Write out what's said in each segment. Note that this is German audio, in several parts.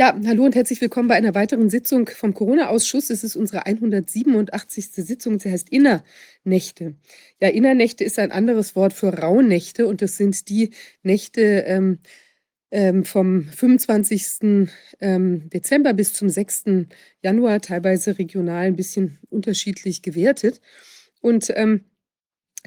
Ja, hallo und herzlich willkommen bei einer weiteren Sitzung vom Corona-Ausschuss. Es ist unsere 187. Sitzung. Sie heißt Innernächte. Ja, Innernächte ist ein anderes Wort für Rauhnächte und das sind die Nächte ähm, ähm, vom 25. Ähm, Dezember bis zum 6. Januar, teilweise regional ein bisschen unterschiedlich gewertet. Und ähm,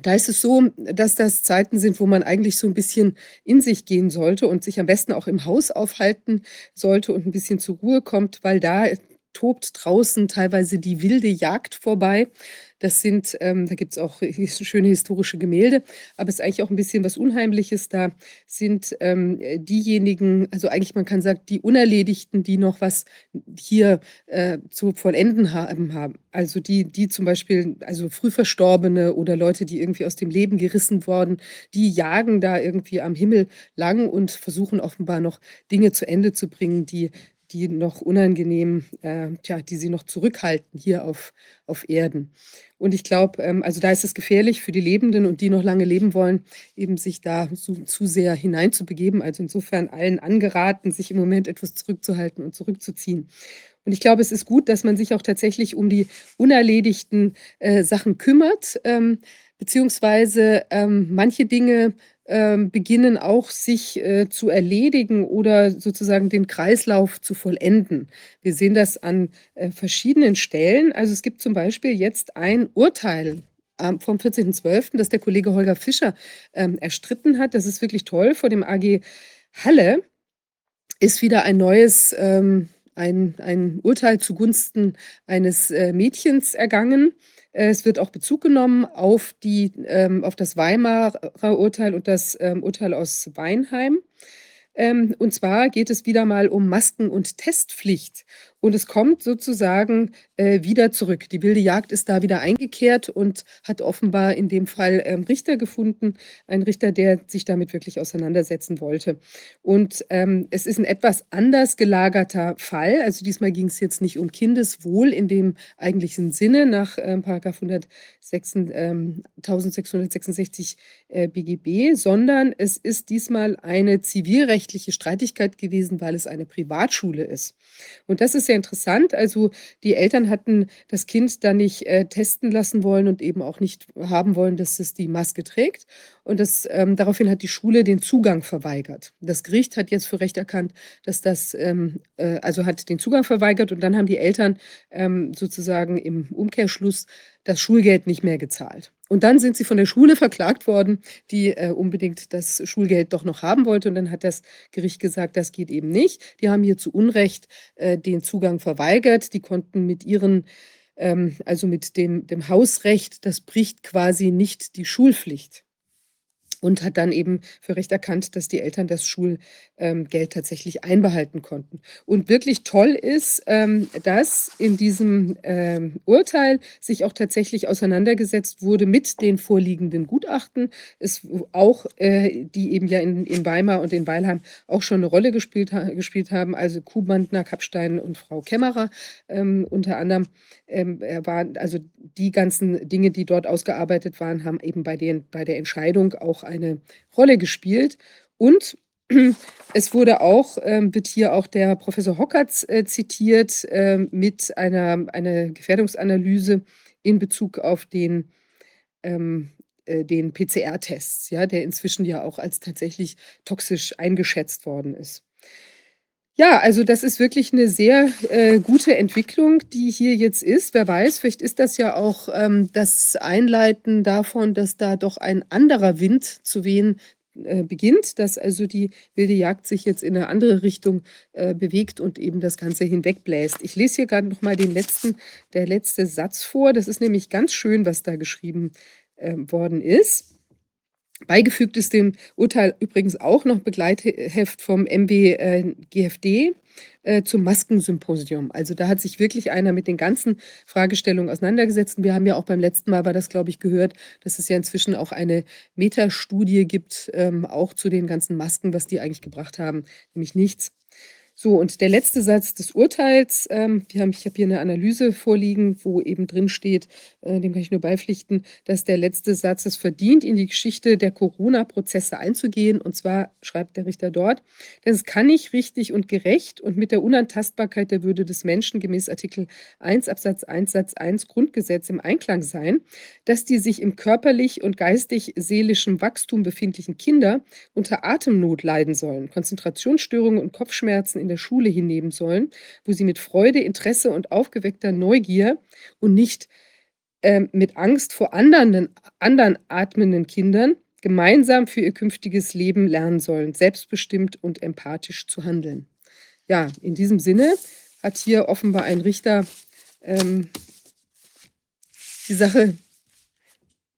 da ist es so, dass das Zeiten sind, wo man eigentlich so ein bisschen in sich gehen sollte und sich am besten auch im Haus aufhalten sollte und ein bisschen zur Ruhe kommt, weil da tobt draußen teilweise die wilde Jagd vorbei. Das sind, ähm, da gibt es auch schöne historische Gemälde, aber es ist eigentlich auch ein bisschen was Unheimliches. Da sind ähm, diejenigen, also eigentlich man kann sagen, die Unerledigten, die noch was hier äh, zu vollenden haben. Also die, die zum Beispiel, also früh Verstorbene oder Leute, die irgendwie aus dem Leben gerissen wurden, die jagen da irgendwie am Himmel lang und versuchen offenbar noch Dinge zu Ende zu bringen, die die noch unangenehm, äh, tja, die sie noch zurückhalten hier auf, auf Erden. Und ich glaube, ähm, also da ist es gefährlich für die Lebenden und die noch lange leben wollen, eben sich da zu, zu sehr hineinzubegeben. Also insofern allen angeraten, sich im Moment etwas zurückzuhalten und zurückzuziehen. Und ich glaube, es ist gut, dass man sich auch tatsächlich um die unerledigten äh, Sachen kümmert, ähm, beziehungsweise ähm, manche Dinge ähm, beginnen auch sich äh, zu erledigen oder sozusagen den Kreislauf zu vollenden. Wir sehen das an äh, verschiedenen Stellen. Also es gibt zum Beispiel jetzt ein Urteil ähm, vom 14.12., das der Kollege Holger Fischer ähm, erstritten hat. Das ist wirklich toll. Vor dem AG Halle ist wieder ein neues ähm, ein, ein Urteil zugunsten eines äh, Mädchens ergangen. Es wird auch Bezug genommen auf, die, ähm, auf das Weimarer Urteil und das ähm, Urteil aus Weinheim. Ähm, und zwar geht es wieder mal um Masken- und Testpflicht. Und es kommt sozusagen äh, wieder zurück. Die wilde Jagd ist da wieder eingekehrt und hat offenbar in dem Fall ähm, Richter gefunden. Ein Richter, der sich damit wirklich auseinandersetzen wollte. Und ähm, es ist ein etwas anders gelagerter Fall. Also diesmal ging es jetzt nicht um Kindeswohl in dem eigentlichen Sinne nach ähm, 1666 äh, BGB, sondern es ist diesmal eine zivilrechtliche Streitigkeit gewesen, weil es eine Privatschule ist. Und das ist ja interessant. Also die Eltern hatten das Kind da nicht äh, testen lassen wollen und eben auch nicht haben wollen, dass es die Maske trägt. Und das, ähm, daraufhin hat die Schule den Zugang verweigert. Das Gericht hat jetzt für recht erkannt, dass das, ähm, äh, also hat den Zugang verweigert und dann haben die Eltern ähm, sozusagen im Umkehrschluss das Schulgeld nicht mehr gezahlt. Und dann sind sie von der Schule verklagt worden, die äh, unbedingt das Schulgeld doch noch haben wollte. Und dann hat das Gericht gesagt, das geht eben nicht. Die haben hier zu Unrecht äh, den Zugang verweigert. Die konnten mit ihren, ähm, also mit dem, dem Hausrecht, das bricht quasi nicht die Schulpflicht und hat dann eben für recht erkannt, dass die Eltern das Schulgeld ähm, tatsächlich einbehalten konnten. Und wirklich toll ist, ähm, dass in diesem ähm, Urteil sich auch tatsächlich auseinandergesetzt wurde mit den vorliegenden Gutachten, es auch, äh, die eben ja in, in Weimar und in Weilheim auch schon eine Rolle gespielt, gespielt haben, also Kuhbandner, Kapstein und Frau Kämmerer unter anderem. Waren, also die ganzen Dinge, die dort ausgearbeitet waren, haben eben bei, den, bei der Entscheidung auch eine Rolle gespielt. Und es wurde auch, ähm, wird hier auch der Professor Hockertz äh, zitiert äh, mit einer, einer Gefährdungsanalyse in Bezug auf den, ähm, äh, den PCR-Tests, ja, der inzwischen ja auch als tatsächlich toxisch eingeschätzt worden ist. Ja, also das ist wirklich eine sehr äh, gute Entwicklung, die hier jetzt ist. Wer weiß, vielleicht ist das ja auch ähm, das Einleiten davon, dass da doch ein anderer Wind zu wehen äh, beginnt, dass also die wilde Jagd sich jetzt in eine andere Richtung äh, bewegt und eben das Ganze hinwegbläst. Ich lese hier gerade noch mal den letzten, der letzte Satz vor. Das ist nämlich ganz schön, was da geschrieben äh, worden ist. Beigefügt ist dem Urteil übrigens auch noch Begleitheft vom MBGFD äh, zum Maskensymposium. Also da hat sich wirklich einer mit den ganzen Fragestellungen auseinandergesetzt. Und wir haben ja auch beim letzten Mal, war das glaube ich, gehört, dass es ja inzwischen auch eine Metastudie gibt, ähm, auch zu den ganzen Masken, was die eigentlich gebracht haben, nämlich nichts. So, und der letzte Satz des Urteils, ähm, wir haben, ich habe hier eine Analyse vorliegen, wo eben drin steht, äh, dem kann ich nur beipflichten, dass der letzte Satz es verdient, in die Geschichte der Corona-Prozesse einzugehen. Und zwar schreibt der Richter dort, denn es kann nicht richtig und gerecht und mit der Unantastbarkeit der Würde des Menschen gemäß Artikel 1 Absatz 1 Satz 1 Grundgesetz im Einklang sein, dass die sich im körperlich und geistig-seelischen Wachstum befindlichen Kinder unter Atemnot leiden sollen, Konzentrationsstörungen und Kopfschmerzen in der Schule hinnehmen sollen, wo sie mit Freude, Interesse und aufgeweckter Neugier und nicht äh, mit Angst vor anderen, anderen atmenden Kindern gemeinsam für ihr künftiges Leben lernen sollen, selbstbestimmt und empathisch zu handeln. Ja, in diesem Sinne hat hier offenbar ein Richter ähm, die Sache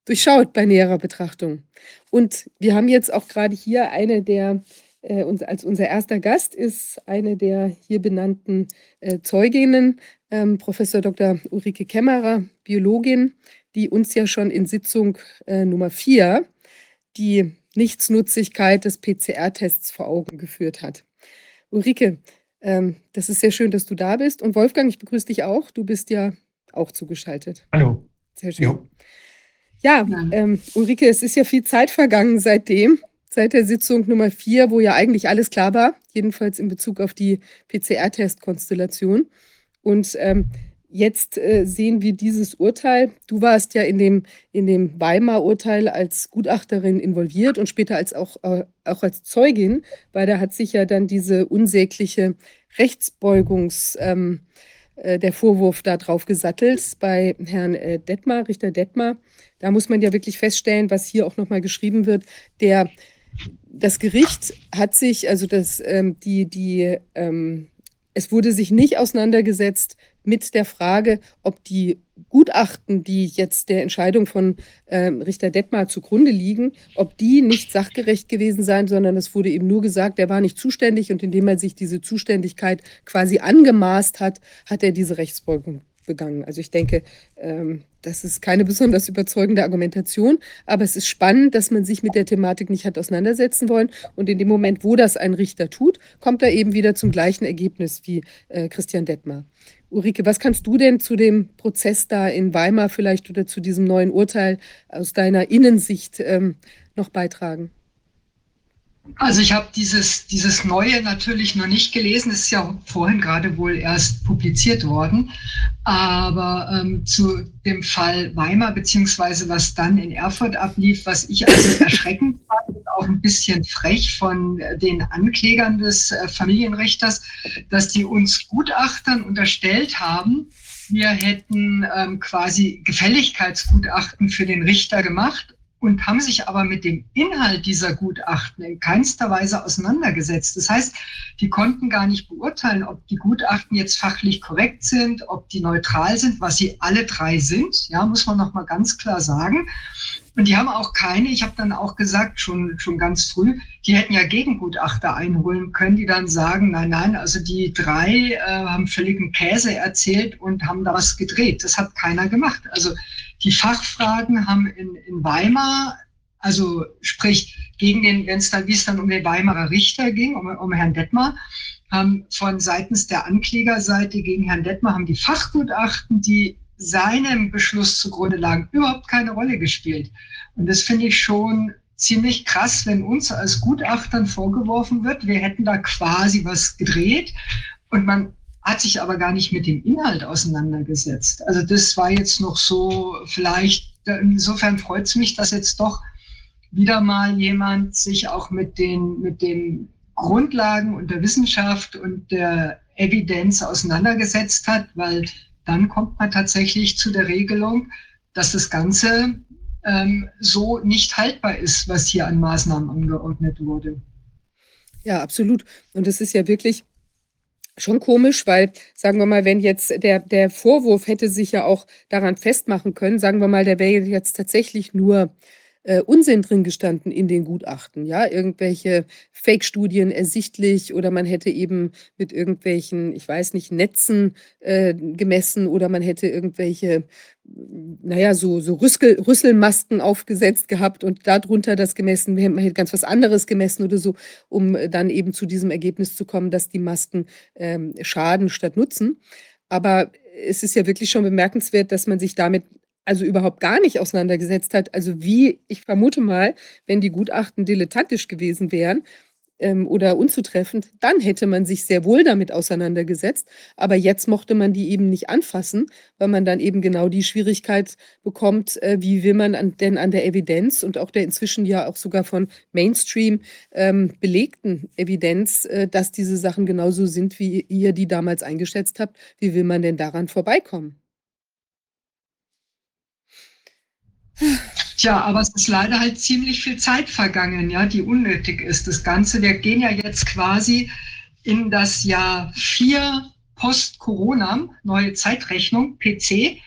durchschaut bei näherer Betrachtung. Und wir haben jetzt auch gerade hier eine der äh, als unser erster Gast ist eine der hier benannten äh, Zeuginnen, ähm, Professor Dr. Ulrike Kämmerer, Biologin, die uns ja schon in Sitzung äh, Nummer 4 die Nichtsnutzigkeit des PCR-Tests vor Augen geführt hat. Ulrike, ähm, das ist sehr schön, dass du da bist. Und Wolfgang, ich begrüße dich auch. Du bist ja auch zugeschaltet. Hallo. Sehr schön. Jo. Ja, ähm, Ulrike, es ist ja viel Zeit vergangen seitdem seit der Sitzung Nummer vier, wo ja eigentlich alles klar war, jedenfalls in Bezug auf die PCR-Test-Konstellation. Und ähm, jetzt äh, sehen wir dieses Urteil. Du warst ja in dem, in dem Weimar-Urteil als Gutachterin involviert und später als auch, äh, auch als Zeugin, weil da hat sich ja dann diese unsägliche Rechtsbeugungs- ähm, äh, der Vorwurf darauf gesattelt bei Herrn äh, Detmar, Richter Detmar. Da muss man ja wirklich feststellen, was hier auch nochmal geschrieben wird, der das Gericht hat sich, also das, ähm, die, die, ähm, es wurde sich nicht auseinandergesetzt mit der Frage, ob die Gutachten, die jetzt der Entscheidung von ähm, Richter Detmar zugrunde liegen, ob die nicht sachgerecht gewesen seien, sondern es wurde eben nur gesagt, er war nicht zuständig und indem er sich diese Zuständigkeit quasi angemaßt hat, hat er diese Rechtsbeugung begangen. Also ich denke, ähm, das ist keine besonders überzeugende Argumentation, aber es ist spannend, dass man sich mit der Thematik nicht hat auseinandersetzen wollen. Und in dem Moment, wo das ein Richter tut, kommt er eben wieder zum gleichen Ergebnis wie äh, Christian Detmar. Ulrike, was kannst du denn zu dem Prozess da in Weimar vielleicht oder zu diesem neuen Urteil aus deiner Innensicht ähm, noch beitragen? Also ich habe dieses, dieses Neue natürlich noch nicht gelesen, es ist ja vorhin gerade wohl erst publiziert worden. Aber ähm, zu dem Fall Weimar, beziehungsweise was dann in Erfurt ablief, was ich also erschreckend fand, auch ein bisschen frech von den Anklägern des äh, Familienrichters, dass die uns Gutachtern unterstellt haben, wir hätten ähm, quasi Gefälligkeitsgutachten für den Richter gemacht und haben sich aber mit dem Inhalt dieser Gutachten in keinster Weise auseinandergesetzt. Das heißt, die konnten gar nicht beurteilen, ob die Gutachten jetzt fachlich korrekt sind, ob die neutral sind, was sie alle drei sind. Ja, muss man noch mal ganz klar sagen. Und die haben auch keine, ich habe dann auch gesagt, schon, schon ganz früh, die hätten ja Gegengutachter einholen können, die dann sagen, nein, nein, also die drei äh, haben völligen Käse erzählt und haben da was gedreht. Das hat keiner gemacht. Also die Fachfragen haben in, in Weimar, also sprich gegen den, wenn es dann, wie es dann um den Weimarer Richter ging, um, um Herrn Detmar, haben von seitens der Anklägerseite gegen Herrn Detmar haben die Fachgutachten, die seinem Beschluss zugrunde lagen, überhaupt keine Rolle gespielt. Und das finde ich schon ziemlich krass, wenn uns als Gutachtern vorgeworfen wird, wir hätten da quasi was gedreht und man hat sich aber gar nicht mit dem Inhalt auseinandergesetzt. Also das war jetzt noch so vielleicht, insofern freut es mich, dass jetzt doch wieder mal jemand sich auch mit den, mit den Grundlagen und der Wissenschaft und der Evidenz auseinandergesetzt hat, weil dann kommt man tatsächlich zu der Regelung, dass das Ganze ähm, so nicht haltbar ist, was hier an Maßnahmen angeordnet wurde. Ja, absolut. Und es ist ja wirklich schon komisch, weil, sagen wir mal, wenn jetzt der, der Vorwurf hätte sich ja auch daran festmachen können, sagen wir mal, der wäre jetzt tatsächlich nur äh, Unsinn drin gestanden in den Gutachten, ja, irgendwelche Fake-Studien ersichtlich oder man hätte eben mit irgendwelchen, ich weiß nicht, Netzen äh, gemessen oder man hätte irgendwelche, naja, so, so Rüskel, Rüsselmasken aufgesetzt gehabt und darunter das gemessen, man hätte ganz was anderes gemessen oder so, um dann eben zu diesem Ergebnis zu kommen, dass die Masken ähm, schaden statt nutzen. Aber es ist ja wirklich schon bemerkenswert, dass man sich damit also überhaupt gar nicht auseinandergesetzt hat. Also wie, ich vermute mal, wenn die Gutachten dilettantisch gewesen wären ähm, oder unzutreffend, dann hätte man sich sehr wohl damit auseinandergesetzt. Aber jetzt mochte man die eben nicht anfassen, weil man dann eben genau die Schwierigkeit bekommt, äh, wie will man an, denn an der Evidenz und auch der inzwischen ja auch sogar von Mainstream ähm, belegten Evidenz, äh, dass diese Sachen genauso sind, wie ihr die damals eingeschätzt habt, wie will man denn daran vorbeikommen? Tja, aber es ist leider halt ziemlich viel Zeit vergangen, ja, die unnötig ist. Das Ganze, wir gehen ja jetzt quasi in das Jahr 4 Post-Corona, neue Zeitrechnung, PC.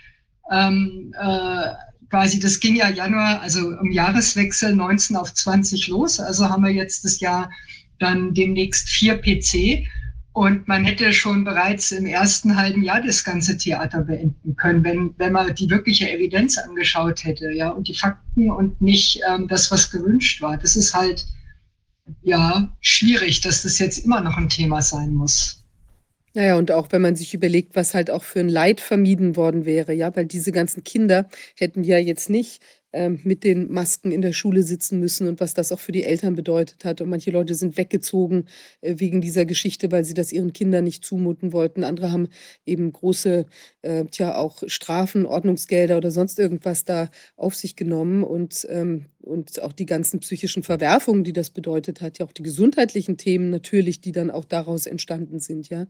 Ähm, äh, quasi, das ging ja Januar, also im Jahreswechsel 19 auf 20 los. Also haben wir jetzt das Jahr dann demnächst 4 PC. Und man hätte schon bereits im ersten halben Jahr das ganze Theater beenden können, wenn, wenn man die wirkliche Evidenz angeschaut hätte, ja, und die Fakten und nicht ähm, das, was gewünscht war. Das ist halt, ja, schwierig, dass das jetzt immer noch ein Thema sein muss. Naja, und auch wenn man sich überlegt, was halt auch für ein Leid vermieden worden wäre, ja, weil diese ganzen Kinder hätten ja jetzt nicht ähm, mit den Masken in der Schule sitzen müssen und was das auch für die Eltern bedeutet hat. Und manche Leute sind weggezogen äh, wegen dieser Geschichte, weil sie das ihren Kindern nicht zumuten wollten. Andere haben eben große, äh, tja, auch Strafen, Ordnungsgelder oder sonst irgendwas da auf sich genommen und, ähm, und auch die ganzen psychischen Verwerfungen, die das bedeutet hat, ja auch die gesundheitlichen Themen natürlich, die dann auch daraus entstanden sind, ja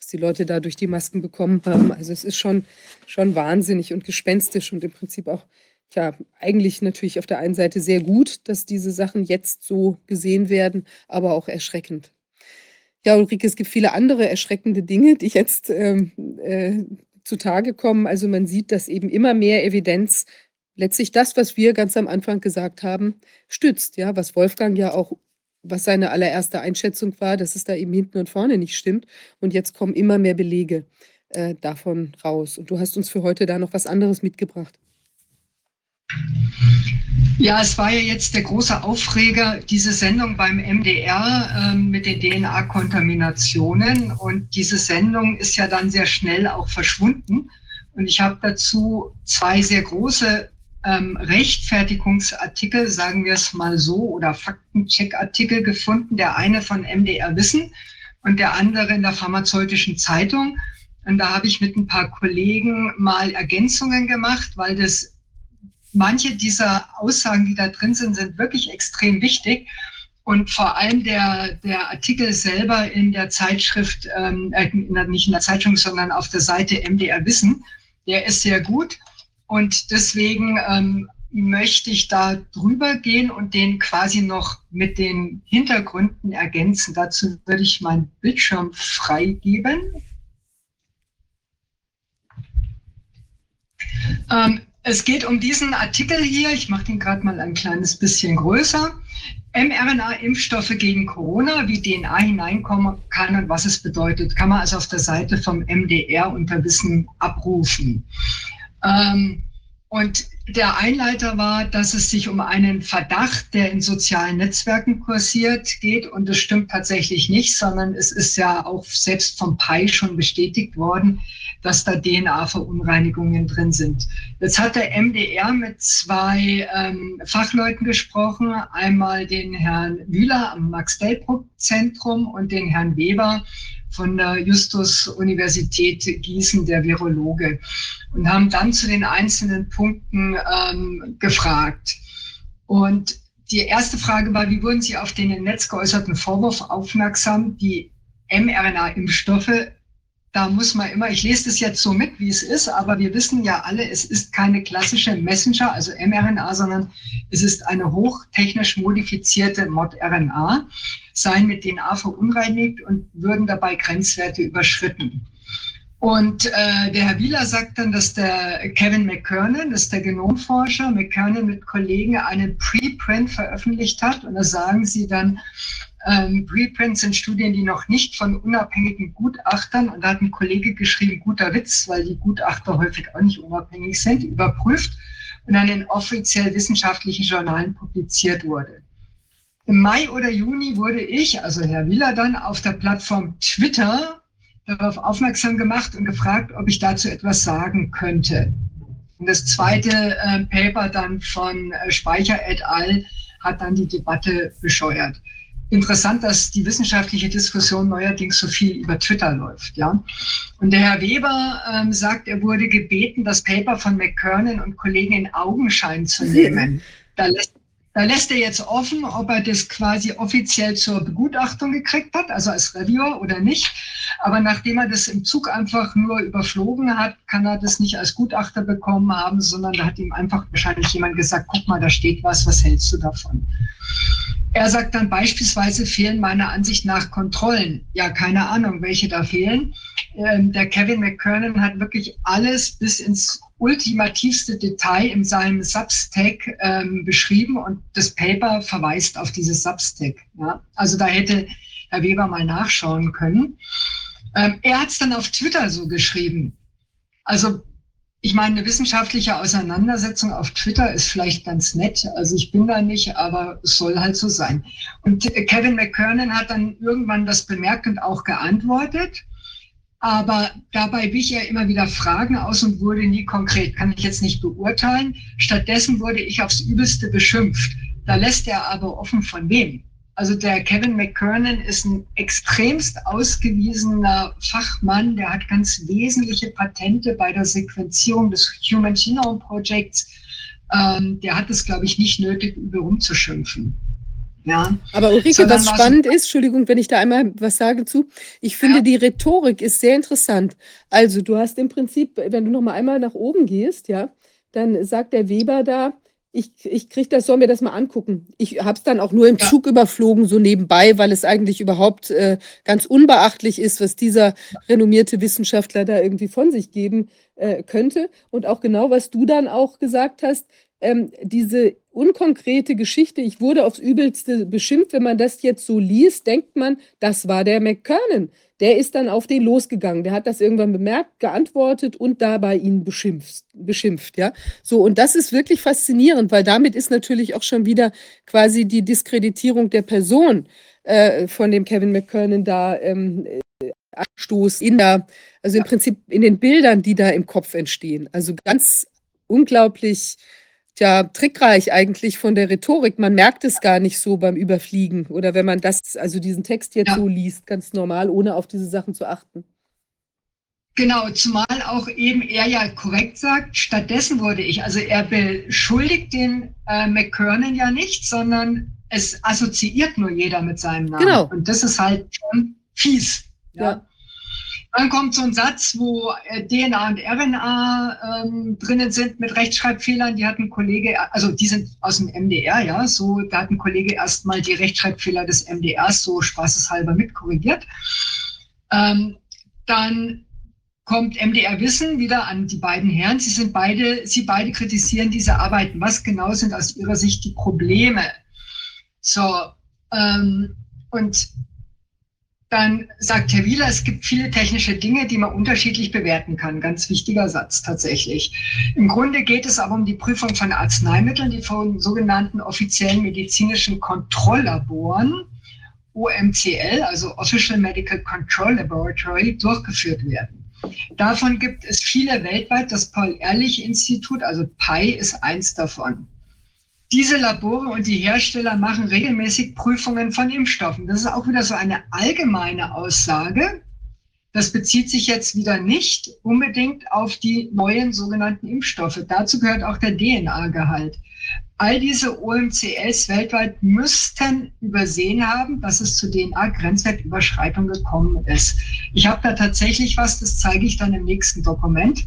was die Leute da durch die Masken bekommen haben. Also es ist schon, schon wahnsinnig und gespenstisch und im Prinzip auch Tja, eigentlich natürlich auf der einen Seite sehr gut, dass diese Sachen jetzt so gesehen werden, aber auch erschreckend. Ja, Ulrike, es gibt viele andere erschreckende Dinge, die jetzt ähm, äh, zutage kommen. Also man sieht, dass eben immer mehr Evidenz letztlich das, was wir ganz am Anfang gesagt haben, stützt. Ja, was Wolfgang ja auch, was seine allererste Einschätzung war, dass es da eben hinten und vorne nicht stimmt. Und jetzt kommen immer mehr Belege äh, davon raus. Und du hast uns für heute da noch was anderes mitgebracht. Ja, es war ja jetzt der große Aufreger, diese Sendung beim MDR äh, mit den DNA-Kontaminationen. Und diese Sendung ist ja dann sehr schnell auch verschwunden. Und ich habe dazu zwei sehr große ähm, Rechtfertigungsartikel, sagen wir es mal so, oder Faktencheck-Artikel gefunden. Der eine von MDR Wissen und der andere in der Pharmazeutischen Zeitung. Und da habe ich mit ein paar Kollegen mal Ergänzungen gemacht, weil das manche dieser Aussagen, die da drin sind, sind wirklich extrem wichtig. Und vor allem der, der Artikel selber in der Zeitschrift, ähm, äh, nicht in der Zeitschrift, sondern auf der Seite MDR Wissen, der ist sehr gut. Und deswegen ähm, möchte ich da drüber gehen und den quasi noch mit den Hintergründen ergänzen. Dazu würde ich meinen Bildschirm freigeben. Ähm, es geht um diesen Artikel hier. Ich mache den gerade mal ein kleines bisschen größer. mRNA-Impfstoffe gegen Corona, wie DNA hineinkommen kann und was es bedeutet, kann man also auf der Seite vom MDR unter Wissen abrufen. Ähm, und der Einleiter war, dass es sich um einen Verdacht, der in sozialen Netzwerken kursiert, geht. Und das stimmt tatsächlich nicht, sondern es ist ja auch selbst vom PI schon bestätigt worden, dass da DNA-Verunreinigungen drin sind. Jetzt hat der MDR mit zwei ähm, Fachleuten gesprochen, einmal den Herrn Wühler am Max-Delbruck-Zentrum und den Herrn Weber von der Justus-Universität Gießen, der Virologe, und haben dann zu den einzelnen Punkten ähm, gefragt. Und die erste Frage war, wie wurden Sie auf den im Netz geäußerten Vorwurf aufmerksam, die mRNA-Impfstoffe da muss man immer, ich lese das jetzt so mit, wie es ist, aber wir wissen ja alle, es ist keine klassische Messenger, also mRNA, sondern es ist eine hochtechnisch modifizierte mod-RNA, seien mit DNA verunreinigt und würden dabei Grenzwerte überschritten. Und äh, der Herr Wieler sagt dann, dass der Kevin McKernan, das ist der Genomforscher, McKernan mit Kollegen einen Preprint veröffentlicht hat. Und da sagen sie dann, ähm, Preprints sind Studien, die noch nicht von unabhängigen Gutachtern, und da hat ein Kollege geschrieben, guter Witz, weil die Gutachter häufig auch nicht unabhängig sind, überprüft und dann in offiziell wissenschaftlichen Journalen publiziert wurde. Im Mai oder Juni wurde ich, also Herr Wieler dann, auf der Plattform Twitter darauf aufmerksam gemacht und gefragt, ob ich dazu etwas sagen könnte. Und das zweite äh, Paper dann von äh, Speicher et al. hat dann die Debatte bescheuert. Interessant, dass die wissenschaftliche Diskussion neuerdings so viel über Twitter läuft. Ja? Und der Herr Weber ähm, sagt, er wurde gebeten, das Paper von McKernan und Kollegen in Augenschein zu nehmen. Da lässt da lässt er jetzt offen, ob er das quasi offiziell zur Begutachtung gekriegt hat, also als Reviewer oder nicht. Aber nachdem er das im Zug einfach nur überflogen hat, kann er das nicht als Gutachter bekommen haben, sondern da hat ihm einfach wahrscheinlich jemand gesagt, guck mal, da steht was, was hältst du davon? Er sagt dann beispielsweise fehlen meiner Ansicht nach Kontrollen. Ja, keine Ahnung, welche da fehlen. Ähm, der Kevin McKernan hat wirklich alles bis ins ultimativste Detail in seinem Substack ähm, beschrieben und das Paper verweist auf dieses Substack. Ja? Also da hätte Herr Weber mal nachschauen können. Ähm, er hat es dann auf Twitter so geschrieben. Also ich meine, eine wissenschaftliche Auseinandersetzung auf Twitter ist vielleicht ganz nett. Also ich bin da nicht, aber es soll halt so sein. Und Kevin McKernan hat dann irgendwann das bemerkt und auch geantwortet. Aber dabei wich er immer wieder Fragen aus und wurde nie konkret. Kann ich jetzt nicht beurteilen. Stattdessen wurde ich aufs Übelste beschimpft. Da lässt er aber offen von wem. Also der Kevin McKernan ist ein extremst ausgewiesener Fachmann, der hat ganz wesentliche Patente bei der Sequenzierung des Human Genome Projects. Ähm, der hat es, glaube ich, nicht nötig, über rumzuschimpfen. Ja. Aber Ulrike, was spannend ist, Entschuldigung, wenn ich da einmal was sage zu, ich finde, ja. die Rhetorik ist sehr interessant. Also du hast im Prinzip, wenn du noch mal einmal nach oben gehst, ja, dann sagt der Weber da, ich, ich kriege das, soll mir das mal angucken. Ich habe es dann auch nur im ja. Zug überflogen, so nebenbei, weil es eigentlich überhaupt äh, ganz unbeachtlich ist, was dieser renommierte Wissenschaftler da irgendwie von sich geben äh, könnte. Und auch genau, was du dann auch gesagt hast, ähm, diese unkonkrete Geschichte, ich wurde aufs Übelste beschimpft, wenn man das jetzt so liest, denkt man, das war der McKernan. Der ist dann auf den losgegangen. Der hat das irgendwann bemerkt, geantwortet und dabei ihn beschimpft, beschimpft, ja. So, und das ist wirklich faszinierend, weil damit ist natürlich auch schon wieder quasi die Diskreditierung der Person äh, von dem Kevin McKernan da ähm, äh, Anstoß in der, also im Prinzip in den Bildern, die da im Kopf entstehen. Also ganz unglaublich ja, trickreich eigentlich von der Rhetorik. Man merkt es gar nicht so beim Überfliegen oder wenn man das, also diesen Text jetzt ja. so liest, ganz normal, ohne auf diese Sachen zu achten. Genau, zumal auch eben er ja korrekt sagt, stattdessen wurde ich, also er beschuldigt den äh, McKernan ja nicht, sondern es assoziiert nur jeder mit seinem Namen. Genau. Und das ist halt schon fies. Ja. ja. Dann kommt so ein Satz, wo äh, DNA und RNA ähm, drinnen sind mit Rechtschreibfehlern. Die hat ein Kollege, also die sind aus dem MDR, ja, so, da hat ein Kollege erstmal die Rechtschreibfehler des MDRs so spaßeshalber mitkorrigiert. Ähm, dann kommt MDR Wissen wieder an die beiden Herren. Sie sind beide, sie beide kritisieren diese Arbeiten. Was genau sind aus ihrer Sicht die Probleme? So, ähm, und dann sagt Herr Wieler, es gibt viele technische Dinge, die man unterschiedlich bewerten kann. Ganz wichtiger Satz tatsächlich. Im Grunde geht es aber um die Prüfung von Arzneimitteln, die von sogenannten offiziellen medizinischen Kontrolllaboren, OMCL, also Official Medical Control Laboratory, durchgeführt werden. Davon gibt es viele weltweit. Das Paul-Ehrlich-Institut, also PI, ist eins davon. Diese Labore und die Hersteller machen regelmäßig Prüfungen von Impfstoffen. Das ist auch wieder so eine allgemeine Aussage. Das bezieht sich jetzt wieder nicht unbedingt auf die neuen sogenannten Impfstoffe. Dazu gehört auch der DNA-Gehalt. All diese OMCLs weltweit müssten übersehen haben, dass es zu DNA-Grenzwertüberschreitung gekommen ist. Ich habe da tatsächlich was, das zeige ich dann im nächsten Dokument.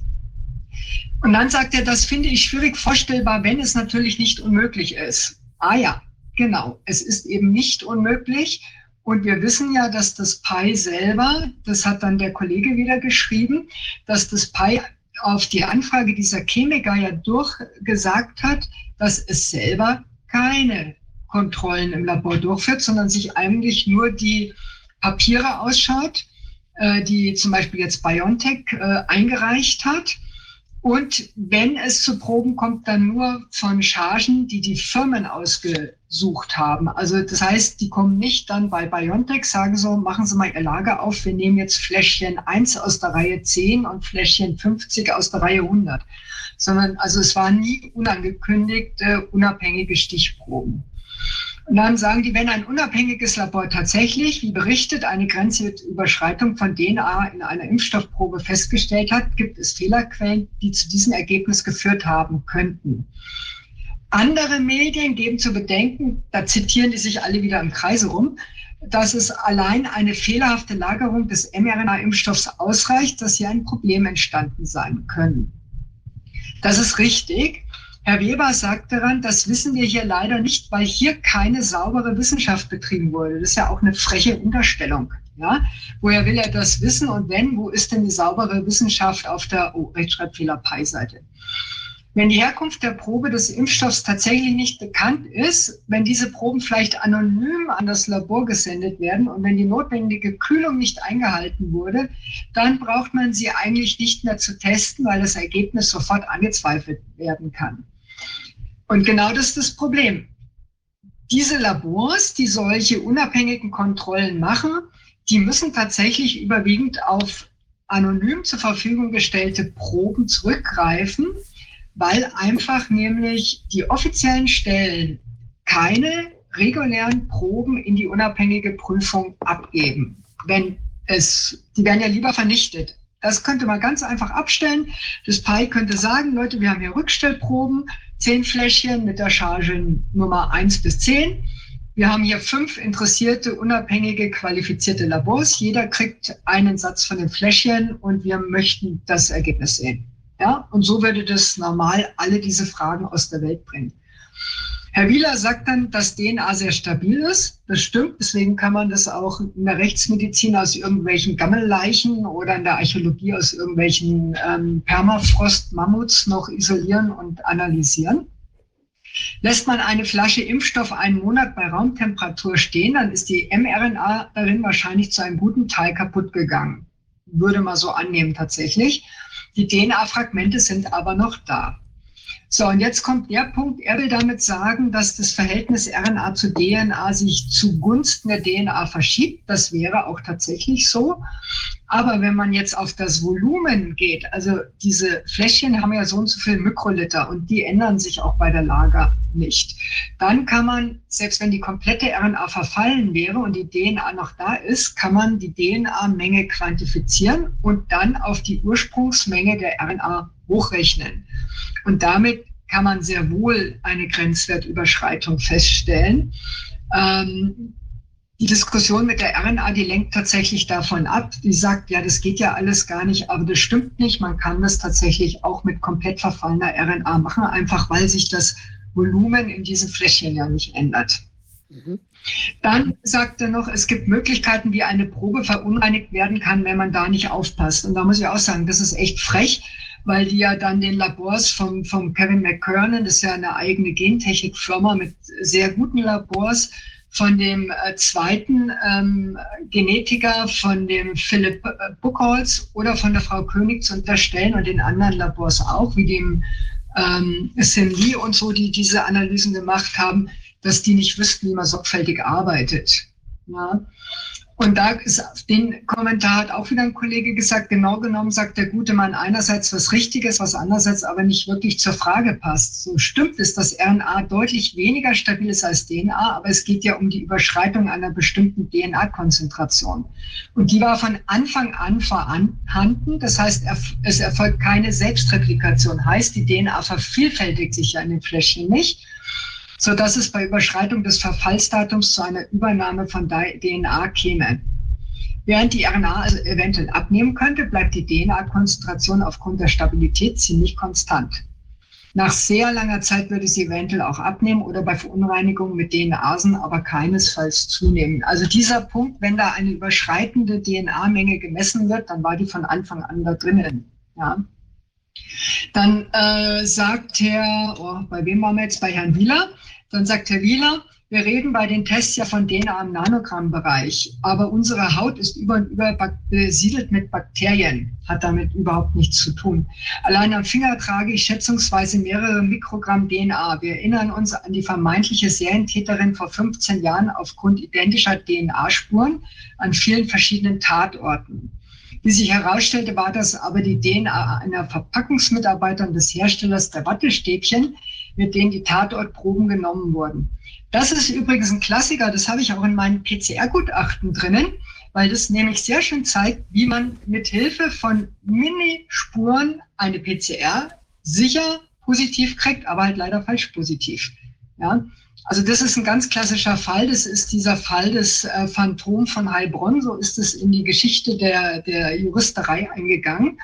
Und dann sagt er, das finde ich schwierig vorstellbar, wenn es natürlich nicht unmöglich ist. Ah ja, genau. Es ist eben nicht unmöglich. Und wir wissen ja, dass das Pi selber, das hat dann der Kollege wieder geschrieben, dass das Pi auf die Anfrage dieser Chemiker ja durchgesagt hat, dass es selber keine Kontrollen im Labor durchführt, sondern sich eigentlich nur die Papiere ausschaut, äh, die zum Beispiel jetzt BioNTech äh, eingereicht hat und wenn es zu Proben kommt, dann nur von Chargen, die die Firmen ausgesucht haben. Also das heißt, die kommen nicht dann bei BioNTech, sagen so, machen Sie mal Ihr Lager auf, wir nehmen jetzt Fläschchen 1 aus der Reihe 10 und Fläschchen 50 aus der Reihe 100. Sondern also es waren nie unangekündigte, unabhängige Stichproben. Und dann sagen die, wenn ein unabhängiges Labor tatsächlich, wie berichtet, eine Grenzüberschreitung von DNA in einer Impfstoffprobe festgestellt hat, gibt es Fehlerquellen, die zu diesem Ergebnis geführt haben könnten. Andere Medien geben zu bedenken, da zitieren die sich alle wieder im Kreise rum, dass es allein eine fehlerhafte Lagerung des mRNA-Impfstoffs ausreicht, dass hier ein Problem entstanden sein können. Das ist richtig. Herr Weber sagt daran, das wissen wir hier leider nicht, weil hier keine saubere Wissenschaft betrieben wurde. Das ist ja auch eine freche Unterstellung. Ja? Woher will er das wissen und wenn, wo ist denn die saubere Wissenschaft auf der oh, Rechtschreibfehler-Pi-Seite? Wenn die Herkunft der Probe des Impfstoffs tatsächlich nicht bekannt ist, wenn diese Proben vielleicht anonym an das Labor gesendet werden und wenn die notwendige Kühlung nicht eingehalten wurde, dann braucht man sie eigentlich nicht mehr zu testen, weil das Ergebnis sofort angezweifelt werden kann. Und genau das ist das Problem. Diese Labors, die solche unabhängigen Kontrollen machen, die müssen tatsächlich überwiegend auf anonym zur Verfügung gestellte Proben zurückgreifen, weil einfach nämlich die offiziellen Stellen keine regulären Proben in die unabhängige Prüfung abgeben. Wenn es, die werden ja lieber vernichtet. Das könnte man ganz einfach abstellen. Das PI könnte sagen, Leute, wir haben hier Rückstellproben, zehn Fläschchen mit der Charge Nummer eins bis zehn. Wir haben hier fünf interessierte, unabhängige, qualifizierte Labors. Jeder kriegt einen Satz von den Fläschchen und wir möchten das Ergebnis sehen. Ja, und so würde das normal alle diese Fragen aus der Welt bringen. Herr Wieler sagt dann, dass DNA sehr stabil ist. Das stimmt. Deswegen kann man das auch in der Rechtsmedizin aus irgendwelchen Gammelleichen oder in der Archäologie aus irgendwelchen ähm, Permafrost-Mammuts noch isolieren und analysieren. Lässt man eine Flasche Impfstoff einen Monat bei Raumtemperatur stehen, dann ist die mRNA darin wahrscheinlich zu einem guten Teil kaputt gegangen. Würde man so annehmen tatsächlich. Die DNA-Fragmente sind aber noch da. So, und jetzt kommt der Punkt, er will damit sagen, dass das Verhältnis RNA zu DNA sich zugunsten der DNA verschiebt. Das wäre auch tatsächlich so. Aber wenn man jetzt auf das Volumen geht, also diese Fläschchen haben ja so und so viel Mikroliter und die ändern sich auch bei der Lager nicht, dann kann man, selbst wenn die komplette RNA verfallen wäre und die DNA noch da ist, kann man die DNA-Menge quantifizieren und dann auf die Ursprungsmenge der RNA hochrechnen. Und damit kann man sehr wohl eine Grenzwertüberschreitung feststellen. Ähm, die Diskussion mit der RNA, die lenkt tatsächlich davon ab. Die sagt, ja, das geht ja alles gar nicht, aber das stimmt nicht. Man kann das tatsächlich auch mit komplett verfallener RNA machen, einfach weil sich das Volumen in diesen Fläschchen ja nicht ändert. Mhm. Dann sagt er noch, es gibt Möglichkeiten, wie eine Probe verunreinigt werden kann, wenn man da nicht aufpasst. Und da muss ich auch sagen, das ist echt frech, weil die ja dann den Labors vom, vom Kevin McKernan, das ist ja eine eigene Gentechnikfirma mit sehr guten Labors, von dem äh, zweiten ähm, Genetiker, von dem Philipp äh, Buchholz oder von der Frau König zu unterstellen und den anderen Labors auch, wie dem ähm, Sim Lee und so, die diese Analysen gemacht haben, dass die nicht wüssten, wie man sorgfältig arbeitet. Ja. Und da ist den Kommentar hat auch wieder ein Kollege gesagt, genau genommen sagt der gute Mann einerseits was Richtiges, was andererseits aber nicht wirklich zur Frage passt. So stimmt es, dass RNA deutlich weniger stabil ist als DNA, aber es geht ja um die Überschreitung einer bestimmten DNA-Konzentration. Und die war von Anfang an vorhanden. Das heißt, es erfolgt keine Selbstreplikation. Heißt, die DNA vervielfältigt sich ja in den Fläschchen nicht so dass es bei Überschreitung des Verfallsdatums zu einer Übernahme von DNA käme. Während die RNA also eventuell abnehmen könnte, bleibt die DNA-Konzentration aufgrund der Stabilität ziemlich konstant. Nach sehr langer Zeit würde sie eventuell auch abnehmen oder bei Verunreinigungen mit DNAsen aber keinesfalls zunehmen. Also dieser Punkt, wenn da eine überschreitende DNA-Menge gemessen wird, dann war die von Anfang an da drinnen. Ja. Dann äh, sagt Herr, oh, bei wem waren wir jetzt? Bei Herrn Wieler. Dann sagt Herr Wieler, wir reden bei den Tests ja von DNA im Nanogrammbereich, aber unsere Haut ist über und über besiedelt mit Bakterien, hat damit überhaupt nichts zu tun. Allein am Finger trage ich schätzungsweise mehrere Mikrogramm DNA. Wir erinnern uns an die vermeintliche Serientäterin vor 15 Jahren aufgrund identischer DNA-Spuren an vielen verschiedenen Tatorten. Wie sich herausstellte, war das aber die DNA einer Verpackungsmitarbeiterin des Herstellers der Wattestäbchen, mit denen die Tatortproben genommen wurden. Das ist übrigens ein Klassiker, das habe ich auch in meinen PCR-Gutachten drinnen, weil das nämlich sehr schön zeigt, wie man mit Hilfe von Minispuren eine PCR sicher positiv kriegt, aber halt leider falsch positiv. Ja, also das ist ein ganz klassischer Fall. Das ist dieser Fall des äh, Phantom von Heilbronn. So ist es in die Geschichte der, der Juristerei eingegangen.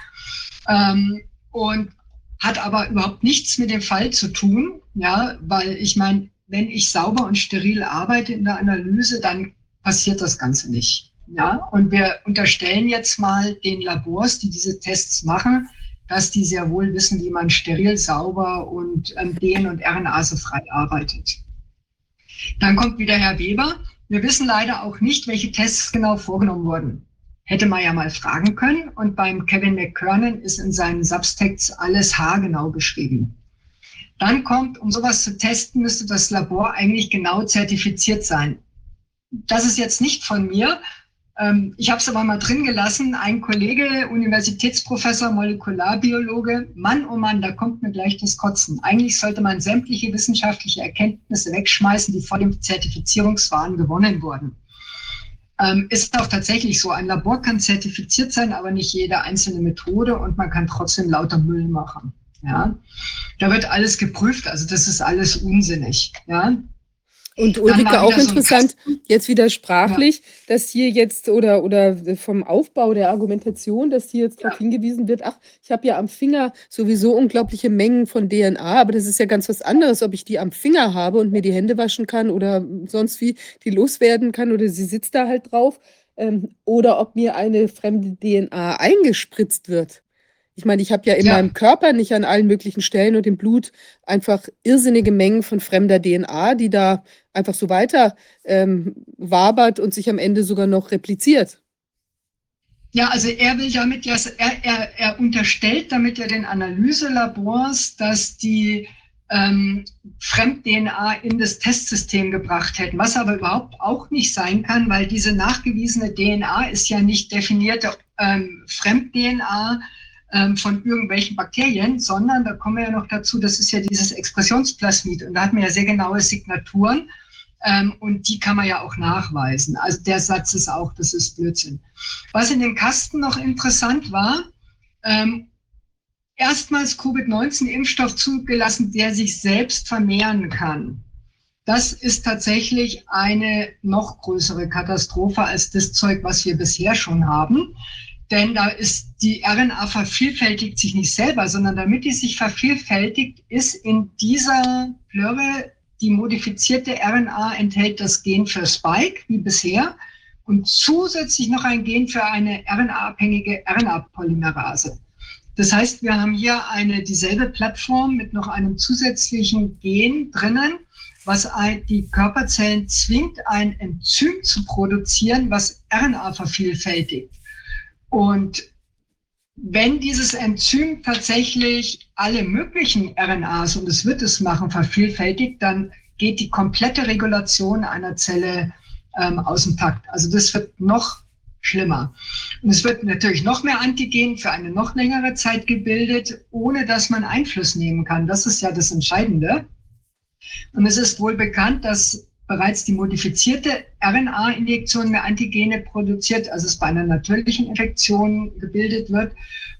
Ähm, und hat aber überhaupt nichts mit dem Fall zu tun, ja, weil ich meine, wenn ich sauber und steril arbeite in der Analyse, dann passiert das Ganze nicht. Ja, und wir unterstellen jetzt mal den Labors, die diese Tests machen, dass die sehr wohl wissen, wie man steril, sauber und ähm, DN- und RNase-frei arbeitet. Dann kommt wieder Herr Weber. Wir wissen leider auch nicht, welche Tests genau vorgenommen wurden. Hätte man ja mal fragen können. Und beim Kevin McKernan ist in seinen Substexts alles haargenau geschrieben. Dann kommt, um sowas zu testen, müsste das Labor eigentlich genau zertifiziert sein. Das ist jetzt nicht von mir. Ähm, ich habe es aber mal drin gelassen. Ein Kollege, Universitätsprofessor, Molekularbiologe, Mann, oh Mann, da kommt mir gleich das Kotzen. Eigentlich sollte man sämtliche wissenschaftliche Erkenntnisse wegschmeißen, die vor dem Zertifizierungswahn gewonnen wurden. Ähm, ist auch tatsächlich so. Ein Labor kann zertifiziert sein, aber nicht jede einzelne Methode und man kann trotzdem lauter Müll machen. Ja, da wird alles geprüft, also das ist alles unsinnig. Ja, und Ulrike, auch interessant, so jetzt wieder sprachlich, ja. dass hier jetzt oder, oder vom Aufbau der Argumentation, dass hier jetzt ja. darauf hingewiesen wird, ach, ich habe ja am Finger sowieso unglaubliche Mengen von DNA, aber das ist ja ganz was anderes, ob ich die am Finger habe und mir die Hände waschen kann oder sonst wie die loswerden kann oder sie sitzt da halt drauf, ähm, oder ob mir eine fremde DNA eingespritzt wird. Ich meine, ich habe ja in ja. meinem Körper nicht an allen möglichen Stellen und im Blut einfach irrsinnige Mengen von fremder DNA, die da einfach so weiter ähm, wabert und sich am Ende sogar noch repliziert. Ja, also er will damit ja, er, er, er unterstellt damit ja den Analyselabors, dass die ähm, Fremd-DNA in das Testsystem gebracht hätten, was aber überhaupt auch nicht sein kann, weil diese nachgewiesene DNA ist ja nicht definierte ähm, Fremd-DNA, von irgendwelchen Bakterien, sondern da kommen wir ja noch dazu, das ist ja dieses Expressionsplasmid und da hat man ja sehr genaue Signaturen ähm, und die kann man ja auch nachweisen. Also der Satz ist auch, das ist Blödsinn. Was in dem Kasten noch interessant war, ähm, erstmals Covid-19-Impfstoff zugelassen, der sich selbst vermehren kann. Das ist tatsächlich eine noch größere Katastrophe als das Zeug, was wir bisher schon haben. Denn da ist die RNA vervielfältigt sich nicht selber, sondern damit die sich vervielfältigt, ist in dieser Plörre die modifizierte RNA enthält das Gen für Spike, wie bisher, und zusätzlich noch ein Gen für eine RNA-abhängige RNA-Polymerase. Das heißt, wir haben hier eine dieselbe Plattform mit noch einem zusätzlichen Gen drinnen, was die Körperzellen zwingt, ein Enzym zu produzieren, was RNA vervielfältigt. Und wenn dieses Enzym tatsächlich alle möglichen RNAs, und es wird es machen, vervielfältigt, dann geht die komplette Regulation einer Zelle ähm, aus dem Takt. Also das wird noch schlimmer. Und es wird natürlich noch mehr Antigen für eine noch längere Zeit gebildet, ohne dass man Einfluss nehmen kann. Das ist ja das Entscheidende. Und es ist wohl bekannt, dass bereits die modifizierte RNA-Injektion mehr Antigene produziert, als es bei einer natürlichen Infektion gebildet wird.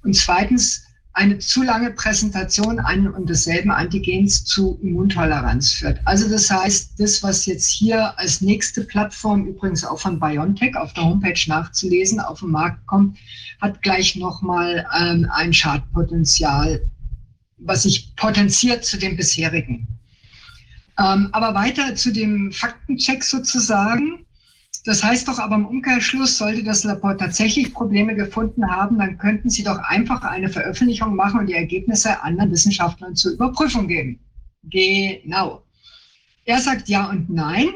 Und zweitens eine zu lange Präsentation einen und desselben Antigens zu Immuntoleranz führt. Also das heißt, das, was jetzt hier als nächste Plattform, übrigens auch von BioNTech auf der Homepage nachzulesen, auf den Markt kommt, hat gleich nochmal ähm, ein Schadpotenzial was sich potenziert zu dem bisherigen. Ähm, aber weiter zu dem Faktencheck sozusagen. Das heißt doch aber im Umkehrschluss, sollte das Labor tatsächlich Probleme gefunden haben, dann könnten Sie doch einfach eine Veröffentlichung machen und die Ergebnisse anderen Wissenschaftlern zur Überprüfung geben. Genau. Er sagt ja und nein.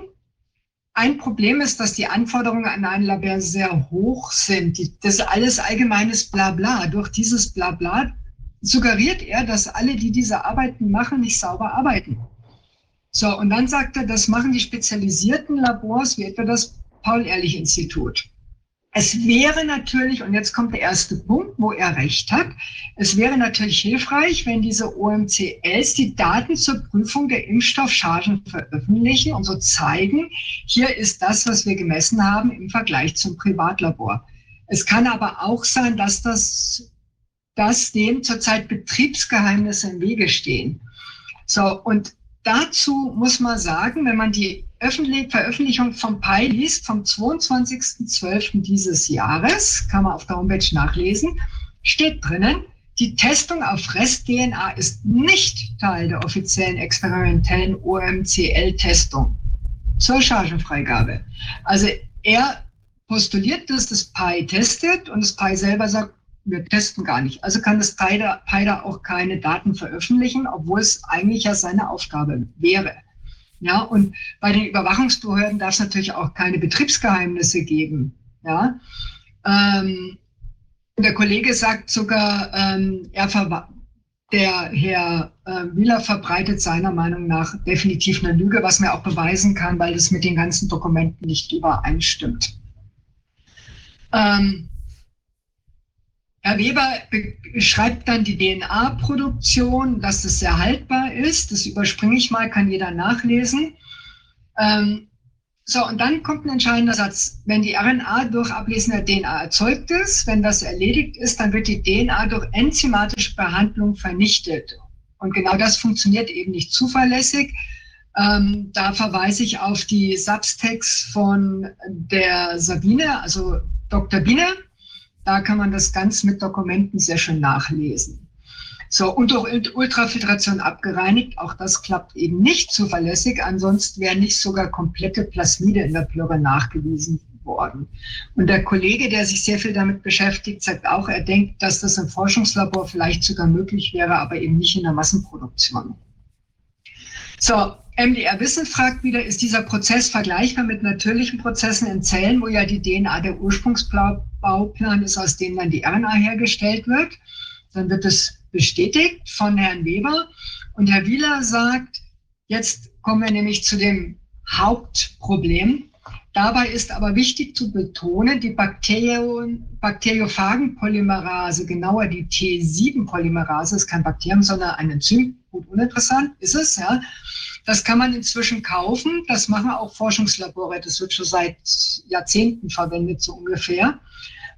Ein Problem ist, dass die Anforderungen an ein Labor sehr hoch sind. Das ist alles allgemeines Blabla. Durch dieses Blabla suggeriert er, dass alle, die diese Arbeiten machen, nicht sauber arbeiten. So, und dann sagt er, das machen die spezialisierten Labors, wie etwa das Paul-Ehrlich-Institut. Es wäre natürlich, und jetzt kommt der erste Punkt, wo er recht hat, es wäre natürlich hilfreich, wenn diese OMCLs die Daten zur Prüfung der Impfstoffchargen veröffentlichen und so zeigen, hier ist das, was wir gemessen haben im Vergleich zum Privatlabor. Es kann aber auch sein, dass das, dass dem zurzeit Betriebsgeheimnisse im Wege stehen. So, und dazu muss man sagen, wenn man die Veröffentlichung vom PI liest, vom 22.12. dieses Jahres, kann man auf der Homepage nachlesen, steht drinnen, die Testung auf Rest-DNA ist nicht Teil der offiziellen experimentellen OMCL-Testung zur Chargenfreigabe. Also er postuliert, dass das PI testet und das PI selber sagt, wir testen gar nicht. Also kann das PI da auch keine Daten veröffentlichen, obwohl es eigentlich ja seine Aufgabe wäre. Ja, und bei den Überwachungsbehörden darf es natürlich auch keine Betriebsgeheimnisse geben. Ja, ähm, der Kollege sagt sogar, ähm, er der Herr äh, Wieler verbreitet seiner Meinung nach definitiv eine Lüge, was mir auch beweisen kann, weil das mit den ganzen Dokumenten nicht übereinstimmt. Ähm, Herr Weber beschreibt dann die DNA-Produktion, dass es sehr haltbar ist. Das überspringe ich mal, kann jeder nachlesen. Ähm, so, und dann kommt ein entscheidender Satz. Wenn die RNA durch Ablesen der DNA erzeugt ist, wenn das erledigt ist, dann wird die DNA durch enzymatische Behandlung vernichtet. Und genau das funktioniert eben nicht zuverlässig. Ähm, da verweise ich auf die Subtext von der Sabine, also Dr. Biene, da kann man das ganz mit Dokumenten sehr schön nachlesen. So, und durch Ultrafiltration abgereinigt, auch das klappt eben nicht zuverlässig, ansonsten wären nicht sogar komplette Plasmide in der Plöre nachgewiesen worden. Und der Kollege, der sich sehr viel damit beschäftigt, sagt auch, er denkt, dass das im Forschungslabor vielleicht sogar möglich wäre, aber eben nicht in der Massenproduktion. So, MDR Wissen fragt wieder, ist dieser Prozess vergleichbar mit natürlichen Prozessen in Zellen, wo ja die DNA der Ursprungsbauplan ist, aus dem dann die RNA hergestellt wird? Dann wird es bestätigt von Herrn Weber. Und Herr Wieler sagt, jetzt kommen wir nämlich zu dem Hauptproblem. Dabei ist aber wichtig zu betonen, die Bakterien, Bakteriophagenpolymerase, genauer die T7-Polymerase, ist kein Bakterium, sondern ein Enzym, gut uninteressant ist es, ja, das kann man inzwischen kaufen. Das machen auch Forschungslabore. Das wird schon seit Jahrzehnten verwendet, so ungefähr.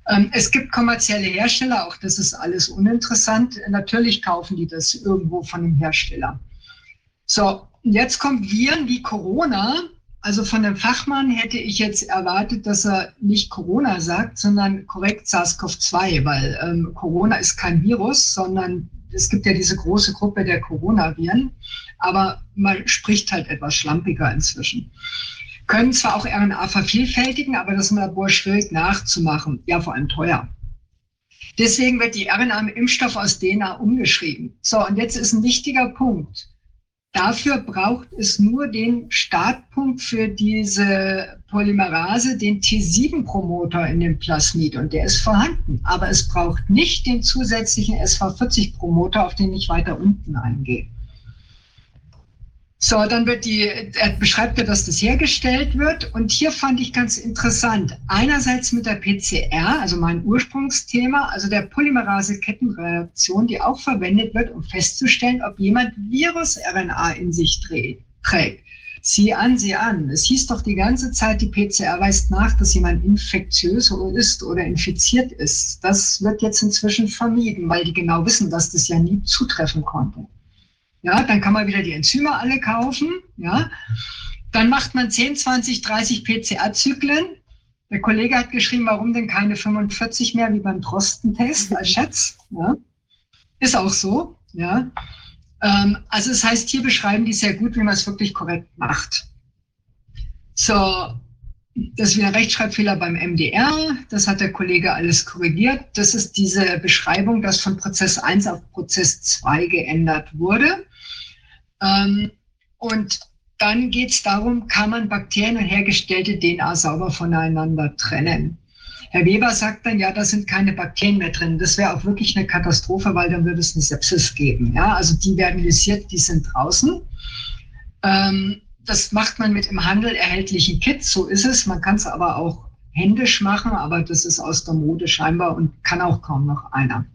Ähm, es gibt kommerzielle Hersteller, auch das ist alles uninteressant. Natürlich kaufen die das irgendwo von dem Hersteller. So, jetzt kommt Viren wie Corona. Also von dem Fachmann hätte ich jetzt erwartet, dass er nicht Corona sagt, sondern korrekt SARS-CoV-2, weil ähm, Corona ist kein Virus, sondern es gibt ja diese große Gruppe der Coronaviren, aber man spricht halt etwas schlampiger inzwischen. Können zwar auch RNA vervielfältigen, aber das ist im Labor schwierig nachzumachen, ja vor allem teuer. Deswegen wird die RNA im Impfstoff aus DNA umgeschrieben. So, und jetzt ist ein wichtiger Punkt. Dafür braucht es nur den Startpunkt für diese Polymerase, den T7-Promoter in dem Plasmid und der ist vorhanden. Aber es braucht nicht den zusätzlichen SV40-Promoter, auf den ich weiter unten eingehe. So, dann wird die, er beschreibt ja, dass das hergestellt wird. Und hier fand ich ganz interessant. Einerseits mit der PCR, also mein Ursprungsthema, also der Polymerase-Kettenreaktion, die auch verwendet wird, um festzustellen, ob jemand Virus-RNA in sich trägt. Sieh an, sieh an. Es hieß doch die ganze Zeit, die PCR weist nach, dass jemand infektiös ist oder infiziert ist. Das wird jetzt inzwischen vermieden, weil die genau wissen, dass das ja nie zutreffen konnte. Ja, dann kann man wieder die Enzyme alle kaufen. Ja, dann macht man 10, 20, 30 PCR-Zyklen. Der Kollege hat geschrieben, warum denn keine 45 mehr wie beim Drosten-Test als Schätz. Ja. Ist auch so. Ja? Ähm, also das heißt, hier beschreiben die sehr gut, wie man es wirklich korrekt macht. So, das ist wieder ein Rechtschreibfehler beim MDR. Das hat der Kollege alles korrigiert. Das ist diese Beschreibung, dass von Prozess 1 auf Prozess 2 geändert wurde. Ähm, und dann geht es darum, kann man Bakterien und hergestellte DNA sauber voneinander trennen. Herr Weber sagt dann, ja, da sind keine Bakterien mehr drin. Das wäre auch wirklich eine Katastrophe, weil dann würde es eine Sepsis geben. Ja, also die werden lisiert, die sind draußen. Ähm, das macht man mit im Handel erhältlichen Kits, so ist es. Man kann es aber auch händisch machen, aber das ist aus der Mode scheinbar und kann auch kaum noch einer.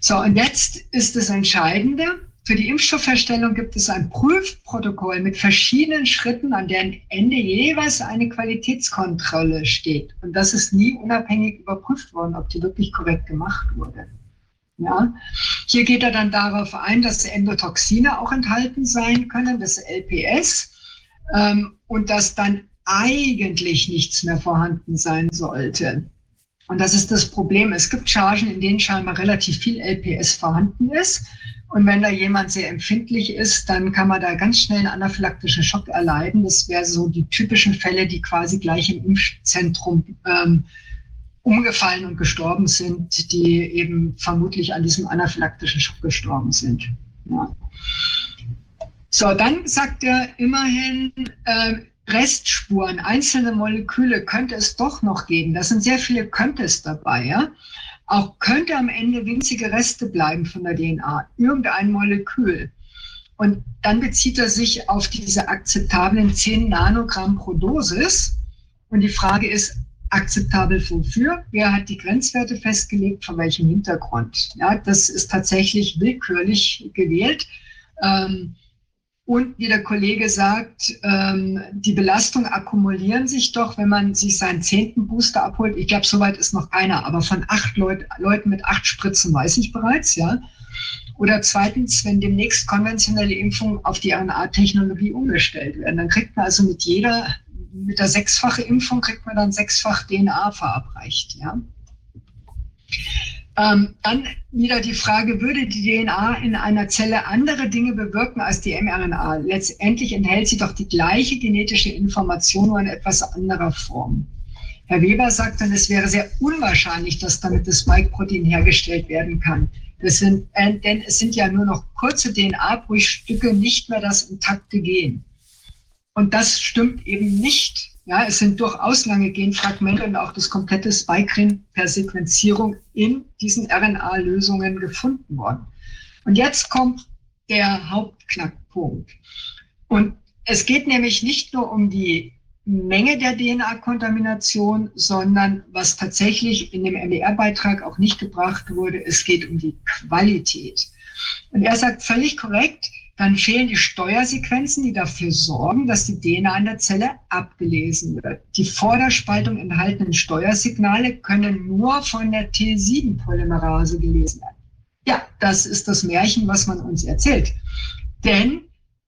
So, und jetzt ist das Entscheidende. Für die Impfstoffherstellung gibt es ein Prüfprotokoll mit verschiedenen Schritten, an deren Ende jeweils eine Qualitätskontrolle steht. Und das ist nie unabhängig überprüft worden, ob die wirklich korrekt gemacht wurde. Ja. Hier geht er dann darauf ein, dass Endotoxine auch enthalten sein können, das LPS, ähm, und dass dann eigentlich nichts mehr vorhanden sein sollte. Und das ist das Problem. Es gibt Chargen, in denen scheinbar relativ viel LPS vorhanden ist. Und wenn da jemand sehr empfindlich ist, dann kann man da ganz schnell einen anaphylaktischen Schock erleiden. Das wäre so die typischen Fälle, die quasi gleich im Impfzentrum ähm, umgefallen und gestorben sind, die eben vermutlich an diesem anaphylaktischen Schock gestorben sind. Ja. So, dann sagt er immerhin, äh, Restspuren, einzelne Moleküle könnte es doch noch geben. Da sind sehr viele Könntest dabei. Ja? Auch könnte am Ende winzige Reste bleiben von der DNA, irgendein Molekül. Und dann bezieht er sich auf diese akzeptablen 10 Nanogramm pro Dosis. Und die Frage ist, akzeptabel wofür? Wer hat die Grenzwerte festgelegt? Von welchem Hintergrund? Ja, das ist tatsächlich willkürlich gewählt. Ähm, und wie der Kollege sagt, ähm, die Belastungen akkumulieren sich doch, wenn man sich seinen zehnten Booster abholt. Ich glaube, soweit ist noch keiner, aber von acht Leut, Leuten mit acht Spritzen weiß ich bereits, ja. Oder zweitens, wenn demnächst konventionelle Impfungen auf die RNA-Technologie umgestellt werden, dann kriegt man also mit jeder, mit der sechsfache Impfung kriegt man dann sechsfach DNA verabreicht, ja. Ähm, dann wieder die Frage, würde die DNA in einer Zelle andere Dinge bewirken als die mRNA? Letztendlich enthält sie doch die gleiche genetische Information, nur in etwas anderer Form. Herr Weber sagt dann, es wäre sehr unwahrscheinlich, dass damit das Spike-Protein hergestellt werden kann. Sind, äh, denn es sind ja nur noch kurze DNA-Bruchstücke, nicht mehr das intakte Gen. Und das stimmt eben nicht. Ja, es sind durchaus lange Genfragmente und auch das komplette Spike-Ring per Sequenzierung in diesen RNA-Lösungen gefunden worden. Und jetzt kommt der Hauptknackpunkt. Und es geht nämlich nicht nur um die Menge der DNA-Kontamination, sondern was tatsächlich in dem MDR-Beitrag auch nicht gebracht wurde, es geht um die Qualität. Und er sagt völlig korrekt, dann fehlen die Steuersequenzen, die dafür sorgen, dass die DNA in der Zelle abgelesen wird. Die vor der Spaltung enthaltenen Steuersignale können nur von der T7-Polymerase gelesen werden. Ja, das ist das Märchen, was man uns erzählt. Denn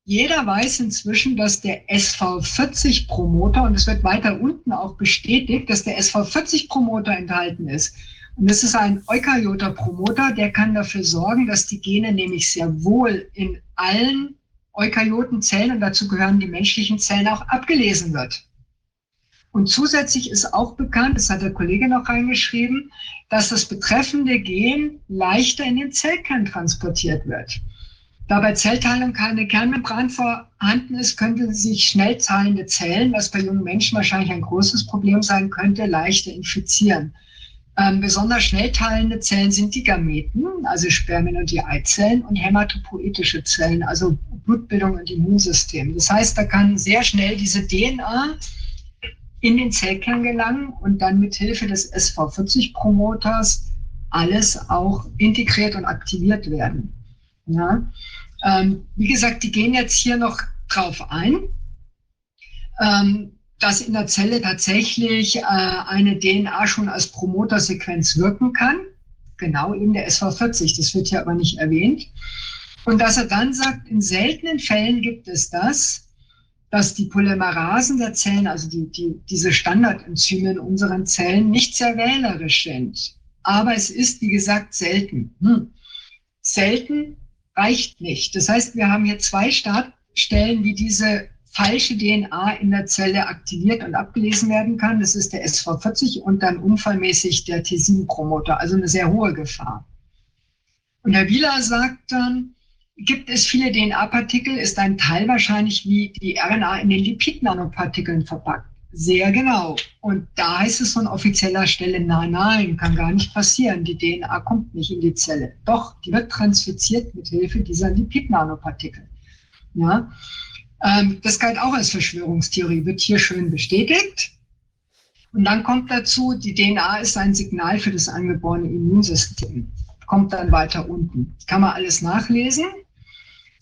jeder weiß inzwischen, dass der SV40-Promoter, und es wird weiter unten auch bestätigt, dass der SV40-Promoter enthalten ist. Und das ist ein Eukaryoter-Promoter, der kann dafür sorgen, dass die Gene nämlich sehr wohl in allen Eukaryotenzellen, und dazu gehören die menschlichen Zellen, auch abgelesen wird. Und zusätzlich ist auch bekannt, das hat der Kollege noch reingeschrieben, dass das betreffende Gen leichter in den Zellkern transportiert wird. Da bei Zellteilung keine Kernmembran vorhanden ist, könnten sich schnell zahlende Zellen, was bei jungen Menschen wahrscheinlich ein großes Problem sein könnte, leichter infizieren. Ähm, besonders schnell teilende Zellen sind die Gameten, also Spermien und die Eizellen und hämatopoetische Zellen, also Blutbildung und Immunsystem. Das heißt, da kann sehr schnell diese DNA in den Zellkern gelangen und dann mit Hilfe des SV40-Promoters alles auch integriert und aktiviert werden. Ja. Ähm, wie gesagt, die gehen jetzt hier noch drauf ein. Ähm, dass in der Zelle tatsächlich äh, eine DNA schon als Promotersequenz wirken kann. Genau eben der SV40, das wird hier aber nicht erwähnt. Und dass er dann sagt, in seltenen Fällen gibt es das, dass die Polymerasen der Zellen, also die, die, diese Standardenzyme in unseren Zellen, nicht sehr wählerisch sind. Aber es ist, wie gesagt, selten. Hm. Selten reicht nicht. Das heißt, wir haben hier zwei Startstellen, wie diese falsche DNA in der Zelle aktiviert und abgelesen werden kann. Das ist der SV40 und dann unfallmäßig der T7-Promoter, also eine sehr hohe Gefahr. Und Herr Wieler sagt dann, gibt es viele DNA-Partikel, ist ein Teil wahrscheinlich wie die RNA in den Lipid-Nanopartikeln verpackt. Sehr genau. Und da heißt es von offizieller Stelle, nein, nein, kann gar nicht passieren. Die DNA kommt nicht in die Zelle. Doch, die wird transfiziert mit Hilfe dieser Lipid-Nanopartikel. Ja, ähm, das galt auch als Verschwörungstheorie, wird hier schön bestätigt. Und dann kommt dazu, die DNA ist ein Signal für das angeborene Immunsystem. Kommt dann weiter unten. Kann man alles nachlesen.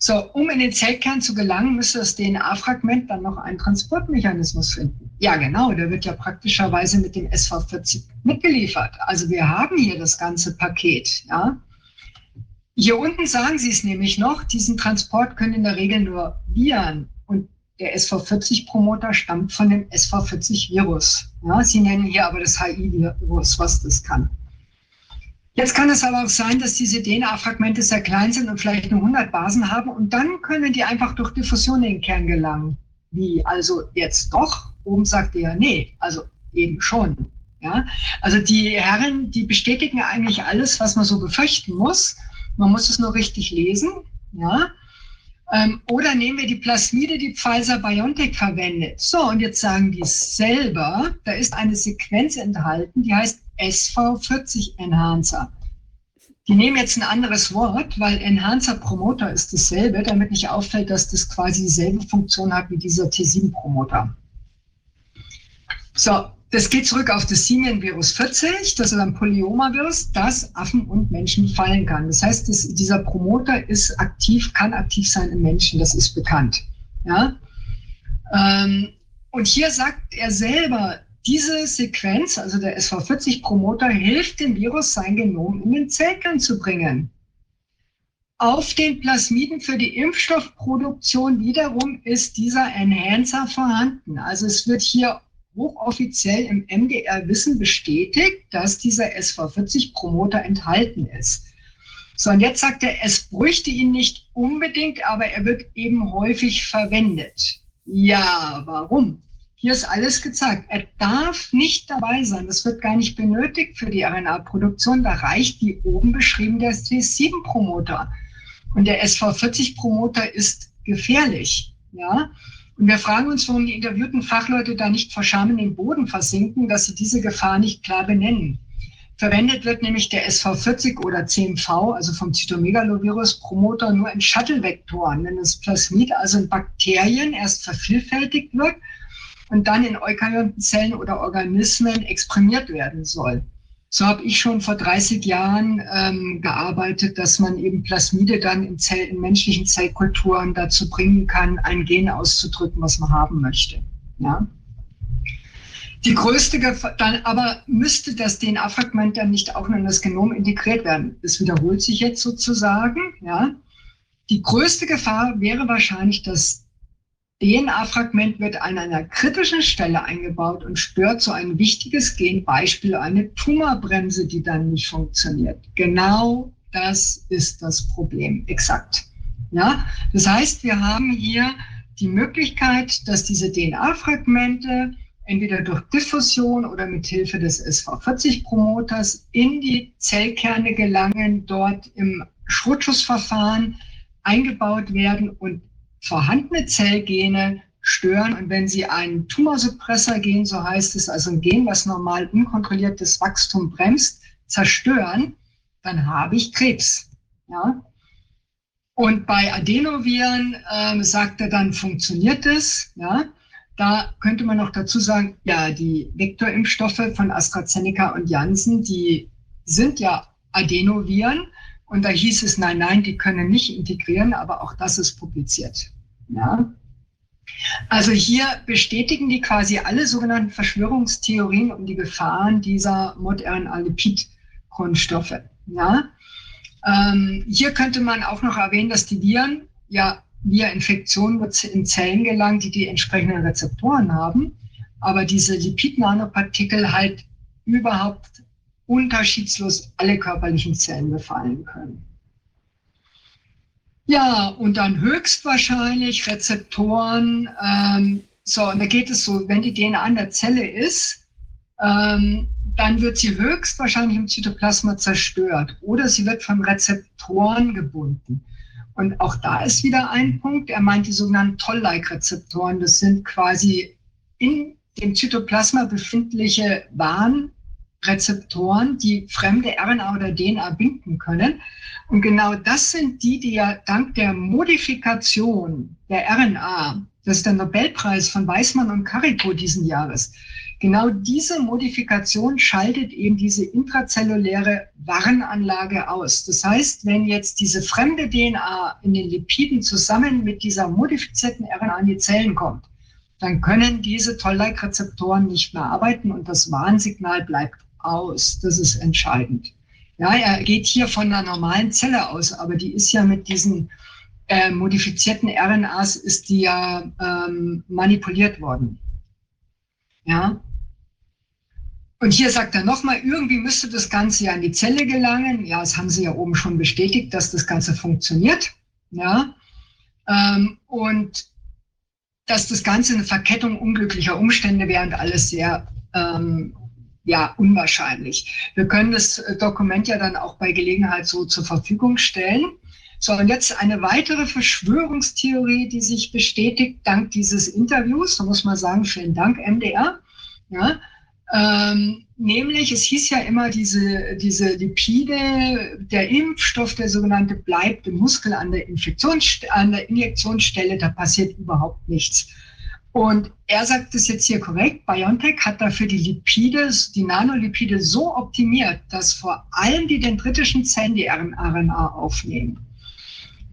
So, um in den Zellkern zu gelangen, müsste das DNA-Fragment dann noch einen Transportmechanismus finden. Ja, genau, der wird ja praktischerweise mit dem SV40 mitgeliefert. Also wir haben hier das ganze Paket. Ja. Hier unten sagen Sie es nämlich noch, diesen Transport können in der Regel nur Viren und der SV40-Promoter stammt von dem SV40-Virus. Ja, Sie nennen hier aber das HI-Virus, was das kann. Jetzt kann es aber auch sein, dass diese DNA-Fragmente sehr klein sind und vielleicht nur 100 Basen haben und dann können die einfach durch Diffusion in den Kern gelangen. Wie also jetzt doch? Oben sagt er, nee, also eben schon. Ja, also die Herren, die bestätigen eigentlich alles, was man so befürchten muss. Man muss es nur richtig lesen. Ja? Ähm, oder nehmen wir die Plasmide, die Pfizer BioNTech verwendet. So, und jetzt sagen die selber, da ist eine Sequenz enthalten, die heißt SV40 Enhancer. Die nehmen jetzt ein anderes Wort, weil Enhancer Promoter ist dasselbe, damit nicht auffällt, dass das quasi dieselbe Funktion hat wie dieser T7 So, das geht zurück auf das Simian-Virus 40, das ist ein Polyomavirus, das Affen und Menschen fallen kann. Das heißt, das, dieser Promoter ist aktiv, kann aktiv sein im Menschen, das ist bekannt. Ja? Ähm, und hier sagt er selber, diese Sequenz, also der SV40-Promoter, hilft dem Virus, sein Genom in den Zellkern zu bringen. Auf den Plasmiden für die Impfstoffproduktion wiederum ist dieser Enhancer vorhanden. Also es wird hier hochoffiziell im MDR-Wissen bestätigt, dass dieser SV40-Promoter enthalten ist. So, und jetzt sagt er, es bräuchte ihn nicht unbedingt, aber er wird eben häufig verwendet. Ja, warum? Hier ist alles gezeigt. Er darf nicht dabei sein. Das wird gar nicht benötigt für die RNA-Produktion. Da reicht wie oben beschrieben der C7-Promoter. Und der SV40-Promoter ist gefährlich. Ja? Und wir fragen uns, warum die interviewten Fachleute da nicht vor Scham in den Boden versinken, dass sie diese Gefahr nicht klar benennen. Verwendet wird nämlich der SV40 oder CMV, also vom Cytomegalovirus Promoter, nur in Shuttle-Vektoren, wenn das Plasmid also in Bakterien erst vervielfältigt wird und dann in Eukaryotenzellen oder Organismen exprimiert werden soll. So habe ich schon vor 30 Jahren ähm, gearbeitet, dass man eben Plasmide dann in, Zell, in menschlichen Zellkulturen dazu bringen kann, ein Gen auszudrücken, was man haben möchte. Ja? Die größte Gefahr, dann aber müsste das DNA-Fragment dann nicht auch in das Genom integriert werden. Das wiederholt sich jetzt sozusagen. Ja? Die größte Gefahr wäre wahrscheinlich, dass DNA-Fragment wird an einer kritischen Stelle eingebaut und stört so ein wichtiges Gen, Beispiel eine Tumorbremse, die dann nicht funktioniert. Genau das ist das Problem, exakt. Ja, das heißt, wir haben hier die Möglichkeit, dass diese DNA-Fragmente entweder durch Diffusion oder mit Hilfe des SV40-Promoters in die Zellkerne gelangen, dort im Schrutschussverfahren eingebaut werden und vorhandene Zellgene stören. Und wenn Sie einen Tumorsuppressor-Gen, so heißt es, also ein Gen, was normal unkontrolliertes Wachstum bremst, zerstören, dann habe ich Krebs. Ja? Und bei Adenoviren äh, sagt er dann, funktioniert es. Ja? Da könnte man noch dazu sagen, ja, die Vektorimpfstoffe von AstraZeneca und Janssen, die sind ja Adenoviren. Und da hieß es, nein, nein, die können nicht integrieren, aber auch das ist publiziert. Ja. Also hier bestätigen die quasi alle sogenannten Verschwörungstheorien um die Gefahren dieser Mod-RNA-Lipid-Grundstoffe. Ja. Ähm, hier könnte man auch noch erwähnen, dass die Viren ja via Infektion in Zellen gelangen, die die entsprechenden Rezeptoren haben, aber diese Lipid-Nanopartikel halt überhaupt unterschiedslos alle körperlichen Zellen befallen können. Ja, und dann höchstwahrscheinlich Rezeptoren. Ähm, so, und da geht es so, wenn die DNA in der Zelle ist, ähm, dann wird sie höchstwahrscheinlich im Zytoplasma zerstört oder sie wird von Rezeptoren gebunden. Und auch da ist wieder ein Punkt. Er meint die sogenannten Toll-like-Rezeptoren. Das sind quasi in dem Zytoplasma befindliche Warnrezeptoren, die fremde RNA oder DNA binden können. Und genau das sind die, die ja dank der Modifikation der RNA, das ist der Nobelpreis von Weismann und Carico diesen Jahres, genau diese Modifikation schaltet eben diese intrazelluläre Warnanlage aus. Das heißt, wenn jetzt diese fremde DNA in den Lipiden zusammen mit dieser modifizierten RNA in die Zellen kommt, dann können diese Toll-like-Rezeptoren nicht mehr arbeiten und das Warnsignal bleibt aus. Das ist entscheidend. Ja, er geht hier von einer normalen Zelle aus, aber die ist ja mit diesen äh, modifizierten RNAs ist die ja ähm, manipuliert worden. Ja. Und hier sagt er nochmal, irgendwie müsste das Ganze ja in die Zelle gelangen. Ja, das haben Sie ja oben schon bestätigt, dass das Ganze funktioniert. Ja. Ähm, und dass das Ganze eine Verkettung unglücklicher Umstände wäre und alles sehr ähm, ja, unwahrscheinlich. Wir können das äh, Dokument ja dann auch bei Gelegenheit so zur Verfügung stellen. So, und jetzt eine weitere Verschwörungstheorie, die sich bestätigt dank dieses Interviews. Da muss man sagen, vielen Dank, MDR. Ja, ähm, nämlich, es hieß ja immer, diese, diese Lipide, der Impfstoff, der sogenannte, bleibt im Muskel an der, an der Injektionsstelle, da passiert überhaupt nichts. Und er sagt es jetzt hier korrekt, BioNTech hat dafür die Lipide, die Nanolipide so optimiert, dass vor allem die dendritischen Zellen die RNA aufnehmen.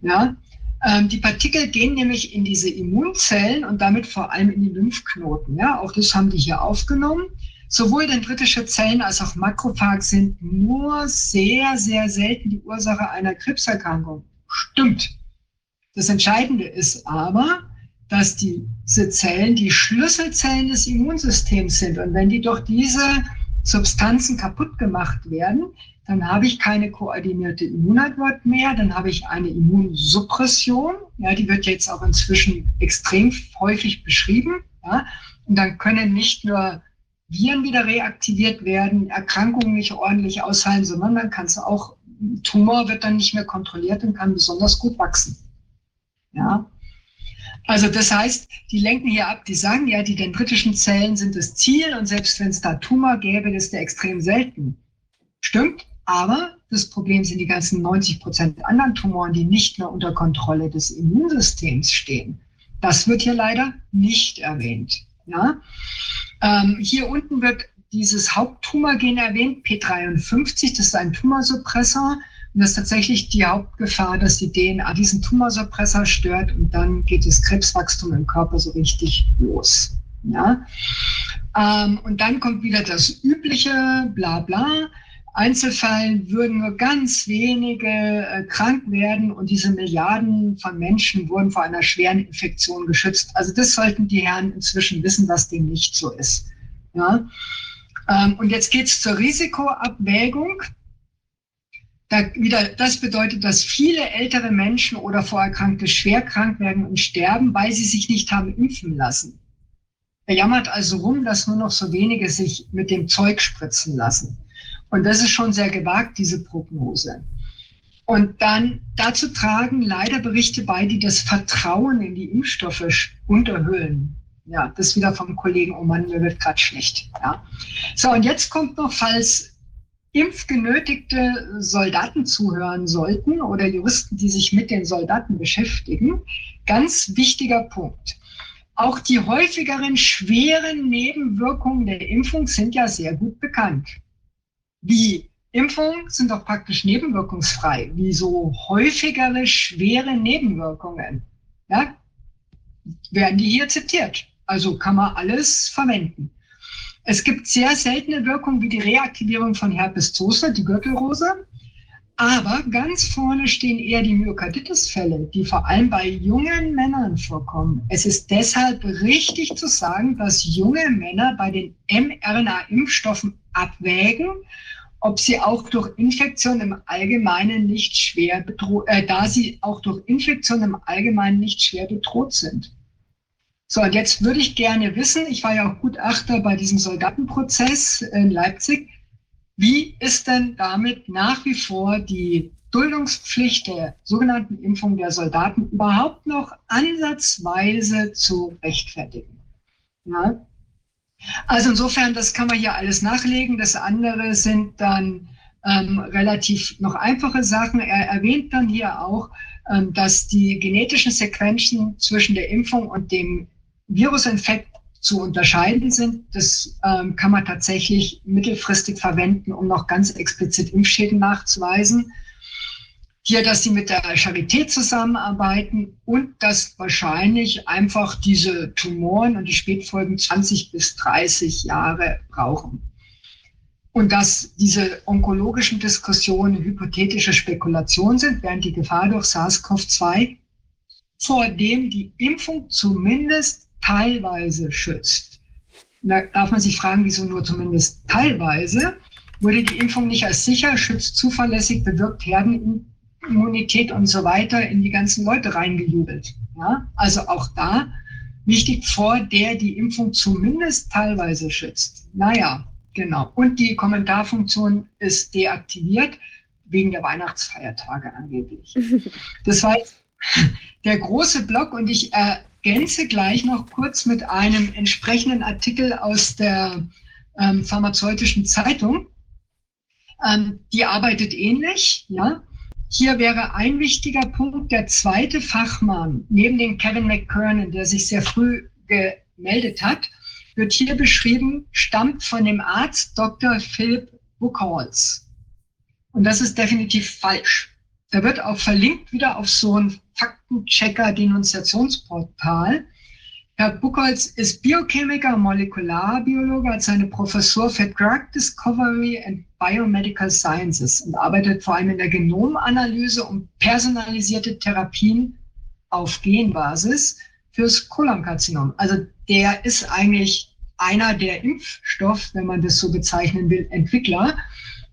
Ja? Ähm, die Partikel gehen nämlich in diese Immunzellen und damit vor allem in die Lymphknoten. Ja? Auch das haben die hier aufgenommen. Sowohl dendritische Zellen als auch Makrophag sind nur sehr, sehr selten die Ursache einer Krebserkrankung. Stimmt. Das Entscheidende ist aber, dass diese Zellen die Schlüsselzellen des Immunsystems sind. Und wenn die durch diese Substanzen kaputt gemacht werden, dann habe ich keine koordinierte Immunantwort mehr, dann habe ich eine Immunsuppression. Ja, die wird jetzt auch inzwischen extrem häufig beschrieben. Ja, und dann können nicht nur Viren wieder reaktiviert werden, Erkrankungen nicht ordentlich ausheilen, sondern dann kann es auch, Tumor wird dann nicht mehr kontrolliert und kann besonders gut wachsen. Ja, also das heißt, die lenken hier ab, die sagen ja, die dendritischen Zellen sind das Ziel und selbst wenn es da Tumor gäbe, ist der extrem selten. Stimmt, aber das Problem sind die ganzen 90 Prozent anderen Tumoren, die nicht mehr unter Kontrolle des Immunsystems stehen. Das wird hier leider nicht erwähnt. Ja? Ähm, hier unten wird dieses Haupttumorgen erwähnt, P53, das ist ein Tumorsuppressor. Und das ist tatsächlich die Hauptgefahr, dass die DNA diesen Tumorsuppressor stört und dann geht das Krebswachstum im Körper so richtig los. Ja? Ähm, und dann kommt wieder das übliche Blabla. Einzelfällen würden nur ganz wenige äh, krank werden und diese Milliarden von Menschen wurden vor einer schweren Infektion geschützt. Also das sollten die Herren inzwischen wissen, dass dem nicht so ist. Ja? Ähm, und jetzt geht es zur Risikoabwägung. Da wieder, das bedeutet, dass viele ältere Menschen oder Vorerkrankte schwer krank werden und sterben, weil sie sich nicht haben impfen lassen. Er jammert also rum, dass nur noch so wenige sich mit dem Zeug spritzen lassen. Und das ist schon sehr gewagt, diese Prognose. Und dann dazu tragen leider Berichte bei, die das Vertrauen in die Impfstoffe unterhöhlen. Ja, das wieder vom Kollegen, oh mir wird gerade schlecht. Ja. So, und jetzt kommt noch, falls impfgenötigte Soldaten zuhören sollten oder Juristen, die sich mit den Soldaten beschäftigen. Ganz wichtiger Punkt. Auch die häufigeren schweren Nebenwirkungen der Impfung sind ja sehr gut bekannt. Die Impfungen sind doch praktisch nebenwirkungsfrei. Wie so häufigere schwere Nebenwirkungen? Ja, werden die hier zitiert. Also kann man alles verwenden. Es gibt sehr seltene Wirkungen wie die Reaktivierung von Herpes zoster, die Gürtelrose. Aber ganz vorne stehen eher die Myokarditis-Fälle, die vor allem bei jungen Männern vorkommen. Es ist deshalb richtig zu sagen, dass junge Männer bei den mRNA-Impfstoffen abwägen, ob sie auch durch Infektion im Allgemeinen nicht schwer bedroht, äh, da sie auch durch Infektion im Allgemeinen nicht schwer bedroht sind. So, und jetzt würde ich gerne wissen, ich war ja auch Gutachter bei diesem Soldatenprozess in Leipzig, wie ist denn damit nach wie vor die Duldungspflicht der sogenannten Impfung der Soldaten überhaupt noch ansatzweise zu rechtfertigen? Ja? Also insofern, das kann man hier alles nachlegen. Das andere sind dann ähm, relativ noch einfache Sachen. Er erwähnt dann hier auch, ähm, dass die genetischen Sequenzen zwischen der Impfung und dem Virusinfekt zu unterscheiden sind. Das ähm, kann man tatsächlich mittelfristig verwenden, um noch ganz explizit Impfschäden nachzuweisen. Hier, dass sie mit der Charité zusammenarbeiten und dass wahrscheinlich einfach diese Tumoren und die Spätfolgen 20 bis 30 Jahre brauchen. Und dass diese onkologischen Diskussionen hypothetische Spekulationen sind, während die Gefahr durch SARS-CoV-2 vor dem die Impfung zumindest teilweise schützt. Da darf man sich fragen, wieso nur zumindest teilweise? Wurde die Impfung nicht als sicher, schützt zuverlässig, bewirkt Herden Immunität und so weiter in die ganzen Leute reingejubelt. Ja? Also auch da wichtig, vor der die Impfung zumindest teilweise schützt. Naja, genau. Und die Kommentarfunktion ist deaktiviert wegen der Weihnachtsfeiertage angeblich. Das war jetzt der große Block und ich ergänze gleich noch kurz mit einem entsprechenden Artikel aus der ähm, pharmazeutischen Zeitung. Ähm, die arbeitet ähnlich, ja. Hier wäre ein wichtiger Punkt, der zweite Fachmann neben dem Kevin McKernan, der sich sehr früh gemeldet hat, wird hier beschrieben, stammt von dem Arzt Dr. Philip Buchholz. Und das ist definitiv falsch. Da wird auch verlinkt wieder auf so ein Faktenchecker-Denunziationsportal. Herr Buchholz ist Biochemiker, Molekularbiologe, hat seine Professur für Drug Discovery and Biomedical Sciences und arbeitet vor allem in der Genomanalyse und personalisierte Therapien auf Genbasis fürs Kolonkarzinom. Also der ist eigentlich einer der Impfstoff, wenn man das so bezeichnen will, Entwickler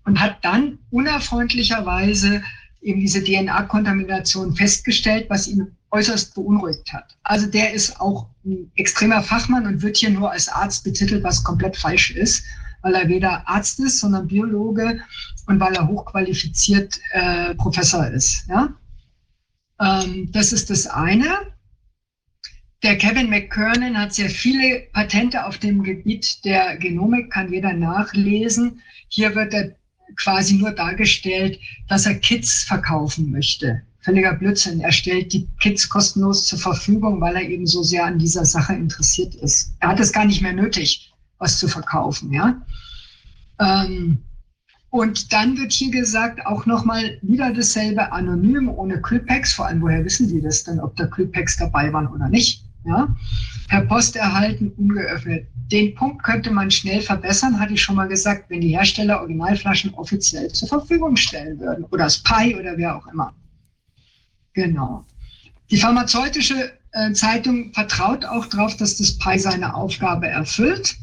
und hat dann unerfreundlicherweise eben diese DNA-Kontamination festgestellt, was ihn äußerst beunruhigt hat. Also der ist auch ein extremer Fachmann und wird hier nur als Arzt betitelt, was komplett falsch ist, weil er weder Arzt ist, sondern Biologe und weil er hochqualifiziert äh, Professor ist. Ja? Ähm, das ist das eine. Der Kevin McKernan hat sehr viele Patente auf dem Gebiet der Genomik, kann jeder nachlesen. Hier wird er quasi nur dargestellt, dass er Kits verkaufen möchte. Völliger Blödsinn. Er stellt die Kits kostenlos zur Verfügung, weil er eben so sehr an dieser Sache interessiert ist. Er hat es gar nicht mehr nötig, was zu verkaufen, ja. Ähm, und dann wird hier gesagt, auch nochmal wieder dasselbe, anonym, ohne Clipex. Vor allem, woher wissen die das denn, ob da Clipex dabei waren oder nicht? Ja? Per Post erhalten, ungeöffnet. Den Punkt könnte man schnell verbessern, hatte ich schon mal gesagt, wenn die Hersteller Originalflaschen offiziell zur Verfügung stellen würden. Oder das PI oder wer auch immer. Genau. Die pharmazeutische äh, Zeitung vertraut auch darauf, dass das PI seine Aufgabe erfüllt.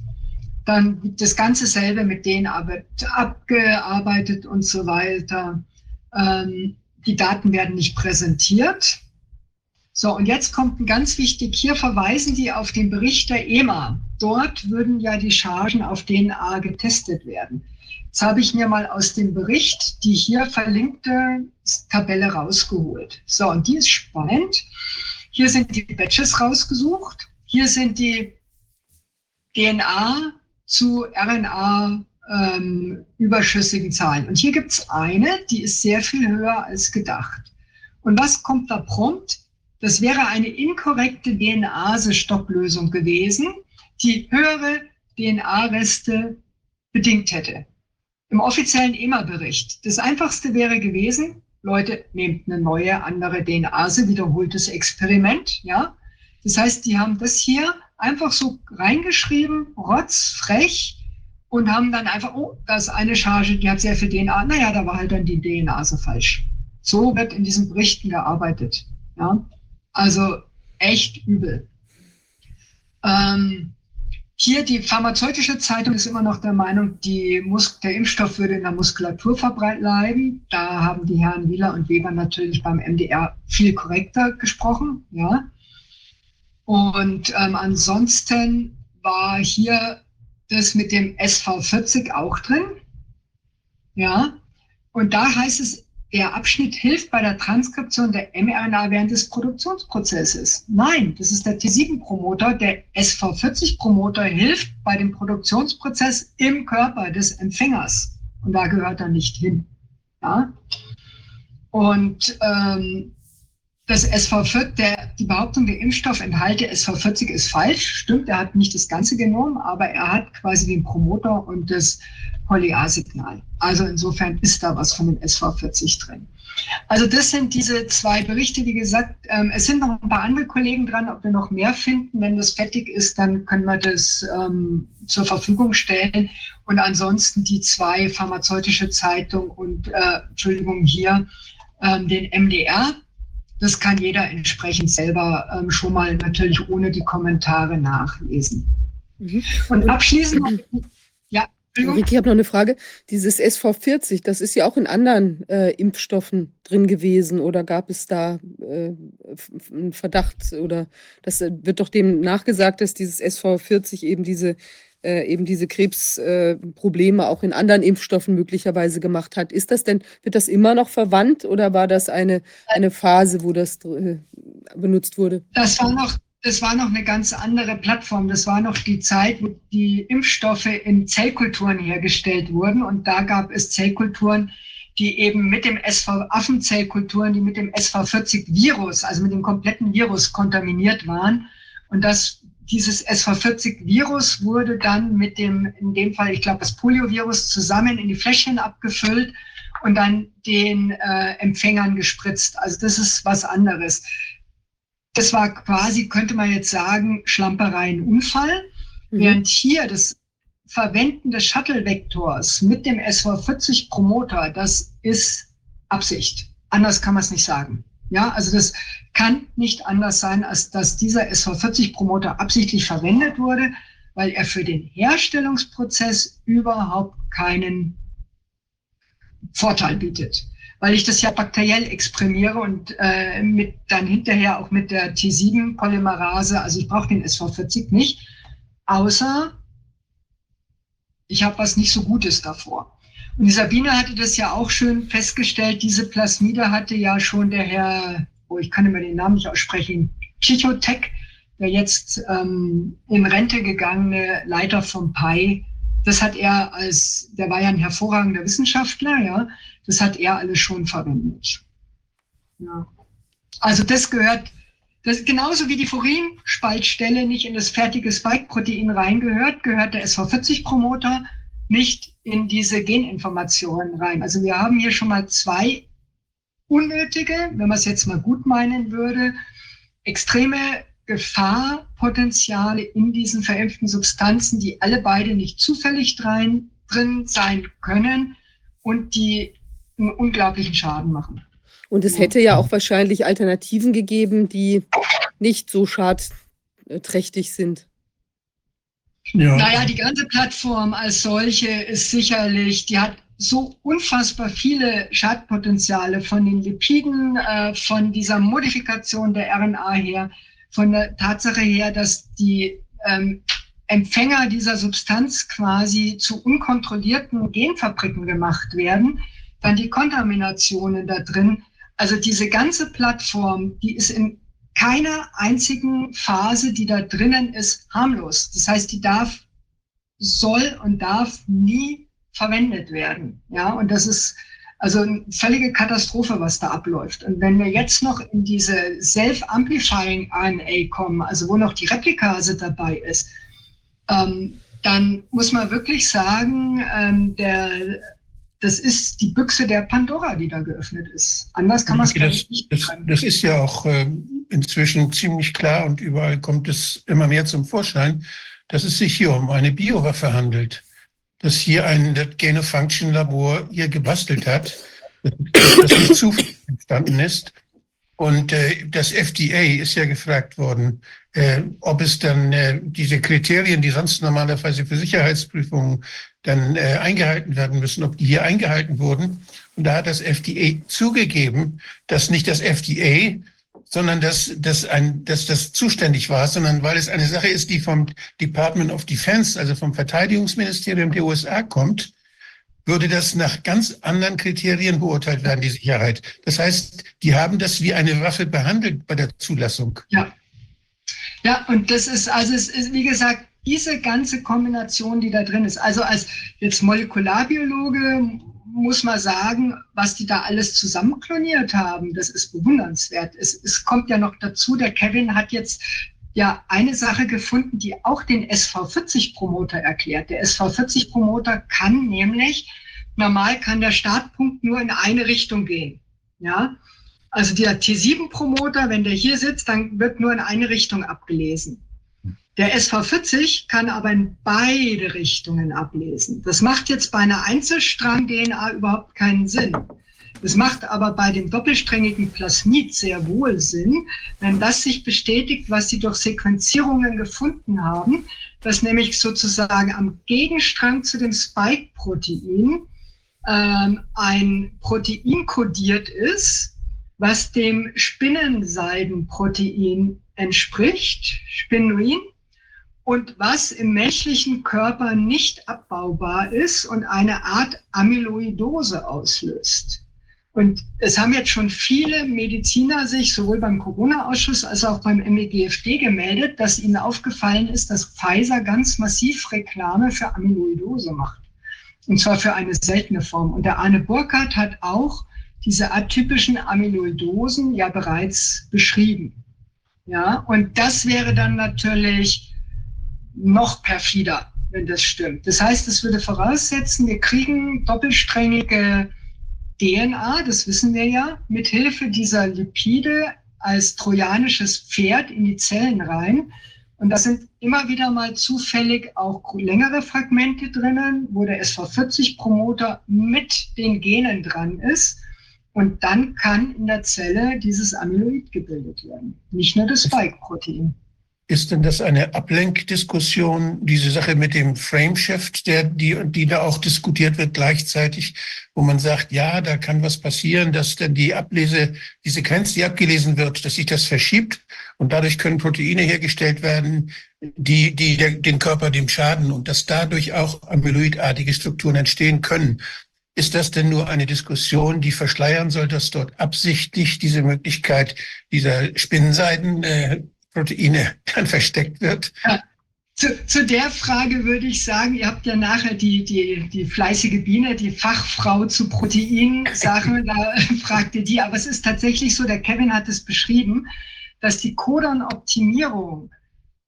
Dann das Ganze selber mit denen abgearbeitet und so weiter. Ähm, die Daten werden nicht präsentiert. So, und jetzt kommt ein ganz wichtig, hier verweisen die auf den Bericht der EMA. Dort würden ja die Chargen auf DNA getestet werden. Jetzt habe ich mir mal aus dem Bericht die hier verlinkte Tabelle rausgeholt. So, und die ist spannend. Hier sind die Batches rausgesucht. Hier sind die DNA zu RNA ähm, überschüssigen Zahlen. Und hier gibt es eine, die ist sehr viel höher als gedacht. Und was kommt da prompt? Das wäre eine inkorrekte DNA-Stopplösung gewesen, die höhere DNA-Reste bedingt hätte. Im offiziellen EMA-Bericht. Das einfachste wäre gewesen, Leute, nehmt eine neue, andere DNA-Se, wiederholtes Experiment, ja. Das heißt, die haben das hier einfach so reingeschrieben, rotzfrech, und haben dann einfach, oh, da ist eine Charge, die hat sehr viel DNA. Naja, da war halt dann die DNA so falsch. So wird in diesen Berichten gearbeitet, ja. Also echt übel. Ähm, hier die pharmazeutische Zeitung ist immer noch der Meinung, der Impfstoff würde in der Muskulatur verbleiben. Da haben die Herren Wieler und Weber natürlich beim MDR viel korrekter gesprochen. Ja. Und ähm, ansonsten war hier das mit dem SV40 auch drin. Ja. Und da heißt es der Abschnitt hilft bei der Transkription der mRNA während des Produktionsprozesses. Nein, das ist der T7-Promoter. Der SV40-Promoter hilft bei dem Produktionsprozess im Körper des Empfängers. Und da gehört er nicht hin. Ja? Und ähm, das SV40, der, die Behauptung, der Impfstoff enthalte SV40 ist falsch. Stimmt, er hat nicht das ganze Genom, aber er hat quasi den Promoter und das Poly-A-Signal. Also insofern ist da was von dem SV40 drin. Also das sind diese zwei Berichte, wie gesagt. Ähm, es sind noch ein paar andere Kollegen dran, ob wir noch mehr finden. Wenn das fertig ist, dann können wir das ähm, zur Verfügung stellen. Und ansonsten die zwei pharmazeutische Zeitung und, äh, Entschuldigung, hier ähm, den MDR. Das kann jeder entsprechend selber ähm, schon mal natürlich ohne die Kommentare nachlesen. Mhm. Und abschließend, ja, Ricky, ich habe noch eine Frage. Dieses SV40, das ist ja auch in anderen äh, Impfstoffen drin gewesen oder gab es da äh, einen Verdacht oder das äh, wird doch dem nachgesagt, dass dieses SV40 eben diese äh, eben diese Krebsprobleme auch in anderen Impfstoffen möglicherweise gemacht hat. Ist das denn, wird das immer noch verwandt oder war das eine, eine Phase, wo das äh, benutzt wurde? Das war noch das war noch eine ganz andere Plattform. Das war noch die Zeit, wo die Impfstoffe in Zellkulturen hergestellt wurden. Und da gab es Zellkulturen, die eben mit dem SV Affenzellkulturen, die mit dem SV40-Virus, also mit dem kompletten Virus kontaminiert waren. Und das, dieses SV40-Virus wurde dann mit dem, in dem Fall, ich glaube, das Poliovirus zusammen in die Fläschchen abgefüllt und dann den äh, Empfängern gespritzt. Also das ist was anderes das war quasi, könnte man jetzt sagen, Schlamperei, ein Unfall. Mhm. Während hier das Verwenden des Shuttle-Vektors mit dem SV40 Promoter, das ist Absicht. Anders kann man es nicht sagen. Ja, also das kann nicht anders sein, als dass dieser SV40 Promoter absichtlich verwendet wurde, weil er für den Herstellungsprozess überhaupt keinen Vorteil bietet weil ich das ja bakteriell exprimiere und äh, mit dann hinterher auch mit der T7-Polymerase, also ich brauche den SV40 nicht, außer ich habe was nicht so Gutes davor. Und die Sabine hatte das ja auch schön festgestellt, diese Plasmide hatte ja schon der Herr, oh, ich kann immer den Namen nicht aussprechen, Chichotek, der jetzt ähm, in Rente gegangene Leiter vom PI, das hat er als, der war ja ein hervorragender Wissenschaftler, ja, das hat er alles schon verwendet. Ja. Also das gehört, das, genauso wie die Furin-Spaltstelle nicht in das fertige Spike-Protein reingehört, gehört der SV40-Promoter nicht in diese Geninformationen rein. Also wir haben hier schon mal zwei unnötige, wenn man es jetzt mal gut meinen würde, extreme Gefahrpotenziale in diesen verimpften Substanzen, die alle beide nicht zufällig rein, drin sein können und die einen unglaublichen Schaden machen. Und es hätte ja auch wahrscheinlich Alternativen gegeben, die nicht so schadträchtig sind. Ja. Naja, die ganze Plattform als solche ist sicherlich, die hat so unfassbar viele Schadpotenziale von den Lipiden, äh, von dieser Modifikation der RNA her, von der Tatsache her, dass die ähm, Empfänger dieser Substanz quasi zu unkontrollierten Genfabriken gemacht werden dann die Kontaminationen da drin. Also diese ganze Plattform, die ist in keiner einzigen Phase, die da drinnen ist, harmlos. Das heißt, die darf, soll und darf nie verwendet werden. Ja, und das ist also eine völlige Katastrophe, was da abläuft. Und wenn wir jetzt noch in diese Self-Amplifying RNA kommen, also wo noch die Replikase dabei ist, ähm, dann muss man wirklich sagen, ähm, der das ist die Büchse der Pandora, die da geöffnet ist. Anders kann man es das, nicht das, das ist ja auch äh, inzwischen ziemlich klar und überall kommt es immer mehr zum Vorschein, dass es sich hier um eine Biowaffe handelt. Dass hier ein Gain-of-Function-Labor hier gebastelt hat, das nicht zufällig entstanden ist. Und äh, das FDA ist ja gefragt worden, äh, ob es dann äh, diese Kriterien, die sonst normalerweise für Sicherheitsprüfungen dann äh, eingehalten werden müssen, ob die hier eingehalten wurden. Und da hat das FDA zugegeben, dass nicht das FDA, sondern dass, dass, ein, dass das zuständig war, sondern weil es eine Sache ist, die vom Department of Defense, also vom Verteidigungsministerium der USA kommt, würde das nach ganz anderen Kriterien beurteilt werden, die Sicherheit. Das heißt, die haben das wie eine Waffe behandelt bei der Zulassung. Ja. Ja, und das ist, also es ist, wie gesagt, diese ganze Kombination, die da drin ist. Also als jetzt Molekularbiologe muss man sagen, was die da alles zusammenkloniert haben, das ist bewundernswert. Es, es kommt ja noch dazu, der Kevin hat jetzt ja eine Sache gefunden, die auch den SV40-Promoter erklärt. Der SV40-Promoter kann nämlich, normal kann der Startpunkt nur in eine Richtung gehen. Ja, also der T7-Promoter, wenn der hier sitzt, dann wird nur in eine Richtung abgelesen. Der SV40 kann aber in beide Richtungen ablesen. Das macht jetzt bei einer Einzelstrang-DNA überhaupt keinen Sinn. Es macht aber bei dem doppelsträngigen Plasmid sehr wohl Sinn, wenn das sich bestätigt, was sie durch Sequenzierungen gefunden haben, dass nämlich sozusagen am Gegenstrang zu dem Spike-Protein ähm, ein Protein kodiert ist, was dem Spinnenseidenprotein entspricht, Spinuin, und was im menschlichen Körper nicht abbaubar ist und eine Art Amyloidose auslöst. Und es haben jetzt schon viele Mediziner sich sowohl beim Corona-Ausschuss als auch beim MEGFD gemeldet, dass ihnen aufgefallen ist, dass Pfizer ganz massiv Reklame für Amyloidose macht. Und zwar für eine seltene Form. Und der Arne Burkhardt hat auch diese atypischen Amyloidosen ja bereits beschrieben. Ja, und das wäre dann natürlich noch perfider, wenn das stimmt. Das heißt, es würde voraussetzen, wir kriegen doppelsträngige DNA, das wissen wir ja, mit Hilfe dieser Lipide als trojanisches Pferd in die Zellen rein. Und da sind immer wieder mal zufällig auch längere Fragmente drinnen, wo der SV40-Promoter mit den Genen dran ist. Und dann kann in der Zelle dieses Amyloid gebildet werden, nicht nur das Spike-Protein. Ist denn das eine Ablenkdiskussion, diese Sache mit dem Frameshift, der, die, die da auch diskutiert wird gleichzeitig, wo man sagt, ja, da kann was passieren, dass dann die Ablese, die Sequenz, die abgelesen wird, dass sich das verschiebt und dadurch können Proteine hergestellt werden, die, die der, den Körper dem schaden und dass dadurch auch amyloidartige Strukturen entstehen können. Ist das denn nur eine Diskussion, die verschleiern soll, dass dort absichtlich diese Möglichkeit dieser Spinnenseiten äh, Proteine dann versteckt wird? Ja. Zu, zu, der Frage würde ich sagen, ihr habt ja nachher die, die, die fleißige Biene, die Fachfrau zu Proteinsachen, da fragt ihr die. Aber es ist tatsächlich so, der Kevin hat es beschrieben, dass die Codon-Optimierung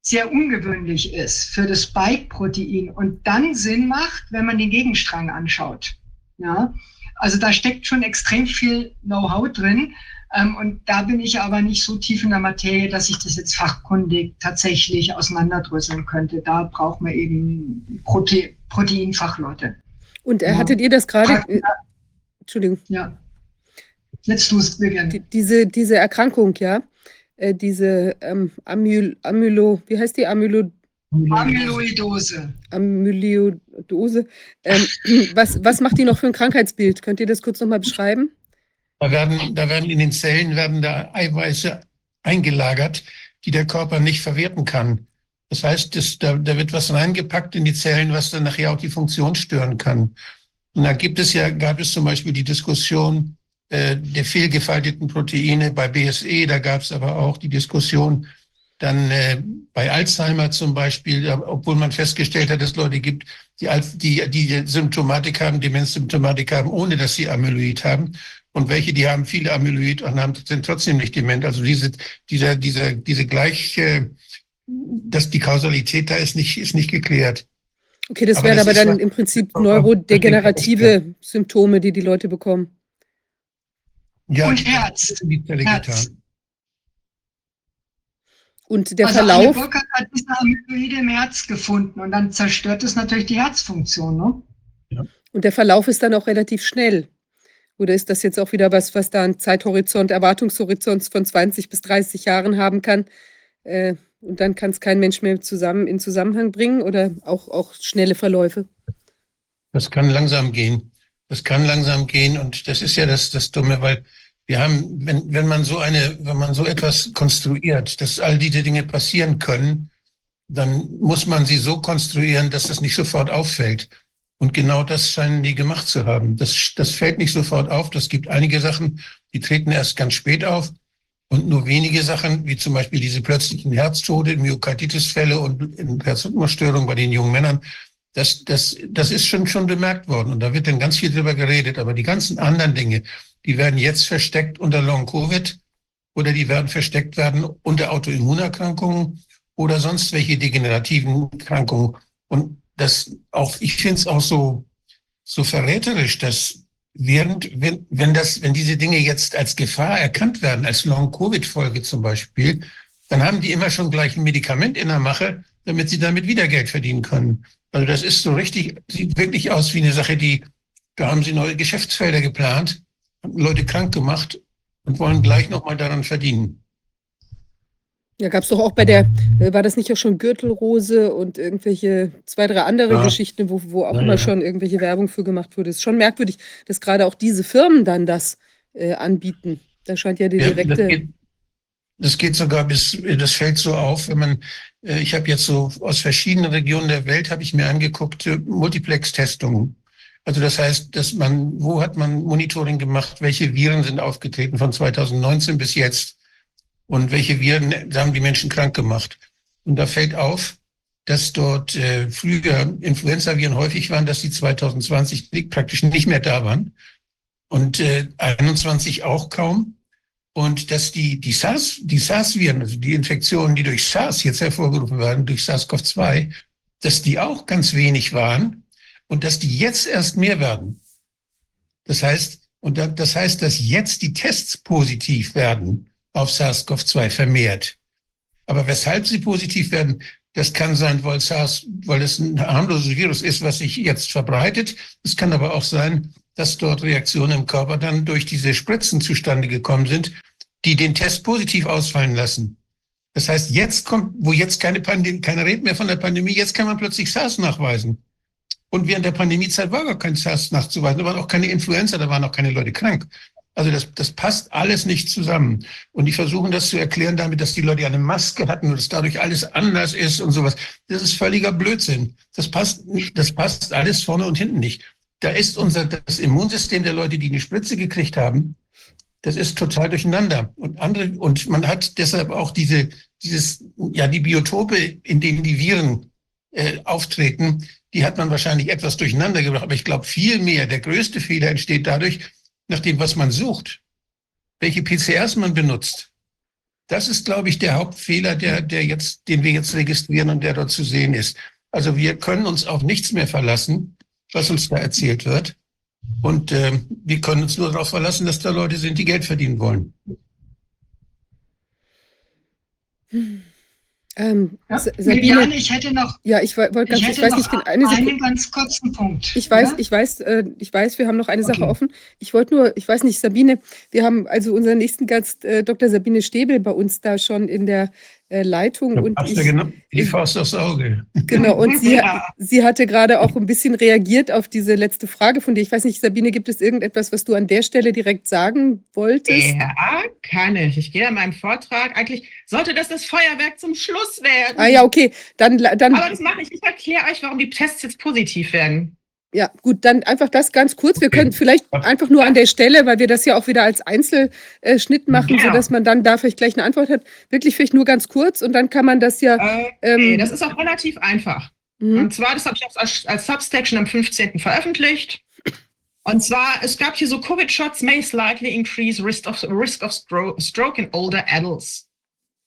sehr ungewöhnlich ist für das Spike-Protein und dann Sinn macht, wenn man den Gegenstrang anschaut. Ja, also da steckt schon extrem viel Know-how drin. Ähm, und da bin ich aber nicht so tief in der Materie, dass ich das jetzt fachkundig tatsächlich auseinanderdröseln könnte. Da braucht man eben Prote Proteinfachleute. Und äh, hattet ihr das gerade? Äh, Entschuldigung. Ja. Jetzt du gerne. diese, diese Erkrankung, ja, äh, diese ähm, Amyl, Amylo, wie heißt die? Amylo, Amyloidose. Amyloidose. Ähm, was, was macht die noch für ein Krankheitsbild? Könnt ihr das kurz nochmal beschreiben? Da werden, da werden in den Zellen werden da Eiweiße eingelagert, die der Körper nicht verwerten kann. Das heißt, das, da, da wird was reingepackt in die Zellen, was dann nachher auch die Funktion stören kann. Und da gibt es ja, gab es zum Beispiel die Diskussion äh, der fehlgefalteten Proteine bei BSE, da gab es aber auch die Diskussion dann äh, bei Alzheimer zum Beispiel, obwohl man festgestellt hat, dass es Leute gibt, die, die, die Symptomatik haben, Demenzsymptomatik haben, ohne dass sie Amyloid haben und welche, die haben viele Amyloid und haben, sind trotzdem nicht dement. Also diese, dieser, dieser, diese gleiche, dass die Kausalität da ist nicht, ist nicht geklärt. Okay, das aber wären das aber dann im Prinzip neurodegenerative Symptome, die die Leute bekommen. Ja, und Herz. Herz. Und der also Verlauf. Anne hat diese Amyloide im Herz gefunden und dann zerstört es natürlich die Herzfunktion. Ne? Ja. Und der Verlauf ist dann auch relativ schnell. Oder ist das jetzt auch wieder was, was da einen Zeithorizont, Erwartungshorizont von 20 bis 30 Jahren haben kann? Äh, und dann kann es kein Mensch mehr zusammen in Zusammenhang bringen oder auch, auch schnelle Verläufe? Das kann langsam gehen. Das kann langsam gehen und das ist ja das, das Dumme, weil wir haben, wenn, wenn man so eine, wenn man so etwas konstruiert, dass all diese Dinge passieren können, dann muss man sie so konstruieren, dass das nicht sofort auffällt. Und genau das scheinen die gemacht zu haben. Das, das fällt nicht sofort auf. Das gibt einige Sachen, die treten erst ganz spät auf. Und nur wenige Sachen, wie zum Beispiel diese plötzlichen Herztode, Myokarditisfälle und Herzrhythmusstörungen bei den jungen Männern, das, das, das ist schon, schon bemerkt worden. Und da wird dann ganz viel drüber geredet. Aber die ganzen anderen Dinge, die werden jetzt versteckt unter Long-Covid oder die werden versteckt werden unter Autoimmunerkrankungen oder sonst welche degenerativen Erkrankungen. Und das auch, ich finde es auch so, so verräterisch, dass während, wenn, wenn das, wenn diese Dinge jetzt als Gefahr erkannt werden, als Long-Covid-Folge zum Beispiel, dann haben die immer schon gleich ein Medikament in der Mache, damit sie damit wieder Geld verdienen können. Also das ist so richtig, sieht wirklich aus wie eine Sache, die, da haben sie neue Geschäftsfelder geplant, haben Leute krank gemacht und wollen gleich nochmal daran verdienen. Ja, gab es doch auch bei der, äh, war das nicht auch schon Gürtelrose und irgendwelche zwei, drei andere Ja. Geschichten, wo, wo auch Ja, immer ja. schon irgendwelche Werbung für gemacht wurde. Ist schon merkwürdig, dass gerade auch diese Firmen dann das äh, anbieten. Da scheint ja die Ja, das, direkte. geht, das geht sogar bis, das fällt so auf, wenn man, äh, ich habe jetzt so aus verschiedenen Regionen der Welt habe ich mir angeguckt, äh, Multiplex-Testungen. Also das heißt, dass man, wo hat man Monitoring gemacht, welche Viren sind aufgetreten von 2019 bis jetzt und welche Viren haben die Menschen krank gemacht. Und da fällt auf, dass dort äh, früher Influenza-Viren häufig waren, dass die 2020 praktisch nicht mehr da waren und äh, 21 auch kaum und dass die, die SARS, die SARS-Viren, also die Infektionen, die durch SARS jetzt hervorgerufen werden, durch SARS-CoV-2, dass die auch ganz wenig waren und dass die jetzt erst mehr werden. Das heißt, und da- das heißt, dass jetzt die Tests positiv werden auf SARS-CoV-2 vermehrt. Aber weshalb sie positiv werden, das kann sein, weil SARS, weil es ein harmloses Virus ist, was sich jetzt verbreitet. Es kann aber auch sein, dass dort Reaktionen im Körper dann durch diese Spritzen zustande gekommen sind, die den Test positiv ausfallen lassen. Das heißt, jetzt kommt, wo jetzt keine Pandemie, keiner redet mehr von der Pandemie, jetzt kann man plötzlich SARS nachweisen. Und während der Pandemiezeit war gar kein SARS nachzuweisen, da waren auch keine Influenza, da waren auch keine Leute krank. Also das, das passt alles nicht zusammen. Und die versuchen das zu erklären damit, dass die Leute eine Maske hatten und dass dadurch alles anders ist und sowas. Das ist völliger Blödsinn. Das passt nicht, das passt alles vorne und hinten nicht. Da ist unser, das Immunsystem der Leute, die eine Spritze gekriegt haben, das ist total durcheinander. Und andere, und man hat deshalb auch diese, dieses, ja, die Biotope, in denen die Viren äh, auftreten, die hat man wahrscheinlich etwas durcheinander gebracht. Aber ich glaube viel mehr, der größte Fehler entsteht dadurch, nach dem, was man sucht, welche PCRs man benutzt. Das ist, glaube ich, der Hauptfehler, der, der jetzt, den wir jetzt registrieren und der dort zu sehen ist. Also wir können uns auf nichts mehr verlassen, was uns da erzählt wird. Und äh, wir können uns nur darauf verlassen, dass da Leute sind, die Geld verdienen wollen. Ähm, Ja, Sabine, ich hätte noch, ja, ich wollte ganz, ich ich weiß nicht, eine Sekunde. einen ganz kurzen Punkt. Ich weiß, ja? ich weiß, äh, ich weiß, wir haben noch eine Sache Okay. offen. Ich wollte nur, ich weiß nicht, Sabine, wir haben also unseren nächsten Gast, äh, Dr. Sabine Stäbel, bei uns da schon in der Leitung. Da Und ich, genau die ich- Faust aufs Auge. genau, und sie, Ja. sie hatte gerade auch ein bisschen reagiert auf diese letzte Frage von dir. Ich weiß nicht, Sabine, gibt es irgendetwas, was du an der Stelle direkt sagen wolltest? Ja, kann ich. Ich gehe an meinem Vortrag. Eigentlich sollte das das Feuerwerk zum Schluss werden. Ah ja, okay, dann, dann Aber das mache ich. Ich erkläre euch, warum die Tests jetzt positiv werden. Ja, gut, dann einfach das ganz kurz. Wir Okay. können vielleicht einfach nur an der Stelle, weil wir das ja auch wieder als Einzelschnitt machen, Genau. sodass man dann da vielleicht gleich eine Antwort hat. Wirklich vielleicht nur ganz kurz und dann kann man das ja. Okay, Ähm, das ist auch relativ einfach. Mhm. Und zwar, das habe ich als, als Substack schon am 15. veröffentlicht. Und zwar, es gab hier so Covid-Shots may slightly increase risk of, risk of stro stroke in older adults.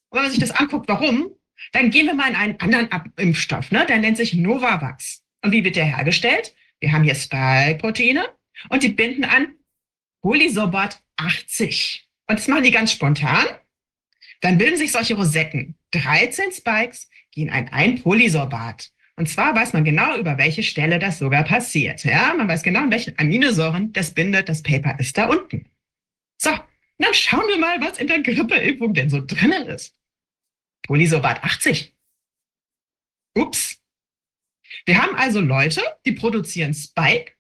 Und wenn man sich das anguckt, warum, dann gehen wir mal in einen anderen Impfstoff, ne? Der nennt sich Novavax. Und wie wird der hergestellt? Wir haben hier Spike-Proteine und die binden an Polysorbat 80. Und das machen die ganz spontan. Dann bilden sich solche Rosetten. 13 Spikes gehen an ein Polysorbat. Und zwar weiß man genau, über welche Stelle das sogar passiert. Ja, man weiß genau, in welchen Aminosäuren das bindet. Das Paper ist da unten. So, dann schauen wir mal, was in der Grippeimpfung denn so drinnen ist. Polysorbat 80. Ups. Wir haben also Leute, die produzieren Spike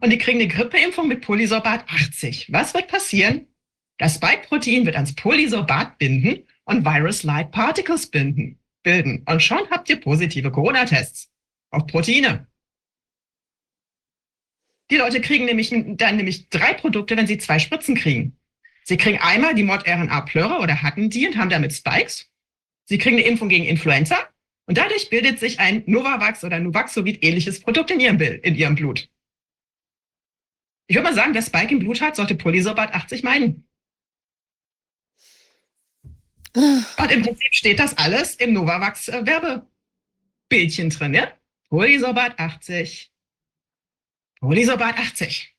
und die kriegen eine Grippeimpfung mit Polysorbat 80. Was wird passieren? Das Spike-Protein wird ans Polysorbat binden und Virus-like Particles binden, bilden. Und schon habt ihr positive Corona-Tests auf Proteine. Die Leute kriegen nämlich dann nämlich drei Produkte, wenn sie zwei Spritzen kriegen. Sie kriegen einmal die Mod-RNA-Plöre oder hatten die und haben damit Spikes. Sie kriegen eine Impfung gegen Influenza und dadurch bildet sich ein Novavax oder Nuvaxovid ähnliches Produkt in ihrem, in ihrem Blut. Ich würde mal sagen, wer Spike im Blut hat, sollte Polysorbat 80 meiden. Und im Prinzip steht das alles im Novavax-Werbebildchen drin, ja? Polysorbat 80. Polysorbat 80.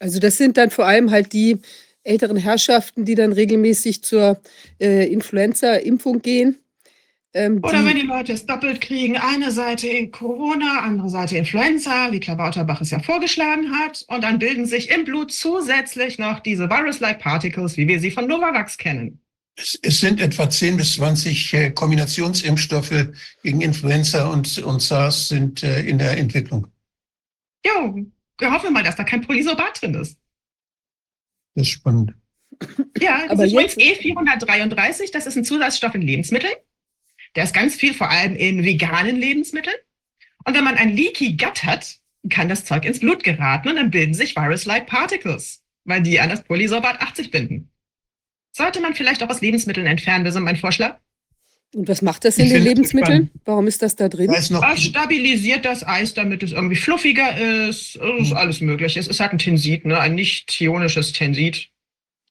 Also das sind dann vor allem halt die älteren Herrschaften, die dann regelmäßig zur äh, Influenza-Impfung gehen. Ähm, Oder wenn die Leute es doppelt kriegen, eine Seite in Corona, andere Seite Influenza, wie Klabauterbach es ja vorgeschlagen hat, und dann bilden sich im Blut zusätzlich noch diese Virus-like Particles, wie wir sie von Novavax kennen. Es, es sind etwa 10 bis 20 äh, Kombinationsimpfstoffe gegen Influenza und, und SARS sind äh, in der Entwicklung. Jo, wir hoffen mal, dass da kein Polysorbat drin ist. Das ist spannend. Ja, das Aber ist jetzt- übrigens E433, das ist ein Zusatzstoff in Lebensmitteln. Der ist ganz viel, vor allem in veganen Lebensmitteln. Und wenn man ein Leaky Gut hat, kann das Zeug ins Blut geraten und dann bilden sich Virus-like Particles, weil die an das Polysorbat 80 binden. Sollte man vielleicht auch aus Lebensmitteln entfernen, das ist mein Vorschlag. Und was macht das in Ich den Lebensmitteln? Warum ist das da drin? Da Das stabilisiert das Eis, damit es irgendwie fluffiger ist. Es ist Mhm. alles mögliche. Es ist halt ein Tensid, ne? ein nicht-ionisches Tensid.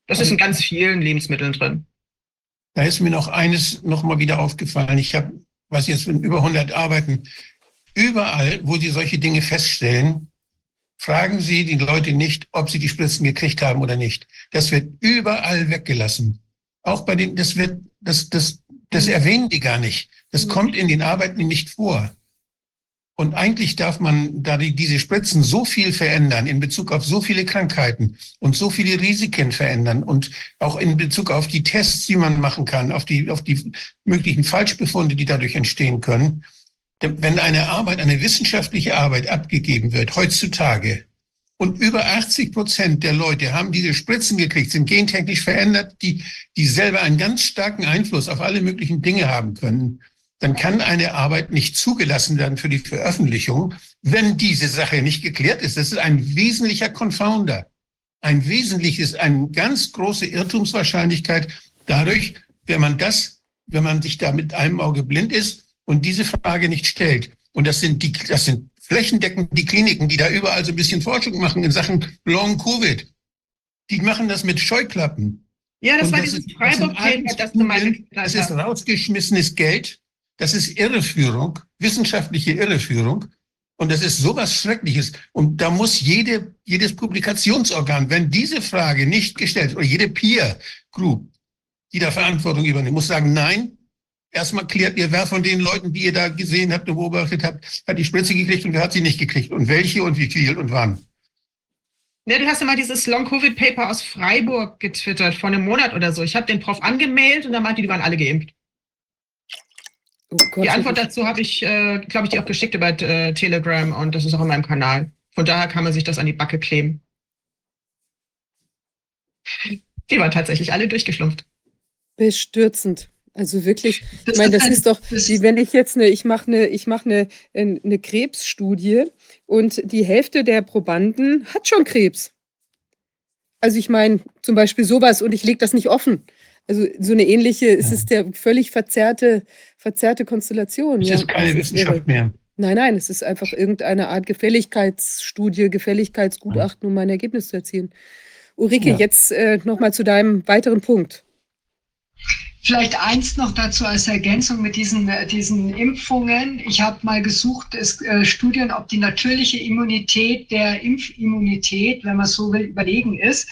Das ist in ganz vielen Lebensmitteln drin. Da ist mir noch eines noch mal wieder aufgefallen. Ich habe, was jetzt in über 100 Arbeiten, überall, wo Sie solche Dinge feststellen, fragen Sie die Leute nicht, ob sie die Spritzen gekriegt haben oder nicht. Das wird überall weggelassen. Auch bei den, das wird, das, das, das erwähnen die gar nicht. Das Mhm. kommt in den Arbeiten nicht vor. Und eigentlich darf man, da die, diese Spritzen so viel verändern in Bezug auf so viele Krankheiten und so viele Risiken verändern und auch in Bezug auf die Tests, die man machen kann, auf die, auf die möglichen Falschbefunde, die dadurch entstehen können. Wenn eine Arbeit, eine wissenschaftliche Arbeit abgegeben wird, heutzutage, und über 80 Prozent der Leute haben diese Spritzen gekriegt, sind gentechnisch verändert, die, die selber einen ganz starken Einfluss auf alle möglichen Dinge haben können, dann kann eine Arbeit nicht zugelassen werden für die Veröffentlichung, wenn diese Sache nicht geklärt ist. Das ist ein wesentlicher Confounder. Ein wesentliches, eine ganz große Irrtumswahrscheinlichkeit dadurch, wenn man das, wenn man sich da mit einem Auge blind ist und diese Frage nicht stellt. Und das sind die, das sind flächendeckend die Kliniken, die da überall so ein bisschen Forschung machen in Sachen Long Covid. Die machen das mit Scheuklappen. Ja, das Und war das dieses ist- das du Studien, Das ist rausgeschmissenes Geld. Das ist Irreführung, wissenschaftliche Irreführung. Und das ist sowas Schreckliches. Und da muss jede, jedes Publikationsorgan, wenn diese Frage nicht gestellt oder jede Peer Group, die da Verantwortung übernimmt, muss sagen, nein, erstmal klärt ihr, wer von den Leuten, die ihr da gesehen habt und beobachtet habt, hat die Spritze gekriegt und wer hat sie nicht gekriegt und welche und wie viel und wann. Ne, du hast ja mal dieses Long-Covid-Paper aus Freiburg getwittert, vor einem Monat oder so. Ich habe den Prof angemeldet und dann meinte, die waren alle geimpft. Oh Gott, Die Antwort dazu habe ich, äh, glaube ich, dir auch geschickt über äh, Telegram und das ist auch in meinem Kanal. Von daher kann man sich das an die Backe kleben. Die waren tatsächlich alle durchgeschlumpft. bestürzend. Also wirklich, ich Das meine, ist das ein- ist doch, wie wenn ich jetzt eine, ich mache eine, ich mache eine, eine Krebsstudie und die Hälfte der Probanden hat schon Krebs. Also ich meine, zum Beispiel sowas und ich lege das nicht offen. Also so eine ähnliche, es Ja. ist der völlig verzerrte, verzerrte Konstellation. Das ja. ist keine Das ist irre. Wissenschaft mehr. Nein, nein, es ist einfach irgendeine Art Gefälligkeitsstudie, Gefälligkeitsgutachten, um ein Ergebnis zu erzielen. Ulrike, Ja. jetzt äh, nochmal zu deinem weiteren Punkt. Vielleicht eins noch dazu als Ergänzung mit diesen, äh, diesen Impfungen. Ich habe mal gesucht, es, äh, Studien, ob die natürliche Immunität der Impfimmunität, wenn man so will, überlegen ist.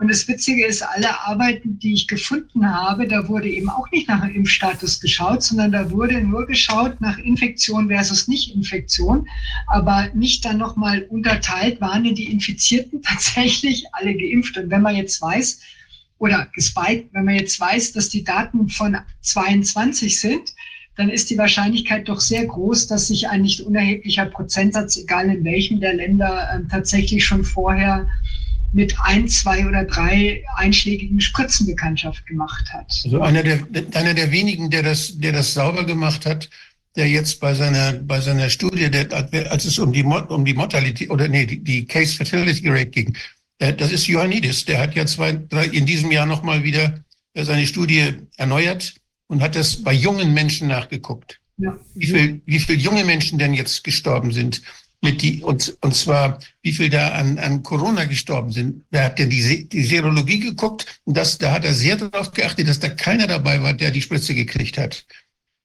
Und das Witzige ist, alle Arbeiten, die ich gefunden habe, da wurde eben auch nicht nach Impfstatus geschaut, sondern da wurde nur geschaut nach Infektion versus Nicht-Infektion, aber nicht dann nochmal unterteilt, waren denn die Infizierten tatsächlich alle geimpft. Und wenn man jetzt weiß, oder gespeit, wenn man jetzt weiß, dass die Daten von 22 sind, dann ist die Wahrscheinlichkeit doch sehr groß, dass sich ein nicht unerheblicher Prozentsatz, egal in welchem der Länder, äh, tatsächlich schon vorher mit ein, zwei oder drei einschlägigen Spritzen Bekanntschaft gemacht hat. Also einer der, einer der wenigen, der das, der das sauber gemacht hat, der jetzt bei seiner, bei seiner Studie, der, als es um die, um die Mortality oder nee, die, die Case Fertility Rate ging, äh, das ist Ioannidis. Der hat ja zwei, drei, in diesem Jahr nochmal wieder äh, seine Studie erneuert und hat das bei jungen Menschen nachgeguckt. Ja. Wie viel, wie viel junge Menschen denn jetzt gestorben sind mit die, und, und zwar, wie viel da an, an Corona gestorben sind. Da hat denn die, die Serologie geguckt und das, da hat er sehr darauf geachtet, dass da keiner dabei war, der die Spritze gekriegt hat.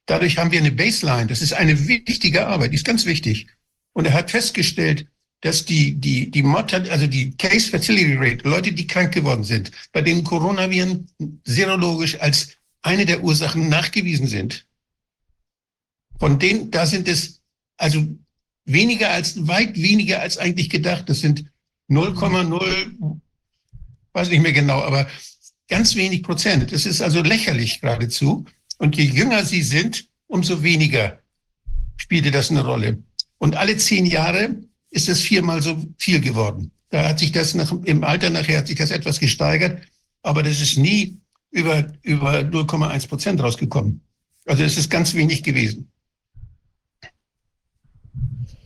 Dadurch haben wir eine Baseline. Das ist eine wichtige Arbeit, die ist ganz wichtig. Und er hat festgestellt, dass die, die, die Mortal, also die Case Fertility Rate, Leute, die krank geworden sind, bei denen Coronaviren serologisch als eine der Ursachen nachgewiesen sind. Von denen, da sind es also weniger als, weit weniger als eigentlich gedacht. Das sind 0,0, weiß nicht mehr genau, aber ganz wenig Prozent. Das ist also lächerlich geradezu. Und je jünger sie sind, umso weniger spielte das eine Rolle. Und alle zehn Jahre ist es viermal so viel geworden. Da hat sich das nach, im Alter nachher hat sich das etwas gesteigert, aber das ist nie über, über 0,1 Prozent rausgekommen. Also es ist ganz wenig gewesen.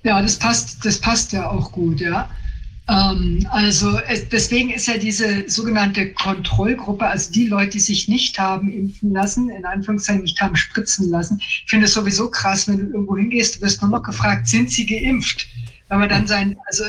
Ja, das passt, das passt ja auch gut, ja. Ähm, also es, deswegen ist ja diese sogenannte Kontrollgruppe, also die Leute, die sich nicht haben impfen lassen, in Anführungszeichen nicht haben spritzen lassen. Ich finde es sowieso krass, wenn du irgendwo hingehst, du wirst nur noch gefragt, sind sie geimpft? Wenn man dann sein, also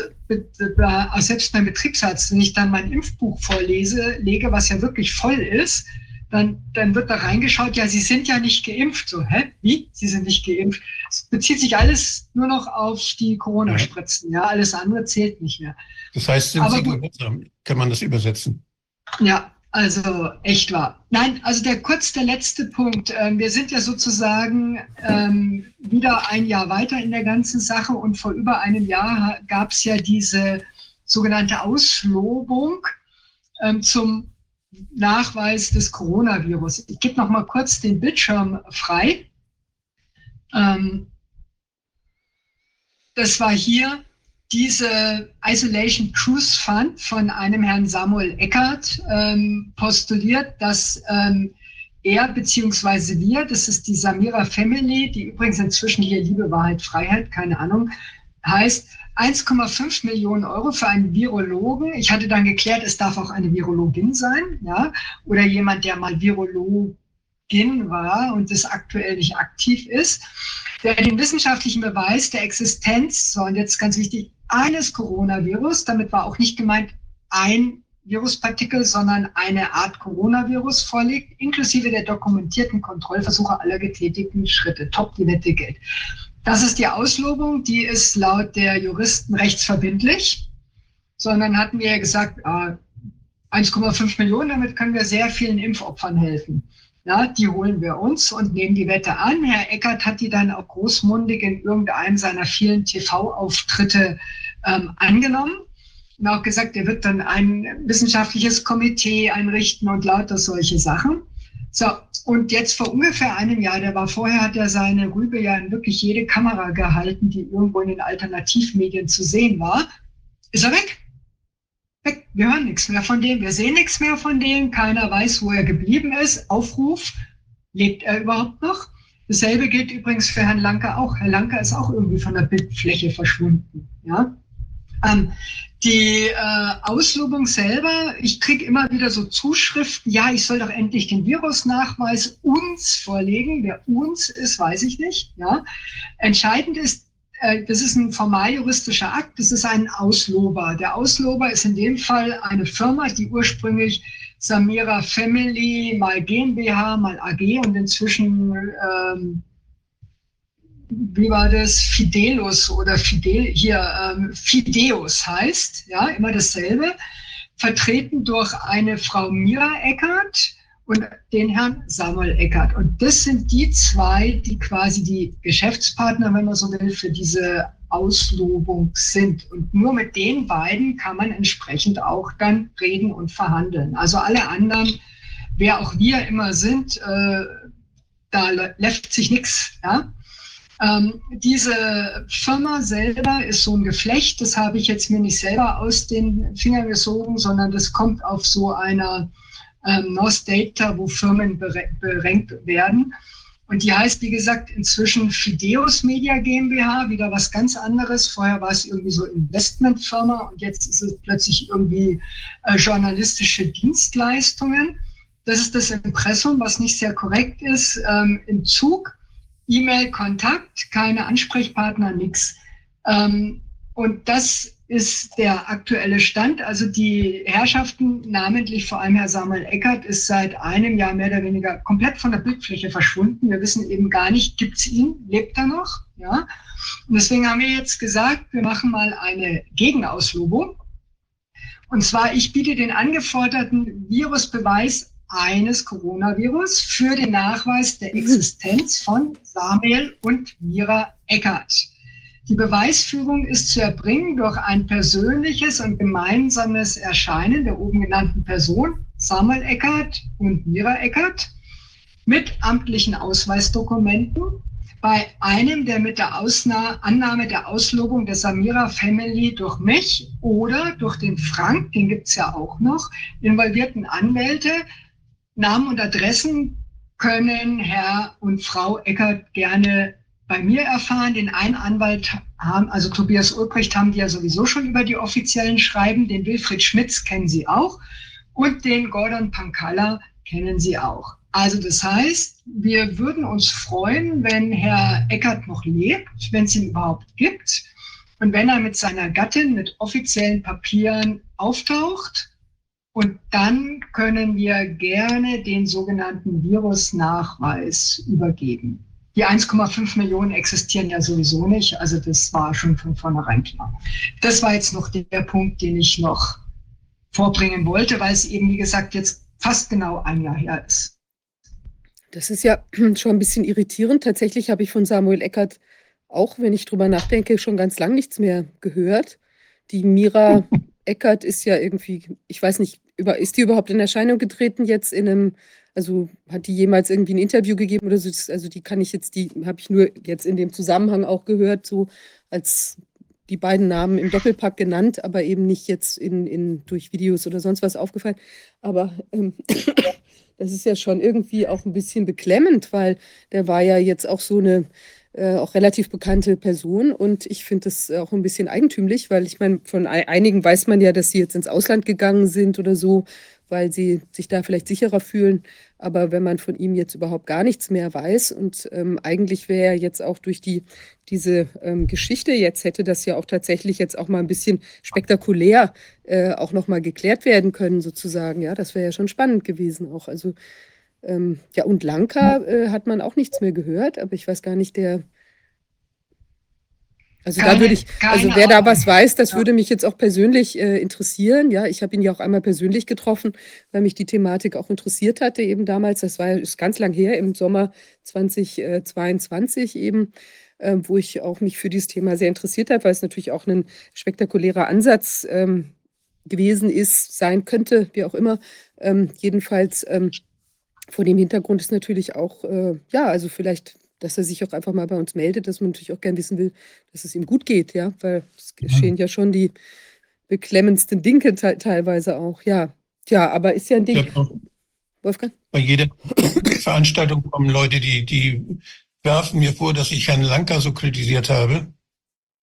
selbst mein Betriebsarzt, wenn ich dann mein Impfbuch vorlese, lege, was ja wirklich voll ist, dann, dann wird da reingeschaut, ja, Sie sind ja nicht geimpft. So, hä? Wie? Sie sind nicht geimpft. Es bezieht sich alles nur noch auf die Corona-Spritzen. Ja, alles andere zählt nicht mehr. Das heißt, sind Aber Sie gehorsam? Kann man das übersetzen? Ja, also echt wahr. Nein, also der kurz der letzte Punkt. Ähm, wir sind ja sozusagen ähm, wieder ein Jahr weiter in der ganzen Sache und vor über einem Jahr gab es ja diese sogenannte Auslobung ähm, zum Nachweis des Coronavirus. Ich gebe noch mal kurz den Bildschirm frei. Ähm, das war hier diese Isolation Cruise Fund von einem Herrn Samuel Eckert ähm, postuliert, dass ähm, er beziehungsweise wir, das ist die Samira Family, die übrigens inzwischen hier Liebe, Wahrheit, Freiheit, keine Ahnung, heißt, 1,5 Millionen Euro für einen Virologen. Ich hatte dann geklärt, es darf auch eine Virologin sein, ja, oder jemand, der mal Virologin war und das aktuell nicht aktiv ist, der den wissenschaftlichen Beweis der Existenz, so und jetzt ganz wichtig, eines Coronavirus, damit war auch nicht gemeint ein Viruspartikel, sondern eine Art Coronavirus vorliegt, inklusive der dokumentierten Kontrollversuche aller getätigten Schritte. Top, die Wette gilt. Das ist die Auslobung, die ist laut der Juristen rechtsverbindlich, sondern hatten wir ja gesagt, 1,5 äh, Millionen, damit können wir sehr vielen Impfopfern helfen. Ja, die holen wir uns und nehmen die Wette an. Herr Eckert hat die dann auch großmundig in irgendeinem seiner vielen TV-Auftritte ähm, angenommen und auch gesagt, er wird dann ein wissenschaftliches Komitee einrichten und lauter solche Sachen. So, und jetzt vor ungefähr einem Jahr, der war vorher, hat er seine Rübe ja in wirklich jede Kamera gehalten, die irgendwo in den Alternativmedien zu sehen war. Ist er weg? Weg. Wir hören nichts mehr von dem, wir sehen nichts mehr von dem, keiner weiß, wo er geblieben ist. Aufruf, lebt er überhaupt noch? Dasselbe gilt übrigens für Herrn Lanke auch. Herr Lanke ist auch irgendwie von der Bildfläche verschwunden. Ja? Ähm, die äh, Auslobung selber, ich kriege immer wieder so Zuschriften, ja, ich soll doch endlich den Virusnachweis uns vorlegen. Wer uns ist, weiß ich nicht. Ja. Entscheidend ist, das ist ein formal juristischer Akt, das ist ein Auslober. Der Auslober ist in dem Fall eine Firma, die ursprünglich Samira Family mal GmbH, mal AG und inzwischen ähm, wie war das, Fidelus oder Fidel, hier ähm, Fideus heißt, ja, immer dasselbe. vertreten durch eine Frau Mira Eckert und den Herrn Samuel Eckert. Und das sind die zwei, die quasi die Geschäftspartner, wenn man so will, für diese Auslobung sind. Und nur mit den beiden kann man entsprechend auch dann reden und verhandeln. Also alle anderen, wer auch wir immer sind, äh, da läuft sich nichts. Ja? Ähm, diese Firma selber ist so ein Geflecht, das habe ich jetzt mir nicht selber aus den Fingern gesogen, sondern das kommt auf so einer ähm, North Data, wo Firmen berenkt werden. Und die heißt, wie gesagt, inzwischen Fideus Media GmbH, wieder was ganz anderes. Vorher war es irgendwie so Investmentfirma und jetzt ist es plötzlich irgendwie äh, journalistische Dienstleistungen. Das ist das Impressum, was nicht sehr korrekt ist. Ähm, Im Zug E-Mail-Kontakt, keine Ansprechpartner, nichts. Ähm, und das ist der aktuelle Stand. Also die Herrschaften, namentlich vor allem Herr Samuel Eckert, ist seit einem Jahr mehr oder weniger komplett von der Bildfläche verschwunden. Wir wissen eben gar nicht, gibt es ihn, lebt er noch? Ja. Und deswegen haben wir jetzt gesagt, wir machen mal eine Gegenauslobung. Und zwar, ich biete den angeforderten Virusbeweis eines Coronavirus für den Nachweis der Existenz von Samuel und Mira Eckert. Die Beweisführung ist zu erbringen durch ein persönliches und gemeinsames Erscheinen der oben genannten Person, Samuel Eckert und Mira Eckert, mit amtlichen Ausweisdokumenten bei einem, der mit der Ausna Annahme der Auslobung der Samira Family durch mich oder durch den Frank, den gibt es ja auch noch, involvierten Anwälte. Namen und Adressen können Herr und Frau Eckert gerne bei mir erfahren. Den einen Anwalt haben, also Tobias Ulbricht haben die ja sowieso schon über die offiziellen Schreiben. Den Wilfried Schmitz kennen Sie auch. Und den Gordon Pankalla kennen Sie auch. Also das heißt, wir würden uns freuen, wenn Herr Eckert noch lebt, wenn es ihn überhaupt gibt. Und wenn er mit seiner Gattin mit offiziellen Papieren auftaucht und dann können wir gerne den sogenannten Virusnachweis übergeben. Die 1,5 Millionen existieren ja sowieso nicht, also das war schon von vornherein klar. Das war jetzt noch der Punkt, den ich noch vorbringen wollte, weil es eben, wie gesagt, jetzt fast genau ein Jahr her ist. Das ist ja schon ein bisschen irritierend. Tatsächlich habe ich von Samuel Eckert auch, wenn ich drüber nachdenke, schon ganz lang nichts mehr gehört. Die Mira Eckert ist ja irgendwie, ich weiß nicht, über, ist die überhaupt in Erscheinung getreten jetzt in einem, also hat die jemals irgendwie ein Interview gegeben oder so? Also die kann ich jetzt, die habe ich nur jetzt in dem Zusammenhang auch gehört, so als die beiden Namen im Doppelpack genannt, aber eben nicht jetzt in, in, durch Videos oder sonst was aufgefallen. Aber ähm, das ist ja schon irgendwie auch ein bisschen beklemmend, weil der war ja jetzt auch so eine äh, auch relativ bekannte Person. Und ich finde das auch ein bisschen eigentümlich, weil ich meine, von einigen weiß man ja, dass sie jetzt ins Ausland gegangen sind oder so, weil sie sich da vielleicht sicherer fühlen. Aber wenn man von ihm jetzt überhaupt gar nichts mehr weiß und ähm, eigentlich wäre ja jetzt auch durch die, diese ähm, Geschichte jetzt hätte das ja auch tatsächlich jetzt auch mal ein bisschen spektakulär äh, auch nochmal geklärt werden können sozusagen. Ja, das wäre ja schon spannend gewesen auch. Also ähm, ja, und Lanka äh, hat man auch nichts mehr gehört, aber ich weiß gar nicht, der. Also keine, da würde ich, also wer da was weiß, das ja. würde mich jetzt auch persönlich äh, interessieren. Ja, ich habe ihn ja auch einmal persönlich getroffen, weil mich die Thematik auch interessiert hatte eben damals. Das war ist ganz lang her, im Sommer 2022 eben, äh, wo ich auch mich für dieses Thema sehr interessiert habe, weil es natürlich auch ein spektakulärer Ansatz ähm, gewesen ist, sein könnte, wie auch immer. Ähm, jedenfalls ähm, vor dem Hintergrund ist natürlich auch, äh, ja, also vielleicht, dass er sich auch einfach mal bei uns meldet, dass man natürlich auch gern wissen will, dass es ihm gut geht, ja, weil es geschehen ja schon die beklemmendsten Dinge te teilweise auch, ja. Tja, aber ist ja ein Ding. Ja, Wolfgang? Bei jeder Veranstaltung kommen Leute, die, die werfen mir vor, dass ich Herrn Lanka so kritisiert habe.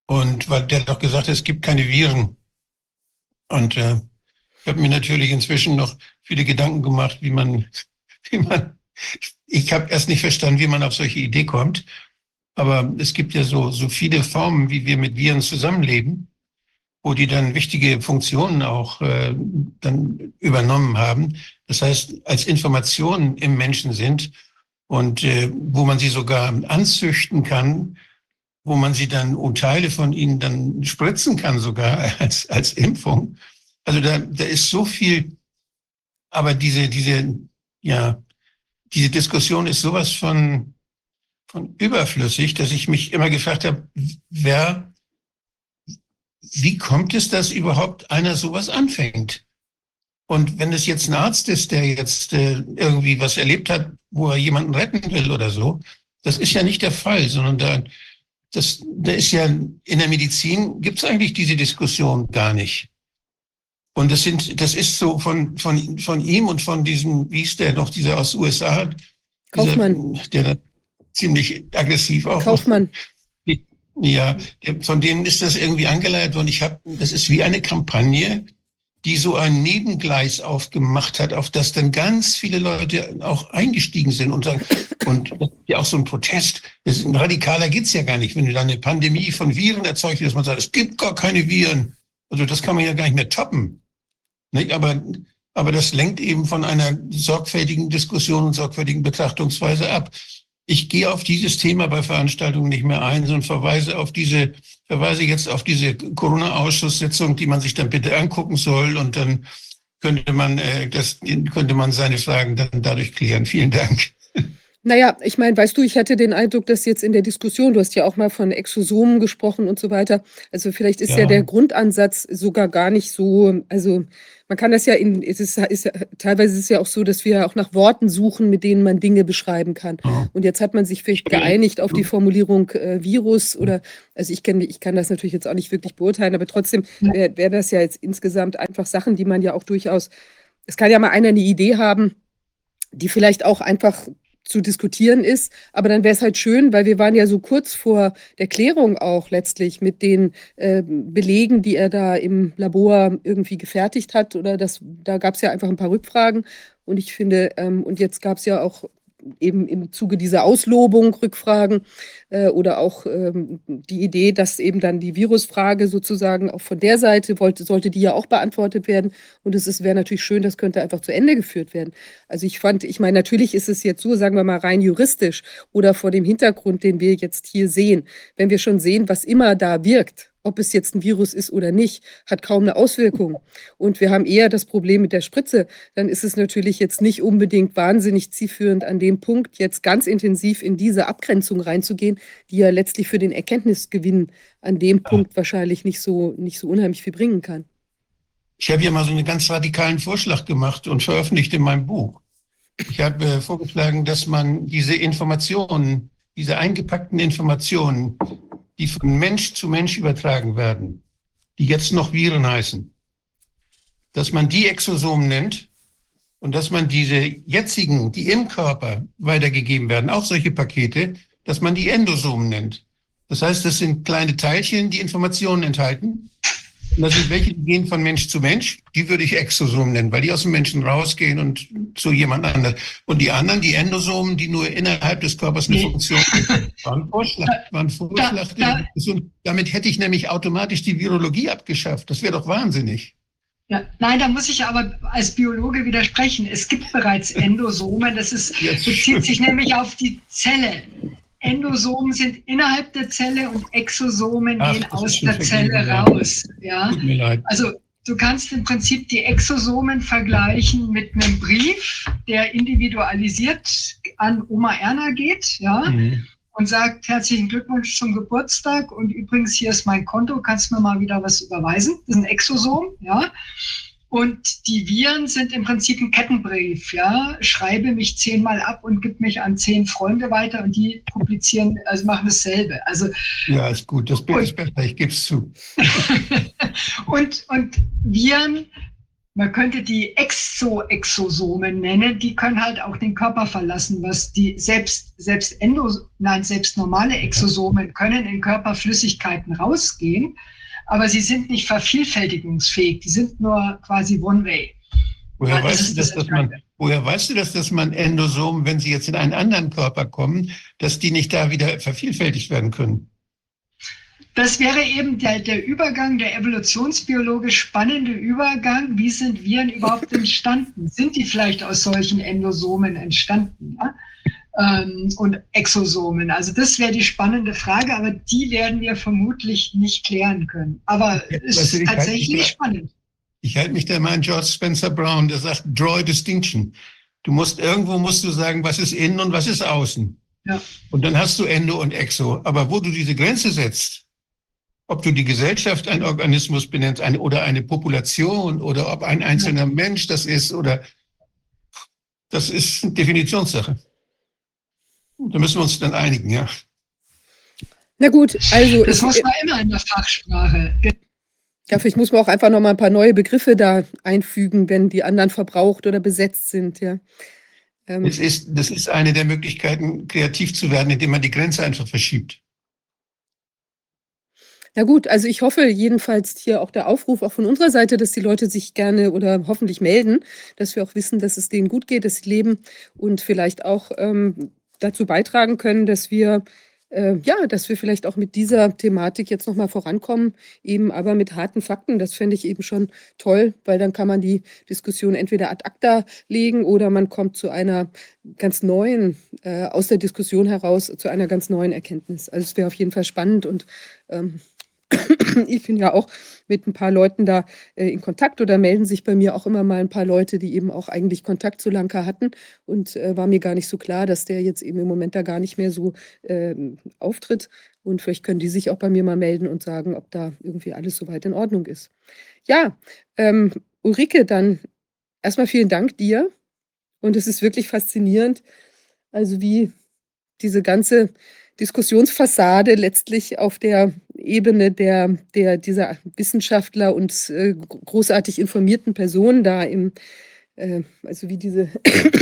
Und weil der doch gesagt hat, es gibt keine Viren. Und äh, ich habe mir natürlich inzwischen noch viele Gedanken gemacht, wie man man, ich habe erst nicht verstanden, wie man auf solche Idee kommt. Aber es gibt ja so, so viele Formen, wie wir mit Viren zusammenleben, wo die dann wichtige Funktionen auch äh, dann übernommen haben. Das heißt, als Informationen im Menschen sind und äh, wo man sie sogar anzüchten kann, wo man sie dann, um Teile von ihnen dann spritzen kann sogar als, als Impfung. Also da, da ist so viel, aber diese, diese, ja, diese Diskussion ist sowas von, von überflüssig, dass ich mich immer gefragt habe, wer, wie kommt es, dass überhaupt einer sowas anfängt? Und wenn es jetzt ein Arzt ist, der jetzt äh, irgendwie was erlebt hat, wo er jemanden retten will oder so, das ist ja nicht der Fall, sondern da, das, da ist ja in der Medizin gibt es eigentlich diese Diskussion gar nicht. Und das sind, das ist so von, von, von ihm und von diesem, wie ist der noch, dieser aus USA, Kaufmann. Dieser, der ziemlich aggressiv auch. Kaufmann. Ja, von denen ist das irgendwie angeleitet worden. Ich habe, das ist wie eine Kampagne, die so ein Nebengleis aufgemacht hat, auf das dann ganz viele Leute auch eingestiegen sind und sagen, und ja auch so ein Protest. Das, ein radikaler geht's ja gar nicht, wenn du dann eine Pandemie von Viren erzeugst, dass man sagt, es gibt gar keine Viren. Also das kann man ja gar nicht mehr toppen. Nicht? Aber, aber das lenkt eben von einer sorgfältigen Diskussion und sorgfältigen Betrachtungsweise ab. Ich gehe auf dieses Thema bei Veranstaltungen nicht mehr ein, sondern verweise auf diese, verweise jetzt auf diese Corona-Ausschusssitzung, die man sich dann bitte angucken soll und dann könnte man, äh, das, könnte man seine Fragen dann dadurch klären. Vielen Dank. Naja, ich meine, weißt du, ich hatte den Eindruck, dass jetzt in der Diskussion, du hast ja auch mal von Exosomen gesprochen und so weiter. Also vielleicht ist ja, ja der Grundansatz sogar gar nicht so, also man kann das ja in, es ist, ist teilweise ist es ja auch so, dass wir auch nach Worten suchen, mit denen man Dinge beschreiben kann. Und jetzt hat man sich vielleicht geeinigt auf die Formulierung äh, Virus oder, also ich kenne, ich kann das natürlich jetzt auch nicht wirklich beurteilen, aber trotzdem wäre wär das ja jetzt insgesamt einfach Sachen, die man ja auch durchaus, es kann ja mal einer eine Idee haben, die vielleicht auch einfach zu diskutieren ist. Aber dann wäre es halt schön, weil wir waren ja so kurz vor der Klärung auch letztlich mit den äh, Belegen, die er da im Labor irgendwie gefertigt hat. Oder das, da gab es ja einfach ein paar Rückfragen. Und ich finde, ähm, und jetzt gab es ja auch eben im Zuge dieser Auslobung Rückfragen äh, oder auch ähm, die Idee, dass eben dann die Virusfrage sozusagen auch von der Seite wollte, sollte die ja auch beantwortet werden. Und es wäre natürlich schön, das könnte einfach zu Ende geführt werden. Also ich fand, ich meine, natürlich ist es jetzt so, sagen wir mal rein juristisch oder vor dem Hintergrund, den wir jetzt hier sehen, wenn wir schon sehen, was immer da wirkt, ob es jetzt ein Virus ist oder nicht, hat kaum eine Auswirkung. Und wir haben eher das Problem mit der Spritze. Dann ist es natürlich jetzt nicht unbedingt wahnsinnig zielführend an dem Punkt, jetzt ganz intensiv in diese Abgrenzung reinzugehen, die ja letztlich für den Erkenntnisgewinn an dem. Punkt wahrscheinlich nicht so, nicht so unheimlich viel bringen kann. Ich habe ja mal so einen ganz radikalen Vorschlag gemacht und veröffentlicht in meinem Buch. Ich habe äh, vorgeschlagen, dass man diese Informationen, diese eingepackten Informationen die von Mensch zu Mensch übertragen werden, die jetzt noch Viren heißen, dass man die Exosomen nennt und dass man diese jetzigen, die im Körper weitergegeben werden, auch solche Pakete, dass man die Endosomen nennt. Das heißt, das sind kleine Teilchen, die Informationen enthalten und das sind welche, die gehen von Mensch zu Mensch. Die würde ich Exosomen nennen, weil die aus dem Menschen rausgehen und zu jemand anderem. Und die anderen, die Endosomen, die nur innerhalb des Körpers eine Funktion haben. War ein Vorschlag. War ein Vorschlag. Da, da, damit hätte ich nämlich automatisch die Virologie abgeschafft. Das wäre doch wahnsinnig. Ja, nein, da muss ich aber als Biologe widersprechen. Es gibt bereits Endosomen. Das ist, bezieht sich nämlich auf die Zelle. Endosomen sind innerhalb der Zelle und Exosomen Ach, gehen aus der Zelle raus. Ja? Tut mir leid. Also du kannst im Prinzip die Exosomen vergleichen mit einem Brief, der individualisiert an Oma Erna geht, ja, mhm. und sagt herzlichen Glückwunsch zum Geburtstag und übrigens hier ist mein Konto, kannst du mir mal wieder was überweisen? Das ist ein Exosom, ja. Und die Viren sind im Prinzip ein Kettenbrief, ja. Schreibe mich zehnmal ab und gib mich an zehn Freunde weiter und die publizieren, also machen dasselbe. Also, ja, ist gut, das Bild ist besser, ich gebe es zu. und, und Viren, man könnte die Exoexosomen nennen, die können halt auch den Körper verlassen, was die selbst, selbst Endo, nein, selbst normale Exosomen können in Körperflüssigkeiten rausgehen aber sie sind nicht vervielfältigungsfähig. Die sind nur quasi One-Way. Woher, weißt du, dass, das man, woher weißt du, dass, dass man Endosomen, wenn sie jetzt in einen anderen Körper kommen, dass die nicht da wieder vervielfältigt werden können? Das wäre eben der, der Übergang, der evolutionsbiologisch spannende Übergang. Wie sind Viren überhaupt entstanden? Sind die vielleicht aus solchen Endosomen entstanden? Ja? Ähm, und Exosomen. Also das wäre die spannende Frage, aber die werden wir vermutlich nicht klären können. Aber es ist tatsächlich ich, spannend. Ich halte mich da mal an George Spencer Brown, der sagt, draw a distinction. Du musst, irgendwo musst du sagen, was ist innen und was ist außen. Ja. Und dann hast du Endo und Exo. Aber wo du diese Grenze setzt, ob du die Gesellschaft ein Organismus benennst eine, oder eine Population oder ob ein einzelner Mensch das ist oder das ist Definitionssache. Da müssen wir uns dann einigen, ja. Na gut, also Das ich, muss man immer in der Fachsprache. ja, vielleicht muss man auch einfach noch mal ein paar neue Begriffe da einfügen, wenn die anderen verbraucht oder besetzt sind, ja. Ähm, Es ist, das ist eine der Möglichkeiten, kreativ zu werden, indem man die Grenze einfach verschiebt. Na gut, also ich hoffe jedenfalls hier auch der Aufruf auch von unserer Seite, dass die Leute sich gerne oder hoffentlich melden, dass wir auch wissen, dass es denen gut geht, dass sie leben und vielleicht auch ähm, dazu beitragen können, dass wir äh, ja, dass wir vielleicht auch mit dieser Thematik jetzt noch mal vorankommen, eben aber mit harten Fakten. Das fände ich eben schon toll, weil dann kann man die Diskussion entweder ad acta legen oder man kommt zu einer ganz neuen, äh, aus der Diskussion heraus zu einer ganz neuen Erkenntnis. Also es wäre auf jeden Fall spannend und ähm, ich bin ja auch mit ein paar Leuten da äh, in Kontakt oder melden sich bei mir auch immer mal ein paar Leute, die eben auch eigentlich Kontakt zu Lanka hatten und äh, war mir gar nicht so klar, dass der jetzt eben im Moment da gar nicht mehr so ähm, auftritt. Und vielleicht können die sich auch bei mir mal melden und sagen, ob da irgendwie alles soweit in Ordnung ist. Ja, ähm, Ulrike, dann erstmal vielen Dank dir. Und es ist wirklich faszinierend, also wie diese ganze Diskussionsfassade letztlich auf der Ebene der, der dieser Wissenschaftler und äh, großartig informierten Personen da im, äh, also wie diese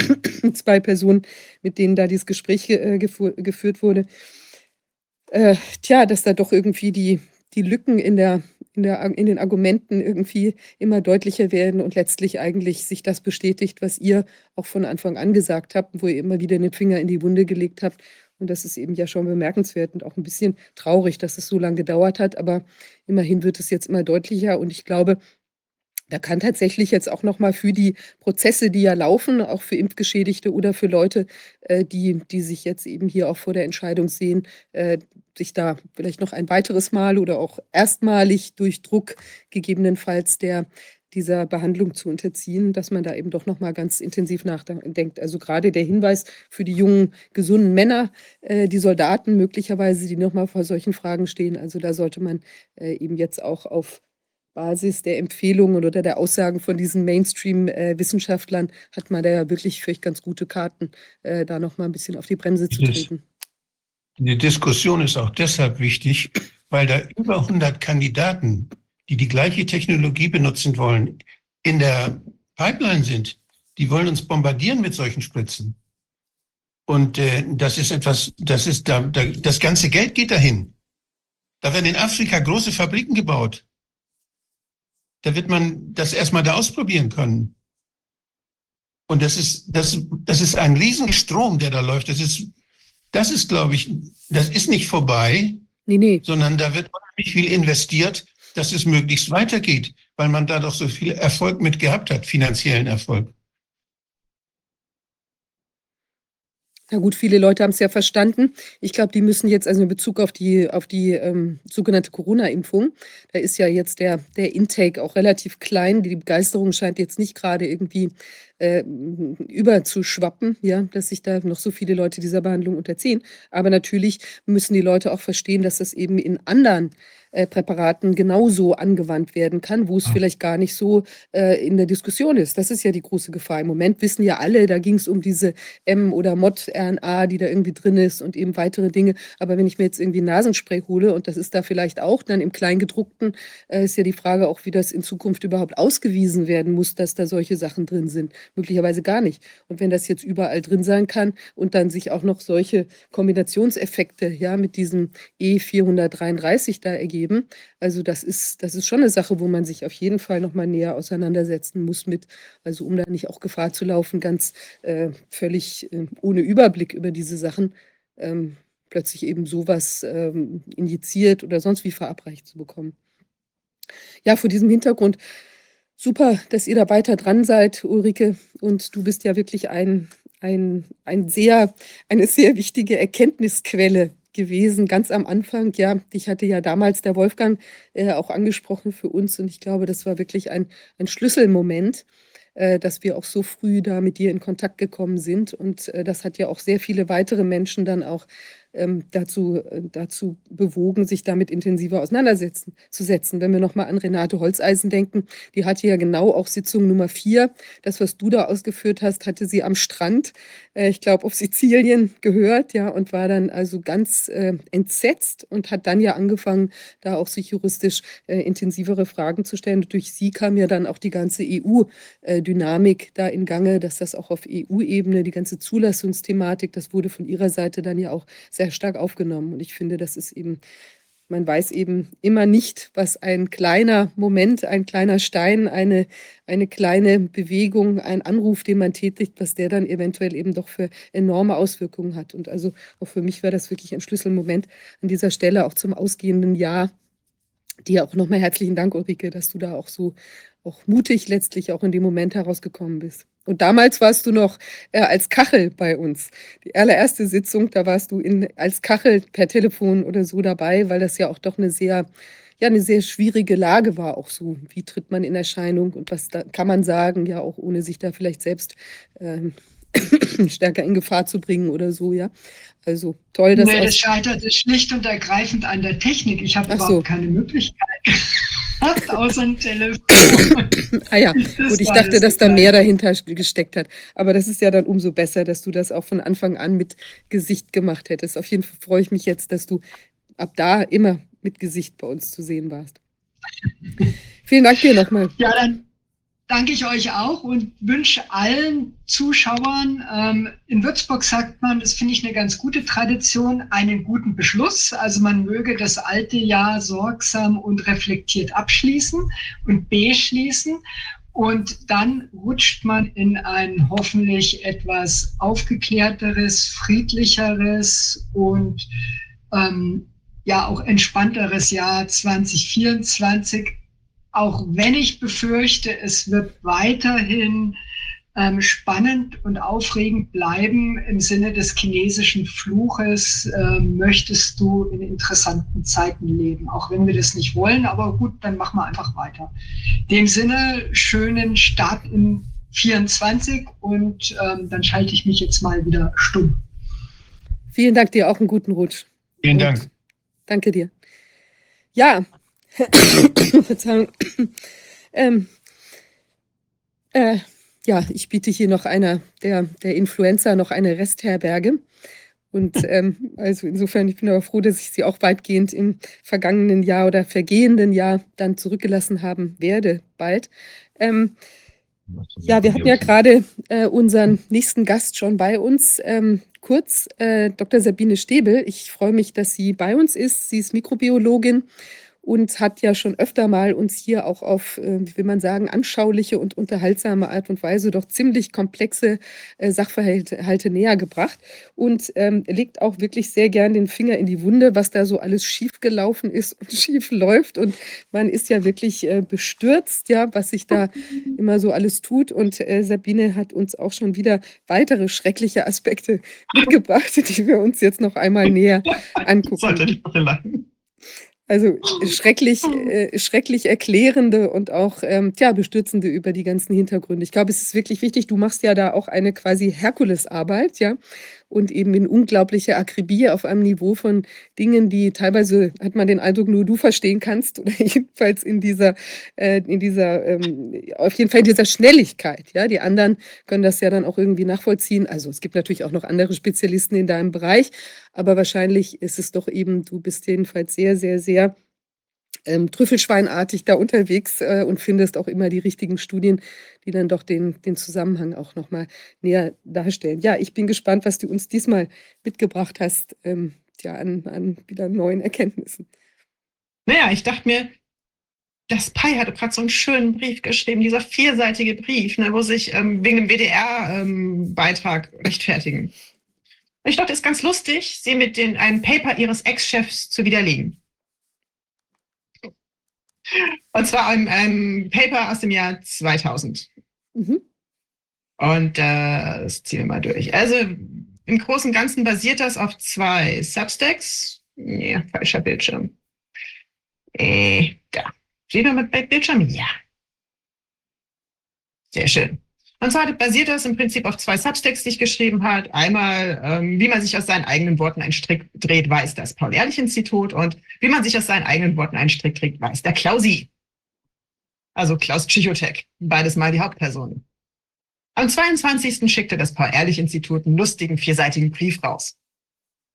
zwei Personen, mit denen da dieses Gespräch äh, geführt wurde, äh, tja, dass da doch irgendwie die, die Lücken in der, in, der, in den Argumenten irgendwie immer deutlicher werden und letztlich eigentlich sich das bestätigt, was ihr auch von Anfang an gesagt habt, wo ihr immer wieder den Finger in die Wunde gelegt habt und das ist eben ja schon bemerkenswert und auch ein bisschen traurig, dass es so lange gedauert hat. Aber immerhin wird es jetzt immer deutlicher. Und ich glaube, da kann tatsächlich jetzt auch noch mal für die Prozesse, die ja laufen, auch für Impfgeschädigte oder für Leute, äh, die, die sich jetzt eben hier auch vor der Entscheidung sehen, äh, sich da vielleicht noch ein weiteres Mal oder auch erstmalig durch Druck gegebenenfalls der dieser Behandlung zu unterziehen, dass man da eben doch noch mal ganz intensiv nachdenkt. Also gerade der Hinweis für die jungen, gesunden Männer, äh, die Soldaten möglicherweise, die noch mal vor solchen Fragen stehen. Also da sollte man äh, eben jetzt auch auf Basis der Empfehlungen oder der Aussagen von diesen Mainstream-Wissenschaftlern hat man da ja wirklich vielleicht ganz gute Karten, äh, da noch mal ein bisschen auf die Bremse zu treten. Die Diskussion ist auch deshalb wichtig, weil da über 100 Kandidaten die die gleiche Technologie benutzen wollen, in der Pipeline sind, die wollen uns bombardieren mit solchen Spritzen. Und äh, das ist etwas, das ist da, da, das ganze Geld geht dahin. Da werden in Afrika große Fabriken gebaut. Da wird man das erstmal da ausprobieren können. Und das ist, das, das ist ein Riesenstrom, der da läuft. Das ist, das ist, glaube ich, das ist nicht vorbei, nee, nee. sondern da wird unheimlich viel investiert dass es möglichst weitergeht, weil man da doch so viel Erfolg mit gehabt hat, finanziellen Erfolg. Na gut, viele Leute haben es ja verstanden. Ich glaube, die müssen jetzt also in Bezug auf die, auf die ähm, sogenannte Corona-Impfung, da ist ja jetzt der, der Intake auch relativ klein. Die Begeisterung scheint jetzt nicht gerade irgendwie äh, überzuschwappen, ja, dass sich da noch so viele Leute dieser Behandlung unterziehen. Aber natürlich müssen die Leute auch verstehen, dass das eben in anderen äh, Präparaten genauso angewandt werden kann, wo es vielleicht gar nicht so äh, in der Diskussion ist. Das ist ja die große Gefahr. Im Moment wissen ja alle, da ging es um diese M- oder Mod-RNA, die da irgendwie drin ist und eben weitere Dinge. Aber wenn ich mir jetzt irgendwie Nasenspray hole und das ist da vielleicht auch dann im Kleingedruckten, äh, ist ja die Frage auch, wie das in Zukunft überhaupt ausgewiesen werden muss, dass da solche Sachen drin sind. Möglicherweise gar nicht. Und wenn das jetzt überall drin sein kann und dann sich auch noch solche Kombinationseffekte ja mit diesem E433 da ergeben, geben. Also das ist, das ist schon eine Sache, wo man sich auf jeden Fall noch mal näher auseinandersetzen muss mit, also um da nicht auch Gefahr zu laufen, ganz äh, völlig äh, ohne Überblick über diese Sachen ähm, plötzlich eben sowas ähm, injiziert oder sonst wie verabreicht zu bekommen. Ja, vor diesem Hintergrund super, dass ihr da weiter dran seid, Ulrike. Und du bist ja wirklich ein, ein, ein sehr, eine sehr wichtige Erkenntnisquelle gewesen, ganz am Anfang. Ja, dich hatte ja damals der Wolfgang äh, auch angesprochen für uns und ich glaube, das war wirklich ein, ein Schlüsselmoment, äh, dass wir auch so früh da mit dir in Kontakt gekommen sind. Und äh, das hat ja auch sehr viele weitere Menschen dann auch ähm, dazu, äh, dazu bewogen, sich damit intensiver auseinandersetzen zu setzen. Wenn wir nochmal an Renate Holzeisen denken, die hatte ja genau auch Sitzung Nummer vier. Das, was du da ausgeführt hast, hatte sie am Strand, äh, ich glaube, auf Sizilien gehört, ja, und war dann also ganz äh, entsetzt und hat dann ja angefangen, da auch sich juristisch äh, intensivere Fragen zu stellen. Und durch sie kam ja dann auch die ganze EU-Dynamik äh, da in Gange, dass das auch auf EU-Ebene, die ganze Zulassungsthematik, das wurde von ihrer Seite dann ja auch sehr sehr stark aufgenommen. Und ich finde, das ist eben, man weiß eben immer nicht, was ein kleiner Moment, ein kleiner Stein, eine, eine kleine Bewegung, ein Anruf, den man tätigt, was der dann eventuell eben doch für enorme Auswirkungen hat. Und also auch für mich war das wirklich ein Schlüsselmoment an dieser Stelle, auch zum ausgehenden Jahr. Dir auch nochmal herzlichen Dank, Ulrike, dass du da auch so auch mutig letztlich auch in dem Moment herausgekommen bist. Und damals warst du noch äh, als Kachel bei uns. Die allererste Sitzung, da warst du in, als Kachel per Telefon oder so dabei, weil das ja auch doch eine sehr, ja, eine sehr schwierige Lage war, auch so. Wie tritt man in Erscheinung und was da kann man sagen, ja, auch ohne sich da vielleicht selbst ähm, stärker in Gefahr zu bringen oder so, ja. Also toll, dass. Nee, das scheiterte schlicht und ergreifend an der Technik. Ich habe überhaupt so. keine Möglichkeit gehabt, außer ein Telefon. ah ja, das gut, ich dachte, das dass da mehr dahinter gesteckt hat. Aber das ist ja dann umso besser, dass du das auch von Anfang an mit Gesicht gemacht hättest. Auf jeden Fall freue ich mich jetzt, dass du ab da immer mit Gesicht bei uns zu sehen warst. Vielen Dank dir nochmal. Ja, dann danke ich euch auch und wünsche allen Zuschauern, ähm, in Würzburg sagt man, das finde ich eine ganz gute Tradition, einen guten Beschluss. Also man möge das alte Jahr sorgsam und reflektiert abschließen und beschließen. Und dann rutscht man in ein hoffentlich etwas aufgeklärteres, friedlicheres und ähm, ja auch entspannteres Jahr 2024 auch wenn ich befürchte, es wird weiterhin ähm, spannend und aufregend bleiben im Sinne des chinesischen Fluches, äh, möchtest du in interessanten Zeiten leben, auch wenn wir das nicht wollen, aber gut, dann machen wir einfach weiter. In dem Sinne, schönen Start in 24 und ähm, dann schalte ich mich jetzt mal wieder stumm. Vielen Dank dir, auch einen guten Rutsch. Vielen Dank. Danke dir. Ja, Verzeihung. Ähm, äh, ja, ich biete hier noch einer der, der Influencer noch eine Restherberge. Und ähm, also insofern, ich bin aber froh, dass ich sie auch weitgehend im vergangenen Jahr oder vergehenden Jahr dann zurückgelassen haben werde, bald. Ähm, ja, wir hatten ja gerade äh, unseren nächsten Gast schon bei uns. Ähm, kurz, äh, Dr. Sabine Stäbel. Ich freue mich, dass sie bei uns ist. Sie ist Mikrobiologin und hat ja schon öfter mal uns hier auch auf, äh, wie will man sagen, anschauliche und unterhaltsame Art und Weise doch ziemlich komplexe äh, Sachverhalte näher gebracht. Und ähm, legt auch wirklich sehr gern den Finger in die Wunde, was da so alles schief gelaufen ist und schief läuft. Und man ist ja wirklich äh, bestürzt, ja, was sich da immer so alles tut. Und äh, Sabine hat uns auch schon wieder weitere schreckliche Aspekte mitgebracht, die wir uns jetzt noch einmal näher angucken. Sollte nicht noch lang. Also schrecklich, äh, schrecklich erklärende und auch ähm, tja, bestürzende über die ganzen Hintergründe. Ich glaube, es ist wirklich wichtig, du machst ja da auch eine quasi Herkulesarbeit, ja, und eben in unglaublicher Akribie auf einem Niveau von Dingen, die teilweise, hat man den Eindruck, nur du verstehen kannst oder jedenfalls in dieser, äh, in dieser, ähm, auf jeden Fall in dieser Schnelligkeit, ja. Die anderen können das ja dann auch irgendwie nachvollziehen. Also es gibt natürlich auch noch andere Spezialisten in deinem Bereich, aber wahrscheinlich ist es doch eben, du bist jedenfalls sehr, sehr, sehr ähm, Trüffelschweinartig da unterwegs äh, und findest auch immer die richtigen Studien, die dann doch den, den Zusammenhang auch nochmal näher darstellen. Ja, ich bin gespannt, was du uns diesmal mitgebracht hast, ähm, ja, an, an wieder neuen Erkenntnissen. Naja, ich dachte mir, das Pi hatte gerade so einen schönen Brief geschrieben, dieser vierseitige Brief, ne, wo sich ähm, wegen dem WDR-Beitrag ähm, rechtfertigen. Ich dachte, es ist ganz lustig, sie mit den, einem Paper ihres Ex-Chefs zu widerlegen. Und zwar ein, ein Paper aus dem Jahr 2000. Mhm. Und äh, das ziehen wir mal durch. Also, Im Großen und Ganzen basiert das auf zwei Substacks. Nee, falscher Bildschirm. Äh, da. Steht man mit Bildschirm? Ja. Sehr schön. Und zwar basiert das im Prinzip auf zwei Substacks, die ich geschrieben habe. Einmal, ähm, wie man sich aus seinen eigenen Worten einen Strick dreht, weiß das Paul-Ehrlich-Institut und wie man sich aus seinen eigenen Worten einen Strick dreht, weiß der Klausi. Also Klaus Psychotech, beides mal die Hauptpersonen. Am 22. schickte das Paul-Ehrlich-Institut einen lustigen, vierseitigen Brief raus.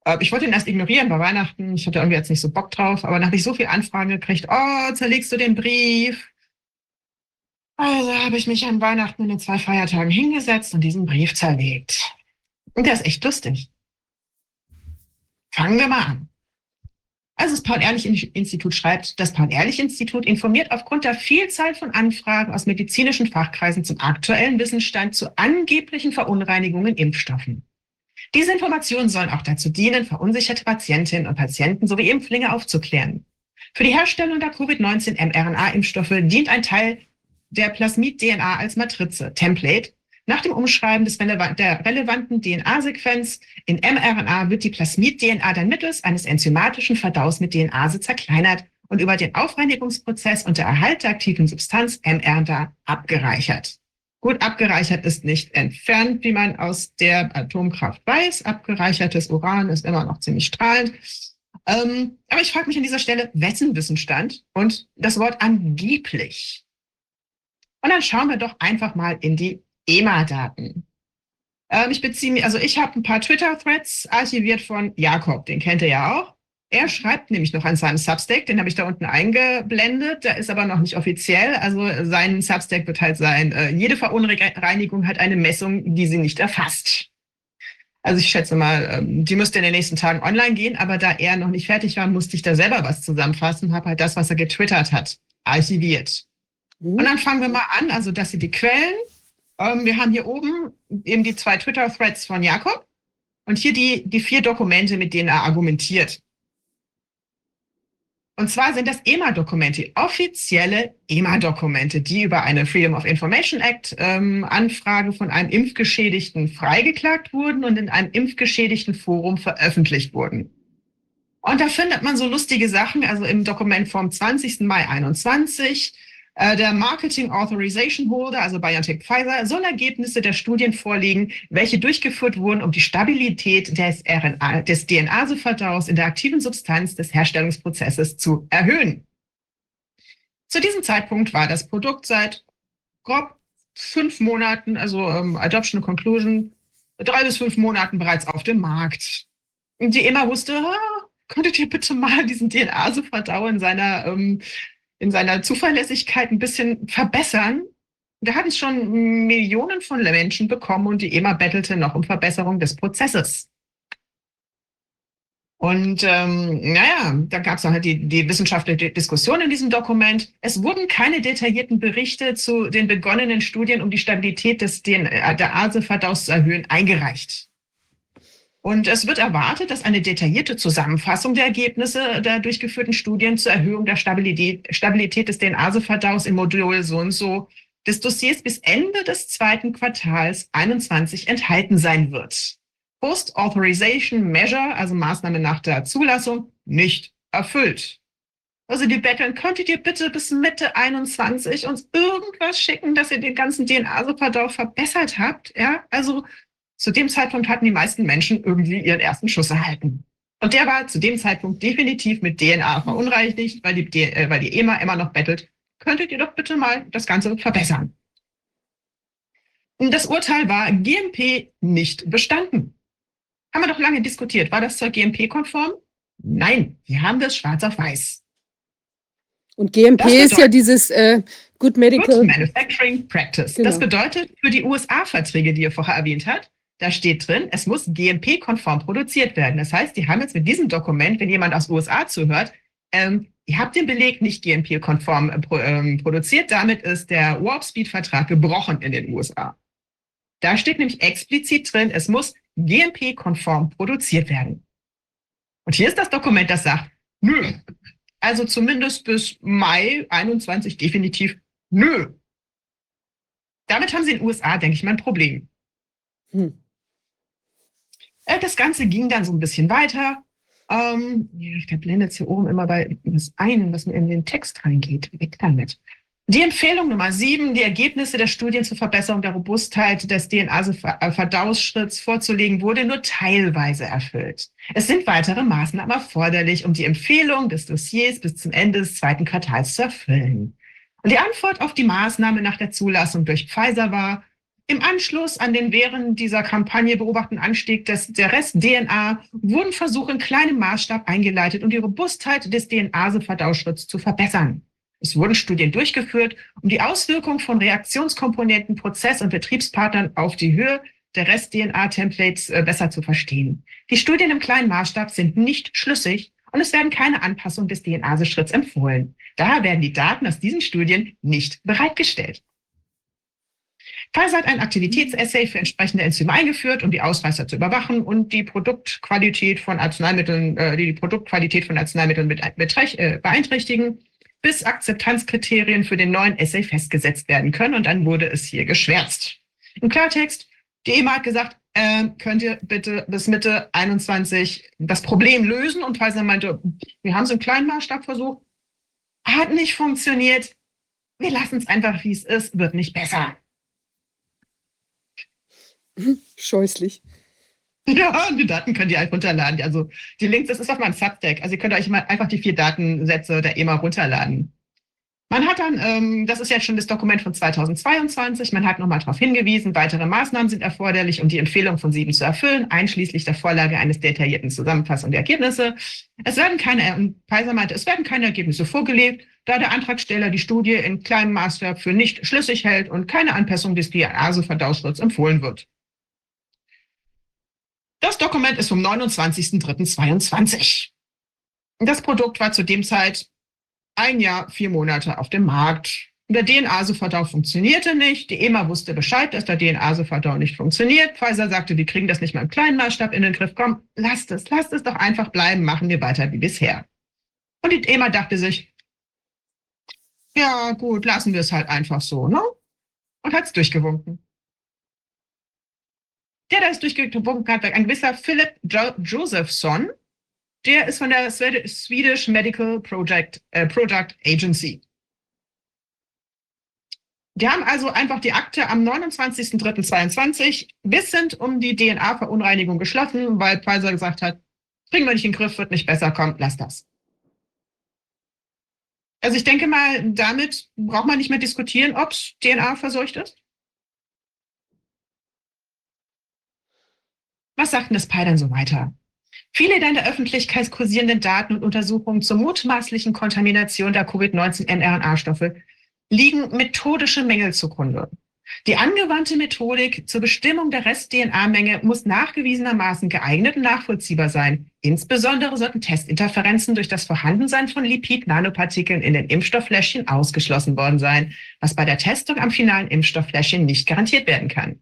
Äh, ich wollte ihn erst ignorieren bei Weihnachten. Ich hatte irgendwie jetzt nicht so Bock drauf, aber nachdem ich so viel Anfragen gekriegt, oh, zerlegst du den Brief? Also habe ich mich an Weihnachten in den zwei Feiertagen hingesetzt und diesen Brief zerlegt. Und der ist echt lustig. Fangen wir mal an. Also das Paul-Ehrlich-Institut schreibt, das Paul-Ehrlich-Institut informiert aufgrund der Vielzahl von Anfragen aus medizinischen Fachkreisen zum aktuellen Wissensstand zu angeblichen Verunreinigungen Impfstoffen. Diese Informationen sollen auch dazu dienen, verunsicherte Patientinnen und Patienten sowie Impflinge aufzuklären. Für die Herstellung der Covid-19 mRNA-Impfstoffe dient ein Teil der Plasmid-DNA als Matrize, Template. Nach dem Umschreiben des der relevanten DNA-Sequenz in mRNA wird die Plasmid-DNA dann mittels eines enzymatischen Verdaus mit DNA zerkleinert und über den Aufreinigungsprozess und der Erhalt der aktiven Substanz mRNA abgereichert. Gut, abgereichert ist nicht entfernt, wie man aus der Atomkraft weiß. Abgereichertes Uran ist immer noch ziemlich strahlend. Ähm, aber ich frage mich an dieser Stelle, wessen Wissensstand und das Wort angeblich und dann schauen wir doch einfach mal in die EMA-Daten. Ähm, ich beziehe mich, also ich habe ein paar Twitter-Threads archiviert von Jakob, den kennt ihr ja auch. Er schreibt nämlich noch an seinem Substack, den habe ich da unten eingeblendet, der ist aber noch nicht offiziell. Also sein Substack wird halt sein, äh, jede Verunreinigung hat eine Messung, die sie nicht erfasst. Also ich schätze mal, ähm, die müsste in den nächsten Tagen online gehen, aber da er noch nicht fertig war, musste ich da selber was zusammenfassen, habe halt das, was er getwittert hat, archiviert. Mhm. Und dann fangen wir mal an. Also das sind die Quellen. Ähm, wir haben hier oben eben die zwei Twitter-Threads von Jakob und hier die, die vier Dokumente, mit denen er argumentiert. Und zwar sind das EMA-Dokumente, offizielle EMA-Dokumente, die über eine Freedom of Information Act ähm, von einem Impfgeschädigten freigeklagt wurden und in einem impfgeschädigten Forum veröffentlicht wurden. Und da findet man so lustige Sachen, also im Dokument vom 20. Mai 21 äh, der Marketing Authorization Holder, also BioNTech Pfizer, soll Ergebnisse der Studien vorlegen, welche durchgeführt wurden, um die Stabilität des, des DNA-Verdaus in der aktiven Substanz des Herstellungsprozesses zu erhöhen. Zu diesem Zeitpunkt war das Produkt seit grob fünf Monaten, also ähm, Adoption Conclusion, drei bis fünf Monaten bereits auf dem Markt. Und die immer wusste, ah, könntet ihr bitte mal diesen DNA-Verdau in seiner ähm, in seiner Zuverlässigkeit ein bisschen verbessern. Da hatten es schon Millionen von Menschen bekommen und die EMA bettelte noch um Verbesserung des Prozesses. Und ähm, naja, da gab es halt die, die wissenschaftliche Diskussion in diesem Dokument. Es wurden keine detaillierten Berichte zu den begonnenen Studien, um die Stabilität des DNA, der ASE-Verdaus zu erhöhen, eingereicht. Und es wird erwartet, dass eine detaillierte Zusammenfassung der Ergebnisse der durchgeführten Studien zur Erhöhung der Stabilität, des DNA-Verdaus im Modul so und so des Dossiers bis Ende des zweiten Quartals 21 enthalten sein wird. Post-Authorization Measure, also Maßnahme nach der Zulassung, nicht erfüllt. Also die betteln, könntet ihr bitte bis Mitte 21 uns irgendwas schicken, dass ihr den ganzen DNA-Verdauf verbessert habt? Ja, also zu dem Zeitpunkt hatten die meisten Menschen irgendwie ihren ersten Schuss erhalten. Und der war zu dem Zeitpunkt definitiv mit DNA verunreinigt, weil die, äh, weil die EMA immer noch bettelt. Könntet ihr doch bitte mal das Ganze verbessern? Das Urteil war GMP nicht bestanden. Haben wir doch lange diskutiert. War das zwar GMP-konform? Nein, wir haben das schwarz auf weiß. Und GMP ist ja dieses äh, Good Medical Good Manufacturing Practice. Genau. Das bedeutet für die USA-Verträge, die ihr vorher erwähnt habt, da steht drin, es muss GMP-konform produziert werden. Das heißt, die haben jetzt mit diesem Dokument, wenn jemand aus USA zuhört, ähm, ihr habt den Beleg nicht GMP-konform äh, ähm, produziert. Damit ist der Warp Speed-Vertrag gebrochen in den USA. Da steht nämlich explizit drin, es muss GMP-konform produziert werden. Und hier ist das Dokument, das sagt, nö. Also zumindest bis Mai 21 definitiv nö. Damit haben sie in den USA, denke ich mal, ein Problem. Hm. Das Ganze ging dann so ein bisschen weiter. Ähm, der blendet hier oben immer bei das ein, was mir in den Text reingeht. Weg damit. Die Empfehlung Nummer sieben, die Ergebnisse der Studien zur Verbesserung der Robustheit des DNA-Verdauungsschritts vorzulegen, wurde nur teilweise erfüllt. Es sind weitere Maßnahmen erforderlich, um die Empfehlung des Dossiers bis zum Ende des zweiten Quartals zu erfüllen. Und die Antwort auf die Maßnahme nach der Zulassung durch Pfizer war, im Anschluss an den während dieser Kampagne beobachteten Anstieg des, der Rest-DNA wurden Versuche in kleinem Maßstab eingeleitet, um die Robustheit des DNA-Verdauschritts zu verbessern. Es wurden Studien durchgeführt, um die Auswirkungen von Reaktionskomponenten, Prozess- und Betriebspartnern auf die Höhe der Rest-DNA-Templates äh, besser zu verstehen. Die Studien im kleinen Maßstab sind nicht schlüssig und es werden keine Anpassungen des DNA-Schritts empfohlen. Daher werden die Daten aus diesen Studien nicht bereitgestellt. Pfizer hat ein Aktivitätsessay für entsprechende Enzyme eingeführt, um die Ausreißer zu überwachen und die Produktqualität von Arzneimitteln, äh, die, die Produktqualität von Arzneimitteln mit, mit, äh, beeinträchtigen bis Akzeptanzkriterien für den neuen Essay festgesetzt werden können. Und dann wurde es hier geschwärzt. Im Klartext, die EMA hat gesagt, äh, könnt ihr bitte bis Mitte 21 das Problem lösen? Und Pfizer meinte, wir haben es im kleinen Maßstab versucht, hat nicht funktioniert. Wir lassen es einfach, wie es ist, wird nicht besser. Scheußlich. Ja, und die Daten könnt ihr halt runterladen. Also die Links, das ist auf meinem Substack. Also ihr könnt euch mal einfach die vier Datensätze der EMA runterladen. Man hat dann, ähm, das ist jetzt schon das Dokument von 2022, man hat nochmal darauf hingewiesen, weitere Maßnahmen sind erforderlich, um die Empfehlung von sieben zu erfüllen, einschließlich der Vorlage eines detaillierten Zusammenfassung der Ergebnisse. Es werden keine, und Pfizer meinte, es werden keine Ergebnisse vorgelegt, da der Antragsteller die Studie in kleinem Maßstab für nicht schlüssig hält und keine Anpassung des DNA-Verdauschritts empfohlen wird. Das Dokument ist vom 29.03.22. Das Produkt war zu dem Zeit ein Jahr, vier Monate auf dem Markt. Der DNA-Soferdau funktionierte nicht. Die EMA wusste Bescheid, dass der DNA-Soferdau nicht funktioniert. Pfizer sagte, wir kriegen das nicht mal im kleinen Maßstab in den Griff. Komm, lasst es, lasst es doch einfach bleiben, machen wir weiter wie bisher. Und die EMA dachte sich, ja gut, lassen wir es halt einfach so, ne? Und hat es durchgewunken der das durchgewunken hat, ein gewisser Philip jo Josephson. Der ist von der Swedish Medical Project, äh, Product Agency. Die haben also einfach die Akte am 29.03.22 wissend um die DNA-Verunreinigung geschlossen, weil Pfizer gesagt hat, kriegen wir nicht in den Griff, wird nicht besser, komm, lass das. Also ich denke mal, damit braucht man nicht mehr diskutieren, ob DNA verseucht ist. Was sagt denn das PI dann so weiter? Viele der in der Öffentlichkeit kursierenden Daten und Untersuchungen zur mutmaßlichen Kontamination der Covid-19-mRNA-Stoffe liegen methodische Mängel zugrunde. Die angewandte Methodik zur Bestimmung der Rest-DNA-Menge muss nachgewiesenermaßen geeignet und nachvollziehbar sein. Insbesondere sollten Testinterferenzen durch das Vorhandensein von Lipid-Nanopartikeln in den Impfstofffläschchen ausgeschlossen worden sein, was bei der Testung am finalen Impfstofffläschchen nicht garantiert werden kann.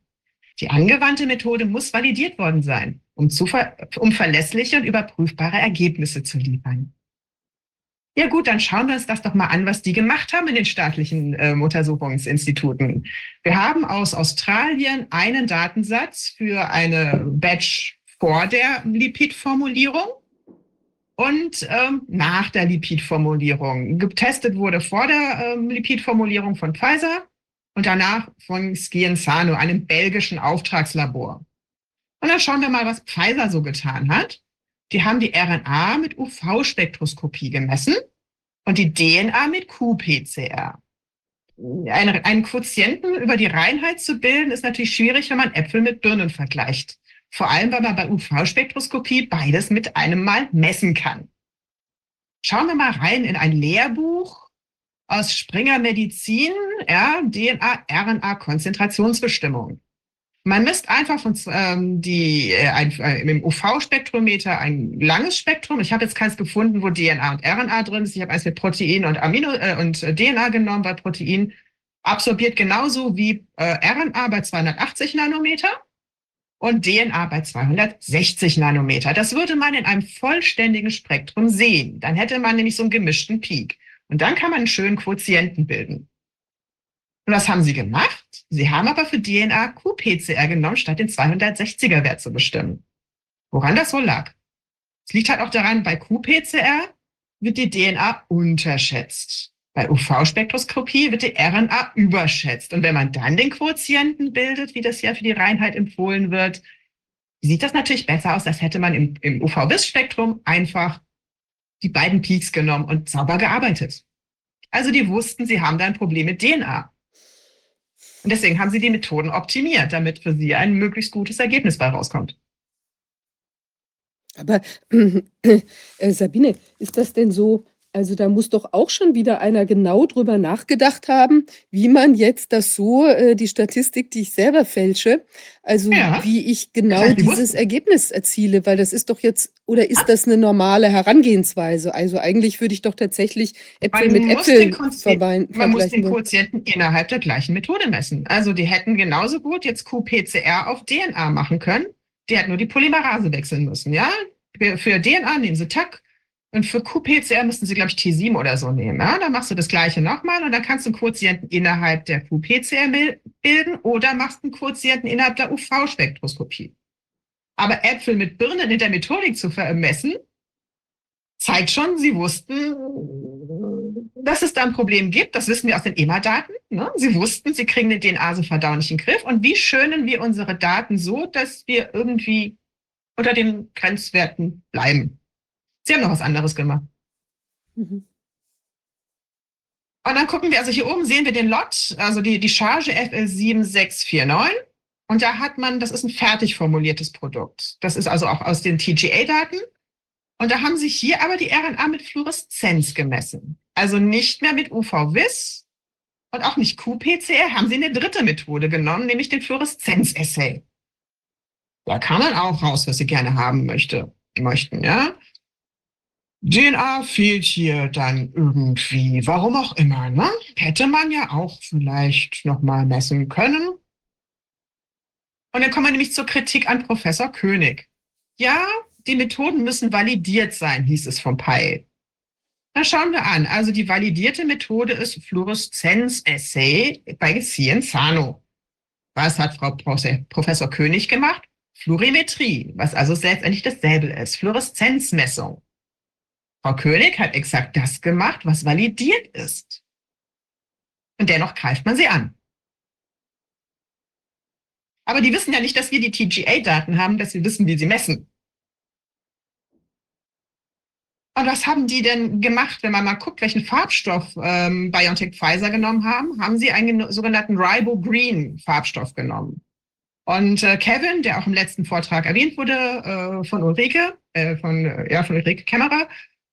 Die angewandte Methode muss validiert worden sein, um, zu, um verlässliche und überprüfbare Ergebnisse zu liefern. Ja gut, dann schauen wir uns das doch mal an, was die gemacht haben in den staatlichen äh, Untersuchungsinstituten. Wir haben aus Australien einen Datensatz für eine Batch vor der Lipidformulierung und ähm, nach der Lipidformulierung. Getestet wurde vor der ähm, Lipidformulierung von Pfizer und danach von Scienzano, einem belgischen Auftragslabor. Und dann schauen wir mal, was Pfizer so getan hat. Die haben die RNA mit UV-Spektroskopie gemessen und die DNA mit qPCR. Einen, einen Quotienten über die Reinheit zu bilden, ist natürlich schwierig, wenn man Äpfel mit Birnen vergleicht. Vor allem, weil man bei UV-Spektroskopie beides mit einem Mal messen kann. Schauen wir mal rein in ein Lehrbuch aus Springer Medizin, ja, DNA, RNA, Konzentrationsbestimmung. Man misst einfach von, ähm, die, äh, ein, äh, im UV-Spektrometer ein langes Spektrum. Ich habe jetzt keins gefunden, wo DNA und RNA drin ist. Ich habe eins mit Protein und Amino äh, und DNA genommen, weil Protein absorbiert genauso wie äh, RNA bei 280 Nanometer und DNA bei 260 Nanometer. Das würde man in einem vollständigen Spektrum sehen. Dann hätte man nämlich so einen gemischten Peak. Und dann kann man einen schönen Quotienten bilden. Und was haben sie gemacht? Sie haben aber für DNA QPCR genommen, statt den 260er Wert zu bestimmen. Woran das wohl lag? Es liegt halt auch daran, bei qPCR wird die DNA unterschätzt. Bei UV-Spektroskopie wird die RNA überschätzt. Und wenn man dann den Quotienten bildet, wie das ja für die Reinheit empfohlen wird, sieht das natürlich besser aus, als hätte man im, im UV-Vis-Spektrum einfach die beiden Peaks genommen und sauber gearbeitet. Also die wussten, sie haben da ein Problem mit DNA. Und deswegen haben sie die Methoden optimiert, damit für sie ein möglichst gutes Ergebnis bei rauskommt. Aber äh, Sabine, ist das denn so, also da muss doch auch schon wieder einer genau drüber nachgedacht haben, wie man jetzt das so, äh, die Statistik, die ich selber fälsche, also Ja, wie ich genau ja, die dieses. Ergebnis erziele, weil das ist doch jetzt, oder ist das eine normale Herangehensweise? Also eigentlich würde ich doch tatsächlich Äpfel Man mit Äpfeln Quotient- verbein- Man muss vergleichen den. Quotienten innerhalb der gleichen Methode messen. Also die hätten genauso gut jetzt qPCR auf DNA machen können. Die hätten nur die Polymerase wechseln müssen, ja? Für, für DNA nehmen sie TAC und für qPCR müssen sie, glaube ich, T7 oder so nehmen. Ja? Dann machst du das gleiche nochmal und dann kannst du einen Quotienten innerhalb der qPCR bilden oder machst einen Quotienten innerhalb der UV-Spektroskopie. Aber Äpfel mit Birnen in der Methodik zu vermessen, zeigt schon, sie wussten, dass es da ein Problem gibt. Das wissen wir aus den EMA-Daten. Ne? Sie wussten, sie kriegen den DNA-Verdauung nicht in den Griff. Und wie schönen wir unsere Daten so, dass wir irgendwie unter den Grenzwerten bleiben? Sie haben noch was anderes gemacht. Mhm. Und dann gucken wir, also hier oben sehen wir den Lot, also die, die Charge FL7649. Und da hat man, das ist ein fertig formuliertes Produkt. Das ist also auch aus den TGA-Daten. Und da haben sie hier aber die RNA mit Fluoreszenz gemessen. Also nicht mehr mit UV-Vis und auch nicht qPCR, haben sie eine dritte Methode genommen, nämlich den Fluoreszenz-Assay. Da kann man auch raus, was sie gerne haben möchte, möchten, ja. DNA fehlt hier dann irgendwie, warum auch immer, ne? Hätte man ja auch vielleicht nochmal messen können. Und dann kommen wir nämlich zur Kritik an Professor König. Ja, die Methoden müssen validiert sein, hieß es vom PI. Dann schauen wir an. Also die validierte Methode ist Fluoreszenz-Assay bei Cienzano. Was hat Frau Profe- Professor König gemacht? Fluorimetrie, was also letztendlich dasselbe ist. Fluoreszenzmessung. Frau König hat exakt das gemacht, was validiert ist. Und dennoch greift man sie an. Aber die wissen ja nicht, dass wir die TGA-Daten haben, dass wir wissen, wie sie messen. Und was haben die denn gemacht, wenn man mal guckt, welchen Farbstoff ähm, BioNTech Pfizer genommen haben? Haben sie einen sogenannten Ribo-Green-Farbstoff genommen. Und äh, Kevin, der auch im letzten Vortrag erwähnt wurde äh, von Ulrike, äh, von, äh, ja, von Ulrike Kämmerer,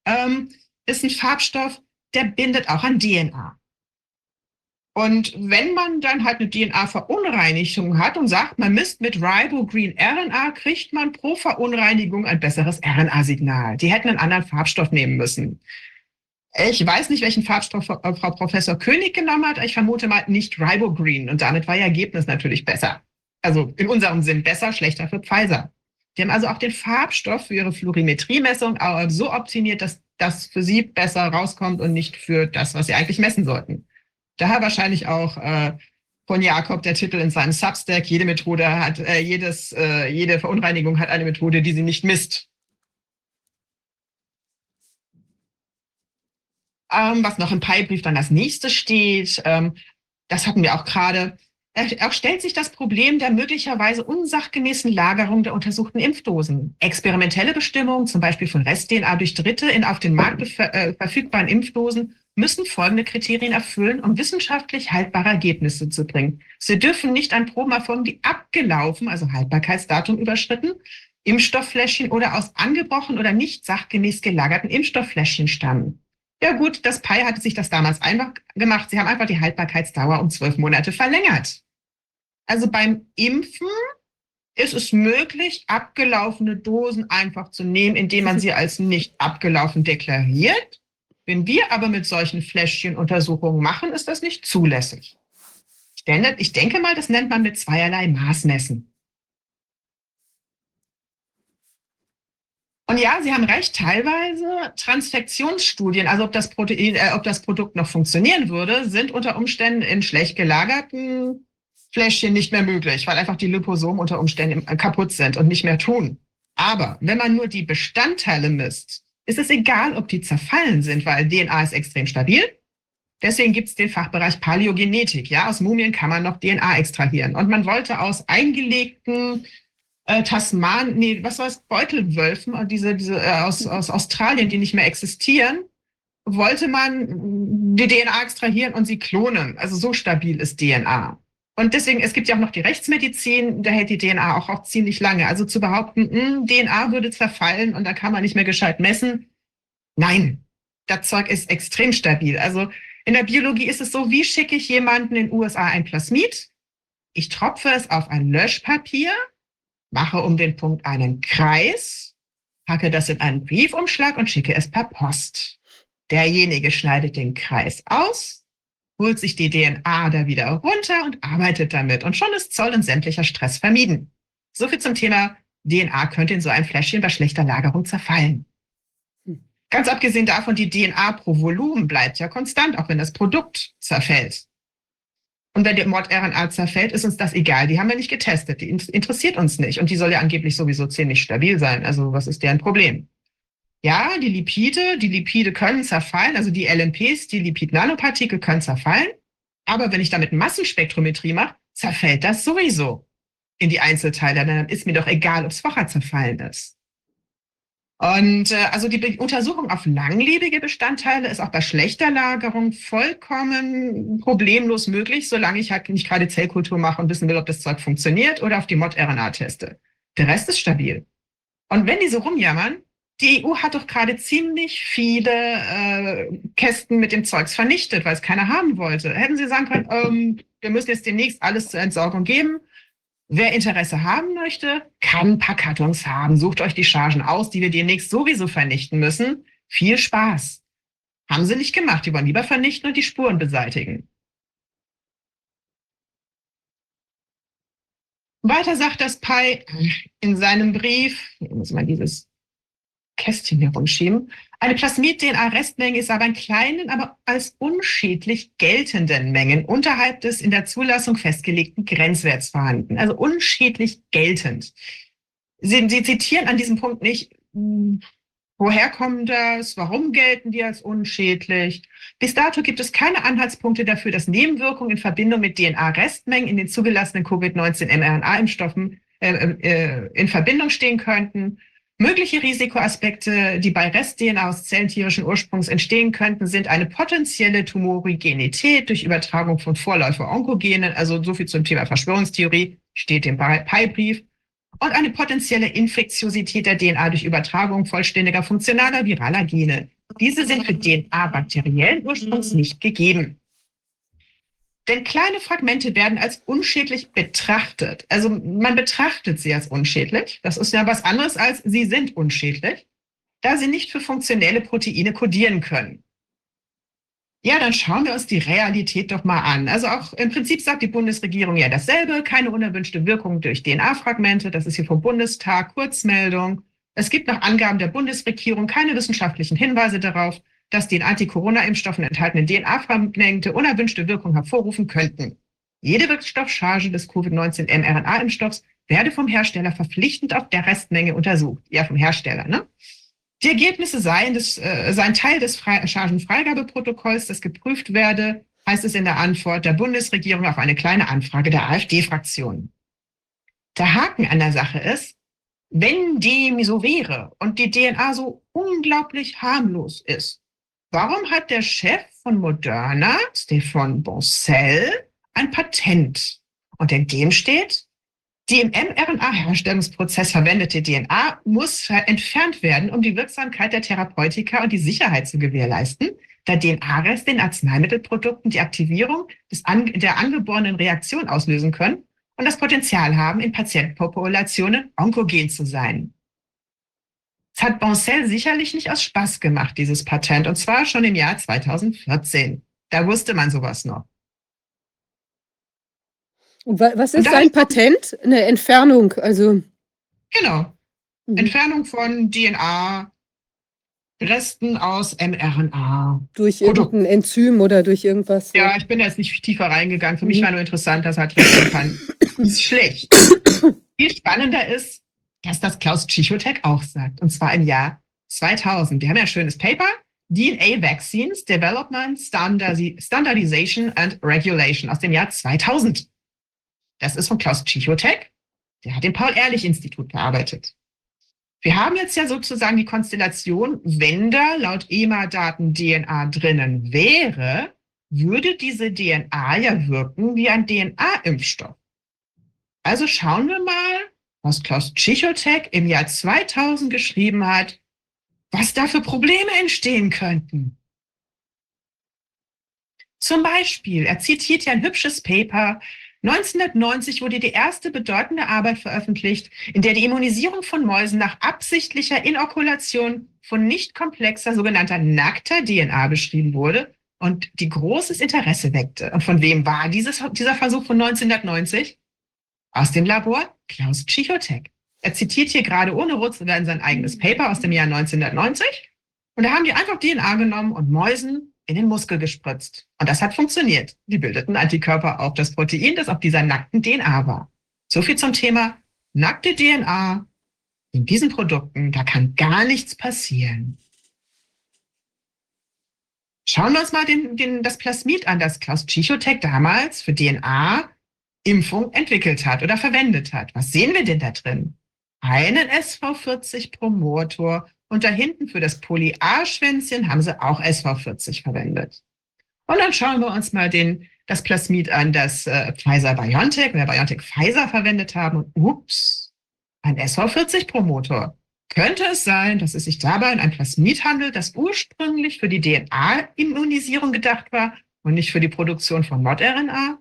ähm, ist ein Farbstoff, der bindet auch an DNA. Und wenn man dann halt eine DNA-Verunreinigung hat und sagt, man misst mit Ribogreen RNA, kriegt man pro Verunreinigung ein besseres RNA-Signal. Die hätten einen anderen Farbstoff nehmen müssen. Ich weiß nicht, welchen Farbstoff äh, Frau Professor König genommen hat. Ich vermute mal nicht Ribogreen. Und damit war ihr Ergebnis natürlich besser. Also in unserem Sinn besser, schlechter für Pfizer. Die haben also auch den Farbstoff für ihre Fluorimetriemessung so optimiert, dass das für sie besser rauskommt und nicht für das, was sie eigentlich messen sollten. Daher wahrscheinlich auch äh, von Jakob der Titel in seinem Substack, jede Methode hat, äh, jedes, äh, jede Verunreinigung hat eine Methode, die sie nicht misst. Ähm, was noch im Pi-Brief dann als nächstes steht, ähm, das hatten wir auch gerade. Auch stellt sich das Problem der möglicherweise unsachgemäßen Lagerung der untersuchten Impfdosen. Experimentelle Bestimmungen, zum Beispiel von Rest-DNA durch Dritte in auf den Markt äh, verfügbaren Impfdosen, müssen folgende Kriterien erfüllen, um wissenschaftlich haltbare Ergebnisse zu bringen. Sie dürfen nicht an Proben erfolgen, die abgelaufen, also Haltbarkeitsdatum überschritten, Impfstofffläschchen oder aus angebrochen oder nicht sachgemäß gelagerten Impfstofffläschchen stammen. Ja gut, das PI hatte sich das damals einfach gemacht. Sie haben einfach die Haltbarkeitsdauer um zwölf Monate verlängert. Also beim Impfen ist es möglich, abgelaufene Dosen einfach zu nehmen, indem man sie als nicht abgelaufen deklariert. Wenn wir aber mit solchen Fläschchen Untersuchungen machen, ist das nicht zulässig. Ich denke mal, das nennt man mit zweierlei Maßmessen. Und ja, Sie haben recht, teilweise Transfektionsstudien, also ob das, Protein, äh, ob das Produkt noch funktionieren würde, sind unter Umständen in schlecht gelagerten Fläschchen nicht mehr möglich, weil einfach die Liposomen unter Umständen kaputt sind und nicht mehr tun. Aber wenn man nur die Bestandteile misst, ist es egal, ob die zerfallen sind, weil DNA ist extrem stabil. Deswegen gibt es den Fachbereich Paläogenetik. Ja, aus Mumien kann man noch DNA extrahieren. Und man wollte aus eingelegten äh, Tasman, nee, was war es, Beutelwölfen, äh, diese, diese äh, aus, aus Australien, die nicht mehr existieren, wollte man die DNA extrahieren und sie klonen. Also so stabil ist DNA. Und deswegen, es gibt ja auch noch die Rechtsmedizin, da hält die DNA auch, auch ziemlich lange. Also zu behaupten, mh, hm, DNA würde zerfallen und da kann man nicht mehr gescheit messen. Nein, das Zeug ist extrem stabil. Also in der Biologie ist es so, wie schicke ich jemanden in den USA ein Plasmid? Ich tropfe es auf ein Löschpapier, mache um den Punkt einen Kreis, packe das in einen Briefumschlag und schicke es per Post. Derjenige schneidet den Kreis aus, holt sich die DNA da wieder runter und arbeitet damit. Und schon ist Zoll und sämtlicher Stress vermieden. So viel zum Thema DNA könnte in so einem Fläschchen bei schlechter Lagerung zerfallen. Hm. Ganz abgesehen davon, die DNA pro Volumen bleibt ja konstant, auch wenn das Produkt zerfällt. Und wenn die Mord-RNA zerfällt, ist uns das egal. Die haben wir nicht getestet. Die interessiert uns nicht. Und die soll ja angeblich sowieso ziemlich stabil sein. Also was ist deren Problem? Ja, die Lipide, die Lipide können zerfallen, also die LNPs, die Lipid-Nanopartikel können zerfallen. Aber wenn ich damit Massenspektrometrie mache, zerfällt das sowieso in die Einzelteile. Dann ist mir doch egal, ob es vorher zerfallen ist. Und äh, also die Untersuchung auf langlebige Bestandteile ist auch bei schlechter Lagerung vollkommen problemlos möglich, solange ich halt nicht gerade Zellkultur mache und wissen will, ob das Zeug funktioniert oder auf die Mod-RNA teste. Der Rest ist stabil. Und wenn die so rumjammern, die EU hat doch gerade ziemlich viele äh, Kästen mit dem Zeugs vernichtet, weil es keiner haben wollte. Hätten sie sagen können, ähm, wir müssen jetzt demnächst alles zur Entsorgung geben. Wer Interesse haben möchte, kann ein paar Kartons haben. Sucht euch die Chargen aus, die wir demnächst sowieso vernichten müssen. Viel Spaß. Haben sie nicht gemacht. Die wollen lieber vernichten und die Spuren beseitigen. Weiter sagt das Pi in seinem Brief, hier muss man dieses Kästchen herumschieben. Eine Plasmid-DNA-Restmenge ist aber in kleinen, aber als unschädlich geltenden Mengen unterhalb des in der Zulassung festgelegten Grenzwerts vorhanden. Also unschädlich geltend. Sie, Sie zitieren an diesem Punkt nicht, hm, woher kommt das, warum gelten die als unschädlich. Bis dato gibt es keine Anhaltspunkte dafür, dass Nebenwirkungen in Verbindung mit DNA-Restmengen in den zugelassenen Covid-19-mRNA-Impfstoffen äh, äh, in Verbindung stehen könnten. Mögliche Risikoaspekte, die bei Rest-DNA aus Zellen tierischen Ursprungs entstehen könnten, sind eine potenzielle Tumorigenität durch Übertragung von Vorläufer-Onkogenen, also so viel zum Thema Verschwörungstheorie, steht im PI-Brief, und eine potenzielle Infektiosität der DNA durch Übertragung vollständiger funktionaler viraler Gene. Diese sind für DNA bakteriellen Ursprungs nicht gegeben. Denn kleine Fragmente werden als unschädlich betrachtet. Also man betrachtet sie als unschädlich. Das ist ja was anderes als sie sind unschädlich, da sie nicht für funktionelle Proteine kodieren können. Ja, dann schauen wir uns die Realität doch mal an. Also auch im Prinzip sagt die Bundesregierung ja dasselbe, keine unerwünschte Wirkung durch DNA-Fragmente. Das ist hier vom Bundestag, Kurzmeldung. Es gibt nach Angaben der Bundesregierung keine wissenschaftlichen Hinweise darauf, dass die in Anti-Corona-Impfstoffen enthaltenen DNA-Fragmente unerwünschte Wirkung hervorrufen könnten. Jede Wirkstoffcharge des Covid-19-mRNA-Impfstoffs werde vom Hersteller verpflichtend auf der Restmenge untersucht. Ja, vom Hersteller, ne? Die Ergebnisse seien, des, äh, seien Teil des Fre Chargenfreigabeprotokolls, das geprüft werde, heißt es in der Antwort der Bundesregierung auf eine kleine Anfrage der AfD-Fraktion. Der Haken an der Sache ist, wenn dem so wäre und die DNA so unglaublich harmlos ist, Warum hat der Chef von Moderna, Stefan Boncel, ein Patent? Und in dem steht, die im mRNA-Herstellungsprozess verwendete DNA muss entfernt werden, um die Wirksamkeit der Therapeutika und die Sicherheit zu gewährleisten, da DNA-Reste in Arzneimittelprodukten die Aktivierung des an, der angeborenen Reaktion auslösen können und das Potenzial haben, in Patientenpopulationen onkogen zu sein. Es hat Boncel sicherlich nicht aus Spaß gemacht, dieses Patent, und zwar schon im Jahr 2014. Da wusste man sowas noch. Und was ist ein Patent? Eine Entfernung, also. Genau. Mhm. Entfernung von DNA, Resten aus mRNA. Durch irgendein Enzym oder durch irgendwas. Ja, ich bin jetzt nicht tiefer reingegangen. Für mhm. mich war nur interessant, dass er halt kann. Das ist schlecht. Viel spannender ist, dass das Klaus Tschichotek auch sagt. Und zwar im Jahr 2000. Wir haben ja ein schönes Paper. DNA Vaccines Development, Standardization and Regulation aus dem Jahr 2000. Das ist von Klaus Tschichotek. Der hat im Paul-Ehrlich-Institut gearbeitet. Wir haben jetzt ja sozusagen die Konstellation, wenn da laut EMA-Daten DNA drinnen wäre, würde diese DNA ja wirken wie ein DNA-Impfstoff. Also schauen wir mal, was Klaus Tschichotek im Jahr 2000 geschrieben hat, was da für Probleme entstehen könnten. Zum Beispiel, er zitiert ja ein hübsches Paper. 1990 wurde die erste bedeutende Arbeit veröffentlicht, in der die Immunisierung von Mäusen nach absichtlicher Inokulation von nicht komplexer sogenannter nackter DNA beschrieben wurde und die großes Interesse weckte. Und von wem war dieses, dieser Versuch von 1990? Aus dem Labor Klaus Tschichotek. Er zitiert hier gerade ohne Rutzel in sein eigenes Paper aus dem Jahr 1990. Und da haben die einfach DNA genommen und Mäusen in den Muskel gespritzt. Und das hat funktioniert. Die bildeten Antikörper auf das Protein, das auf dieser nackten DNA war. So viel zum Thema nackte DNA in diesen Produkten. Da kann gar nichts passieren. Schauen wir uns mal den, den, das Plasmid an, das Klaus Tschichotek damals für DNA-Impfung entwickelt hat oder verwendet hat. Was sehen wir denn da drin? einen SV40-Promotor und da hinten für das Poly-A-Schwänzchen haben sie auch SV40 verwendet. Und dann schauen wir uns mal den, das Plasmid an, das äh, Pfizer-BioNTech oder BioNTech-Pfizer verwendet haben. Und ups, ein SV40-Promotor. Könnte es sein, dass es sich dabei um ein Plasmid handelt, das ursprünglich für die DNA-Immunisierung gedacht war und nicht für die Produktion von Mod-RNA?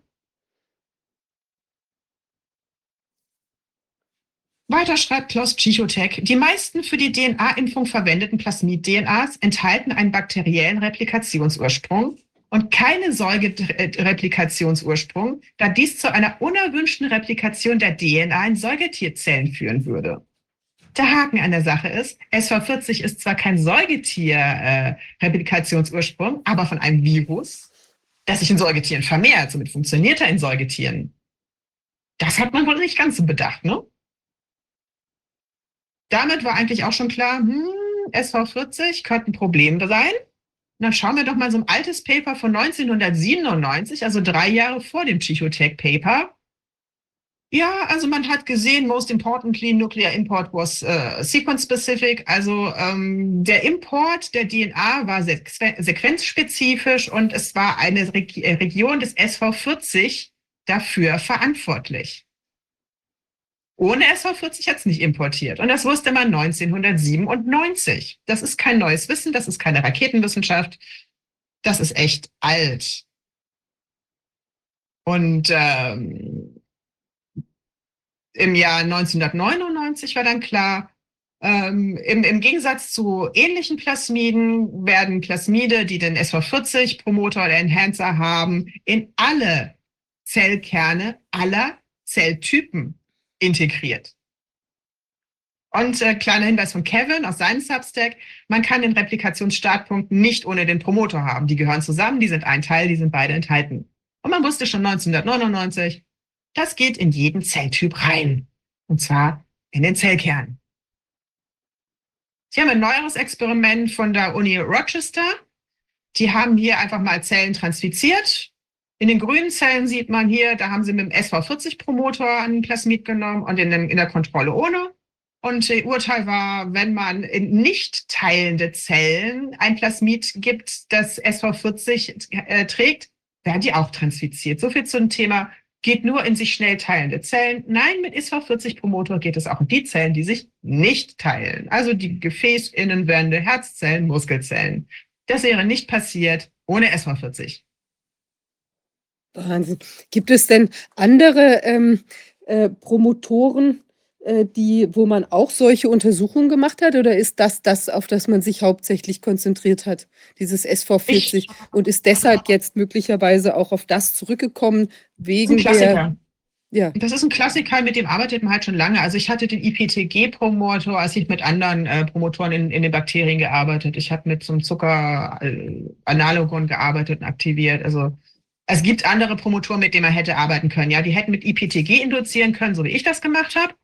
Weiter schreibt Klaus Psychotech, die meisten für die DNA-Impfung verwendeten Plasmid-DNAs enthalten einen bakteriellen Replikationsursprung und keine Säugerepliktionsursprung, da dies zu einer unerwünschten Replikation der DNA in Säugetierzellen führen würde. Der Haken an der Sache ist, SV40 ist zwar kein Säugetier-Replikationsursprung, aber von einem Virus, das sich in Säugetieren vermehrt. Somit funktioniert er in Säugetieren. Das hat man wohl nicht ganz so bedacht, ne? Damit war eigentlich auch schon klar, hm, SV40 könnte ein Problem sein. Und dann schauen wir doch mal so ein altes Paper von 1997, also drei Jahre vor dem Psychotech-Paper. Ja, also man hat gesehen, most importantly, nuclear import was uh, sequence-specific. Also ähm, der Import der DNA war sequenzspezifisch und es war eine Re äh, Region des SV40 dafür verantwortlich. Ohne SV40 hat es nicht importiert. Und das wusste man 1997. Das ist kein neues Wissen, das ist keine Raketenwissenschaft. Das ist echt alt. Und ähm, im Jahr 1999 war dann klar, ähm, im, im, Gegensatz zu ähnlichen Plasmiden werden Plasmide, die den SV40-Promoter oder Enhancer haben, in alle Zellkerne aller Zelltypen integriert. Und äh, kleiner Hinweis von Kevin aus seinem Substack, man kann den Replikationsstartpunkt nicht ohne den Promoter haben. Die gehören zusammen, die sind ein Teil, die sind beide enthalten. Und man wusste schon 1999, das geht in jeden Zelltyp rein. Und zwar in den Zellkern. Sie haben ein neueres Experiment von der Uni Rochester. Die haben hier einfach mal Zellen transfiziert, in den grünen Zellen sieht man hier, da haben sie mit dem SV40-Promotor einen Plasmid genommen und in, in der Kontrolle ohne. Und das Urteil war, wenn man in nicht teilende Zellen ein Plasmid gibt, das SV40 äh, trägt, werden die auch transfiziert. So viel zum Thema, geht nur in sich schnell teilende Zellen. Nein, mit SV40-Promotor geht es auch in die Zellen, die sich nicht teilen. Also die Gefäßinnenwände, Herzzellen, Muskelzellen. Das wäre nicht passiert ohne SV40. Wahnsinn. Gibt es denn andere ähm, äh, Promotoren, äh, die, wo man auch solche Untersuchungen gemacht hat? Oder ist das das, auf das man sich hauptsächlich konzentriert hat, dieses SV40? Ich, und ist deshalb jetzt möglicherweise auch auf das zurückgekommen, wegen der. Ja. Das ist ein Klassiker, mit dem arbeitet man halt schon lange. Also ich hatte den IPTG-Promotor, als ich mit anderen äh, Promotoren in, in den Bakterien gearbeitet. Ich habe mit so einem Zucker-Analogon gearbeitet und aktiviert. Also es gibt andere Promotoren, mit denen man hätte arbeiten können. Ja, die hätten mit IPTG induzieren können, so wie ich das gemacht habe.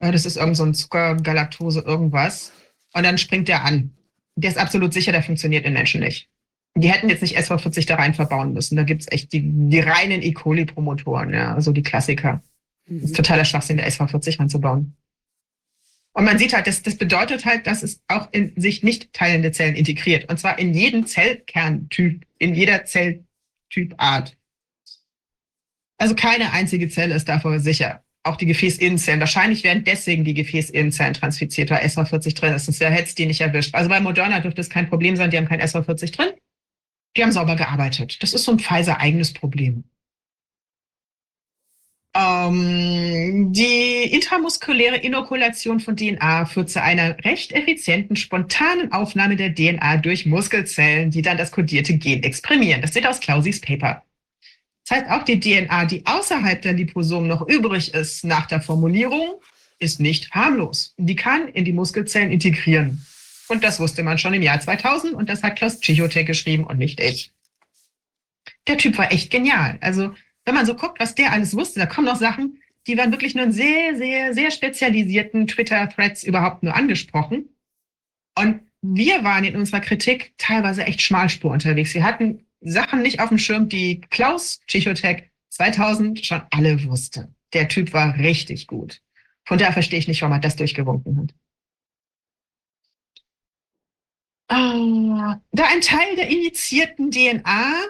Das ist irgend so ein Zucker, Galaktose, irgendwas. Und dann springt der an. Der ist absolut sicher, der funktioniert in Menschen nicht. Die hätten jetzt nicht SV40 da rein verbauen müssen. Da gibt's echt die, die reinen E. coli-Promotoren, ja, also die Klassiker. Das ist Mhm. totaler Schwachsinn, der SV40 ranzubauen. Und man sieht halt, das, das bedeutet halt, dass es auch in sich nicht teilende Zellen integriert. Und zwar in jeden Zellkerntyp, in jeder Zelltypart. Also keine einzige Zelle ist davor sicher. Auch die Gefäßinnenzellen. Wahrscheinlich werden deswegen die Gefäßinnenzellen transfiziert, weil SV40 drin ist. Sonst hätte es die nicht erwischt. Also bei Moderna dürfte es kein Problem sein, die haben kein SV40 drin. Die haben sauber gearbeitet. Das ist so ein Pfizer-eigenes Problem. Ähm, die intramuskuläre Inokulation von DNA führt zu einer recht effizienten, spontanen Aufnahme der DNA durch Muskelzellen, die dann das kodierte Gen exprimieren. Das steht aus Clausis Paper. Das heißt, auch die DNA, die außerhalb der Liposomen noch übrig ist nach der Formulierung, ist nicht harmlos. Die kann in die Muskelzellen integrieren. Und das wusste man schon im Jahr 2000 und das hat Klaus Tschichotek geschrieben und nicht ich. Der Typ war echt genial. Also wenn man so guckt, was der alles wusste, da kommen noch Sachen, die waren wirklich nur in sehr, sehr, sehr spezialisierten Twitter-Threads überhaupt nur angesprochen. Und wir waren in unserer Kritik teilweise echt Schmalspur unterwegs. Wir hatten Sachen nicht auf dem Schirm, die Klaus Tschichotek 2000 schon alle wusste. Der Typ war richtig gut. Von daher verstehe ich nicht, warum er das durchgewunken hat. Ah, da ein Teil der injizierten DNA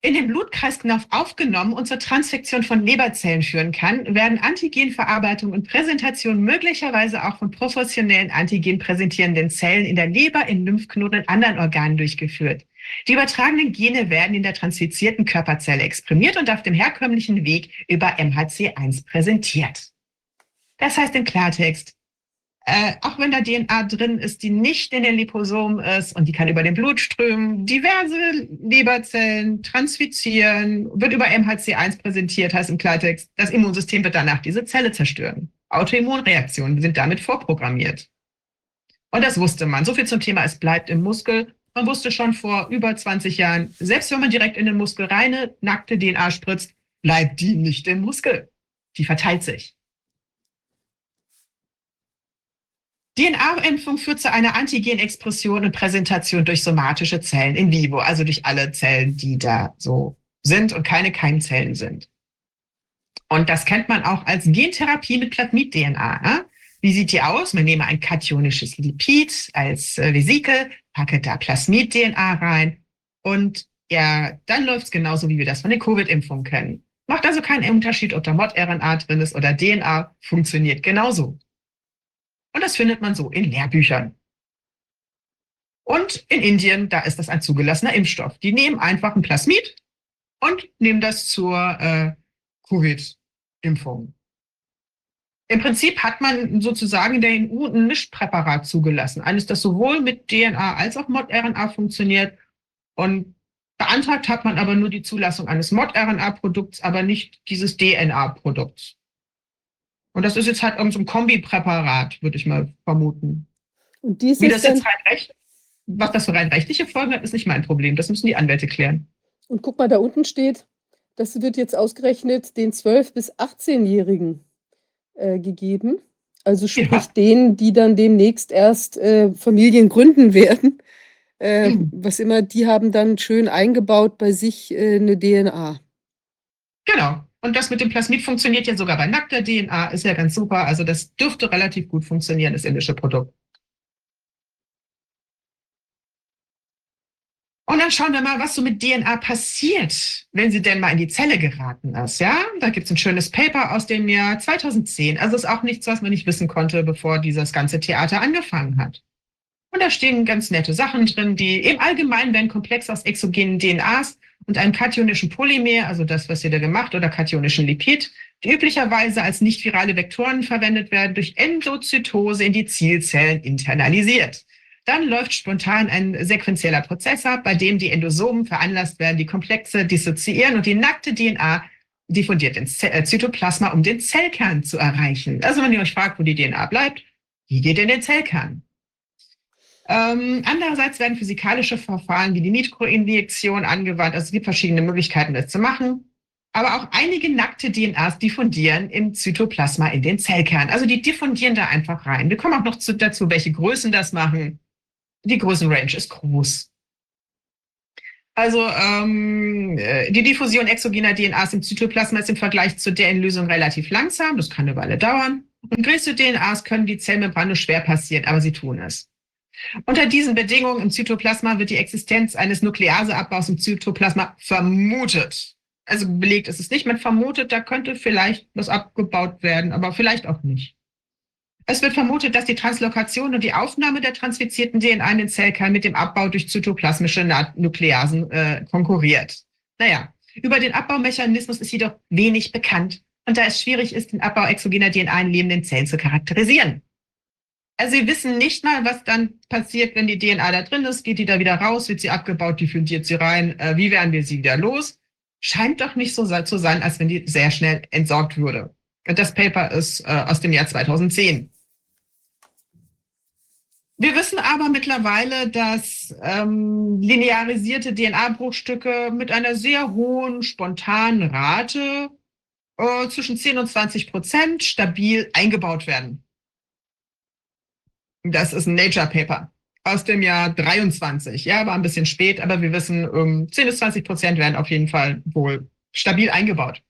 in den Blutkreislauf aufgenommen und zur Transfektion von Leberzellen führen kann, werden Antigenverarbeitung und Präsentation möglicherweise auch von professionellen Antigen präsentierenden Zellen in der Leber, in Lymphknoten und anderen Organen durchgeführt. Die übertragenen Gene werden in der transfizierten Körperzelle exprimiert und auf dem herkömmlichen Weg über MHC1 präsentiert. Das heißt im Klartext, äh, auch wenn da DNA drin ist, die nicht in den Liposomen ist und die kann über den Blut strömen, diverse Leberzellen transfizieren, wird über MHC1 präsentiert, heißt im Klartext, das Immunsystem wird danach diese Zelle zerstören. Autoimmunreaktionen sind damit vorprogrammiert. Und das wusste man. So viel zum Thema, es bleibt im Muskel. Man wusste schon vor über 20 Jahren, selbst wenn man direkt in den Muskel reine, nackte DNA spritzt, bleibt die nicht im Muskel. Die verteilt sich. DNA-Impfung führt zu einer Antigenexpression und Präsentation durch somatische Zellen in vivo, also durch alle Zellen, die da so sind und keine Keimzellen sind. Und das kennt man auch als Gentherapie mit Plasmid-DNA. Ja? Wie sieht die aus? Man nehme ein kationisches Lipid als äh, Vesikel, packe da Plasmid-DNA rein und ja, dann läuft es genauso, wie wir das von der Covid-Impfung kennen. Macht also keinen Unterschied, ob da Mod-RNA drin ist oder DNA, funktioniert genauso. Und das findet man so in Lehrbüchern. Und in Indien, da ist das ein zugelassener Impfstoff. Die nehmen einfach ein Plasmid und nehmen das zur äh, Covid-Impfung. Im Prinzip hat man sozusagen in der EU ein Mischpräparat zugelassen. Eines, das sowohl mit DNA als auch Mod-RNA funktioniert. Und beantragt hat man aber nur die Zulassung eines Mod-RNA-Produkts, aber nicht dieses DNA-Produkts. Und das ist jetzt halt irgendein so Kombipräparat, würde ich mal vermuten. Und dies Wie das jetzt rein recht, was das für rein rechtliche Folgen hat, ist nicht mein Problem. Das müssen die Anwälte klären. und guck mal, da unten steht, das wird jetzt ausgerechnet den 12- bis 18-Jährigen äh, gegeben. Also sprich Ja. denen, die dann demnächst erst äh, Familien gründen werden. Äh, Mhm. Was immer, die haben dann schön eingebaut bei sich äh, eine DNA. Genau. Und das mit dem Plasmid funktioniert ja sogar bei nackter DNA, ist ja ganz super. Also das dürfte relativ gut funktionieren, das indische Produkt. Und dann schauen wir mal, was so mit DNA passiert, wenn sie denn mal in die Zelle geraten ist. Ja, da gibt es ein schönes Paper aus dem Jahr 2010. Also ist auch nichts, was man nicht wissen konnte, bevor dieses ganze Theater angefangen hat. Und da stehen ganz nette Sachen drin, die im Allgemeinen werden Komplex aus exogenen DNAs und einem kationischen Polymer, also das, was ihr da gemacht, oder kationischen Lipid, die üblicherweise als nicht virale Vektoren verwendet werden, durch Endozytose in die Zielzellen internalisiert. Dann läuft spontan ein sequenzieller Prozess ab, bei dem die Endosomen veranlasst werden, die Komplexe dissoziieren und die nackte DNA diffundiert ins äh, Zytoplasma, um den Zellkern zu erreichen. Also wenn ihr euch fragt, wo die DNA bleibt, die geht in den Zellkern. Ähm, andererseits werden physikalische Verfahren wie die Mikroinjektion angewandt. Also es gibt verschiedene Möglichkeiten, das zu machen. Aber auch einige nackte DNAs diffundieren im Zytoplasma in den Zellkern. Also die diffundieren da einfach rein. Wir kommen auch noch zu, dazu, welche Größen das machen. Die Größenrange ist groß. Also ähm, äh, die Diffusion exogener DNAs im Zytoplasma ist im Vergleich zu der in Lösung relativ langsam. Das kann eine Weile dauern. Und größere DNAs können die Zellmembran nur schwer passieren, aber sie tun es. Unter diesen Bedingungen im Zytoplasma wird die Existenz eines Nukleaseabbaus im Zytoplasma vermutet. Also belegt ist es nicht. Man vermutet, da könnte vielleicht was abgebaut werden, aber vielleicht auch nicht. Es wird vermutet, dass die Translokation und die Aufnahme der transfizierten DNA in den Zellkern mit dem Abbau durch zytoplasmische Nukleasen äh, konkurriert. Naja, über den Abbaumechanismus ist jedoch wenig bekannt und da es schwierig ist, den Abbau exogener DNA in lebenden Zellen zu charakterisieren. Also sie wissen nicht mal, was dann passiert, wenn die DNA da drin ist, geht die da wieder raus, wird sie abgebaut, diffundiert sie rein, äh, wie werden wir sie wieder los? Scheint doch nicht so zu sein, als wenn die sehr schnell entsorgt würde. Und das Paper ist äh, aus dem Jahr 2010. Wir wissen aber mittlerweile, dass ähm, linearisierte DNA-Bruchstücke mit einer sehr hohen spontanen Rate äh, zwischen 10 und 20 Prozent stabil eingebaut werden. Das ist ein Nature-Paper aus dem Jahr 23. Ja, war ein bisschen spät, aber wir wissen, um, ähm, 10 bis 20 Prozent werden auf jeden Fall wohl stabil eingebaut.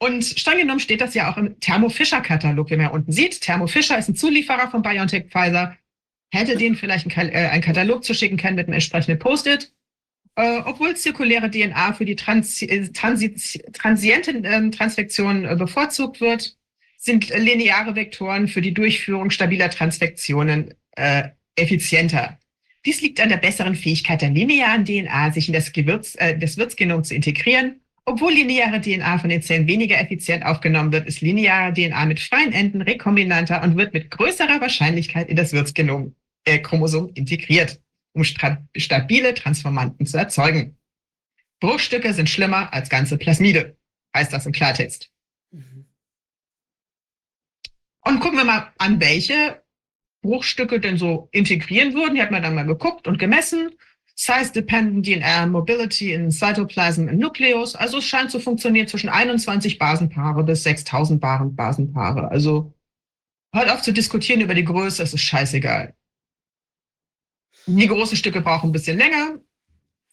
Und streng genommen steht das ja auch im Thermo Fisher-Katalog, wie man ja unten sieht. Thermo Fisher ist ein Zulieferer von BioNTech Pfizer. Hätte denen vielleicht einen, äh, einen Katalog zu schicken können mit einem entsprechenden Post-it. Äh, obwohl zirkuläre DNA für die Trans äh, Transi transienten äh, Transfektion äh, bevorzugt wird, sind lineare Vektoren für die Durchführung stabiler Transfektionen äh, effizienter. Dies liegt an der besseren Fähigkeit der linearen DNA, sich in das, Gewürz, äh, das Wirtsgenom zu integrieren obwohl lineare DNA von den Zellen weniger effizient aufgenommen wird, ist lineare DNA mit freien Enden rekombinanter und wird mit größerer Wahrscheinlichkeit in das Wirtsgenom äh, Chromosom integriert, um stabile Transformanten zu erzeugen. Bruchstücke sind schlimmer als ganze Plasmide, heißt das im Klartext. Und gucken wir mal an, welche Bruchstücke denn so integrieren würden. Die hat man dann mal geguckt und gemessen size-dependent DNA Mobility in Cytoplasm and Nucleus. Also es scheint zu funktionieren zwischen 21 Basenpaare bis 6000 Basenpaare. Also hört auf zu diskutieren über die Größe, es ist scheißegal. Die großen Stücke brauchen ein bisschen länger,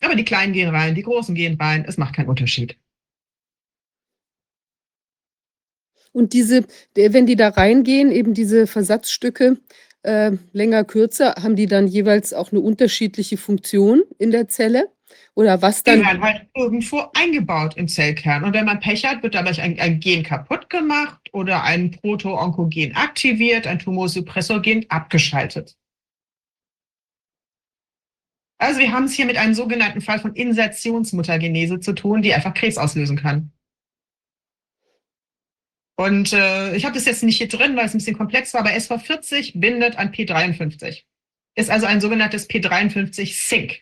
aber die kleinen gehen rein, die großen gehen rein, es macht keinen Unterschied. Und diese, wenn die da reingehen, eben diese Versatzstücke, äh, länger, kürzer, haben die dann jeweils auch eine unterschiedliche Funktion in der Zelle? Oder was dann? Die werden halt irgendwo eingebaut im Zellkern. Und wenn man Pech hat, wird dadurch ein, ein Gen kaputt gemacht oder ein Proto-Onkogen aktiviert, ein Tumorsuppressorgen abgeschaltet. Also wir haben es hier mit einem sogenannten Fall von Insertionsmuttergenese zu tun, die einfach Krebs auslösen kann. Und äh, ich habe das jetzt nicht hier drin, weil es ein bisschen komplex war, aber SV40 bindet an P53. Ist also ein sogenanntes P53-Sync.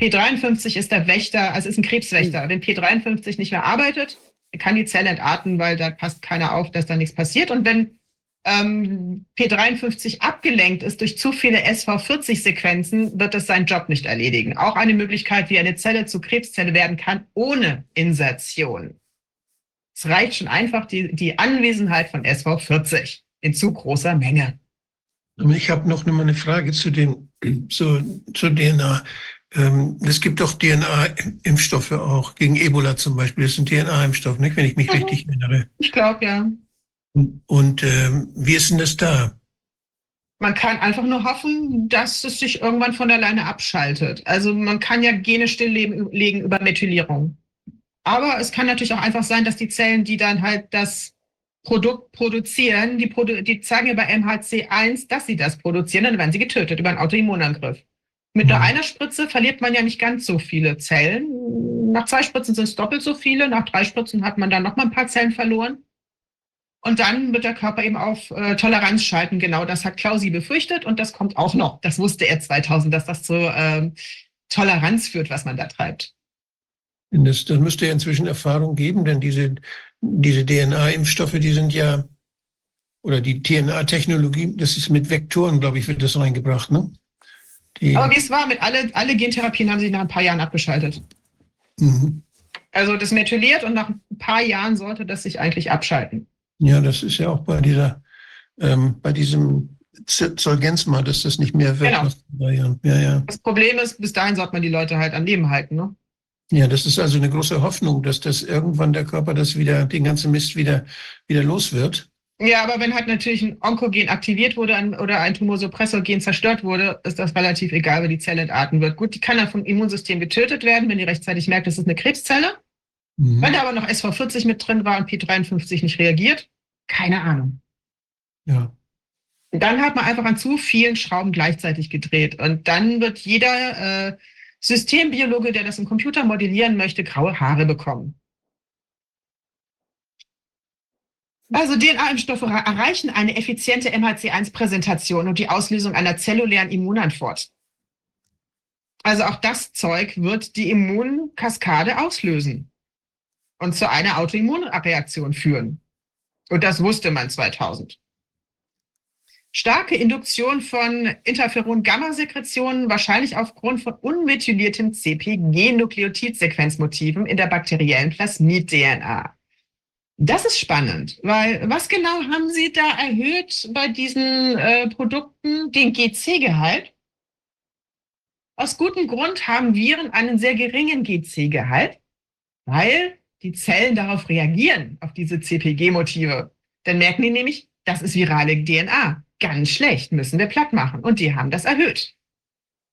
P53 ist der Wächter, also ist ein Krebswächter. Wenn P53 nicht mehr arbeitet, kann die Zelle entarten, weil da passt keiner auf, dass da nichts passiert. Und wenn ähm, P53 abgelenkt ist durch zu viele SV40-Sequenzen, wird es seinen Job nicht erledigen. Auch eine Möglichkeit, wie eine Zelle zu Krebszelle werden kann, ohne Insertion. Es reicht schon einfach die, die Anwesenheit von SV40 in zu großer Menge. Ich habe noch mal eine Frage zu den zu, zur DNA. Ähm, es gibt doch DNA-Impfstoffe auch gegen Ebola zum Beispiel. Das ist ein DNA-Impfstoff, nicht, wenn ich mich mhm. richtig erinnere. Ich glaube ja. Und, und ähm, wie ist denn das da? Man kann einfach nur hoffen, dass es sich irgendwann von alleine abschaltet. Also man kann ja Gene stilllegen über Methylierung. Aber es kann natürlich auch einfach sein, dass die Zellen, die dann halt das Produkt produzieren, die, Produ die zeigen über MHC1, dass sie das produzieren, dann werden sie getötet über einen Autoimmunangriff. Mit nur mhm. einer Spritze verliert man ja nicht ganz so viele Zellen. Nach zwei Spritzen sind es doppelt so viele. Nach drei Spritzen hat man dann noch mal ein paar Zellen verloren. Und dann wird der Körper eben auf äh, Toleranz schalten. Genau das hat Klausi befürchtet und das kommt auch noch. Das wusste er 2000, dass das zu äh, Toleranz führt, was man da treibt. Das, das müsste ja inzwischen Erfahrung geben, denn diese, diese DNA-Impfstoffe, die sind ja, oder die DNA-Technologie, das ist mit Vektoren, glaube ich, wird das reingebracht, ne? Die, Aber wie es war, mit alle, alle Gentherapien haben sich nach ein paar Jahren abgeschaltet. Mhm. Also das methyliert und nach ein paar Jahren sollte das sich eigentlich abschalten. Ja, das ist ja auch bei dieser, ähm, bei diesem Z- Zolgensma, dass das nicht mehr wird. Genau. nach drei Jahren. Ja, ja. Das Problem ist, bis dahin sollte man die Leute halt am Leben halten. Ne? Ja, das ist also eine große Hoffnung, dass das irgendwann der Körper das wieder, den ganzen Mist wieder, wieder los wird. Ja, aber wenn halt natürlich ein Onkogen aktiviert wurde oder ein Tumorsupressorgen zerstört wurde, ist das relativ egal, wie die Zelle entarten wird. Gut, die kann dann vom Immunsystem getötet werden, wenn die rechtzeitig merkt, das ist eine Krebszelle. Mhm. Wenn da aber noch SV40 mit drin war und P53 nicht reagiert, keine Ahnung. Ja. Dann hat man einfach an zu vielen Schrauben gleichzeitig gedreht. Und dann wird jeder äh, Systembiologe, der das im Computer modellieren möchte, graue Haare bekommen. Also DNA-Impfstoffe erreichen eine effiziente MHC1-Präsentation und die Auslösung einer zellulären Immunantwort. Also auch das Zeug wird die Immunkaskade auslösen und zu einer Autoimmunreaktion führen. Und das wusste man 2000 starke Induktion von Interferon-Gamma-Sekretionen, wahrscheinlich aufgrund von unmethylierten CpG-Nukleotidsequenzmotiven in der bakteriellen Plasmid-DNA. Das ist spannend, weil was genau haben Sie da erhöht bei diesen äh, Produkten? Den GC-Gehalt? Aus gutem Grund haben Viren einen sehr geringen GC-Gehalt, weil die Zellen darauf reagieren, auf diese CpG-Motive. Dann merken die nämlich, das ist virale DNA ganz schlecht, müssen wir platt machen. Und die haben das erhöht.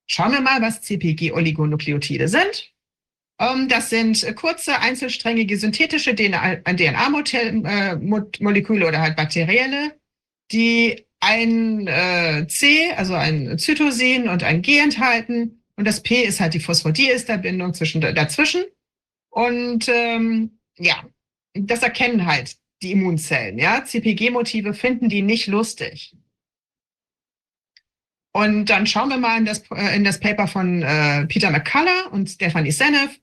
Schauen wir mal, was CpG-Oligonukleotide sind. Ähm, das sind äh, kurze, einzelsträngige, synthetische DNA-Moleküle oder halt bakterielle, die ein äh, C, also ein Zytosin und ein G enthalten. Und das P ist halt die Phosphodieesterbindung zwischen dazwischen. Und ähm, ja, das erkennen halt die Immunzellen. Ja, CpG-Motive finden die nicht lustig. Und dann schauen wir mal in das, äh, in das Paper von äh, Peter McCullough und Stephanie Seneff.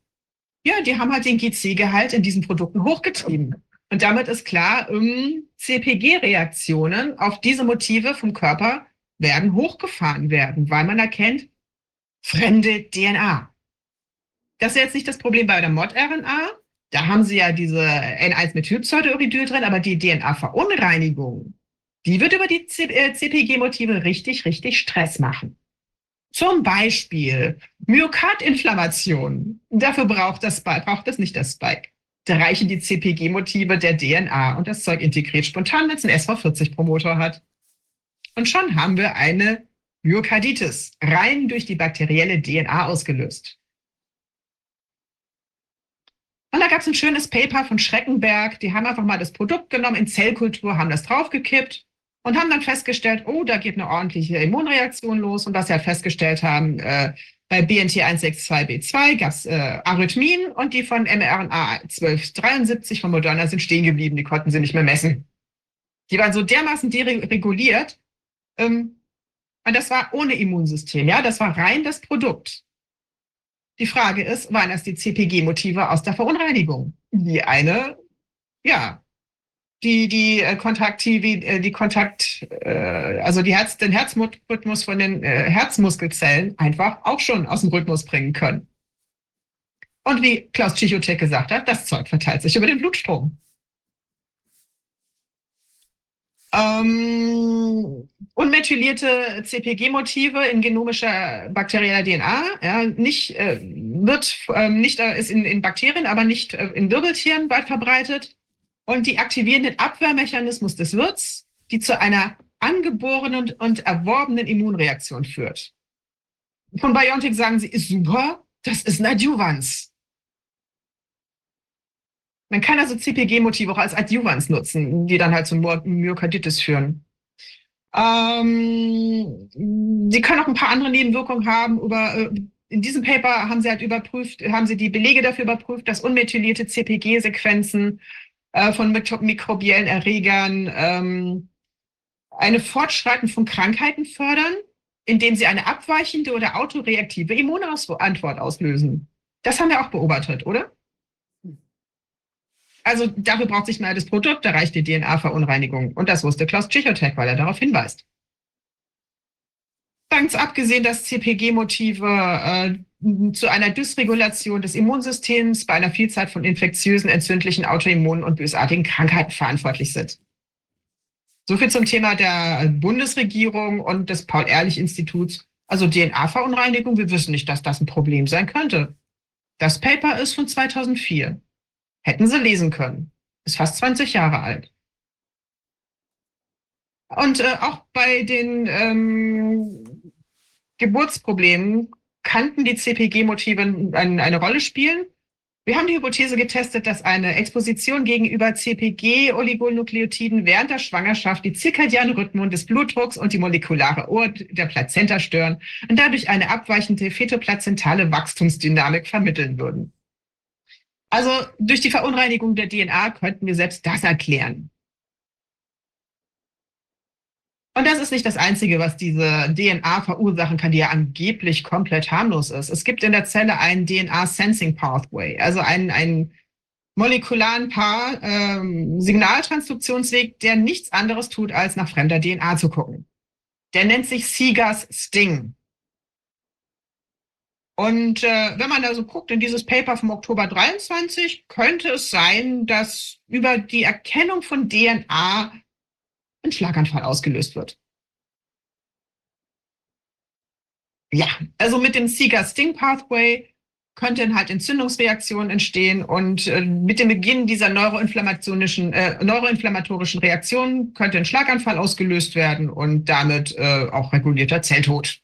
Ja, die haben halt den GC-Gehalt in diesen Produkten hochgetrieben. Und damit ist klar, ähm, CPG-Reaktionen auf diese Motive vom Körper werden hochgefahren werden, weil man erkennt, fremde DNA. Das ist jetzt nicht das Problem bei der Mod-RNA. Da haben sie ja diese N1-Methylpseudouridol drin, aber die DNA-Verunreinigung, die wird über die CPG-Motive richtig, richtig Stress machen. Zum Beispiel Myokardinflammation. Dafür braucht das, braucht das nicht das Spike. Da reichen die CPG-Motive der DNA und das Zeug integriert spontan, wenn es einen SV40-Promoter hat. Und schon haben wir eine Myokarditis, rein durch die bakterielle DNA ausgelöst. Und da gab es ein schönes Paper von Schreckenberg. Die haben einfach mal das Produkt genommen in Zellkultur, haben das draufgekippt und haben dann festgestellt, oh, da geht eine ordentliche Immunreaktion los. Und was sie halt festgestellt haben, äh, bei BNT162b2 gab es äh, Arrhythmien und die von mRNA 1273 von Moderna sind stehen geblieben. Die konnten sie nicht mehr messen. Die waren so dermaßen dereguliert. Ähm, und das war ohne Immunsystem, ja, das war rein das Produkt. Die Frage ist, waren das die CPG-Motive aus der Verunreinigung? Die eine, ja, die, die äh, Kontaktiv, äh, die Kontakt, äh, also die Herz, den Herzrhythmus von den äh, Herzmuskelzellen einfach auch schon aus dem Rhythmus bringen können. Und wie Klaus Tschichotek gesagt hat, das Zeug verteilt sich über den Blutstrom. Ähm, unmethylierte CPG-Motive in genomischer bakterieller DNA, ja, nicht, äh, wird, äh, nicht, ist in, in Bakterien, aber nicht äh, in Wirbeltieren weit verbreitet. Und die aktivieren den Abwehrmechanismus des Wirts, die zu einer angeborenen und erworbenen Immunreaktion führt. Von BioNTech sagen sie, ist super, das ist eine Adjuvanz. Man kann also CPG-Motive auch als Adjuvans nutzen, die dann halt zum Myokarditis führen. Ähm, sie können auch ein paar andere Nebenwirkungen haben. Über, äh, in diesem Paper haben sie halt überprüft, haben sie die Belege dafür überprüft, dass unmethylierte CPG-Sequenzen äh, von mikro mikrobiellen Erregern ähm, eine Fortschreiten von Krankheiten fördern, indem sie eine abweichende oder autoreaktive Immunantwort auslösen. Das haben wir auch beobachtet, oder? Also dafür braucht sich mal das Produkt, da reicht die DNA-Verunreinigung. Und das wusste Klaus Tschichotek, weil er darauf hinweist. Ganz abgesehen, dass CPG-Motive äh, zu einer Dysregulation des Immunsystems bei einer Vielzahl von infektiösen, entzündlichen, autoimmunen und bösartigen Krankheiten verantwortlich sind. So viel zum Thema der Bundesregierung und des Paul-Ehrlich-Instituts. Also DNA-Verunreinigung, wir wissen nicht, dass das ein Problem sein könnte. Das Paper ist von 2004. Hätten Sie lesen können. Ist fast 20 Jahre alt. Und äh, auch bei den ähm, Geburtsproblemen kannten die CPG-Motive ein, eine Rolle spielen. Wir haben die Hypothese getestet, dass eine Exposition gegenüber CPG-Oligonukleotiden während der Schwangerschaft die zirkadianen Rhythmen des Blutdrucks und die molekulare Uhr der Plazenta stören und dadurch eine abweichende fetoplazentale Wachstumsdynamik vermitteln würden. Also durch die Verunreinigung der DNA könnten wir selbst das erklären. Und das ist nicht das Einzige, was diese DNA verursachen kann, die ja angeblich komplett harmlos ist. Es gibt in der Zelle einen DNA-Sensing Pathway, also einen, einen molekularen Paar ähm, Signaltransduktionsweg, der nichts anderes tut, als nach fremder DNA zu gucken. Der nennt sich SIGAS Sting. Und äh, wenn man da so guckt in dieses Paper vom Oktober 23, könnte es sein, dass über die Erkennung von DNA ein Schlaganfall ausgelöst wird. Ja, also mit dem Seeger-Sting-Pathway könnten halt Entzündungsreaktionen entstehen und äh, mit dem Beginn dieser neuroinflammatorischen, äh, neuroinflammatorischen Reaktionen könnte ein Schlaganfall ausgelöst werden und damit äh, auch regulierter Zelltod.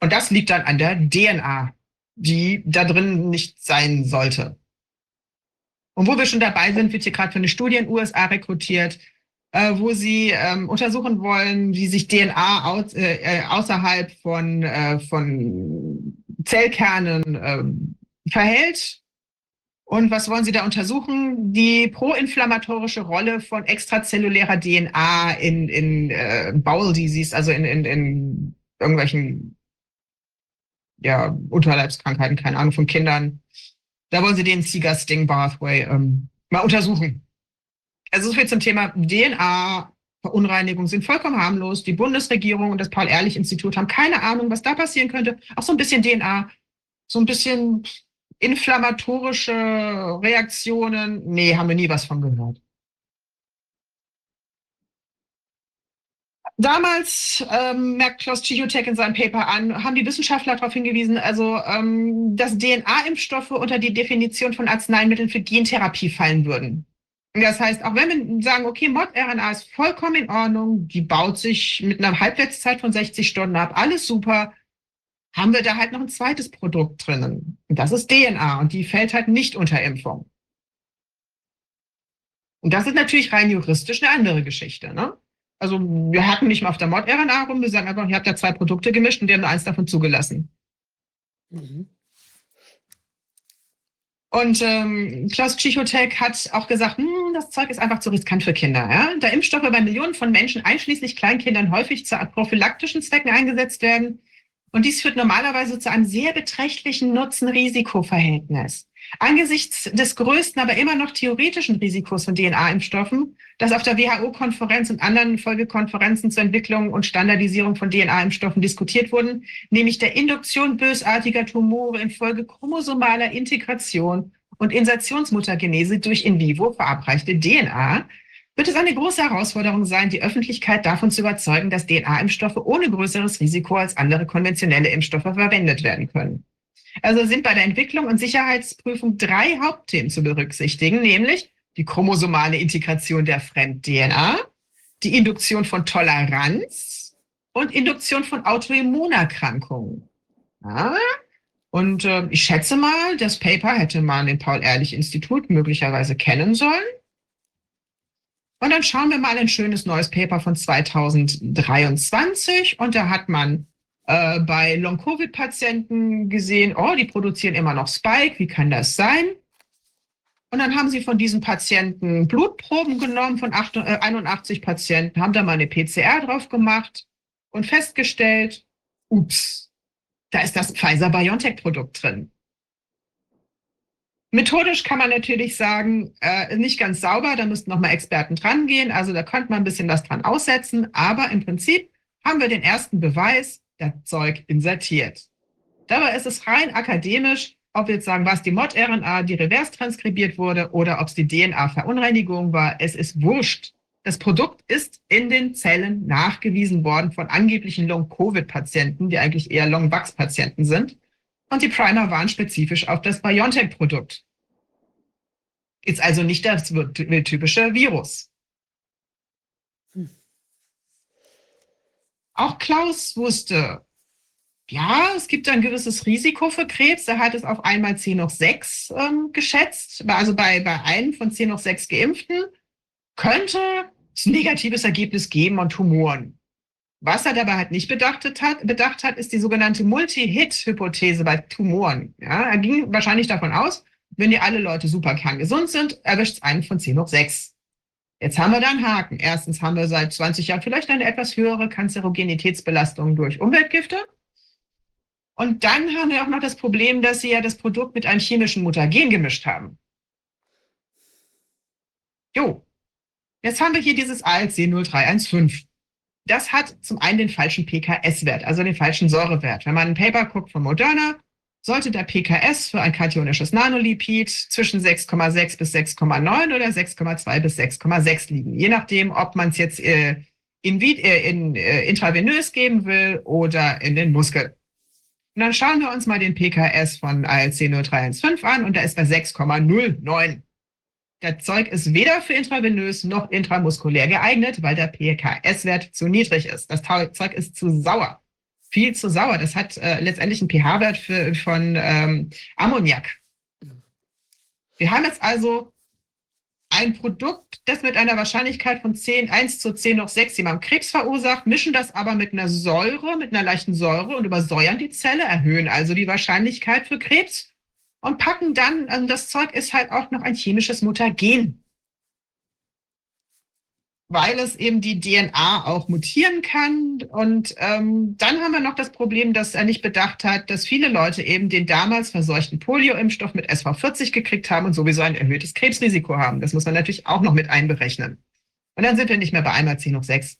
Und das liegt dann an der DNA, die da drin nicht sein sollte. Und wo wir schon dabei sind, wird hier gerade für eine Studie in den USA rekrutiert, äh, wo sie ähm, untersuchen wollen, wie sich DNA aus, äh, äh, außerhalb von, äh, von Zellkernen äh, verhält. Und was wollen Sie da untersuchen? Die proinflammatorische Rolle von extrazellulärer DNA in, in äh, Bowel Disease, also in, in, in irgendwelchen ja, Unterleibskrankheiten, keine Ahnung, von Kindern. Da wollen Sie den Seeger-Sting-Pathway ähm, mal untersuchen. Also so viel zum Thema DNA. Verunreinigung sind vollkommen harmlos. Die Bundesregierung und das Paul-Ehrlich-Institut haben keine Ahnung, was da passieren könnte. Auch so ein bisschen DNA, so ein bisschen inflammatorische Reaktionen. Nee, haben wir nie was von gehört. Damals, ähm, merkt Klaus Chichotek in seinem Paper an, haben die Wissenschaftler darauf hingewiesen, also ähm, dass DNA-Impfstoffe unter die Definition von Arzneimitteln für Gentherapie fallen würden. Das heißt, auch wenn wir sagen, okay, Mod-RNA ist vollkommen in Ordnung, die baut sich mit einer Halbwertszeit von 60 Stunden ab, alles super, haben wir da halt noch ein zweites Produkt drinnen. Und das ist DNA und die fällt halt nicht unter Impfung. Und das ist natürlich rein juristisch eine andere Geschichte. Ne? Also wir hatten nicht mal auf der Mod-RNA rum, wir sagen einfach, ihr habt ja zwei Produkte gemischt und die haben nur eins davon zugelassen. Mhm. Und ähm, Klaus Tschichotek hat auch gesagt, hm, das Zeug ist einfach zu riskant für Kinder. Ja? Da Impfstoffe bei Millionen von Menschen, einschließlich Kleinkindern, häufig zu prophylaktischen Zwecken eingesetzt werden. Und dies führt normalerweise zu einem sehr beträchtlichen Nutzen-Risiko-Verhältnis. Angesichts des größten, aber immer noch theoretischen Risikos von DNA-Impfstoffen, das auf der WHO-Konferenz und anderen Folgekonferenzen zur Entwicklung und Standardisierung von DNA-Impfstoffen diskutiert wurden, nämlich der Induktion bösartiger Tumore infolge chromosomaler Integration und Insertionsmuttergenese durch in vivo verabreichte DNA, wird es eine große Herausforderung sein, die Öffentlichkeit davon zu überzeugen, dass DNA-Impfstoffe ohne größeres Risiko als andere konventionelle Impfstoffe verwendet werden können. Also sind bei der Entwicklung und Sicherheitsprüfung drei Hauptthemen zu berücksichtigen, nämlich die chromosomale Integration der Fremd-DNA, die Induktion von Toleranz und Induktion von Autoimmunerkrankungen. Ja? Und äh, ich schätze mal, das Paper hätte man im Paul-Ehrlich-Institut möglicherweise kennen sollen. Und dann schauen wir mal ein schönes neues Paper von 2023. Und da hat man äh, bei Long-Covid-Patienten gesehen, oh, die produzieren immer noch Spike, wie kann das sein? Und dann haben sie von diesen Patienten Blutproben genommen, von 8, äh, 81 Patienten, haben da mal eine PCR drauf gemacht und festgestellt, ups, da ist das Pfizer-BioNTech-Produkt drin. Methodisch kann man natürlich sagen, äh, nicht ganz sauber, da müssten nochmal Experten dran gehen, also da könnte man ein bisschen was dran aussetzen, aber im Prinzip haben wir den ersten Beweis, das Zeug insertiert. Dabei ist es rein akademisch, ob wir jetzt sagen, was die Mod-RNA, die revers transkribiert wurde, oder ob es die DNA-Verunreinigung war. Es ist wurscht. Das Produkt ist in den Zellen nachgewiesen worden von angeblichen Long-Covid-Patienten, die eigentlich eher Long-Vax-Patienten sind. Und die Primer waren spezifisch auf das BioNTech-Produkt. Ist also nicht das typische Virus. Auch Klaus wusste, ja, es gibt ein gewisses Risiko für Krebs. Er hat es auf einmal 10 hoch 6 ähm, geschätzt. Also bei, bei einem von 10 hoch 6 Geimpften könnte es ein negatives Ergebnis geben und Tumoren. Was er dabei halt nicht bedacht hat, bedacht hat, ist die sogenannte Multi-Hit-Hypothese bei Tumoren. Ja, er ging wahrscheinlich davon aus, wenn die alle Leute super kerngesund sind, erwischt es einen von 10 hoch 6. Jetzt haben wir da einen Haken. Erstens haben wir seit 20 Jahren vielleicht eine etwas höhere Kanzerogenitätsbelastung durch Umweltgifte. Und dann haben wir auch noch das Problem, dass sie ja das Produkt mit einem chemischen Mutagen gemischt haben. Jo, jetzt haben wir hier dieses ALC 0315. Das hat zum einen den falschen PKS-Wert, also den falschen Säurewert. Wenn man ein Paper guckt von Moderna, sollte der PKS für ein kationisches Nanolipid zwischen 6,6 bis 6,9 oder 6,2 bis 6,6 liegen. Je nachdem, ob man es jetzt äh, in, äh, in, äh, intravenös geben will oder in den Muskel. Und dann schauen wir uns mal den PKS von ALC 0315 an und da ist bei 6,09. Der Zeug ist weder für intravenös noch intramuskulär geeignet, weil der PKS-Wert zu niedrig ist. Das Zeug ist zu sauer. Viel zu sauer. Das hat äh, letztendlich einen pH-Wert von ähm, Ammoniak. Wir haben jetzt also ein Produkt, das mit einer Wahrscheinlichkeit von 10, 1 zu 10 hoch 6 jemandem Krebs verursacht, mischen das aber mit einer Säure, mit einer leichten Säure und übersäuern die Zelle, erhöhen also die Wahrscheinlichkeit für Krebs und packen dann, also das Zeug ist halt auch noch ein chemisches Mutagen weil es eben die DNA auch mutieren kann. Und ähm, dann haben wir noch das Problem, dass er nicht bedacht hat, dass viele Leute eben den damals verseuchten Polio-Impfstoff mit SV40 gekriegt haben und sowieso ein erhöhtes Krebsrisiko haben. Das muss man natürlich auch noch mit einberechnen. Und dann sind wir nicht mehr bei einmal 10 hoch 6.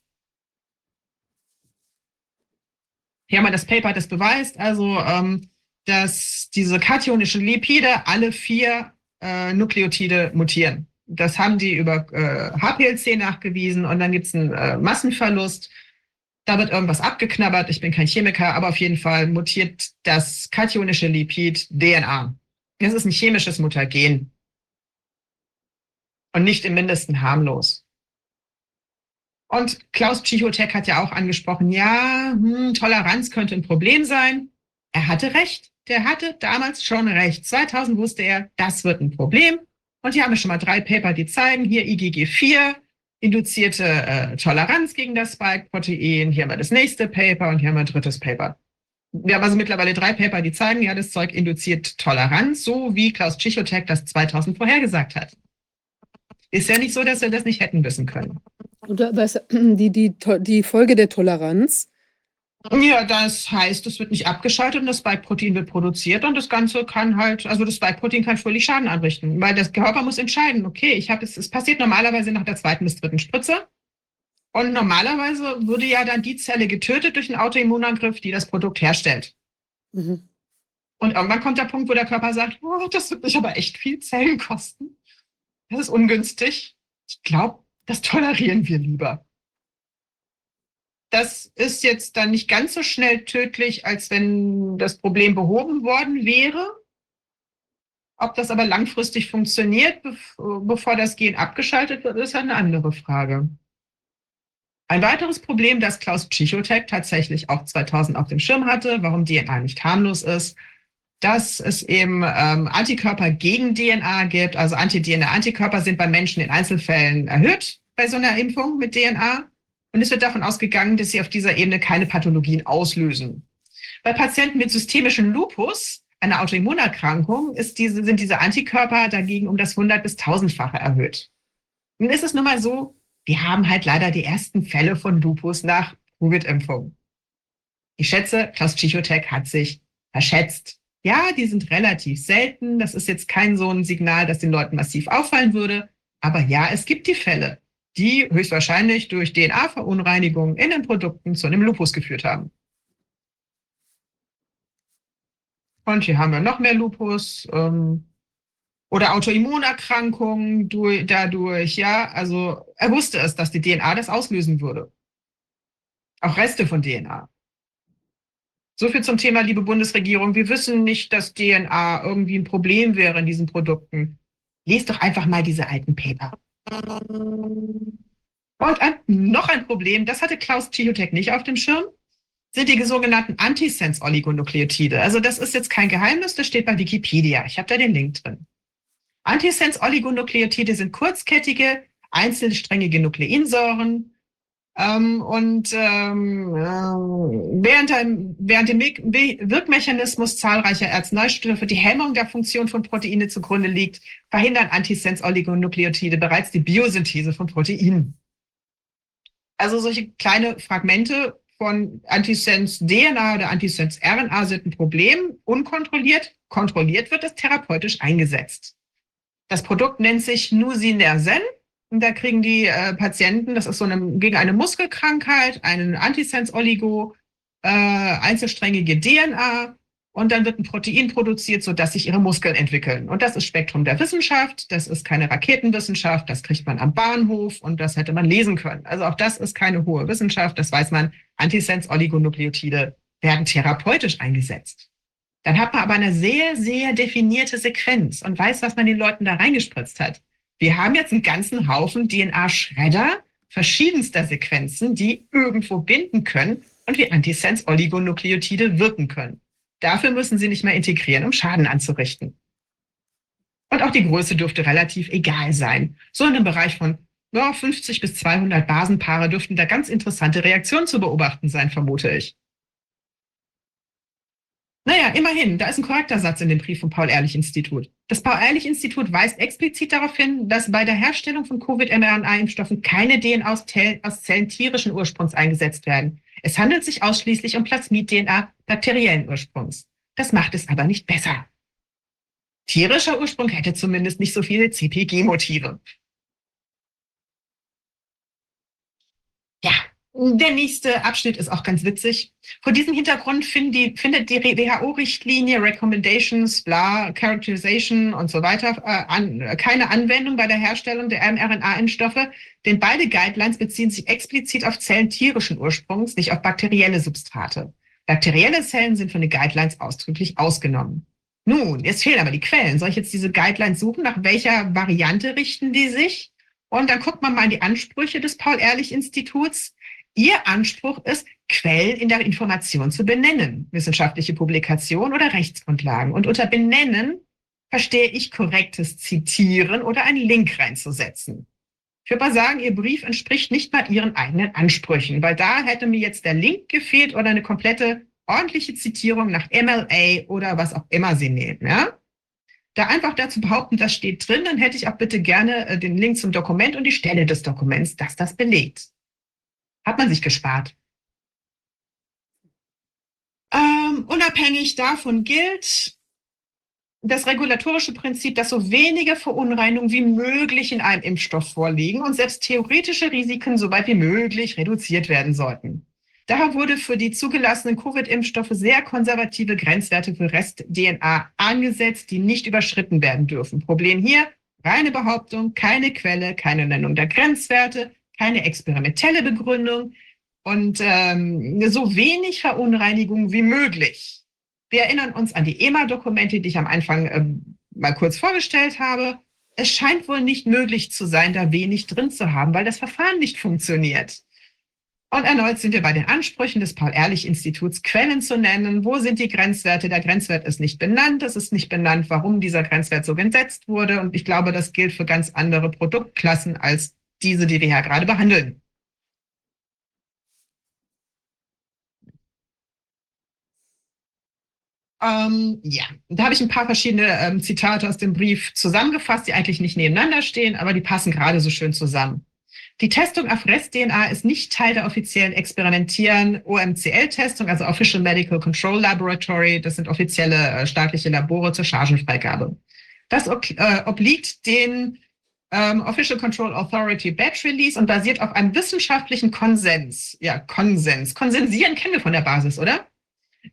Hier haben wir das Paper, das beweist, also ähm, dass diese kationischen Lipide alle vier äh, Nukleotide mutieren. Das haben die über äh, HPLC nachgewiesen und dann gibt es einen äh, Massenverlust. Da wird irgendwas abgeknabbert. Ich bin kein Chemiker, aber auf jeden Fall mutiert das kationische Lipid DNA. Das ist ein chemisches Mutagen. Und nicht im Mindesten harmlos. Und Klaus Psychotech hat ja auch angesprochen, ja, hm, Toleranz könnte ein Problem sein. Er hatte recht. Der hatte damals schon recht. 2000 wusste er, das wird ein Problem. Und hier haben wir schon mal drei Paper, die zeigen, hier IgG4, induzierte äh, Toleranz gegen das Spike-Protein. Hier haben wir das nächste Paper und hier haben wir ein drittes Paper. Wir haben also mittlerweile drei Paper, die zeigen, ja, das Zeug induziert Toleranz, so wie Klaus Tschichotek das 2000 vorhergesagt hat. Ist ja nicht so, dass wir das nicht hätten wissen können. Und was, die, die, die Folge der Toleranz ja, das heißt, es wird nicht abgeschaltet und das Spike-Protein wird produziert und das Ganze kann halt, also das Spike-Protein kann völlig Schaden anrichten, weil das Körper muss entscheiden, okay, ich habe es, es passiert normalerweise nach der zweiten bis dritten Spritze und normalerweise würde ja dann die Zelle getötet durch einen Autoimmunangriff, die das Produkt herstellt. Mhm. Und irgendwann kommt der Punkt, wo der Körper sagt, oh, das wird mich aber echt viel Zellen kosten. Das ist ungünstig. Ich glaube, das tolerieren wir lieber. Das ist jetzt dann nicht ganz so schnell tödlich, als wenn das Problem behoben worden wäre. Ob das aber langfristig funktioniert, bevor das Gen abgeschaltet wird, ist eine andere Frage. Ein weiteres Problem, das Klaus Psychotech tatsächlich auch 2000 auf dem Schirm hatte, warum DNA nicht harmlos ist, dass es eben ähm, Antikörper gegen DNA gibt. Also Anti-DNA-Antikörper sind bei Menschen in Einzelfällen erhöht bei so einer Impfung mit DNA. Und es wird davon ausgegangen, dass sie auf dieser Ebene keine Pathologien auslösen. Bei Patienten mit systemischem Lupus, einer Autoimmunerkrankung, diese, sind diese Antikörper dagegen um das 100 bis 1000-fache erhöht. Nun ist es nun mal so, wir haben halt leider die ersten Fälle von Lupus nach Covid-Impfung. Ich schätze, Klaus Psychotech hat sich verschätzt. Ja, die sind relativ selten. Das ist jetzt kein so ein Signal, das den Leuten massiv auffallen würde. Aber ja, es gibt die Fälle die höchstwahrscheinlich durch DNA-Verunreinigungen in den Produkten zu einem Lupus geführt haben. Und hier haben wir noch mehr Lupus ähm, oder Autoimmunerkrankungen durch, dadurch. Ja, also er wusste es, dass die DNA das auslösen würde. Auch Reste von DNA. So viel zum Thema, liebe Bundesregierung. Wir wissen nicht, dass DNA irgendwie ein Problem wäre in diesen Produkten. Lest doch einfach mal diese alten Paper. Und ein, noch ein Problem, das hatte Klaus Tschiotek nicht auf dem Schirm, sind die sogenannten Antisense-Oligonukleotide. Also das ist jetzt kein Geheimnis, das steht bei Wikipedia. Ich habe da den Link drin. Antisense-Oligonukleotide sind kurzkettige, einzelsträngige Nukleinsäuren, ähm, und ähm, äh, während, dem, während dem Wirkmechanismus zahlreicher Arzneistoffe die Hemmung der Funktion von Proteine zugrunde liegt, verhindern Antisense-Oligonukleotide bereits die Biosynthese von Proteinen. Also solche kleine Fragmente von Antisense-DNA oder Antisense-RNA sind ein Problem, unkontrolliert. Kontrolliert wird es therapeutisch eingesetzt. Das Produkt nennt sich Nusinersen da kriegen die äh, Patienten, das ist so eine, gegen eine Muskelkrankheit, einen Antisense-Oligo, äh, einzelsträngige DNA und dann wird ein Protein produziert, sodass sich ihre Muskeln entwickeln. Und das ist Spektrum der Wissenschaft, das ist keine Raketenwissenschaft, das kriegt man am Bahnhof und das hätte man lesen können. Also auch das ist keine hohe Wissenschaft, das weiß man. Antisense-Oligonukleotide werden therapeutisch eingesetzt. Dann hat man aber eine sehr, sehr definierte Sequenz und weiß, was man den Leuten da reingespritzt hat. Wir haben jetzt einen ganzen Haufen DNA-Schredder verschiedenster Sequenzen, die irgendwo binden können und wie Antisense-Oligonukleotide wirken können. Dafür müssen sie nicht mehr integrieren, um Schaden anzurichten. Und auch die Größe dürfte relativ egal sein. So in einem Bereich von ja, 50 bis 200 Basenpaare dürften da ganz interessante Reaktionen zu beobachten sein, vermute ich. Naja, immerhin, da ist ein korrekter Satz in dem Brief vom Paul-Ehrlich-Institut. Das Paul-Ehrlich-Institut weist explizit darauf hin, dass bei der Herstellung von Covid-mRNA-Impfstoffen keine DNA aus, aus Zellen tierischen Ursprungs eingesetzt werden. Es handelt sich ausschließlich um Plasmid-DNA bakteriellen Ursprungs. Das macht es aber nicht besser. Tierischer Ursprung hätte zumindest nicht so viele CPG-Motive. Ja, der nächste Abschnitt ist auch ganz witzig. Vor diesem Hintergrund die, findet die WHO-Richtlinie Recommendations, bla, Characterization und so weiter äh, an, keine Anwendung bei der Herstellung der mRNA-Impfstoffe, denn beide Guidelines beziehen sich explizit auf Zellen tierischen Ursprungs, nicht auf bakterielle Substrate. Bakterielle Zellen sind von den Guidelines ausdrücklich ausgenommen. Nun, jetzt fehlen aber die Quellen. Soll ich jetzt diese Guidelines suchen? Nach welcher Variante richten die sich? Und dann guckt man mal in die Ansprüche des Paul-Ehrlich-Instituts. Ihr Anspruch ist, Quellen in der Information zu benennen, wissenschaftliche Publikation oder Rechtsgrundlagen. Und unter Benennen verstehe ich korrektes Zitieren oder einen Link reinzusetzen. Ich würde mal sagen, Ihr Brief entspricht nicht mal Ihren eigenen Ansprüchen, weil da hätte mir jetzt der Link gefehlt oder eine komplette ordentliche Zitierung nach MLA oder was auch immer Sie nehmen. Ja? Da einfach dazu behaupten, das steht drin, dann hätte ich auch bitte gerne äh, den Link zum Dokument und die Stelle des Dokuments, das das belegt. Hat man sich gespart. Ähm, unabhängig davon gilt das regulatorische Prinzip, dass so wenige Verunreinigungen wie möglich in einem Impfstoff vorliegen und selbst theoretische Risiken so weit wie möglich reduziert werden sollten. Daher wurde für die zugelassenen Covid-Impfstoffe sehr konservative Grenzwerte für Rest-DNA angesetzt, die nicht überschritten werden dürfen. Problem hier, reine Behauptung, keine Quelle, keine Nennung der Grenzwerte, keine experimentelle Begründung und ähm, so wenig Verunreinigung wie möglich. Wir erinnern uns an die EMA-Dokumente, die ich am Anfang ähm, mal kurz vorgestellt habe. Es scheint wohl nicht möglich zu sein, da wenig drin zu haben, weil das Verfahren nicht funktioniert. Und erneut sind wir bei den Ansprüchen des Paul-Ehrlich-Instituts, Quellen zu nennen. Wo sind die Grenzwerte? Der Grenzwert ist nicht benannt. Es ist nicht benannt, warum dieser Grenzwert so gesetzt wurde. Und ich glaube, das gilt für ganz andere Produktklassen als diese, die wir ja gerade behandeln. Ähm, ja, da habe ich ein paar verschiedene ähm, Zitate aus dem Brief zusammengefasst, die eigentlich nicht nebeneinander stehen, aber die passen gerade so schön zusammen. Die Testung auf Rest-DNA ist nicht Teil der offiziellen Experimentieren OMCL-Testung, also Official Medical Control Laboratory. Das sind offizielle äh, staatliche Labore zur Chargenfreigabe. Das äh, obliegt den ähm, Official Control Authority Batch Release und basiert auf einem wissenschaftlichen Konsens. Ja, Konsens. Konsensieren kennen wir von der Basis, oder?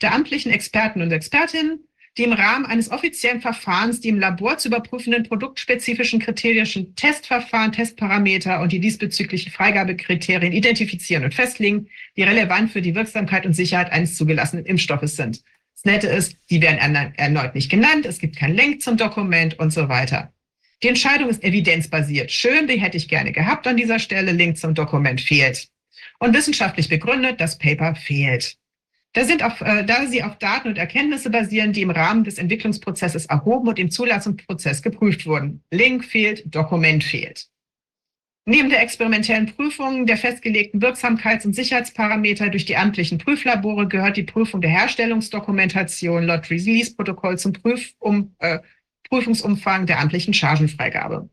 Der amtlichen Experten und Expertinnen, die im Rahmen eines offiziellen Verfahrens die im Labor zu überprüfenden produktspezifischen kriterischen Testverfahren, Testparameter und die diesbezüglichen Freigabekriterien identifizieren und festlegen, die relevant für die Wirksamkeit und Sicherheit eines zugelassenen Impfstoffes sind. Das Nette ist, die werden erneut nicht genannt, es gibt keinen Link zum Dokument und so weiter. Die Entscheidung ist evidenzbasiert. Schön, die hätte ich gerne gehabt an dieser Stelle. Link zum Dokument fehlt. Und wissenschaftlich begründet, das Paper fehlt. Da, sind auf, äh, da sie auf Daten und Erkenntnisse basieren, die im Rahmen des Entwicklungsprozesses erhoben und im Zulassungsprozess geprüft wurden. Link fehlt, Dokument fehlt. Neben der experimentellen Prüfung der festgelegten Wirksamkeits- und Sicherheitsparameter durch die amtlichen Prüflabore gehört die Prüfung der Herstellungsdokumentation laut Release-Protokoll zum Prüf um, äh, Prüfungsumfang der amtlichen Chargenfreigabe.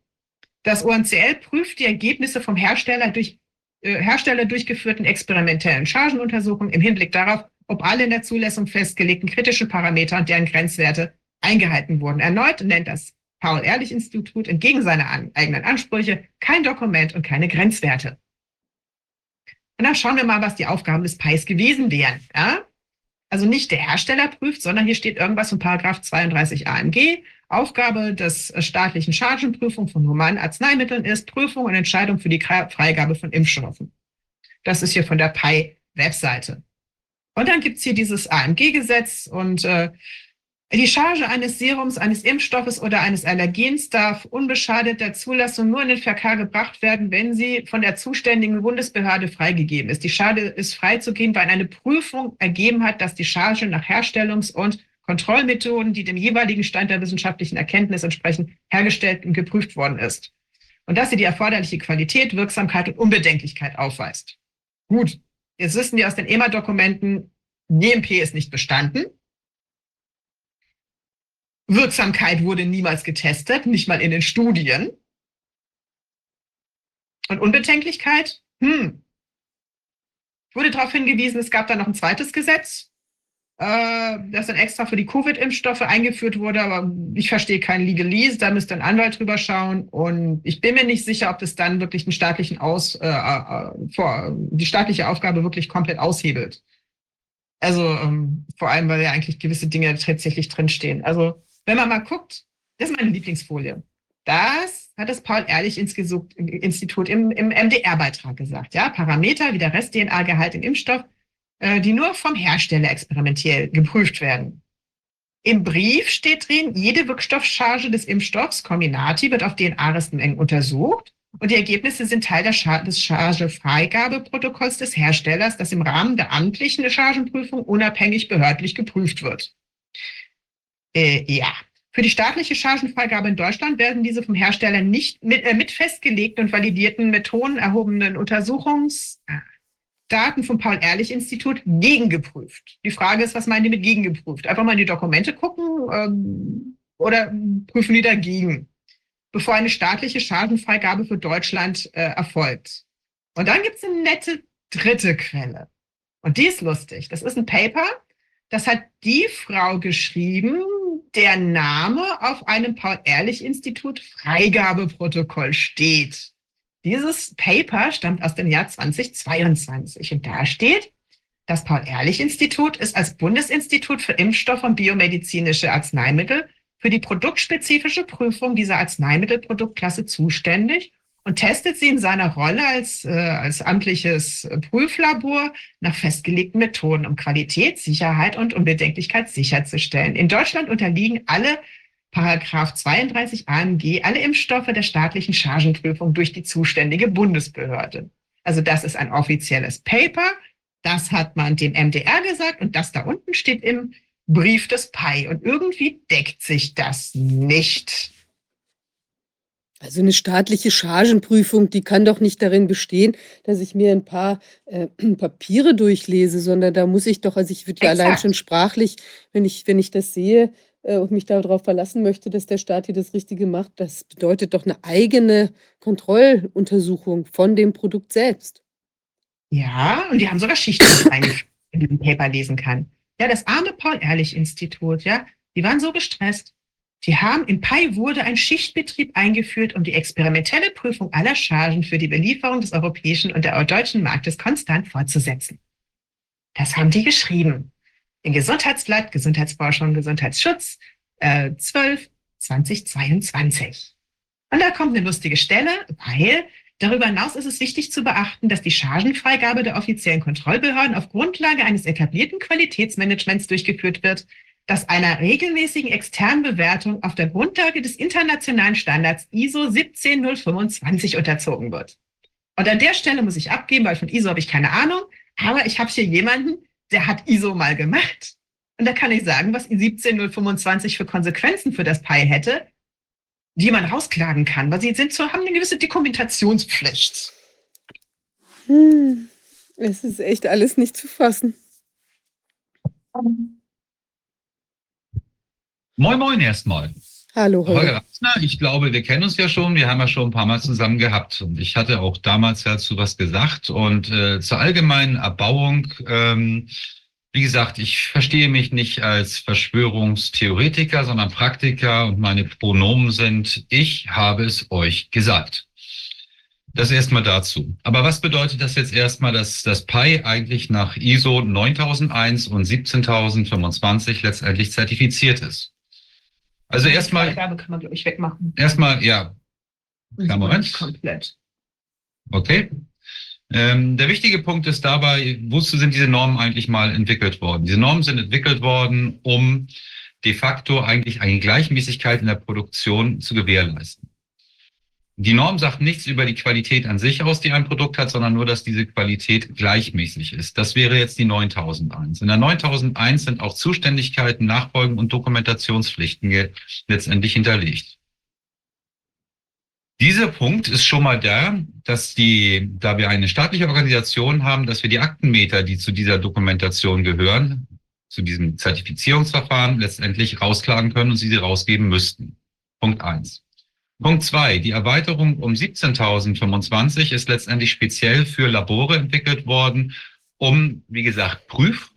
Das ONCL prüft die Ergebnisse vom Hersteller durch äh, Hersteller durchgeführten experimentellen Chargenuntersuchungen im Hinblick darauf, ob alle in der Zulassung festgelegten kritischen Parameter und deren Grenzwerte eingehalten wurden. Erneut nennt das Paul-Ehrlich-Institut entgegen seiner an, eigenen Ansprüche kein Dokument und keine Grenzwerte. Und dann schauen wir mal, was die Aufgaben des PAIs gewesen wären. Ja? Also nicht der Hersteller prüft, sondern hier steht irgendwas von Paragraph 32 AMG. Aufgabe des staatlichen Chargenprüfung von humanen Arzneimitteln ist Prüfung und Entscheidung für die Freigabe von Impfstoffen. Das ist hier von der PAI-Webseite. Und dann gibt's hier dieses AMG-Gesetz und äh, die Charge eines Serums, eines Impfstoffes oder eines Allergens darf unbeschadet der Zulassung nur in den Verkehr gebracht werden, wenn sie von der zuständigen Bundesbehörde freigegeben ist. Die Charge ist freizugeben, weil eine Prüfung ergeben hat, dass die Charge nach Herstellungs- und Kontrollmethoden, die dem jeweiligen Stand der wissenschaftlichen Erkenntnis entsprechen, hergestellt und geprüft worden ist. Und dass sie die erforderliche Qualität, Wirksamkeit und Unbedenklichkeit aufweist. Gut, Jetzt wissen wir aus den EMA-Dokumenten, GMP ist nicht bestanden. Wirksamkeit wurde niemals getestet, nicht mal in den Studien. Und Unbedenklichkeit? Hm. Wurde darauf hingewiesen, es gab da noch ein zweites Gesetz, äh, das dann extra für die Covid-Impfstoffe eingeführt wurde, aber ich verstehe kein Legalese, da müsste ein Anwalt drüber schauen und ich bin mir nicht sicher, ob das dann wirklich den staatlichen Aus, äh, äh, vor, die staatliche Aufgabe wirklich komplett aushebelt. Also ähm, vor allem, weil ja eigentlich gewisse Dinge tatsächlich drinstehen. Also wenn man mal guckt, das ist meine Lieblingsfolie. Das hat das Paul-Ehrlich-Institut im, im MDR-Beitrag gesagt. Ja, Parameter wie der Rest-DNA-Gehalt im Impfstoff äh, die nur vom Hersteller experimentell geprüft werden. Im Brief steht drin, jede Wirkstoffcharge des Impfstoffs, Combinati, wird auf DNA-Restenmengen untersucht und die Ergebnisse sind Teil des Chargefreigabeprotokolls des Herstellers, das im Rahmen der amtlichen Chargenprüfung unabhängig behördlich geprüft wird. Äh, ja. Für die staatliche Chargenfreigabe in Deutschland werden diese vom Hersteller nicht mit, äh, mit festgelegten und validierten Methoden erhobenen Untersuchungs, Daten vom Paul-Ehrlich-Institut gegengeprüft. Die Frage ist, was meinen die mit gegengeprüft? Einfach mal in die Dokumente gucken ähm, oder prüfen die dagegen, bevor eine staatliche Schadenfreigabe für Deutschland äh, erfolgt. Und dann gibt es eine nette dritte Quelle. Und die ist lustig. Das ist ein Paper, das hat die Frau geschrieben, der Name auf einem Paul-Ehrlich-Institut Freigabeprotokoll steht. Dieses Paper stammt aus dem Jahr 2022 und da steht, das Paul-Ehrlich-Institut ist als Bundesinstitut für Impfstoff und biomedizinische Arzneimittel für die produktspezifische Prüfung dieser Arzneimittelproduktklasse zuständig und testet sie in seiner Rolle als, äh, als amtliches Prüflabor nach festgelegten Methoden, um Qualität, Sicherheit und Unbedenklichkeit sicherzustellen. In Deutschland unterliegen alle Paragraph 32 AMG alle Impfstoffe der staatlichen Chargenprüfung durch die zuständige Bundesbehörde. Also das ist ein offizielles Paper. Das hat man dem MDR gesagt und das da unten steht im Brief des PAI. Und irgendwie deckt sich das nicht. Also eine staatliche Chargenprüfung, die kann doch nicht darin bestehen, dass ich mir ein paar äh, Papiere durchlese, sondern da muss ich doch, also ich würde ja allein schon sprachlich, wenn ich, wenn ich das sehe, und mich darauf verlassen möchte, dass der Staat hier das Richtige macht, das bedeutet doch eine eigene Kontrolluntersuchung von dem Produkt selbst. Ja, und die haben sogar Schichten eingeführt, in diesem Paper lesen kann. Ja, das arme Paul-Ehrlich-Institut, ja, die waren so gestresst. Die haben, im Pai wurde ein Schichtbetrieb eingeführt, um die experimentelle Prüfung aller Chargen für die Belieferung des europäischen und der deutschen Marktes konstant fortzusetzen. Das haben die geschrieben. In Gesundheitsblatt, Gesundheitsforschung, Gesundheitsschutz, äh, 12, 2022. Und da kommt eine lustige Stelle, weil darüber hinaus ist es wichtig zu beachten, dass die Chargenfreigabe der offiziellen Kontrollbehörden auf Grundlage eines etablierten Qualitätsmanagements durchgeführt wird, das einer regelmäßigen externen Bewertung auf der Grundlage des internationalen Standards ISO 17025 unterzogen wird. Und an der Stelle muss ich abgeben, weil von ISO habe ich keine Ahnung, aber ich habe hier jemanden, der hat ISO mal gemacht. Und da kann ich sagen, was 17025 für Konsequenzen für das Pi hätte, die man rausklagen kann, weil sie sind so, haben eine gewisse Dokumentationspflicht. Hm. Es ist echt alles nicht zu fassen. Moin, moin erstmal. Hallo, Holger Holger. Ratzner, ich glaube, wir kennen uns ja schon. Wir haben ja schon ein paar Mal zusammen gehabt. Und ich hatte auch damals dazu was gesagt. Und äh, zur allgemeinen Erbauung, ähm, wie gesagt, ich verstehe mich nicht als Verschwörungstheoretiker, sondern Praktiker. Und meine Pronomen sind, ich habe es euch gesagt. Das erstmal dazu. Aber was bedeutet das jetzt erstmal, dass das Pi eigentlich nach ISO 9001 und 17025 letztendlich zertifiziert ist? Also erstmal, Freigabe kann man, glaube ich, wegmachen. erstmal, ja, Ja, Moment. Komplett. okay. Ähm, der wichtige Punkt ist dabei, wozu sind diese Normen eigentlich mal entwickelt worden? Diese Normen sind entwickelt worden, um de facto eigentlich eine Gleichmäßigkeit in der Produktion zu gewährleisten. Die Norm sagt nichts über die Qualität an sich aus, die ein Produkt hat, sondern nur, dass diese Qualität gleichmäßig ist. Das wäre jetzt die 9001. In der 9001 sind auch Zuständigkeiten, Nachfolgen und Dokumentationspflichten letztendlich hinterlegt. Dieser Punkt ist schon mal der, dass die, da wir eine staatliche Organisation haben, dass wir die Aktenmeter, die zu dieser Dokumentation gehören, zu diesem Zertifizierungsverfahren letztendlich rausklagen können und sie sie rausgeben müssten. Punkt eins. Punkt zwei: Die Erweiterung um 17.025 ist letztendlich speziell für Labore entwickelt worden, um, wie gesagt, Prüf-,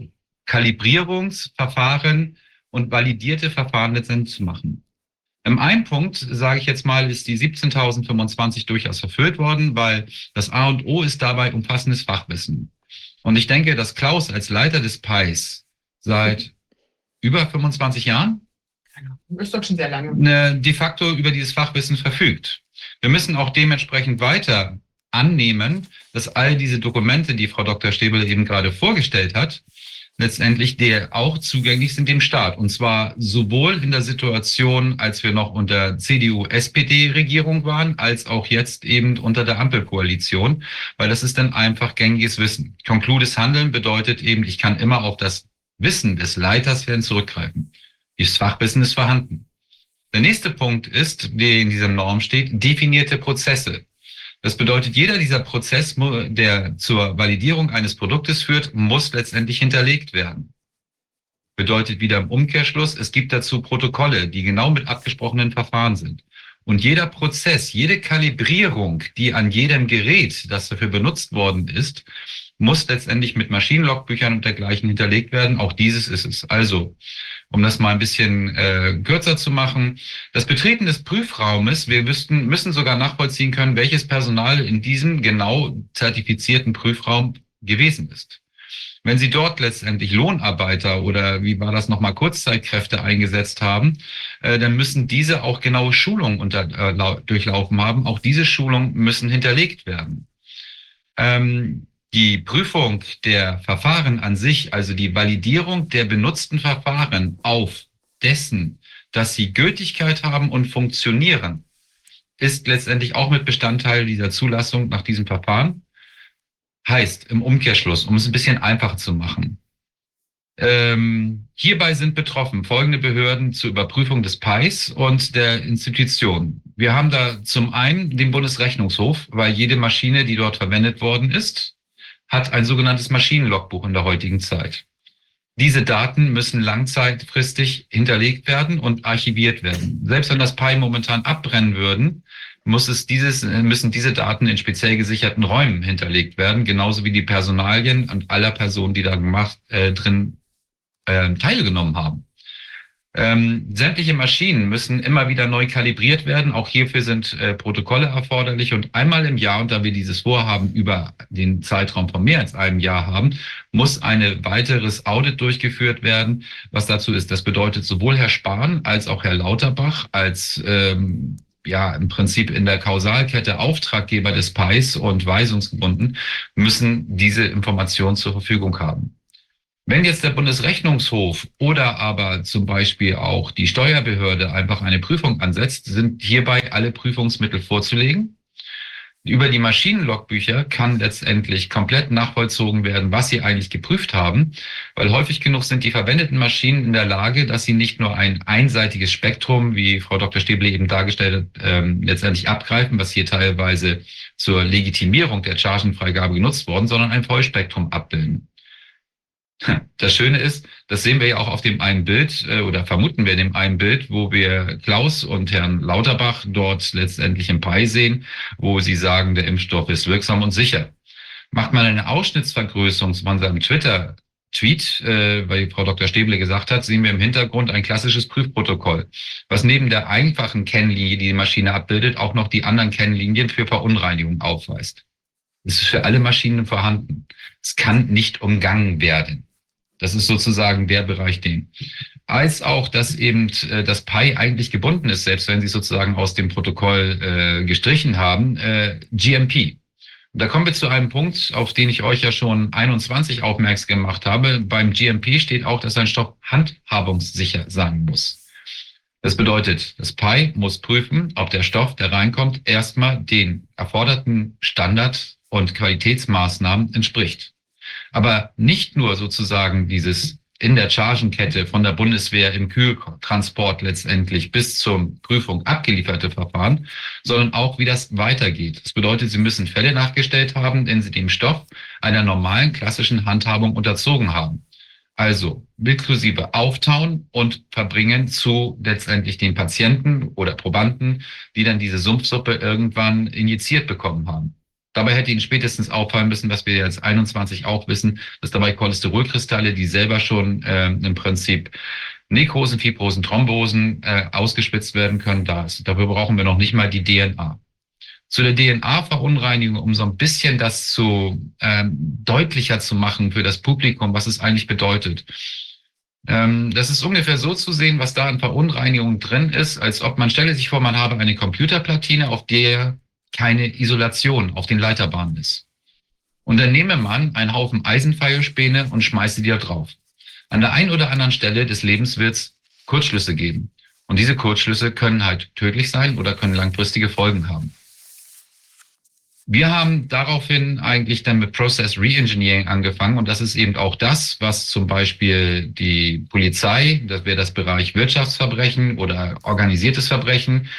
Kalibrierungsverfahren und validierte Verfahren letztendlich zu machen. Im einen Punkt, sage ich jetzt mal, ist die 17.025 durchaus erfüllt worden, weil das A und O ist dabei umfassendes Fachwissen. Und ich denke, dass Klaus als Leiter des PIs seit über 25 Jahren Ist doch schon sehr lange. de facto über dieses Fachwissen verfügt. Wir müssen auch dementsprechend weiter annehmen, dass all diese Dokumente, die Frau Dr. Stäbel eben gerade vorgestellt hat, letztendlich der auch zugänglich sind dem Staat. Und zwar sowohl in der Situation, als wir noch unter CDU-SPD-Regierung waren, als auch jetzt eben unter der Ampelkoalition, weil das ist dann einfach gängiges Wissen. Konkludes Handeln bedeutet eben, ich kann immer auf das Wissen des Leiters werden zurückgreifen. Ist vorhanden. Der nächste Punkt ist, der in dieser Norm steht, definierte Prozesse. Das bedeutet, jeder dieser Prozess, der zur Validierung eines Produktes führt, muss letztendlich hinterlegt werden. Bedeutet wieder im Umkehrschluss, es gibt dazu Protokolle, die genau mit abgesprochenen Verfahren sind. Und jeder Prozess, jede Kalibrierung, die an jedem Gerät, das dafür benutzt worden ist, muss letztendlich mit Maschinenlogbüchern und dergleichen hinterlegt werden. Auch dieses ist es. Also, um das mal ein bisschen äh, kürzer zu machen, das Betreten des Prüfraumes, wir müssten, müssen sogar nachvollziehen können, welches Personal in diesem genau zertifizierten Prüfraum gewesen ist. Wenn Sie dort letztendlich Lohnarbeiter oder wie war das nochmal Kurzzeitkräfte eingesetzt haben, äh, dann müssen diese auch genaue Schulungen unter, äh, lau- durchlaufen haben. Auch diese Schulungen müssen hinterlegt werden. Ähm, die Prüfung der Verfahren an sich, also die Validierung der benutzten Verfahren auf dessen, dass sie Gültigkeit haben und funktionieren, ist letztendlich auch mit Bestandteil dieser Zulassung nach diesem Verfahren. Heißt im Umkehrschluss, um es ein bisschen einfacher zu machen. Ähm, hierbei sind betroffen folgende Behörden zur Überprüfung des PIs und der Institution. Wir haben da zum einen den Bundesrechnungshof, weil jede Maschine, die dort verwendet worden ist, hat ein sogenanntes Maschinenlogbuch in der heutigen Zeit. Diese Daten müssen langzeitfristig hinterlegt werden und archiviert werden. Selbst wenn das Pi momentan abbrennen würden, muss es dieses, müssen diese Daten in speziell gesicherten Räumen hinterlegt werden, genauso wie die Personalien und aller Personen, die da gemacht, äh, drin äh, teilgenommen haben. Ähm, sämtliche Maschinen müssen immer wieder neu kalibriert werden. Auch hierfür sind äh, Protokolle erforderlich. Und einmal im Jahr, und da wir dieses Vorhaben über den Zeitraum von mehr als einem Jahr haben, muss ein weiteres Audit durchgeführt werden, was dazu ist. Das bedeutet sowohl Herr Spahn als auch Herr Lauterbach als ähm, ja im Prinzip in der Kausalkette Auftraggeber des PAIs und weisungsgebunden müssen diese Informationen zur Verfügung haben. Wenn jetzt der Bundesrechnungshof oder aber zum Beispiel auch die Steuerbehörde einfach eine Prüfung ansetzt, sind hierbei alle Prüfungsmittel vorzulegen. Über die Maschinenlogbücher kann letztendlich komplett nachvollzogen werden, was sie eigentlich geprüft haben, weil häufig genug sind die verwendeten Maschinen in der Lage, dass sie nicht nur ein einseitiges Spektrum, wie Frau Dr. Stäble eben dargestellt hat, ähm, letztendlich abgreifen, was hier teilweise zur Legitimierung der Chargenfreigabe genutzt worden, sondern ein Vollspektrum abbilden. Das Schöne ist, das sehen wir ja auch auf dem einen Bild äh, oder vermuten wir in dem einen Bild, wo wir Klaus und Herrn Lauterbach dort letztendlich im Pi sehen, wo sie sagen, der Impfstoff ist wirksam und sicher. Macht man eine Ausschnittsvergrößerung von seinem Twitter Tweet, äh, weil Frau Dr. Stäble gesagt hat, sehen wir im Hintergrund ein klassisches Prüfprotokoll, was neben der einfachen Kennlinie, die die Maschine abbildet, auch noch die anderen Kennlinien für Verunreinigung aufweist. Es ist für alle Maschinen vorhanden. Es kann nicht umgangen werden. Das ist sozusagen der Bereich, den. Als auch, dass eben äh, das Pi eigentlich gebunden ist, selbst wenn Sie sozusagen aus dem Protokoll äh, gestrichen haben, äh, GMP. Und da kommen wir zu einem Punkt, auf den ich euch ja schon 21 aufmerksam gemacht habe. Beim GMP steht auch, dass ein Stoff handhabungssicher sein muss. Das bedeutet, das Pi muss prüfen, ob der Stoff, der reinkommt, erstmal den erforderten Standard und Qualitätsmaßnahmen entspricht. Aber nicht nur sozusagen dieses in der Chargenkette von der Bundeswehr im Kühltransport letztendlich bis zur Prüfung abgelieferte Verfahren, sondern auch, wie das weitergeht. Das bedeutet, Sie müssen Fälle nachgestellt haben, wenn Sie dem Stoff einer normalen klassischen Handhabung unterzogen haben. Also inklusive Auftauen und Verbringen zu letztendlich den Patienten oder Probanden, die dann diese Sumpfsuppe irgendwann injiziert bekommen haben. Dabei hätte Ihnen spätestens auffallen müssen, dass wir jetzt 21 auch wissen, dass dabei Cholesterolkristalle, die selber schon äh, im Prinzip Nekrosen, Fibrosen, Thrombosen äh, ausgespitzt werden können, da ist. Dafür brauchen wir noch nicht mal die DNA. Zu der DNA-Verunreinigung, um so ein bisschen das zu ähm, deutlicher zu machen für das Publikum, was es eigentlich bedeutet. Ähm, das ist ungefähr so zu sehen, was da an Verunreinigung drin ist, als ob man stelle sich vor, man habe eine Computerplatine, auf der keine Isolation auf den Leiterbahnen ist. Und dann nehme man einen Haufen Eisenpfeilspäne und schmeiße die da drauf. An der einen oder anderen Stelle des Lebens wird es Kurzschlüsse geben. Und diese Kurzschlüsse können halt tödlich sein oder können langfristige Folgen haben. Wir haben daraufhin eigentlich dann mit Process Reengineering angefangen und das ist eben auch das, was zum Beispiel die Polizei, das wäre das Bereich Wirtschaftsverbrechen oder organisiertes Verbrechen,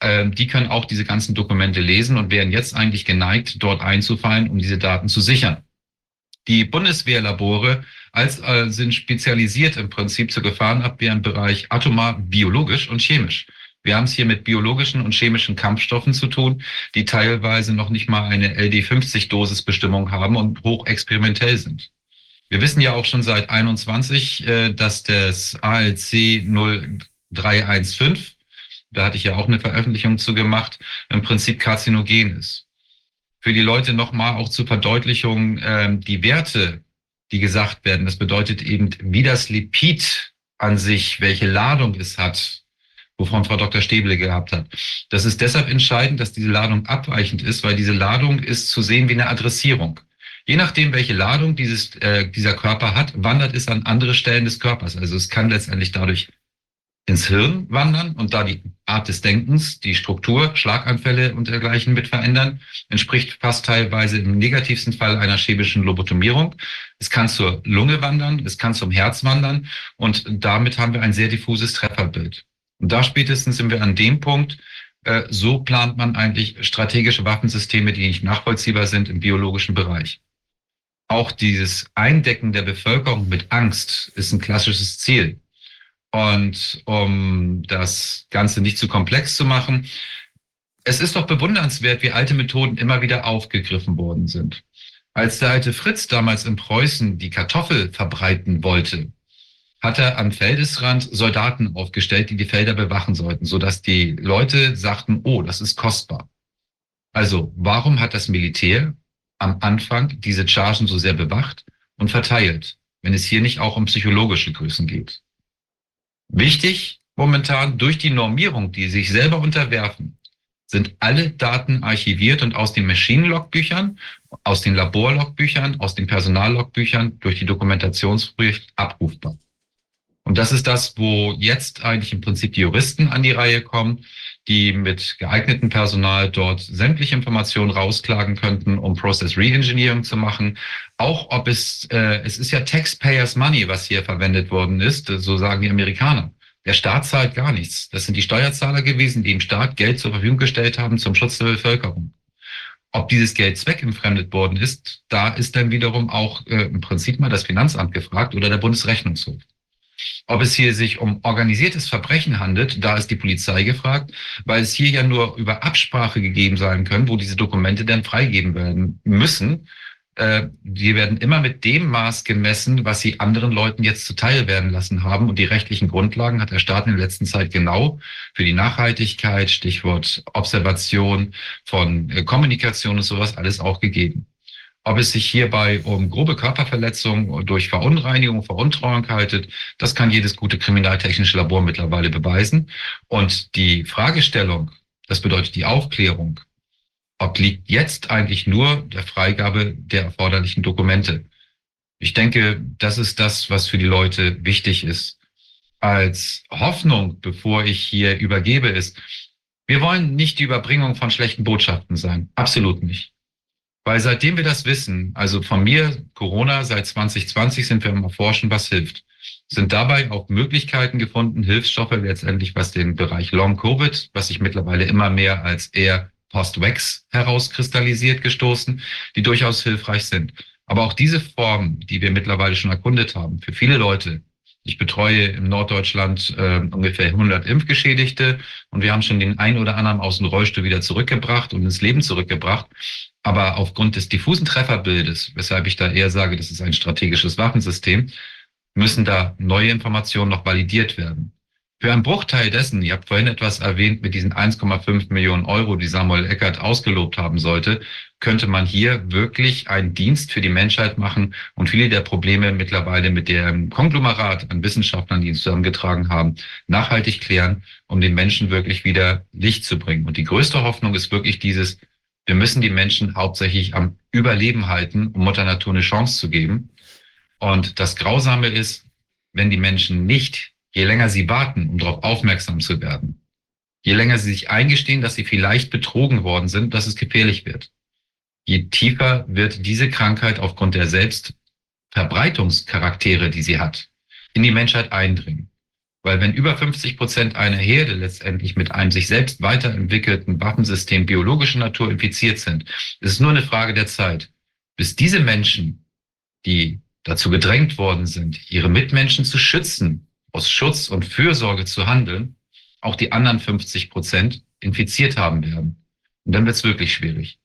ähm, die können auch diese ganzen Dokumente lesen und wären jetzt eigentlich geneigt, dort einzufallen, um diese Daten zu sichern. Die Bundeswehrlabore als, äh, sind spezialisiert im Prinzip zur Gefahrenabwehr im Bereich atomar, biologisch und chemisch. Wir haben es hier mit biologischen und chemischen Kampfstoffen zu tun, die teilweise noch nicht mal eine LD50-Dosisbestimmung haben und hochexperimentell sind. Wir wissen ja auch schon seit 21, äh, dass das ALC 0315 da hatte ich ja auch eine Veröffentlichung zu gemacht, im Prinzip karzinogen ist. Für die Leute nochmal auch zur Verdeutlichung, äh, die Werte, die gesagt werden, das bedeutet eben, wie das Lipid an sich, welche Ladung es hat, wovon Frau Dr. Stäble gehabt hat. Das ist deshalb entscheidend, dass diese Ladung abweichend ist, weil diese Ladung ist zu sehen wie eine Adressierung. Je nachdem, welche Ladung dieses, äh, dieser Körper hat, wandert es an andere Stellen des Körpers. Also es kann letztendlich dadurch ins Hirn wandern und da die Art des Denkens, die Struktur, Schlaganfälle und dergleichen mit verändern, entspricht fast teilweise im negativsten Fall einer chemischen Lobotomierung. Es kann zur Lunge wandern, es kann zum Herz wandern und damit haben wir ein sehr diffuses Trefferbild. Und da spätestens sind wir an dem Punkt, äh, so plant man eigentlich strategische Waffensysteme, die nicht nachvollziehbar sind im biologischen Bereich. Auch dieses Eindecken der Bevölkerung mit Angst ist ein klassisches Ziel. Und um das Ganze nicht zu komplex zu machen, es ist doch bewundernswert, wie alte Methoden immer wieder aufgegriffen worden sind. Als der alte Fritz damals in Preußen die Kartoffel verbreiten wollte, hat er am Feldesrand Soldaten aufgestellt, die die Felder bewachen sollten, sodass die Leute sagten, oh, das ist kostbar. Also warum hat das Militär am Anfang diese Chargen so sehr bewacht und verteilt, wenn es hier nicht auch um psychologische Größen geht? Wichtig momentan durch die Normierung, die sich selber unterwerfen, sind alle Daten archiviert und aus den Maschinenlogbüchern, aus den Laborlogbüchern, aus den Personallogbüchern durch die Dokumentationspflicht abrufbar. Und das ist das, wo jetzt eigentlich im Prinzip die Juristen an die Reihe kommen, die mit geeignetem Personal dort sämtliche Informationen rausklagen könnten, um Process Reengineering zu machen. Auch ob es, äh, es ist ja Taxpayers Money, was hier verwendet worden ist, so sagen die Amerikaner. Der Staat zahlt gar nichts. Das sind die Steuerzahler gewesen, die dem Staat Geld zur Verfügung gestellt haben zum Schutz der Bevölkerung. Ob dieses Geld zweckentfremdet worden ist, da ist dann wiederum auch äh, im Prinzip mal das Finanzamt gefragt oder der Bundesrechnungshof. Ob es hier sich um organisiertes Verbrechen handelt, da ist die Polizei gefragt, weil es hier ja nur über Absprache gegeben sein können, wo diese Dokumente dann freigeben werden müssen. Äh, die werden immer mit dem Maß gemessen, was sie anderen Leuten jetzt zuteil werden lassen haben. Und die rechtlichen Grundlagen hat der Staat in der letzten Zeit genau für die Nachhaltigkeit, Stichwort Observation von äh, Kommunikation und sowas alles auch gegeben. Ob es sich hierbei um grobe Körperverletzung durch Verunreinigung, Veruntreuung haltet, das kann jedes gute kriminaltechnische Labor mittlerweile beweisen. Und die Fragestellung, das bedeutet die Aufklärung, obliegt jetzt eigentlich nur der Freigabe der erforderlichen Dokumente. Ich denke, das ist das, was für die Leute wichtig ist. Als Hoffnung, bevor ich hier übergebe, ist, wir wollen nicht die Überbringung von schlechten Botschaften sein. Absolut nicht. Weil seitdem wir das wissen, also von mir, Corona, seit 2020 sind wir im Erforschen, was hilft. Sind dabei auch Möglichkeiten gefunden, Hilfsstoffe letztendlich, was den Bereich Long Covid, was sich mittlerweile immer mehr als eher Post-Wax herauskristallisiert, gestoßen, die durchaus hilfreich sind. Aber auch diese Formen, die wir mittlerweile schon erkundet haben, für viele Leute, ich betreue im Norddeutschland äh, ungefähr 100 Impfgeschädigte und wir haben schon den einen oder anderen aus dem Rollstuhl wieder zurückgebracht und ins Leben zurückgebracht. Aber aufgrund des diffusen Trefferbildes, weshalb ich da eher sage, das ist ein strategisches Waffensystem, müssen da neue Informationen noch validiert werden. Für einen Bruchteil dessen, ihr habt vorhin etwas erwähnt mit diesen 1,5 Millionen Euro, die Samuel Eckert ausgelobt haben sollte, könnte man hier wirklich einen Dienst für die Menschheit machen und viele der Probleme mittlerweile mit dem Konglomerat an Wissenschaftlern, die ihn zusammengetragen haben, nachhaltig klären, um den Menschen wirklich wieder Licht zu bringen. Und die größte Hoffnung ist wirklich dieses, wir müssen die Menschen hauptsächlich am Überleben halten, um Mutter Natur eine Chance zu geben. Und das Grausame ist, wenn die Menschen nicht, je länger sie warten, um darauf aufmerksam zu werden, je länger sie sich eingestehen, dass sie vielleicht betrogen worden sind, dass es gefährlich wird, je tiefer wird diese Krankheit aufgrund der Selbstverbreitungscharaktere, die sie hat, in die Menschheit eindringen. Weil wenn über 50 Prozent einer Herde letztendlich mit einem sich selbst weiterentwickelten Waffensystem biologischer Natur infiziert sind, ist es nur eine Frage der Zeit, bis diese Menschen, die dazu gedrängt worden sind, ihre Mitmenschen zu schützen, aus Schutz und Fürsorge zu handeln, auch die anderen 50 Prozent infiziert haben werden. Und dann wird es wirklich schwierig.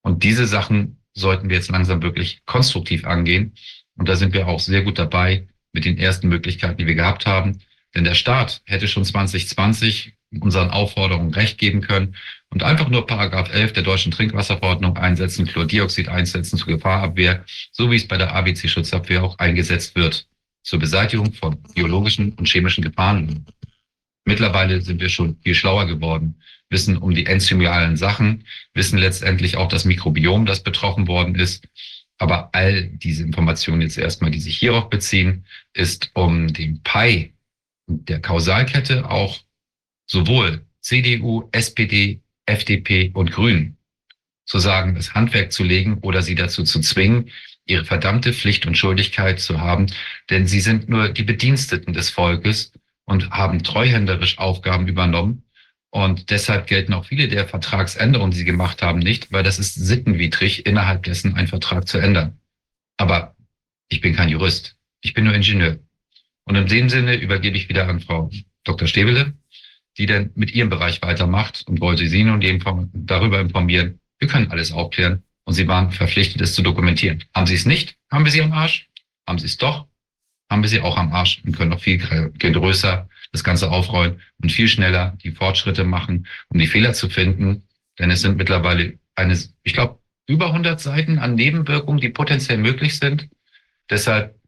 Und diese Sachen sollten wir jetzt langsam wirklich konstruktiv angehen. Und da sind wir auch sehr gut dabei mit den ersten Möglichkeiten, die wir gehabt haben. Denn der Staat hätte schon 2020 unseren Aufforderungen Recht geben können und einfach nur Paragraph 11 der deutschen Trinkwasserverordnung einsetzen, Chlordioxid einsetzen zur Gefahrabwehr, so wie es bei der ABC-Schutzabwehr auch eingesetzt wird, zur Beseitigung von biologischen und chemischen Gefahren. Mittlerweile sind wir schon viel schlauer geworden, wissen um die enzymialen Sachen, wissen letztendlich auch das Mikrobiom, das betroffen worden ist. Aber all diese Informationen jetzt erstmal, die sich hierauf beziehen, ist um den Pi der Kausalkette auch sowohl CDU, SPD, FDP und Grünen zu sagen, das Handwerk zu legen oder sie dazu zu zwingen, ihre verdammte Pflicht und Schuldigkeit zu haben, denn sie sind nur die Bediensteten des Volkes und haben treuhänderisch Aufgaben übernommen. Und deshalb gelten auch viele der Vertragsänderungen, die sie gemacht haben, nicht, weil das ist sittenwidrig, innerhalb dessen einen Vertrag zu ändern. Aber ich bin kein Jurist. Ich bin nur Ingenieur. Und in dem Sinne übergebe ich wieder an Frau Dr. Stäbele, die dann mit ihrem Bereich weitermacht und wollte Sie nun darüber informieren. Wir können alles aufklären und Sie waren verpflichtet, es zu dokumentieren. Haben Sie es nicht? Haben wir Sie am Arsch? Haben Sie es doch? haben wir sie auch am Arsch und können noch viel gr- größer das Ganze aufrollen und viel schneller die Fortschritte machen, um die Fehler zu finden. Denn es sind mittlerweile eine, ich glaube, über 100 Seiten an Nebenwirkungen, die potenziell möglich sind. Deshalb,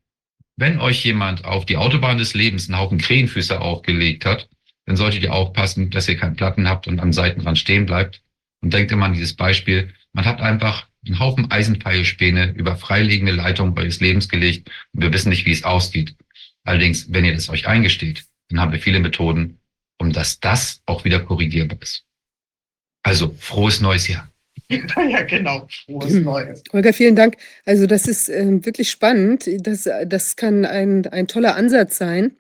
wenn euch jemand auf die Autobahn des Lebens einen Haufen Krähenfüße aufgelegt hat, dann solltet ihr aufpassen, dass ihr keinen Platten habt und am Seitenrand stehen bleibt. Und denkt immer an dieses Beispiel. Man hat einfach einen Haufen Eisenpfeilspäne über freiliegende Leitungen eures Lebens gelegt und wir wissen nicht, wie es ausgeht. Allerdings, wenn ihr das euch eingesteht, dann haben wir viele Methoden, um dass das auch wieder korrigierbar ist. Also, frohes neues Jahr. ja, genau. Frohes Hm. Neues. Holger, vielen Dank. Also das ist ähm, wirklich spannend. Das, das kann ein, ein toller Ansatz sein,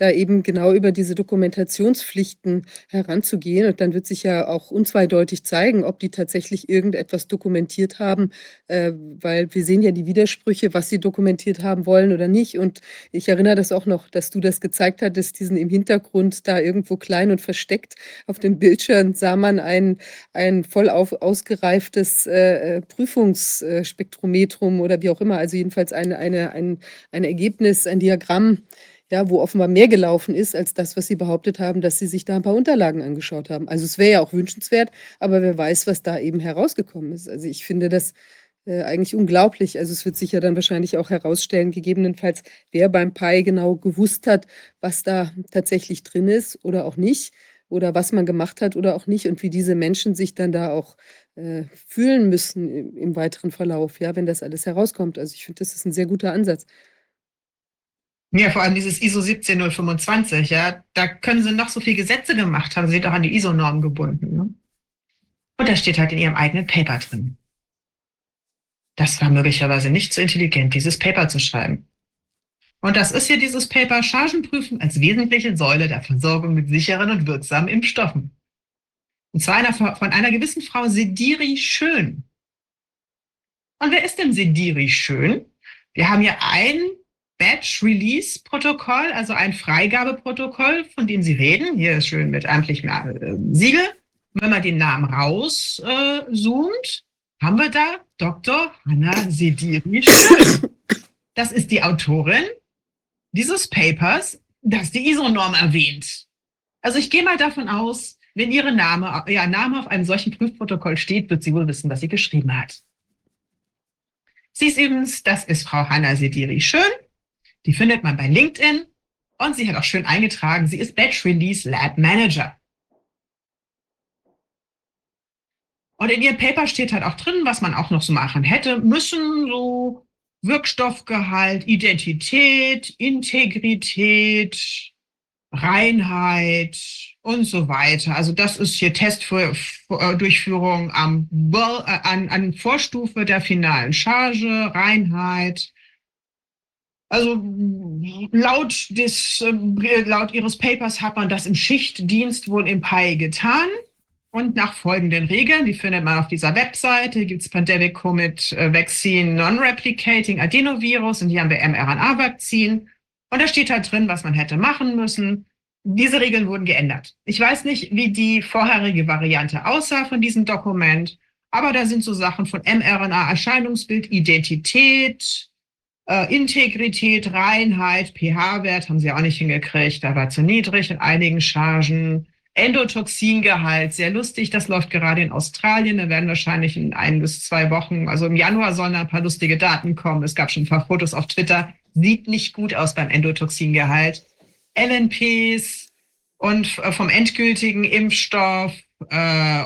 da eben genau über diese Dokumentationspflichten heranzugehen. Und dann wird sich ja auch unzweideutig zeigen, ob die tatsächlich irgendetwas dokumentiert haben, äh, weil wir sehen ja die Widersprüche, was sie dokumentiert haben wollen oder nicht. Und ich erinnere das auch noch, dass du das gezeigt hattest, diesen im Hintergrund da irgendwo klein und versteckt auf dem Bildschirm sah man ein, ein voll auf, ausgereiftes äh, äh, Prüfungsspektrometrum oder wie auch immer, also jedenfalls eine, eine, ein, ein Ergebnis, ein Diagramm, ja, wo offenbar mehr gelaufen ist als das, was Sie behauptet haben, dass Sie sich da ein paar Unterlagen angeschaut haben. Also es wäre ja auch wünschenswert, aber wer weiß, was da eben herausgekommen ist. Also ich finde das äh, eigentlich unglaublich. Also es wird sich ja dann wahrscheinlich auch herausstellen, gegebenenfalls, wer beim Pi genau gewusst hat, was da tatsächlich drin ist oder auch nicht oder was man gemacht hat oder auch nicht und wie diese Menschen sich dann da auch äh, fühlen müssen im, im weiteren Verlauf, ja, wenn das alles herauskommt. Also ich finde, das ist ein sehr guter Ansatz. Ja, vor allem dieses ISO 17025, ja, da können sie noch so viele Gesetze gemacht haben, sie sind auch an die ISO-Norm gebunden. Ne? Und da steht halt in ihrem eigenen Paper drin. Das war möglicherweise nicht so intelligent, dieses Paper zu schreiben. Und das ist hier dieses Paper Chargenprüfen als wesentliche Säule der Versorgung mit sicheren und wirksamen Impfstoffen. Und zwar einer, von einer gewissen Frau Sediri Schön. Und wer ist denn Sediri Schön? Wir haben hier ein Batch-Release-Protokoll, also ein Freigabeprotokoll, von dem Sie reden. Hier ist schön mit amtlichem äh, Siegel. Wenn man den Namen rauszoomt, äh, haben wir da Dr. Hanna Sediri. Das ist die Autorin dieses Papers, das die ISO-Norm erwähnt. Also ich gehe mal davon aus, wenn Ihre Name, Ihr Name auf einem solchen Prüfprotokoll steht, wird sie wohl wissen, was sie geschrieben hat. Sie ist übrigens, das ist Frau Hanna Sediri Schön. Die findet man bei LinkedIn und sie hat auch schön eingetragen, sie ist Batch Release Lab Manager. Und in ihrem Paper steht halt auch drin, was man auch noch so machen hätte müssen, so Wirkstoffgehalt, Identität, Integrität, Reinheit und so weiter. Also das ist hier Testdurchführung am, äh, an, an Vorstufe der finalen Charge, Reinheit. Also laut, des, äh, laut Ihres Papers hat man das im Schichtdienst wohl im PI getan. Und nach folgenden Regeln, die findet man auf dieser Webseite, gibt es Pandemic Commit äh, Vaccine Non-Replicating Adenovirus und hier haben wir mRNA-Vakzin. Und da steht halt drin, was man hätte machen müssen. Diese Regeln wurden geändert. Ich weiß nicht, wie die vorherige Variante aussah von diesem Dokument, aber da sind so Sachen von mRNA-Erscheinungsbild, Identität, äh, Integrität, Reinheit, pH-Wert haben sie auch nicht hingekriegt, da war zu niedrig in einigen Chargen. Endotoxingehalt, sehr lustig, das läuft gerade in Australien, da werden wahrscheinlich in ein bis zwei Wochen, also im Januar sollen da ein paar lustige Daten kommen. Es gab schon ein paar Fotos auf Twitter, sieht nicht gut aus beim Endotoxingehalt. LNPs und vom endgültigen Impfstoff, äh,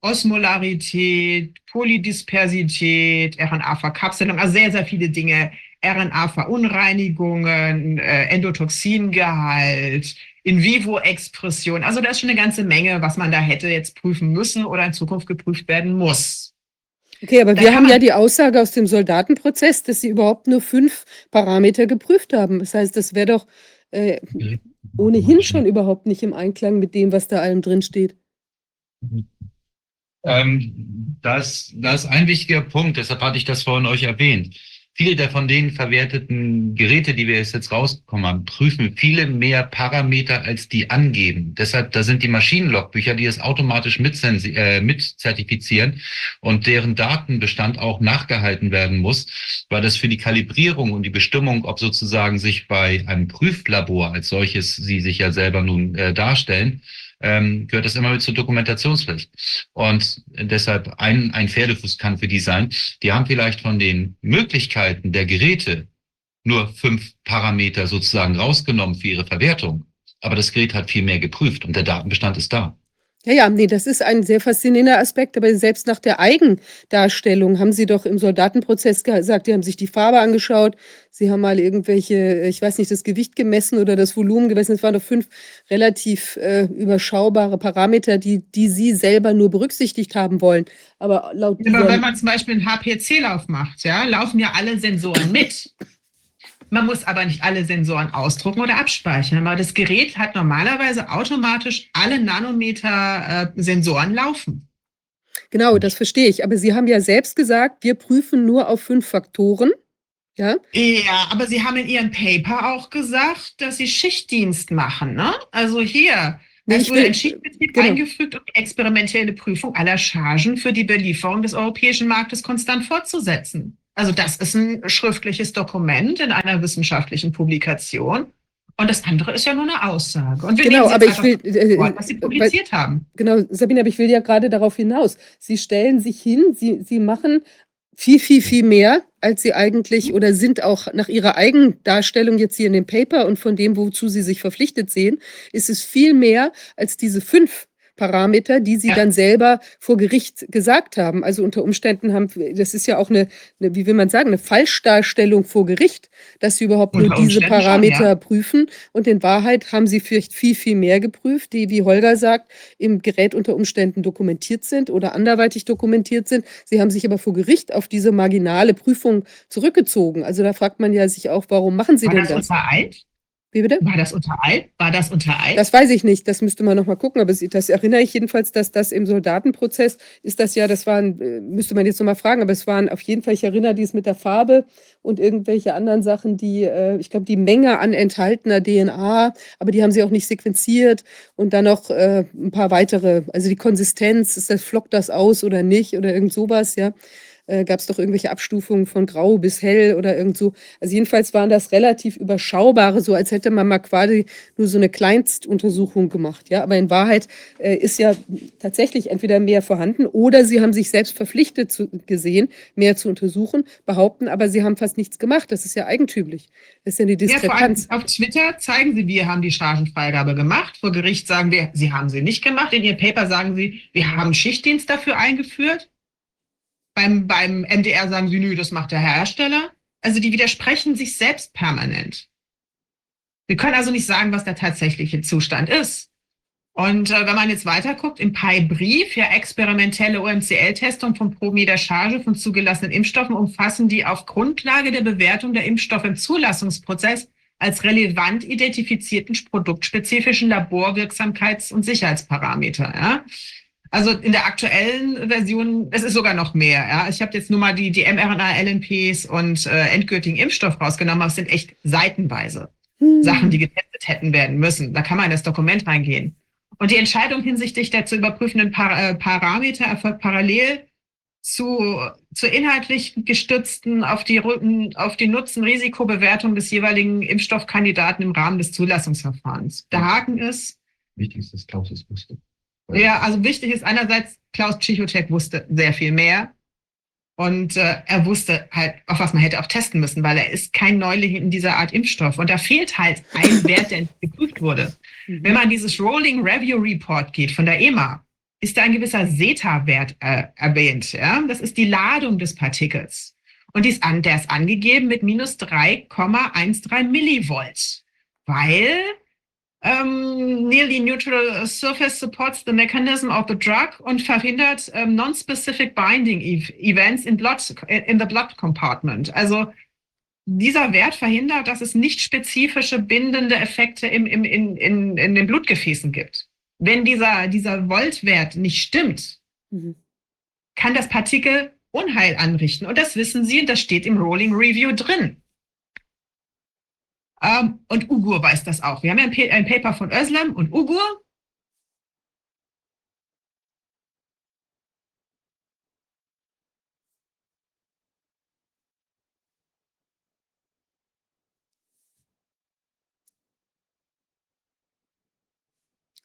Osmolarität, Polydispersität, RNA-Verkapselung, also sehr, sehr viele Dinge, RNA-Verunreinigungen, äh, Endotoxingehalt, In-vivo-Expression. Also da ist schon eine ganze Menge, was man da hätte jetzt prüfen müssen oder in Zukunft geprüft werden muss. Okay, aber Da wir haben ja die Aussage aus dem Soldatenprozess, dass sie überhaupt nur fünf Parameter geprüft haben. Das heißt, das wäre doch äh, ohnehin schon überhaupt nicht im Einklang mit dem, was da allem drin steht. Ähm, das, das ist ein wichtiger Punkt, deshalb hatte ich das vorhin euch erwähnt. Viele der von denen verwerteten Geräte, die wir jetzt rausgekommen haben, prüfen viele mehr Parameter, als die angeben. Deshalb, da sind die Maschinenlogbücher, die es automatisch mit, äh, mit zertifizieren und deren Datenbestand auch nachgehalten werden muss, weil das für die Kalibrierung und die Bestimmung, ob sozusagen sich bei einem Prüflabor als solches sie sich ja selber nun äh, darstellen, ähm, gehört das immer mit zur Dokumentationspflicht. Und deshalb ein, ein Pferdefuß kann für die sein. Die haben vielleicht von den Möglichkeiten der Geräte nur fünf Parameter sozusagen rausgenommen für ihre Verwertung. Aber das Gerät hat viel mehr geprüft und der Datenbestand ist da. Ja, ja, nee, das ist ein sehr faszinierender Aspekt, aber selbst nach der Eigendarstellung haben Sie doch im Soldatenprozess gesagt, die haben sich die Farbe angeschaut, Sie haben mal irgendwelche, ich weiß nicht, das Gewicht gemessen oder das Volumen gemessen. Es waren doch fünf relativ äh, überschaubare Parameter, die, die Sie selber nur berücksichtigt haben wollen. Aber laut Aber wenn man zum Beispiel einen HPC-Lauf macht, ja, laufen ja alle Sensoren mit. Man muss aber nicht alle Sensoren ausdrucken oder abspeichern, weil das Gerät hat normalerweise automatisch alle Nanometer äh, Sensoren laufen. Genau, das verstehe ich. Aber Sie haben ja selbst gesagt, wir prüfen nur auf fünf Faktoren. Ja? ja, aber Sie haben in Ihrem Paper auch gesagt, dass Sie Schichtdienst machen. Ne? Also hier, es wurde ein Schichtbetrieb genau. eingefügt, um die experimentelle Prüfung aller Chargen für die Belieferung des europäischen Marktes konstant fortzusetzen. Also das ist ein schriftliches Dokument in einer wissenschaftlichen Publikation. Und das andere ist ja nur eine Aussage. Und wir genau, aber ich will, äh, Wort, was Sie publiziert weil, haben. Genau, Sabine, aber ich will ja gerade darauf hinaus. Sie stellen sich hin, Sie, Sie machen viel, viel, viel mehr, als Sie eigentlich oder sind auch nach Ihrer Eigendarstellung jetzt hier in dem Paper und von dem, wozu Sie sich verpflichtet sehen, ist es viel mehr als diese fünf Parameter, die sie ja. dann selber vor Gericht gesagt haben. Also unter Umständen haben, das ist ja auch eine, eine wie will man sagen, eine Falschdarstellung vor Gericht, dass sie überhaupt unter nur diese Parameter schon, ja. prüfen. Und in Wahrheit haben sie vielleicht viel, viel mehr geprüft, die, wie Holger sagt, im Gerät unter Umständen dokumentiert sind oder anderweitig dokumentiert sind. Sie haben sich aber vor Gericht auf diese marginale Prüfung zurückgezogen. Also da fragt man ja sich auch, warum machen sie War denn das? das? Vereint? Wie bitte? War das unter Eid? War das unter Eid? Das weiß ich nicht. Das müsste man noch mal gucken. Aber das erinnere ich jedenfalls, dass das im Soldatenprozess ist das ja, das waren, äh, müsste man jetzt noch mal fragen, aber es waren auf jeden Fall, ich erinnere dies mit der Farbe und irgendwelche anderen Sachen, die, äh, ich glaube, die Menge an enthaltener DNA, aber die haben sie auch nicht sequenziert und dann noch äh, ein paar weitere, also die Konsistenz, ist das, flockt das aus oder nicht oder irgend sowas, ja äh, gab es doch irgendwelche Abstufungen von grau bis hell oder irgend so. Also jedenfalls waren das relativ überschaubare, so als hätte man mal quasi nur so eine Kleinstuntersuchung gemacht. Ja, aber in Wahrheit äh, ist ja tatsächlich entweder mehr vorhanden oder sie haben sich selbst verpflichtet zu, gesehen, mehr zu untersuchen, behaupten, aber sie haben fast nichts gemacht. Das ist ja eigentümlich. Das ist ja die Diskrepanz. Ja, auf Twitter zeigen sie, wir haben die Chargenfreigabe gemacht. Vor Gericht sagen wir, sie haben sie nicht gemacht. In ihrem Paper sagen sie, wir haben Schichtdienst dafür eingeführt. Beim, beim MDR sagen sie, nö, das macht der Hersteller. Also die widersprechen sich selbst permanent. Wir können also nicht sagen, was der tatsächliche Zustand ist. Und äh, wenn man jetzt weiter guckt, im PI-Brief, ja experimentelle OMCL-Testung von Prometer Charge von zugelassenen Impfstoffen umfassen die auf Grundlage der Bewertung der Impfstoffe im Zulassungsprozess als relevant identifizierten produktspezifischen Laborwirksamkeits- und Sicherheitsparameter. Ja? Also in der aktuellen Version, es ist sogar noch mehr. Ja? Ich habe jetzt nur mal die, die mRNA-LNPs und äh, endgültigen Impfstoff rausgenommen, aber es sind echt seitenweise hm. Sachen, die getestet hätten werden müssen. Da kann man in das Dokument reingehen. Und die Entscheidung hinsichtlich der zu überprüfenden Par äh, Parameter erfolgt parallel zu, zur inhaltlich gestützten auf die, auf die Nutzen-Risikobewertung des jeweiligen Impfstoffkandidaten im Rahmen des Zulassungsverfahrens. Der Haken ist. Wichtig ist, dass Klaus es wusste. Ja, also wichtig ist einerseits, Klaus Tschichotek wusste sehr viel mehr. Und äh, er wusste halt, auf was man hätte auch testen müssen, weil er ist kein Neuling in dieser Art Impfstoff. Und da fehlt halt ein Wert, der nicht geprüft wurde. Mhm. Wenn man dieses Rolling Review Report geht von der EMA, ist da ein gewisser Zeta-Wert äh, erwähnt. Ja? Das ist die Ladung des Partikels. Und die ist an, der ist angegeben mit minus 3,13 Millivolt, weil ähm, nearly neutral surface supports the mechanism of the drug und verhindert ähm, non-specific binding events in, blood, in the blood compartment. Also dieser Wert verhindert, dass es nicht spezifische bindende Effekte im, im, in, in, in den Blutgefäßen gibt. Wenn dieser, dieser Voltwert nicht stimmt, mhm. kann das Partikel Unheil anrichten. Und das wissen Sie, das steht im Rolling Review drin. Ähm, und Ugur weiß das auch. Wir haben ja ein, Pa- ein Paper von Özlem und Ugur.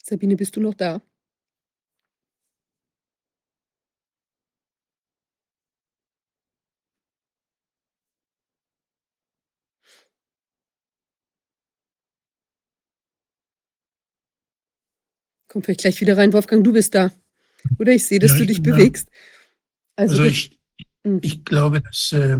Sabine, bist du noch da? Komm vielleicht gleich wieder rein, Wolfgang, du bist da. Oder ich sehe, dass Ja, du ich dich bewegst. Also, Also ich, Mhm. ich glaube, dass, äh,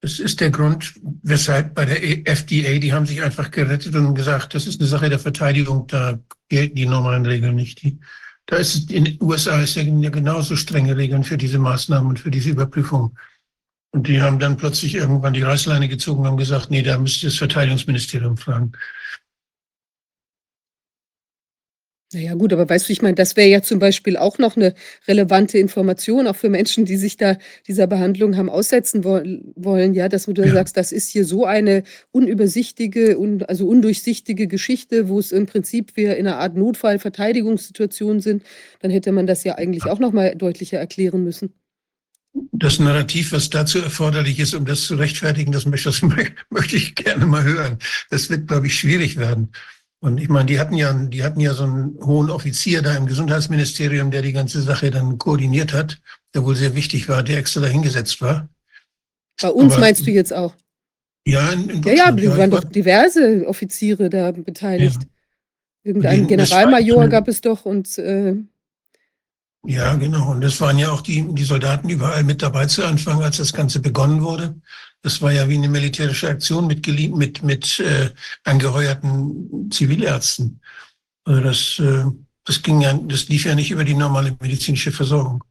das ist der Grund, weshalb bei der E- FDA, die haben sich einfach gerettet und gesagt, das ist eine Sache der Verteidigung, da gelten die normalen Regeln nicht. Die, da ist es, in den USA ist ja genauso strenge Regeln für diese Maßnahmen und für diese Überprüfung. Und die haben dann plötzlich irgendwann die Reißleine gezogen und haben gesagt, nee, da müsst ihr das Verteidigungsministerium fragen. Naja gut, aber weißt du, ich meine, das wäre ja zum Beispiel auch noch eine relevante Information, auch für Menschen, die sich da dieser Behandlung haben aussetzen woll wollen, ja, dass du da Ja. sagst, das ist hier so eine unübersichtige, un also undurchsichtige Geschichte, wo es im Prinzip wir in einer Art Notfall-Verteidigungssituation sind, dann hätte man das ja eigentlich auch noch mal deutlicher erklären müssen. Das Narrativ, was dazu erforderlich ist, um das zu rechtfertigen, das möchte, das möchte ich gerne mal hören. Das wird, glaube ich, schwierig werden. Und ich meine, die hatten ja, die hatten ja so einen hohen Offizier da im Gesundheitsministerium, der die ganze Sache dann koordiniert hat, der wohl sehr wichtig war, der extra dahingesetzt war. Bei uns Aber- meinst du jetzt auch? Ja, in, in Ja, ja, da waren doch diverse Offiziere da beteiligt. Irgendeinen Die- das war- Generalmajor gab es doch und äh, Ja, genau. Und das waren ja auch die, die Soldaten überall mit dabei zu Anfang, als das Ganze begonnen wurde. Das war ja wie eine militärische Aktion mit, mit, mit äh, angeheuerten Zivilärzten. Also das, äh, das ging ja, das lief ja nicht über die normale medizinische Versorgung.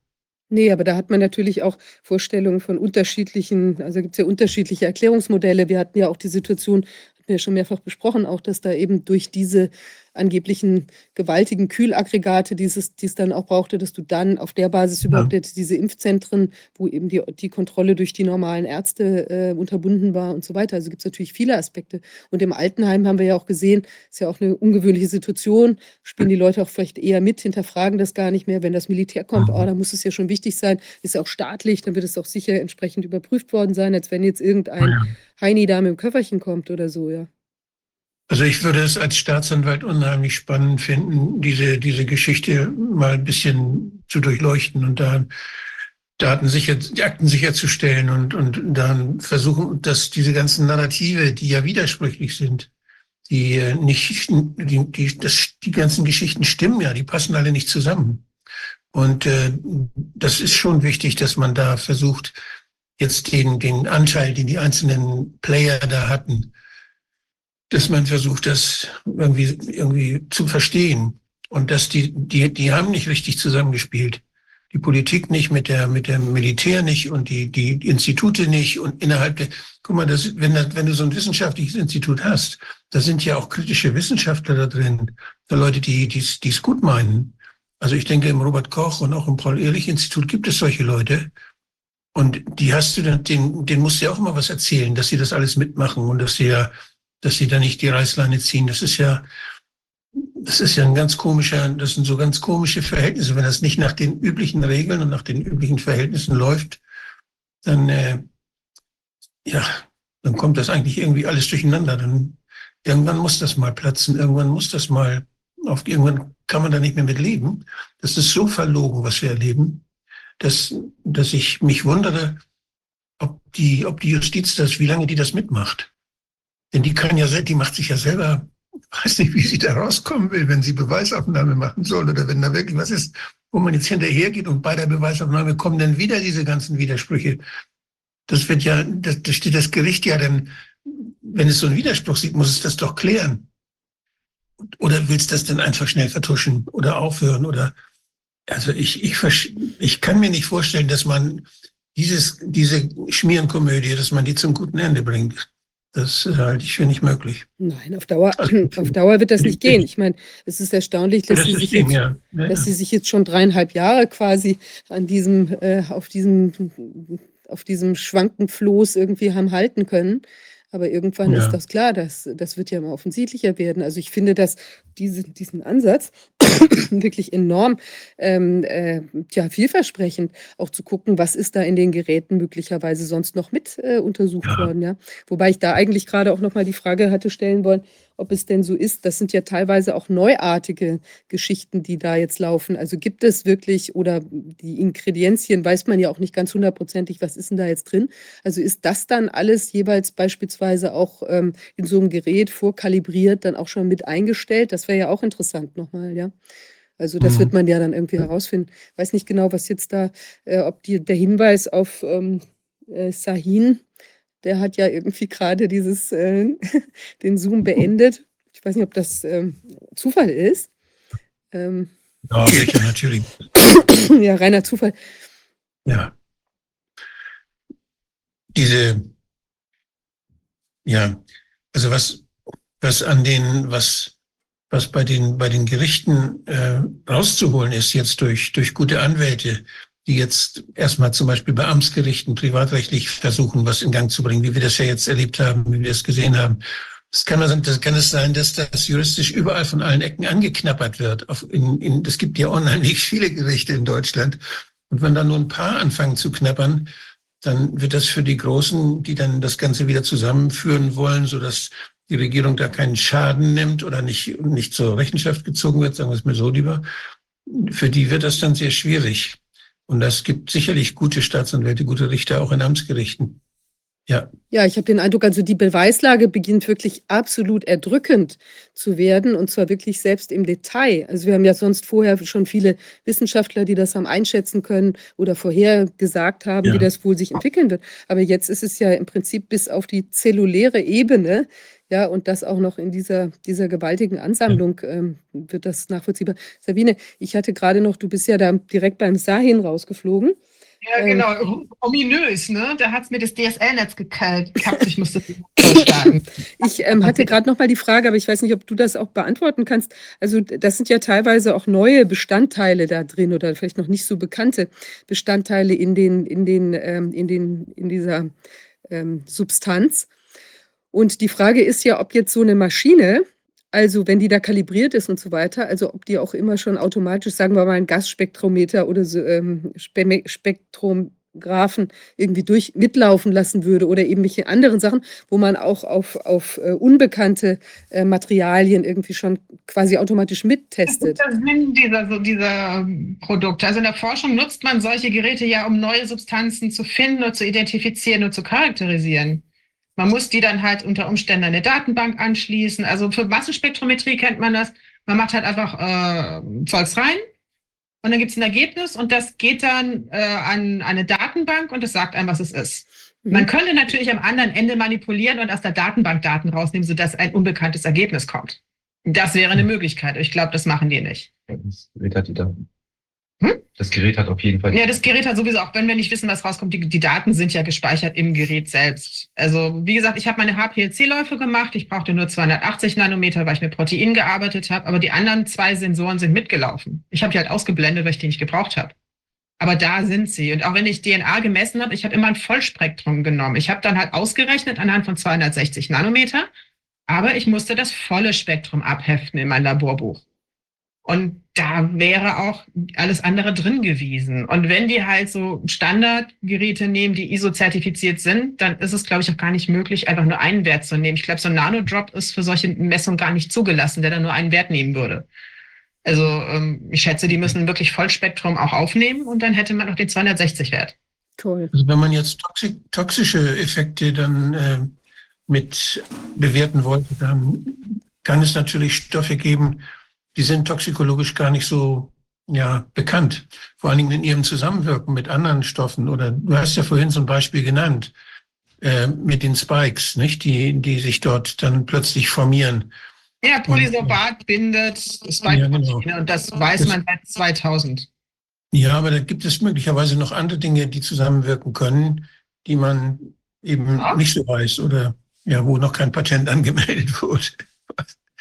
Nee, aber da hat man natürlich auch Vorstellungen von unterschiedlichen, also gibt es ja unterschiedliche Erklärungsmodelle. Wir hatten ja auch die Situation, hatten wir ja schon mehrfach besprochen, auch dass da eben durch diese angeblichen gewaltigen Kühlaggregate, dieses, die es dann auch brauchte, dass du dann auf der Basis Ja. überhaupt jetzt diese Impfzentren, wo eben die, die Kontrolle durch die normalen Ärzte äh, unterbunden war und so weiter. Also gibt es natürlich viele Aspekte. Und im Altenheim haben wir ja auch gesehen, ist ja auch eine ungewöhnliche Situation, spielen die Leute auch vielleicht eher mit, hinterfragen das gar nicht mehr, wenn das Militär kommt, Mhm. oh, da muss es ja schon wichtig sein, ist ja auch staatlich, dann wird es auch sicher entsprechend überprüft worden sein, als wenn jetzt irgendein Heini da mit dem Köfferchen kommt oder so, ja. Also ich würde es als Staatsanwalt unheimlich spannend finden, diese, diese Geschichte mal ein bisschen zu durchleuchten und da Daten sicher, die Akten sicherzustellen und, und dann versuchen, dass diese ganzen Narrative, die ja widersprüchlich sind, die äh, nicht, die, die, das, die ganzen Geschichten stimmen ja, die passen alle nicht zusammen. Und äh, das ist schon wichtig, dass man da versucht, jetzt den, den Anteil, den die einzelnen Player da hatten, dass man versucht, das irgendwie, irgendwie zu verstehen. Und dass die, die, die haben nicht richtig zusammengespielt. Die Politik nicht mit der, mit dem Militär nicht und die, die Institute nicht und innerhalb der, guck mal, das, wenn, das, wenn du so ein wissenschaftliches Institut hast, da sind ja auch kritische Wissenschaftler da drin, da Leute, die, die es gut meinen. Also ich denke, im Robert Koch und auch im Paul-Ehrlich-Institut gibt es solche Leute. Und die hast du den, den musst du ja auch mal was erzählen, dass sie das alles mitmachen und dass sie ja, dass sie da nicht die Reißleine ziehen. Das ist ja, das ist ja ein ganz komischer, das sind so ganz komische Verhältnisse. Wenn das nicht nach den üblichen Regeln und nach den üblichen Verhältnissen läuft, dann, äh, ja, dann kommt das eigentlich irgendwie alles durcheinander. Dann, irgendwann muss das mal platzen. Irgendwann muss das mal, auf, irgendwann kann man da nicht mehr mit leben. Das ist so verlogen, was wir erleben, dass, dass ich mich wundere, ob die, ob die Justiz das, wie lange die das mitmacht. Denn die kann ja, die macht sich ja selber, weiß nicht, wie sie da rauskommen will, wenn sie Beweisaufnahme machen soll oder wenn da wirklich was ist, wo man jetzt hinterhergeht und bei der Beweisaufnahme kommen dann wieder diese ganzen Widersprüche. Das wird ja, das, das steht das Gericht ja dann, wenn es so einen Widerspruch sieht, muss es das doch klären. Oder willst du das dann einfach schnell vertuschen oder aufhören oder, also ich, ich, ich kann mir nicht vorstellen, dass man dieses, diese Schmierenkomödie, dass man die zum guten Ende bringt. Das äh, halte ich für nicht möglich. Nein, auf Dauer, Also, auf Dauer wird das nicht gehen. Ich meine, es ist erstaunlich, dass das sie sich jetzt ja. Ja, dass ja. sie sich jetzt schon dreieinhalb Jahre quasi an diesem, äh, auf diesem, auf diesem Schwankenfloß irgendwie haben halten können. Aber irgendwann Ja. ist das klar, das, das wird ja immer offensichtlicher werden. Also ich finde, dass diese, diesen Ansatz wirklich enorm ähm, äh, ja, vielversprechend, auch zu gucken, was ist da in den Geräten möglicherweise sonst noch mit äh, untersucht Ja. worden. Ja? Wobei ich da eigentlich gerade auch nochmal die Frage hatte stellen wollen, ob es denn so ist. Das sind ja teilweise auch neuartige Geschichten, die da jetzt laufen. Also gibt es wirklich, oder die Ingredienzien weiß man ja auch nicht ganz hundertprozentig, was ist denn da jetzt drin. Also ist das dann alles jeweils beispielsweise auch ähm, in so einem Gerät vorkalibriert, dann auch schon mit eingestellt? Das wäre ja auch interessant nochmal, ja. Also das Mhm. wird man ja dann irgendwie herausfinden. Weiß nicht genau, was jetzt da, äh, ob die, der Hinweis auf ähm, äh, Sahin, der hat ja irgendwie gerade dieses, äh, den Zoom beendet. Ich weiß nicht, ob das ähm, Zufall ist. Ähm, ja, sicher, natürlich. ja, reiner Zufall. Ja. Diese, ja, also was, was an den, was, was bei den, bei den Gerichten äh, rauszuholen ist jetzt durch, durch gute Anwälte, die jetzt erstmal zum Beispiel bei Amtsgerichten privatrechtlich versuchen, was in Gang zu bringen, wie wir das ja jetzt erlebt haben, wie wir es gesehen haben. Es kann, also, das kann es sein, dass das juristisch überall von allen Ecken angeknappert wird. Auf, in, in, es gibt ja unheimlich viele Gerichte in Deutschland. Und wenn dann nur ein paar anfangen zu knappern, dann wird das für die Großen, die dann das Ganze wieder zusammenführen wollen, so dass die Regierung da keinen Schaden nimmt oder nicht, nicht zur Rechenschaft gezogen wird, sagen wir es mir so lieber. Für die wird das dann sehr schwierig. Und das gibt sicherlich gute Staatsanwälte, gute Richter auch in Amtsgerichten. Ja, Ja, ich habe den Eindruck, also die Beweislage beginnt wirklich absolut erdrückend zu werden und zwar wirklich selbst im Detail. Also wir haben ja sonst vorher schon viele Wissenschaftler, die das haben einschätzen können oder vorher gesagt haben, Ja. wie das wohl sich entwickeln wird. Aber jetzt ist es ja im Prinzip bis auf die zelluläre Ebene, ja, und das auch noch in dieser, dieser gewaltigen Ansammlung ähm, wird das nachvollziehbar. Sabine, ich hatte gerade noch, du bist ja da direkt beim Sahin rausgeflogen. Ja, Ähm. genau. Ominös, ne? Da hat es mir das DSL-Netz gekalt. gehabt. Ich musste das starten. Ich ähm, hatte gerade noch mal die Frage, aber ich weiß nicht, ob du das auch beantworten kannst. Also das sind ja teilweise auch neue Bestandteile da drin oder vielleicht noch nicht so bekannte Bestandteile in den in den ähm, in den in dieser ähm, Substanz. Und die Frage ist ja, ob jetzt so eine Maschine, also wenn die da kalibriert ist und so weiter, also ob die auch immer schon automatisch, sagen wir mal, ein Gasspektrometer oder so ähm, Spe Spektrographen irgendwie durch mitlaufen lassen würde oder eben welche anderen Sachen, wo man auch auf, auf äh, unbekannte äh, Materialien irgendwie schon quasi automatisch mittestet. Das ist der Sinn dieser, so dieser ähm, Produkte. Also in der Forschung nutzt man solche Geräte ja, um neue Substanzen zu finden und zu identifizieren und zu charakterisieren. Man muss die dann halt unter Umständen an eine Datenbank anschließen. Also für Massenspektrometrie kennt man das. Man macht halt einfach äh, Zeugs rein und dann gibt es ein Ergebnis und das geht dann äh, an eine Datenbank und es sagt einem, was es ist. Man könnte natürlich am anderen Ende manipulieren und aus der Datenbank Daten rausnehmen, sodass ein unbekanntes Ergebnis kommt. Das wäre eine Möglichkeit. Ich glaube, das machen die nicht. Das Gerät hat die Daten. Hm? Das Gerät hat auf jeden Fall. Ja, das Gerät hat sowieso, auch wenn wir nicht wissen, was rauskommt, die, die Daten sind ja gespeichert im Gerät selbst. Also, wie gesagt, ich habe meine HPLC-Läufe gemacht. Ich brauchte nur 280 Nanometer, weil ich mit Protein gearbeitet habe. Aber die anderen zwei Sensoren sind mitgelaufen. Ich habe die halt ausgeblendet, weil ich die nicht gebraucht habe. Aber da sind sie. Und auch wenn ich DNA gemessen habe, ich habe immer ein Vollspektrum genommen. Ich habe dann halt ausgerechnet anhand von 260 Nanometer. Aber ich musste das volle Spektrum abheften in mein Laborbuch. Und da wäre auch alles andere drin gewesen. Und wenn die halt so Standardgeräte nehmen, die ISO-zertifiziert sind, dann ist es, glaube ich, auch gar nicht möglich, einfach nur einen Wert zu nehmen. Ich glaube, so ein Nanodrop ist für solche Messungen gar nicht zugelassen, der dann nur einen Wert nehmen würde. Also ähm, ich schätze, die müssen wirklich Vollspektrum auch aufnehmen und dann hätte man noch den 260-Wert. Toll. Also wenn man jetzt toxi toxische Effekte dann äh, mit bewerten wollte, dann kann es natürlich Stoffe geben, die sind toxikologisch gar nicht so ja, bekannt. Vor allen Dingen in ihrem Zusammenwirken mit anderen Stoffen. Oder du hast ja vorhin so ein Beispiel genannt äh, mit den Spikes, nicht? Die, die sich dort dann plötzlich formieren. Ja, Polysorbat bindet Spike-Proteine Ja, genau. und das weiß man seit 2000. Ja, aber da gibt es möglicherweise noch andere Dinge, die zusammenwirken können, die man eben Ja. nicht so weiß oder Ja, wo noch kein Patent angemeldet wurde.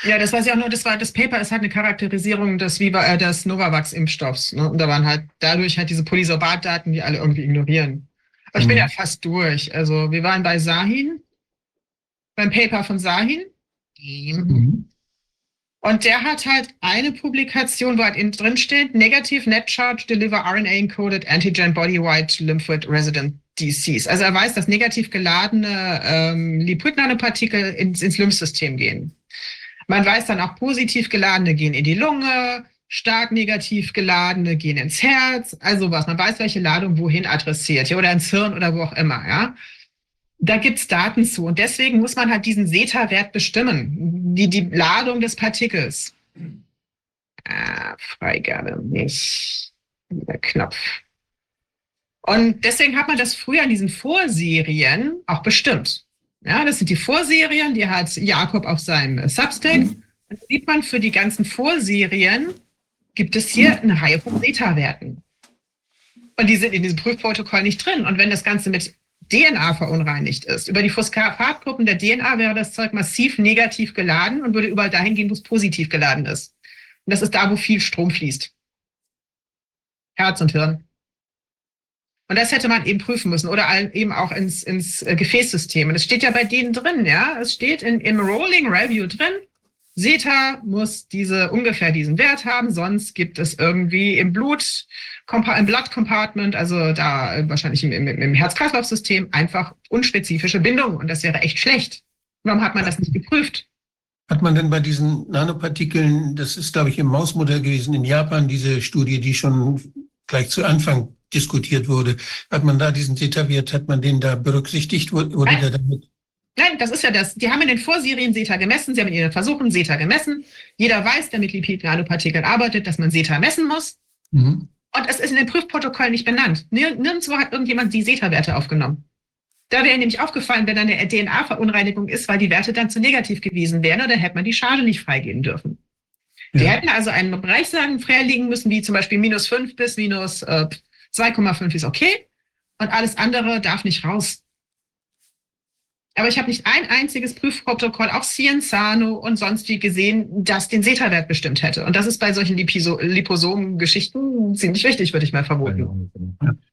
Ja, das weiß ich auch nur, das war, das Paper ist halt eine Charakterisierung des, Viva, äh, des Novavax-Impfstoffs. Ne? Und da waren halt dadurch halt diese Polysorbat-Daten, die alle irgendwie ignorieren. Aber ich bin Mhm. ja fast durch. Also wir waren bei Sahin, beim Paper von Sahin. Mhm. Und der hat halt eine Publikation, wo halt in, drin steht, Negative Net Charge Deliver RNA-encoded Antigen Body-White Lymphoid Resident Disease. Also er weiß, dass negativ geladene ähm, Lipid-Nanopartikel ins, ins Lymphsystem gehen. Man weiß dann auch, positiv geladene gehen in die Lunge, stark negativ geladene gehen ins Herz, also was. Man weiß, welche Ladung wohin adressiert, ja, oder ins Hirn oder wo auch immer, ja. Da gibt's Daten zu und deswegen muss man halt diesen Zeta-Wert bestimmen, die, die Ladung des Partikels. Ah, Freigabe nicht. Der Knopf. Und deswegen hat man das früher in diesen Vorserien auch bestimmt. Ja, das sind die Vorserien, die hat Jakob auf seinem Substack. Und da sieht man für die ganzen Vorserien gibt es hier eine Reihe von Zeta-Werten. Und die sind in diesem Prüfprotokoll nicht drin. Und wenn das Ganze mit DNA verunreinigt ist, über die Phosphatgruppen der DNA wäre das Zeug massiv negativ geladen und würde überall dahin gehen, wo es positiv geladen ist. Und das ist da, wo viel Strom fließt. Herz und Hirn. Und das hätte man eben prüfen müssen oder eben auch ins, ins äh, Gefäßsystem. Und es steht ja bei denen drin, ja. Es steht in, im Rolling Review drin, Zeta muss diese, ungefähr diesen Wert haben, sonst gibt es irgendwie im Blut, im Blood Compartment, also da äh, wahrscheinlich im, im, im Herz-Kreislauf-System, einfach unspezifische Bindungen. Und das wäre echt schlecht. Warum hat man das nicht geprüft? Hat man denn bei diesen Nanopartikeln, das ist, glaube ich, im Mausmodell gewesen, in Japan, diese Studie, die schon gleich zu Anfang diskutiert wurde, hat man da diesen Zeta-Wert, hat man den da berücksichtigt? Wurde Nein. der damit? Nein, das ist ja das. Die haben in den Vorserien Zeta gemessen. Sie haben in ihren Versuchen Zeta gemessen. Jeder weiß, der mit Lipid-Nanopartikeln arbeitet, dass man Zeta messen muss. Mhm. Und es ist in den Prüfprotokollen nicht benannt. Nir nirgendwo hat irgendjemand die Zeta-Werte aufgenommen. Da wäre nämlich aufgefallen, wenn da eine DNA-Verunreinigung ist, weil die Werte dann zu negativ gewesen wären, dann hätte man die Charge nicht freigeben dürfen. Die Ja. hätten also einen Bereich sagen, freilegen müssen, wie zum Beispiel minus 5 bis minus äh, 2,5 ist okay. Und alles andere darf nicht raus. Aber ich habe nicht ein einziges Prüfprotokoll, auch Cienzano und sonst wie gesehen, das den Zeta-Wert bestimmt hätte. Und das ist bei solchen Lipiso Liposomen-Geschichten ziemlich wichtig, würde ich mal vermuten.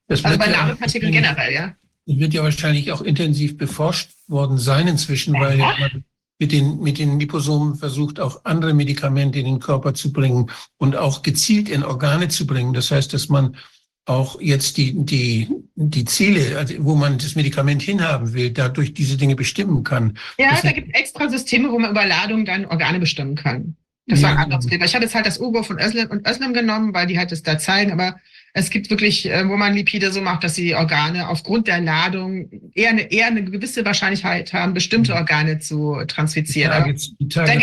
Das Also wird bei ja- Nanopartikeln generell, ja. Das wird ja wahrscheinlich auch intensiv beforscht worden sein inzwischen, weil man mit den, mit den Liposomen versucht, auch andere Medikamente in den Körper zu bringen und auch gezielt in Organe zu bringen. Das heißt, dass man auch jetzt die, die, die Ziele, also wo man das Medikament hinhaben will, dadurch diese Dinge bestimmen kann. Ja, Das da gibt es extra Systeme, wo man über Ladung dann Organe bestimmen kann. Das war ein Ja. anderes Paper. Ich habe jetzt halt das Ugo von Özlem und Özlem genommen, weil die halt das da zeigen, aber es gibt wirklich, äh, wo man Lipide so macht, dass die Organe aufgrund der Ladung eher eine, eher eine gewisse Wahrscheinlichkeit haben, bestimmte Organe zu transfizieren. Da gibt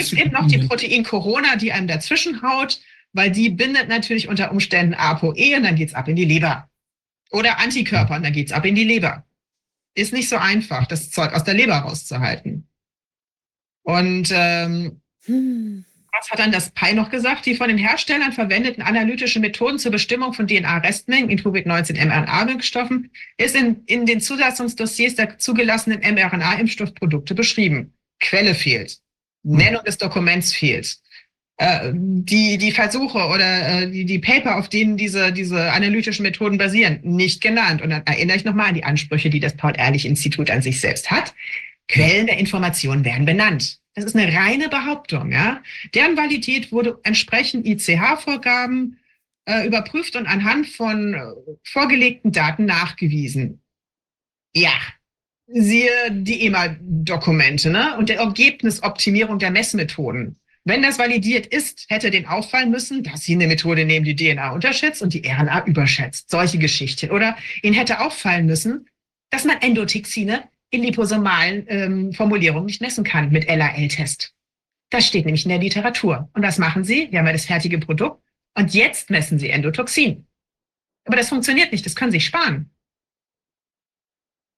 es eben noch die. Protein Corona, die einem dazwischen haut, weil die bindet natürlich unter Umständen ApoE und dann geht's ab in die Leber. Oder Antikörper und dann geht's ab in die Leber. Ist nicht so einfach, das Zeug aus der Leber rauszuhalten. Und ähm, Hm. Was hat dann das PI noch gesagt? Die von den Herstellern verwendeten analytischen Methoden zur Bestimmung von DNA-Restmengen in Covid-19-mRNA-Wirkstoffen ist in, in den Zulassungsdossiers der zugelassenen mRNA-Impfstoffprodukte beschrieben. Quelle fehlt. Nennung des Dokuments fehlt. Äh, die, die Versuche oder äh, die, die Paper, auf denen diese, diese analytischen Methoden basieren, nicht genannt. Und dann erinnere ich nochmal an die Ansprüche, die das Paul-Ehrlich-Institut an sich selbst hat. Quellen der Informationen werden benannt. Das ist eine reine Behauptung, ja. Deren Validität wurde entsprechend ICH-Vorgaben äh, überprüft und anhand von äh, vorgelegten Daten nachgewiesen. Ja, siehe die EMA-Dokumente ne? und der Ergebnisoptimierung der Messmethoden. Wenn das validiert ist, hätte denen auffallen müssen, dass sie eine Methode nehmen, die DNA unterschätzt und die RNA überschätzt. Solche Geschichten. Oder ihnen hätte auffallen müssen, dass man Endotoxine in liposomalen ähm, Formulierungen nicht messen kann mit LAL-Test. Das steht nämlich in der Literatur. Und was machen sie? Wir haben ja das fertige Produkt. Und jetzt messen sie Endotoxin. Aber das funktioniert nicht. Das können sie sparen.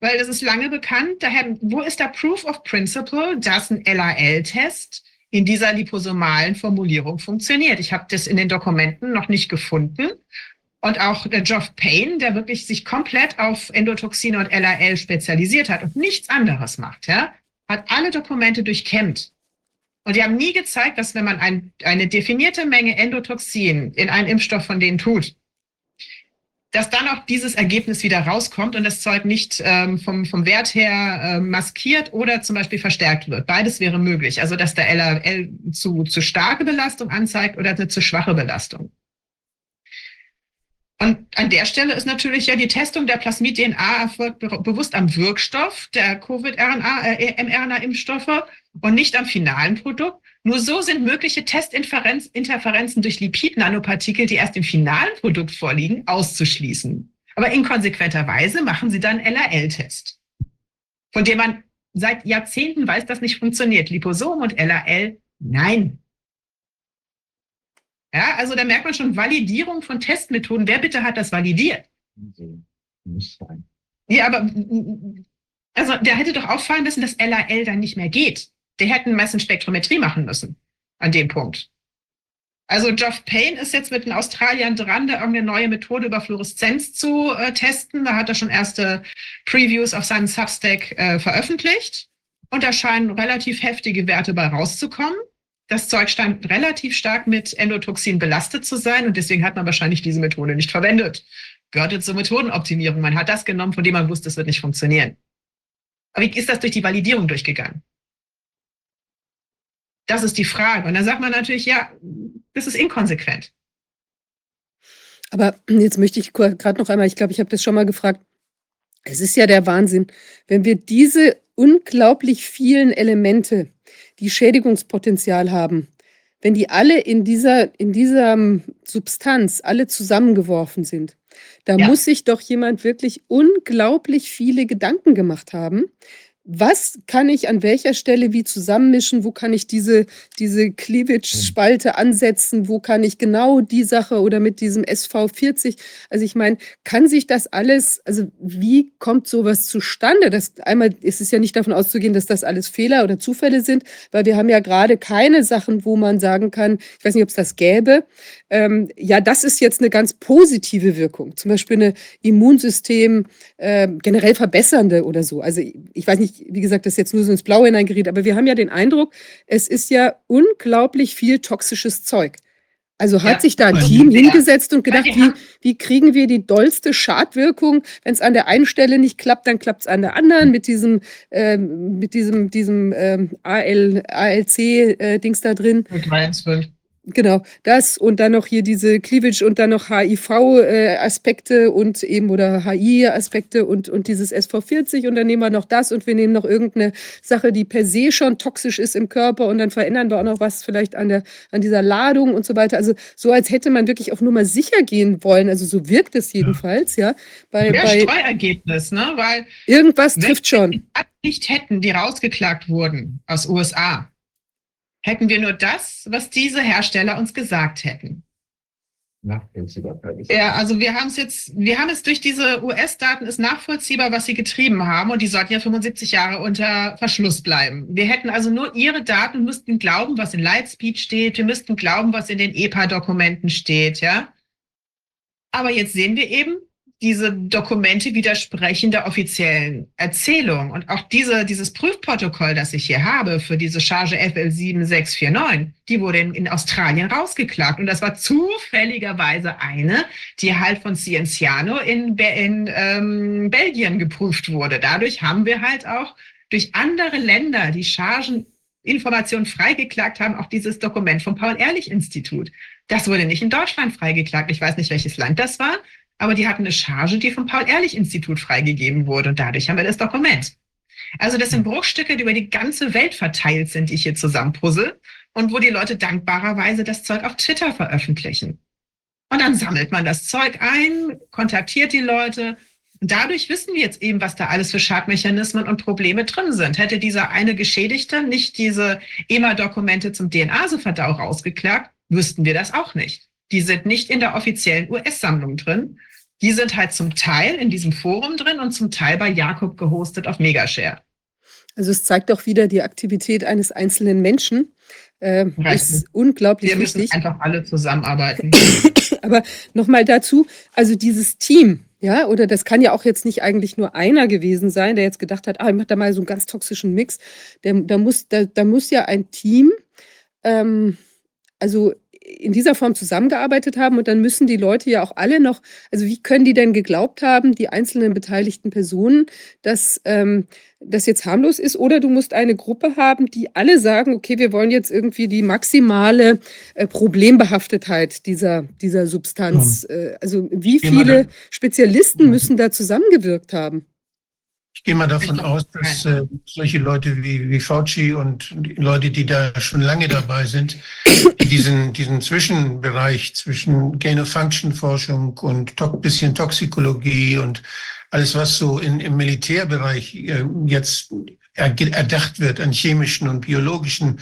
Weil das ist lange bekannt. Daher, wo ist der Proof of Principle, dass ein LAL-Test in dieser liposomalen Formulierung funktioniert? Ich habe das in den Dokumenten noch nicht gefunden. Und auch der Geoff Payne, der wirklich sich komplett auf Endotoxine und LAL spezialisiert hat und nichts anderes macht, ja, hat alle Dokumente durchkämmt. Und die haben nie gezeigt, dass wenn man ein, eine definierte Menge Endotoxin in einen Impfstoff von denen tut, dass dann auch dieses Ergebnis wieder rauskommt und das Zeug nicht ähm, vom, vom Wert her äh, maskiert oder zum Beispiel verstärkt wird. Beides wäre möglich. Also dass der LRL zu, zu starke Belastung anzeigt oder eine zu schwache Belastung. Und an der Stelle ist natürlich ja die Testung der Plasmid-DNA erfolgt be bewusst am Wirkstoff der Covid-mRNA-Impfstoffe äh, und nicht am finalen Produkt. Nur so sind mögliche Testinterferenzen durch Lipid-Nanopartikel, die erst im finalen Produkt vorliegen, auszuschließen. Aber inkonsequenterweise machen sie dann LAL-Test, von dem man seit Jahrzehnten weiß, dass nicht funktioniert. Liposom und LAL, nein. Ja, also da merkt man schon Validierung von Testmethoden. Wer bitte hat das validiert? Muss sein. Ja, aber also der hätte doch auffallen müssen, dass LAL dann nicht mehr geht. Die hätten Massenspektrometrie machen müssen an dem Punkt. Also Geoff Payne ist jetzt mit den Australiern dran, da irgendeine neue Methode über Fluoreszenz zu äh, testen. Da hat er schon erste Previews auf seinem Substack äh, veröffentlicht. Und da scheinen relativ heftige Werte bei rauszukommen. Das Zeug scheint relativ stark mit Endotoxin belastet zu sein und deswegen hat man wahrscheinlich diese Methode nicht verwendet. Gehört jetzt zur Methodenoptimierung. Man hat das genommen, von dem man wusste, es wird nicht funktionieren. Aber wie ist das durch die Validierung durchgegangen? Das ist die Frage. Und dann sagt man natürlich, ja, das ist inkonsequent. Aber jetzt möchte ich gerade noch einmal, ich glaube, ich habe das schon mal gefragt. Es ist ja der Wahnsinn, wenn wir diese unglaublich vielen Elemente, die Schädigungspotenzial haben, wenn die alle in dieser, in dieser Substanz alle zusammengeworfen sind, da ja. muss sich doch jemand wirklich unglaublich viele Gedanken gemacht haben, was kann ich an welcher Stelle wie zusammenmischen, wo kann ich diese, diese Cleavage-Spalte ansetzen, wo kann ich genau die Sache oder mit diesem SV40, also ich meine, kann sich das alles, also wie kommt sowas zustande? Das, einmal ist es ja nicht davon auszugehen, dass das alles Fehler oder Zufälle sind, weil wir haben ja gerade keine Sachen, wo man sagen kann, ich weiß nicht, ob es das gäbe, ähm, ja, das ist jetzt eine ganz positive Wirkung, zum Beispiel eine Immunsystem äh, generell verbessernde oder so. Also ich weiß nicht, wie gesagt, das jetzt nur so ins Blaue hineingeriet, aber wir haben ja den Eindruck, es ist ja unglaublich viel toxisches Zeug. Also hat ja, sich da ein Team ja. hingesetzt und gedacht, wie, wie kriegen wir die dollste Schadwirkung? Wenn es an der einen Stelle nicht klappt, dann klappt es an der anderen mit diesem, ähm, mit diesem, diesem ähm, AL, ALC-Dings äh, da drin. Mit 23. Genau, das und dann noch hier diese Cleavage und dann noch HIV-Aspekte äh, und eben oder HI-Aspekte und, und dieses SV40 und dann nehmen wir noch das und wir nehmen noch irgendeine Sache, die per se schon toxisch ist im Körper und dann verändern wir auch noch was vielleicht an, der, an dieser Ladung und so weiter. Also so, als hätte man wirklich auf Nummer sicher gehen wollen. Also so wirkt es jedenfalls, ja. Bei, ja, bei Streuergebnis, ne? Weil irgendwas trifft schon. Nicht hätten, die rausgeklagt wurden aus USA hätten wir nur das, was diese Hersteller uns gesagt hätten. Ja, also wir haben es jetzt, wir haben es durch diese US-Daten ist nachvollziehbar, was sie getrieben haben und die sollten ja 75 Jahre unter Verschluss bleiben. Wir hätten also nur ihre Daten, müssten glauben, was in Lightspeed steht, wir müssten glauben, was in den EPA-Dokumenten steht, ja. Aber jetzt sehen wir eben, diese Dokumente widersprechen der offiziellen Erzählung. Und auch diese, dieses Prüfprotokoll, das ich hier habe für diese Charge FL7649, die wurde in, in Australien rausgeklagt. Und das war zufälligerweise eine, die halt von Cienciano in, in ähm, Belgien geprüft wurde. Dadurch haben wir halt auch durch andere Länder, die Chargeninformationen freigeklagt haben, auch dieses Dokument vom Paul-Ehrlich-Institut. Das wurde nicht in Deutschland freigeklagt. Ich weiß nicht, welches Land das war aber die hatten eine Charge, die vom Paul-Ehrlich-Institut freigegeben wurde und dadurch haben wir das Dokument. Also das sind Bruchstücke, die über die ganze Welt verteilt sind, die ich hier zusammenpuzzle und wo die Leute dankbarerweise das Zeug auf Twitter veröffentlichen. Und dann sammelt man das Zeug ein, kontaktiert die Leute. Und dadurch wissen wir jetzt eben, was da alles für Schadmechanismen und Probleme drin sind. Hätte dieser eine Geschädigte nicht diese EMA-Dokumente zum DNA-Verdau rausgeklagt, wüssten wir das auch nicht. Die sind nicht in der offiziellen US-Sammlung drin. Die sind halt zum Teil in diesem Forum drin und zum Teil bei Jakob gehostet auf Megashare. Also es zeigt auch wieder die Aktivität eines einzelnen Menschen. äh, ist unglaublich Wir müssen wichtig. einfach alle zusammenarbeiten. Aber nochmal dazu, also dieses Team, ja, oder das kann ja auch jetzt nicht eigentlich nur einer gewesen sein, der jetzt gedacht hat, ah, ich mach da mal so einen ganz toxischen Mix. Der, da, muss, da, da muss ja ein Team, ähm, also in dieser Form zusammengearbeitet haben und dann müssen die Leute ja auch alle noch, also wie können die denn geglaubt haben, die einzelnen beteiligten Personen, dass ähm, das jetzt harmlos ist? Oder du musst eine Gruppe haben, die alle sagen, okay, wir wollen jetzt irgendwie die maximale äh, Problembehaftetheit dieser, dieser Substanz. Äh, also wie viele Spezialisten Mhm. müssen da zusammengewirkt haben? Ich gehe mal davon aus, dass äh, solche Leute wie, wie Fauci und Leute, die da schon lange dabei sind, die diesen, diesen Zwischenbereich zwischen Gain-of-Function-Forschung und to bisschen Toxikologie und alles, was so in, im Militärbereich äh, jetzt er, erdacht wird an chemischen und biologischen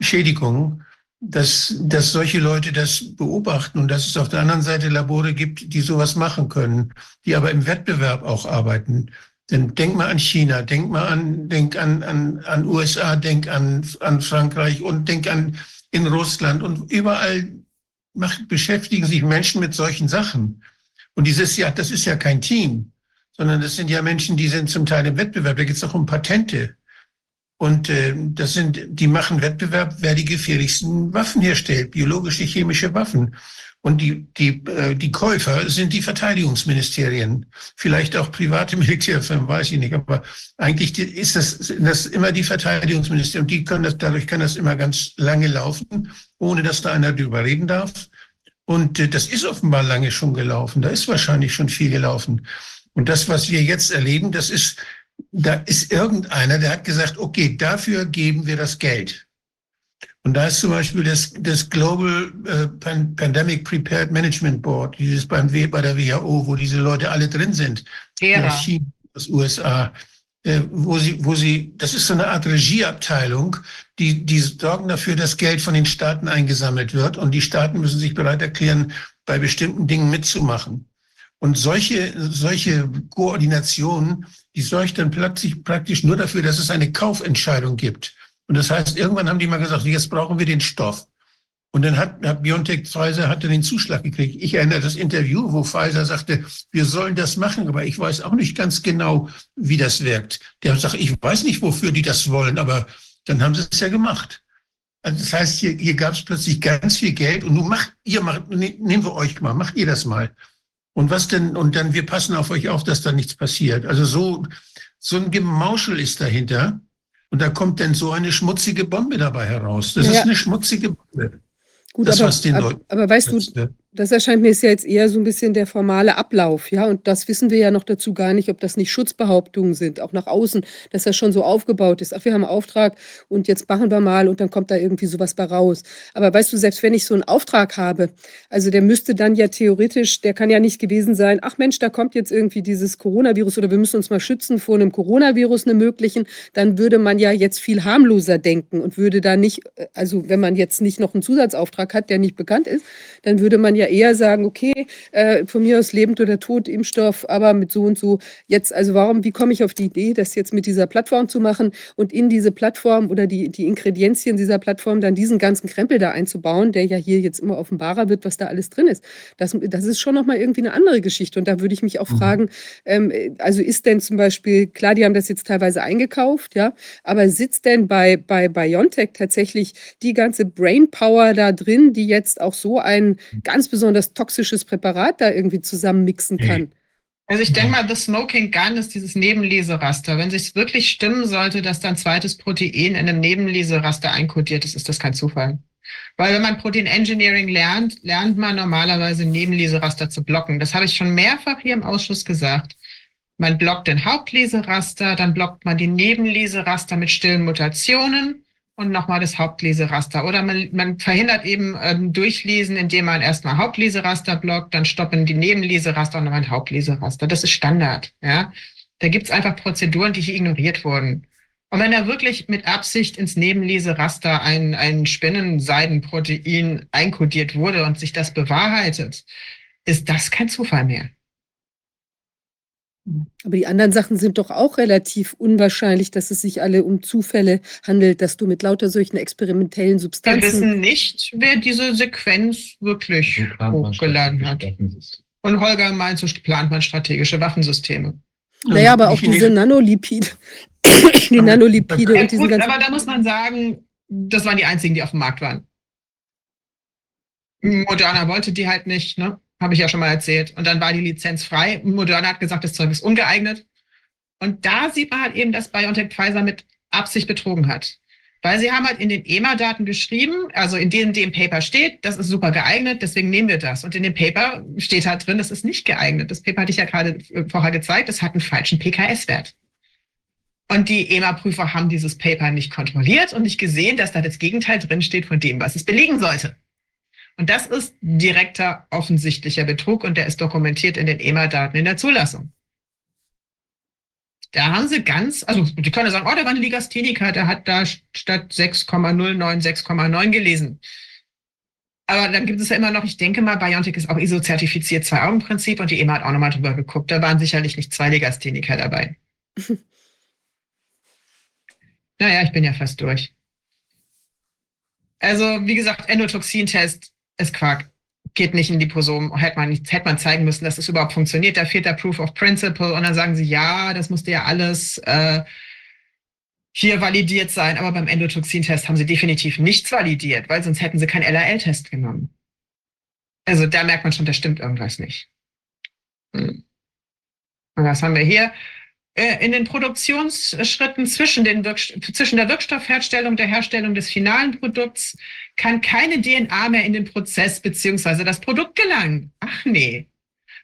Schädigungen, dass, dass solche Leute das beobachten und dass es auf der anderen Seite Labore gibt, die sowas machen können, die aber im Wettbewerb auch arbeiten. Denn denk mal an China, denk mal an, denk an, an, an USA, denk an, an Frankreich und denk an in Russland und überall macht, beschäftigen sich Menschen mit solchen Sachen. Und dieses ja, das ist ja kein Team, sondern das sind ja Menschen, die sind zum Teil im Wettbewerb. Da geht es auch um Patente. Und äh, das sind, die machen Wettbewerb, wer die gefährlichsten Waffen herstellt, biologische, chemische Waffen. Und die, die, äh, die Käufer sind die Verteidigungsministerien, vielleicht auch private Militärfirmen, weiß ich nicht. Aber eigentlich ist das, sind das immer die Verteidigungsministerien. Und die können das, dadurch kann das immer ganz lange laufen, ohne dass da einer drüber reden darf. Und äh, das ist offenbar lange schon gelaufen. Da ist wahrscheinlich schon viel gelaufen. Und das, was wir jetzt erleben, das ist, da ist irgendeiner, der hat gesagt, okay, dafür geben wir das Geld. Und da ist zum Beispiel das, das Global äh, Pan Pandemic Prepared Management Board, dieses beim w, bei der WHO, wo diese Leute alle drin sind, Gera. aus China, aus USA, äh, wo sie, wo sie, das ist so eine Art Regieabteilung, die, die sorgen dafür, dass Geld von den Staaten eingesammelt wird und die Staaten müssen sich bereit erklären, bei bestimmten Dingen mitzumachen. Und solche, solche Koordinationen, die sorgt dann plötzlich praktisch nur dafür, dass es eine Kaufentscheidung gibt. Und das heißt, irgendwann haben die mal gesagt, jetzt brauchen wir den Stoff. Und dann hat, hat BioNTech Pfizer hatte den Zuschlag gekriegt. Ich erinnere das Interview, wo Pfizer sagte, wir sollen das machen, aber ich weiß auch nicht ganz genau, wie das wirkt. Der sagt, ich weiß nicht, wofür die das wollen, aber dann haben sie es ja gemacht. Also das heißt, hier, hier gab es plötzlich ganz viel Geld und nun macht ihr, macht, ne- nehmen wir euch mal, macht ihr das mal. Und was denn, und dann, wir passen auf euch auf, dass da nichts passiert. Also so, so ein Gemauschel ist dahinter. Und da kommt dann so eine schmutzige Bombe dabei heraus. Das Ja, ist eine schmutzige Bombe. Gut, Das, aber, was den aber, Leuten aber weißt du, wird. Das erscheint mir ja jetzt eher so ein bisschen der formale Ablauf, ja. Und das wissen wir ja noch dazu gar nicht, ob das nicht Schutzbehauptungen sind, auch nach außen, dass das schon so aufgebaut ist. Ach, wir haben einen Auftrag und jetzt machen wir mal und dann kommt da irgendwie sowas bei raus. Aber weißt du, selbst wenn ich so einen Auftrag habe, also der müsste dann ja theoretisch, der kann ja nicht gewesen sein, ach Mensch, da kommt jetzt irgendwie dieses Coronavirus oder wir müssen uns mal schützen vor einem Coronavirus, einem möglichen, dann würde man ja jetzt viel harmloser denken und würde da nicht, äh, also wenn man jetzt nicht noch einen Zusatzauftrag hat, der nicht bekannt ist, dann würde man ja eher sagen, okay, äh, von mir aus lebend oder tot, Impfstoff, aber mit so und so. Jetzt, also warum, wie komme ich auf die Idee, das jetzt mit dieser Plattform zu machen und in diese Plattform oder die, die Ingredienzien dieser Plattform dann diesen ganzen Krempel da einzubauen, der ja hier jetzt immer offenbarer wird, was da alles drin ist. Das, das ist schon nochmal irgendwie eine andere Geschichte. Und da würde ich mich auch Mhm. fragen, ähm, also ist denn zum Beispiel, klar, die haben das jetzt teilweise eingekauft, ja, aber sitzt denn bei, bei BioNTech tatsächlich die ganze Brainpower da drin, die jetzt auch so ein ganz besonders toxisches Präparat da irgendwie zusammenmixen kann? Also ich denke mal, the smoking gun ist dieses Nebenleseraster. Wenn sich wirklich stimmen sollte, dass dann zweites Protein in einem Nebenleseraster einkodiert ist, ist das kein Zufall. Weil wenn man Protein Engineering lernt, lernt man normalerweise Nebenleseraster zu blocken. Das habe ich schon mehrfach hier im Ausschuss gesagt. Man blockt den Hauptleseraster, dann blockt man die Nebenleseraster mit stillen Mutationen und nochmal das Hauptleseraster. Oder man, man verhindert eben ähm, Durchlesen, indem man erstmal Hauptleseraster blockt, dann stoppen die Nebenleseraster und nochmal ein Hauptleseraster. Das ist Standard. Ja? Da gibt's einfach Prozeduren, die hier ignoriert wurden. Und wenn da wirklich mit Absicht ins Nebenleseraster ein, ein Spinnenseidenprotein einkodiert wurde und sich das bewahrheitet, ist das kein Zufall mehr. Aber die anderen Sachen sind doch auch relativ unwahrscheinlich, dass es sich alle um Zufälle handelt, dass du mit lauter solchen experimentellen Wir Substanzen. wissen nicht, wer diese Sequenz wirklich hochgeladen hat. Und Holger meint, so plant man strategische Waffensysteme. Naja, aber auch viele- diese Nanolipide. die Nanolipide Ja, und diese gut, ganzen. aber da muss man sagen, das waren die einzigen, die auf dem Markt waren. Moderna wollte die halt nicht, ne? Habe ich ja schon mal erzählt. Und dann war die Lizenz frei. Moderna hat gesagt, das Zeug ist ungeeignet. Und da sieht man halt eben, dass BioNTech Pfizer mit Absicht betrogen hat. Weil sie haben halt in den EMA-Daten geschrieben, also in dem, dem Paper steht, das ist super geeignet, deswegen nehmen wir das. Und in dem Paper steht halt drin, das ist nicht geeignet. Das Paper hatte ich ja gerade äh, vorher gezeigt, das hat einen falschen PKS-Wert. Und die EMA-Prüfer haben dieses Paper nicht kontrolliert und nicht gesehen, dass da das Gegenteil drinsteht von dem, was es belegen sollte. Und das ist direkter, offensichtlicher Betrug und der ist dokumentiert in den EMA-Daten in der Zulassung. Da haben sie ganz, also die können ja sagen, oh, da war ein Legastheniker, der hat da statt 6,09 6,9 gelesen. Aber dann gibt es ja immer noch, ich denke mal, BioNTech ist auch ISO-zertifiziert, Zwei-Augen-Prinzip und die EMA hat auch nochmal drüber geguckt. Da waren sicherlich nicht zwei Legastheniker dabei. Naja, ich bin ja fast durch. Also, wie gesagt, Endotoxin-Test ist Quark. Geht nicht in die Liposomen. Hätte man, hätte man zeigen müssen, dass es überhaupt funktioniert. Da fehlt der Proof of Principle. Und dann sagen sie, ja, das musste ja alles äh, hier validiert sein. Aber beim Endotoxin-Test haben sie definitiv nichts validiert, weil sonst hätten sie keinen LAL-Test genommen. Also da merkt man schon, da stimmt irgendwas nicht. Hm. Und was haben wir hier? Äh, in den Produktionsschritten zwischen, den zwischen der Wirkstoffherstellung der Herstellung des finalen Produkts kann keine DNA mehr in den Prozess beziehungsweise das Produkt gelangen. Ach nee.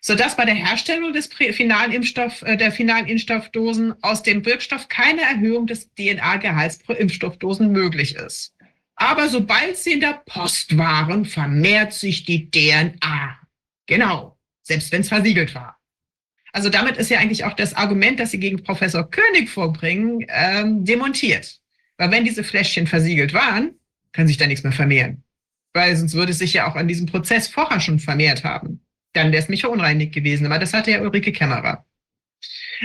Sodass bei der Herstellung des finalen Impfstoff, äh, der finalen Impfstoffdosen aus dem Wirkstoff keine Erhöhung des DNA-Gehalts pro Impfstoffdosen möglich ist. Aber sobald sie in der Post waren, vermehrt sich die DNA. Genau. Selbst wenn es versiegelt war. Also damit ist ja eigentlich auch das Argument, das Sie gegen Professor König vorbringen, ähm, demontiert. Weil wenn diese Fläschchen versiegelt waren, kann sich da nichts mehr vermehren. Weil sonst würde es sich ja auch an diesem Prozess vorher schon vermehrt haben. Dann wäre es nicht verunreinigt gewesen. Aber das hatte ja Ulrike Kämmerer.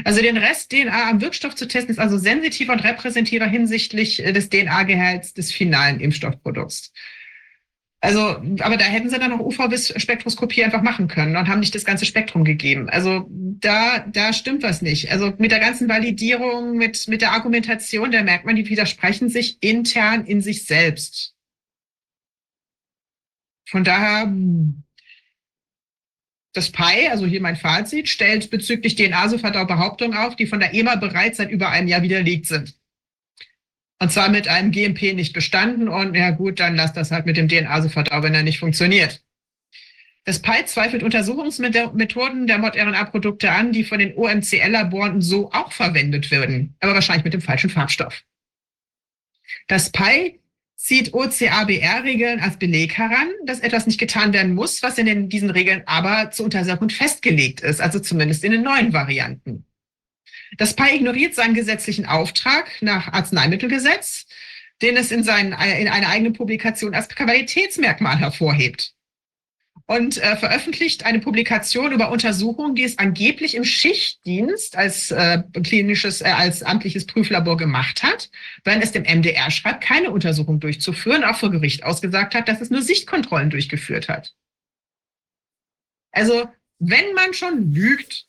Also den Rest DNA am Wirkstoff zu testen, ist also sensitiver und repräsentativer hinsichtlich äh, des DNA-Gehalts des finalen Impfstoffprodukts. Also, aber da hätten sie dann auch UV-Spektroskopie einfach machen können und haben nicht das ganze Spektrum gegeben. Also da, da stimmt was nicht. Also mit der ganzen Validierung, mit, mit der Argumentation, da merkt man, die widersprechen sich intern in sich selbst. Von daher, das PI, also hier mein Fazit, stellt bezüglich DNA-Sofadau Behauptungen auf, die von der EMA bereits seit über einem Jahr widerlegt sind. Und zwar mit einem GMP nicht bestanden und ja gut, dann lass das halt mit dem DNA-Sofadau, wenn er nicht funktioniert. Das PI zweifelt Untersuchungsmethoden der Mod-RNA-Produkte an, die von den OMCL-Laboren so auch verwendet würden, aber wahrscheinlich mit dem falschen Farbstoff. Das PI zieht OCABR-Regeln als Beleg heran, dass etwas nicht getan werden muss, was in den, diesen Regeln aber zur Untersuchung festgelegt ist, also zumindest in den neuen Varianten. Das PAI ignoriert seinen gesetzlichen Auftrag nach Arzneimittelgesetz, den es in, seinen, in einer eigenen Publikation als Qualitätsmerkmal hervorhebt. Und äh, veröffentlicht eine Publikation über Untersuchungen, die es angeblich im Schichtdienst als äh, klinisches, äh, als amtliches Prüflabor gemacht hat, während es dem MDR schreibt, keine Untersuchung durchzuführen, auch vor Gericht ausgesagt hat, dass es nur Sichtkontrollen durchgeführt hat. Also, wenn man schon lügt,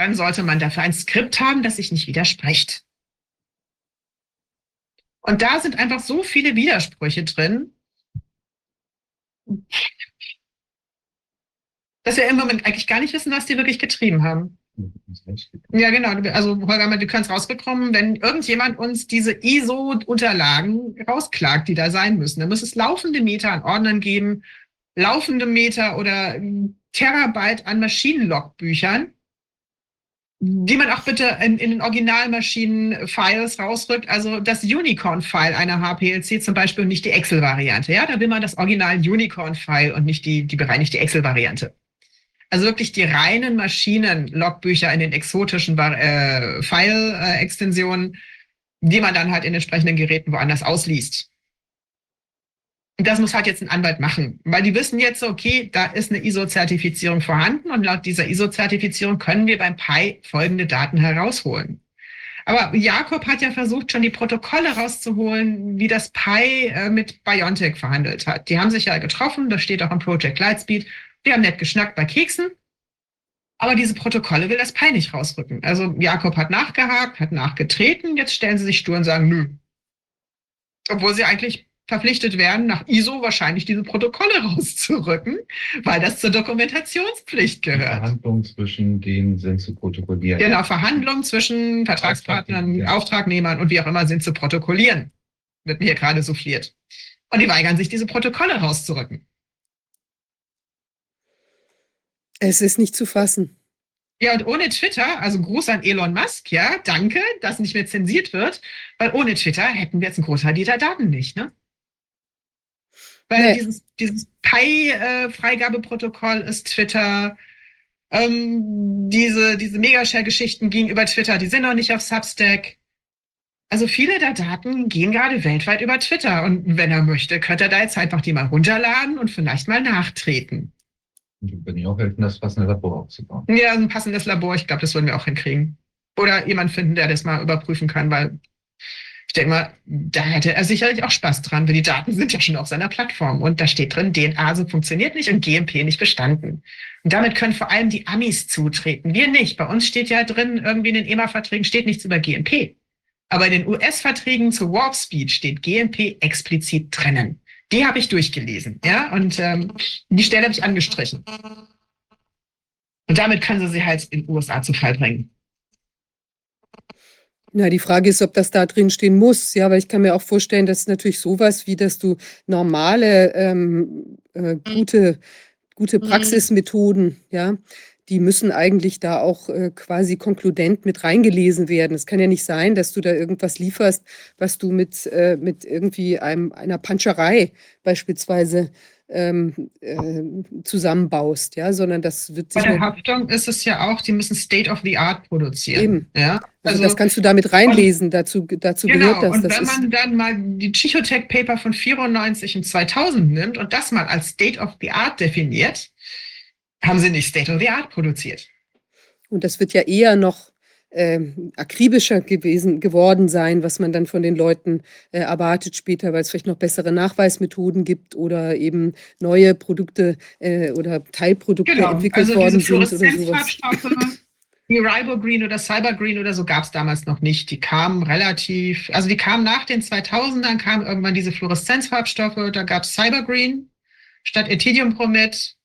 dann sollte man dafür ein Skript haben, das sich nicht widerspricht. Und da sind einfach so viele Widersprüche drin, dass wir im Moment eigentlich gar nicht wissen, was die wirklich getrieben haben. Ja, genau. Also, Holger, du kannst rausbekommen, wenn irgendjemand uns diese ISO-Unterlagen rausklagt, die da sein müssen, dann muss es laufende Meter an Ordnern geben, laufende Meter oder Terabyte an Maschinenlogbüchern, die man auch bitte in, in den Originalmaschinen-Files rausrückt. Also das Unicorn-File einer HPLC zum Beispiel und nicht die Excel-Variante. Ja, da will man das Original-Unicorn-File und nicht die, die bereinigte Excel-Variante. Also wirklich die reinen Maschinen-Logbücher in den exotischen äh, File-Extensionen, die man dann halt in entsprechenden Geräten woanders ausliest. Und das muss halt jetzt ein Anwalt machen, weil die wissen jetzt, okay, da ist eine ISO-Zertifizierung vorhanden und laut dieser ISO-Zertifizierung können wir beim Pi folgende Daten herausholen. Aber Jakob hat ja versucht, schon die Protokolle rauszuholen, wie das Pi äh, mit Biontech verhandelt hat. Die haben sich ja getroffen, das steht auch im Project Lightspeed. Die haben nett geschnackt bei Keksen. Aber diese Protokolle will das Pi nicht rausrücken. Also Jakob hat nachgehakt, hat nachgetreten, jetzt stellen sie sich stur und sagen, nö. Obwohl sie eigentlich verpflichtet werden, nach ISO wahrscheinlich diese Protokolle rauszurücken, weil das zur Dokumentationspflicht gehört. Verhandlungen zwischen denen sind zu protokollieren. Genau, Verhandlungen zwischen Vertragspartnern, Ja. Auftragnehmern und wie auch immer sind zu protokollieren. Wird mir hier gerade souffliert. Und die weigern sich, diese Protokolle rauszurücken. Es ist nicht zu fassen. Ja, und ohne Twitter, also Gruß an Elon Musk, ja, danke, dass nicht mehr zensiert wird, weil ohne Twitter hätten wir jetzt einen Großteil dieser Daten nicht, ne? Weil Nee. dieses, dieses Pi-Freigabeprotokoll ist Twitter, ähm, diese, diese Megashare-Geschichten gingen über Twitter, die sind noch nicht auf Substack. Also viele der Daten gehen gerade weltweit über Twitter. Und wenn er möchte, könnte er da jetzt einfach die mal runterladen und vielleicht mal nachtreten. Und wir können ihnen auch helfen, das passende Labor aufzubauen. Ja, ein passendes Labor, ich glaube, das würden wir auch hinkriegen. Oder jemand finden, der das mal überprüfen kann, weil ich denke mal, da hätte er sicherlich auch Spaß dran, weil die Daten sind ja schon auf seiner Plattform und da steht drin, DNA so funktioniert nicht und GMP nicht bestanden. Und damit können vor allem die Amis zutreten. Wir nicht. Bei uns steht ja drin, irgendwie in den EMA-Verträgen steht nichts über GMP. Aber in den US-Verträgen zu Warp Speed steht GMP explizit drinnen. Die habe ich durchgelesen, ja, und ähm, die Stelle habe ich angestrichen. Und damit können sie sie halt in den USA zu Fall bringen. Na, die Frage ist, ob das da drin stehen muss. Ja, aber ich kann mir auch vorstellen, dass natürlich sowas wie, dass du normale, ähm, äh, gute, gute Mhm. Praxismethoden, ja, die müssen eigentlich da auch äh, quasi konkludent mit reingelesen werden. Es kann ja nicht sein, dass du da irgendwas lieferst, was du mit, äh, mit irgendwie einem, einer Panscherei beispielsweise ähm, äh, zusammenbaust, ja, sondern das wird Bei sich der nur- Haftung ist es ja auch, die müssen State of the Art produzieren. Eben. Ja, also, also, das kannst du damit reinlesen, dazu, dazu genau. gehört das. Und das wenn man dann mal die Psychotech Paper von 94 und 2000 nimmt und das mal als State of the Art definiert, haben sie nicht State of the Art produziert. Und das wird ja eher noch ähm, akribischer gewesen geworden sein, was man dann von den Leuten äh, erwartet später, weil es vielleicht noch bessere Nachweismethoden gibt oder eben neue Produkte äh, oder Teilprodukte Genau. entwickelt Also worden diese sind oder sowas. Die Ribogreen oder Cybergreen oder so gab es damals noch nicht. Die kamen relativ, also die kamen nach den 2000ern, kamen irgendwann diese Fluoreszenzfarbstoffe, da gab es Cybergreen statt Ethidiumbromid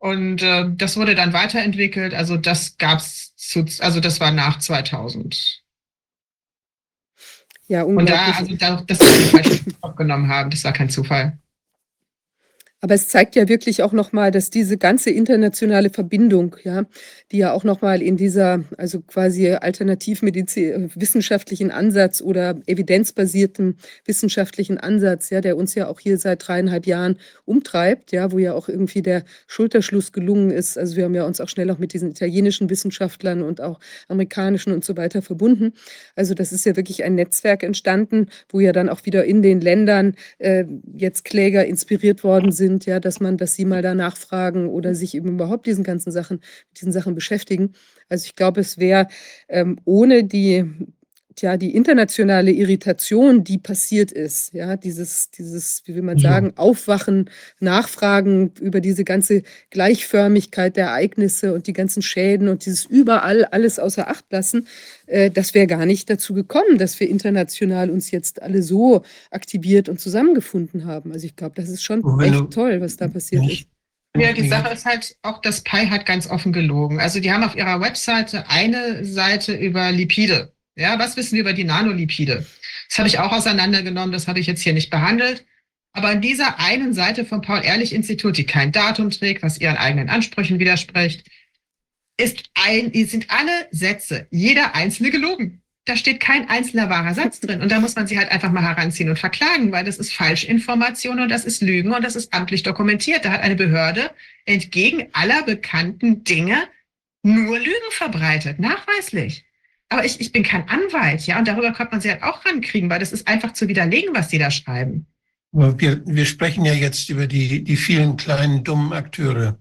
und äh, das wurde dann weiterentwickelt. Also das gab's zu, also das war nach 2000. Ja, Und da, unglaublich. also da, das wir die falschen aufgenommen haben, das war kein Zufall. Aber es zeigt ja wirklich auch nochmal, dass diese ganze internationale Verbindung, ja, die ja auch nochmal in dieser, also quasi alternativmedizin wissenschaftlichen Ansatz oder evidenzbasierten wissenschaftlichen Ansatz, ja, der uns ja auch hier seit dreieinhalb Jahren umtreibt, ja, wo ja auch irgendwie der Schulterschluss gelungen ist. Also wir haben ja uns auch schnell auch mit diesen italienischen Wissenschaftlern und auch amerikanischen und so weiter verbunden. Also das ist ja wirklich ein Netzwerk entstanden, wo ja dann auch wieder in den Ländern äh, jetzt Kläger inspiriert worden sind, ja, dass man, dass sie mal da nachfragen oder sich eben überhaupt diesen ganzen Sachen, mit diesen Sachen beschäftigen. Also ich glaube, es wäre ähm, ohne die, tja, die internationale Irritation, die passiert ist, ja, dieses, dieses, wie will man Ja. sagen, Aufwachen, Nachfragen über diese ganze Gleichförmigkeit der Ereignisse und die ganzen Schäden und dieses überall alles außer Acht lassen, äh, das wäre gar nicht dazu gekommen, dass wir international uns jetzt alle so aktiviert und zusammengefunden haben. Also ich glaube, das ist schon echt du- toll, was da passiert ist. Ja, die Sache ist halt auch, das Pi hat ganz offen gelogen. Also die haben auf ihrer Webseite eine Seite über Lipide. Ja, was wissen wir über die Nanolipide? Das habe ich auch auseinandergenommen, das habe ich jetzt hier nicht behandelt. Aber an dieser einen Seite vom Paul-Ehrlich-Institut, die kein Datum trägt, was ihren eigenen Ansprüchen widerspricht, ist ein, sind alle Sätze, jeder einzelne gelogen. Da steht kein einzelner wahrer Satz drin. Und da muss man sie halt einfach mal heranziehen und verklagen, weil das ist Falschinformation und das ist Lügen und das ist amtlich dokumentiert. Da hat eine Behörde entgegen aller bekannten Dinge nur Lügen verbreitet, nachweislich. Aber ich, ich bin kein Anwalt, ja, und darüber könnte man sie halt auch rankriegen, weil das ist einfach zu widerlegen, was die da schreiben. Wir, wir sprechen ja jetzt über die, die vielen kleinen dummen Akteure,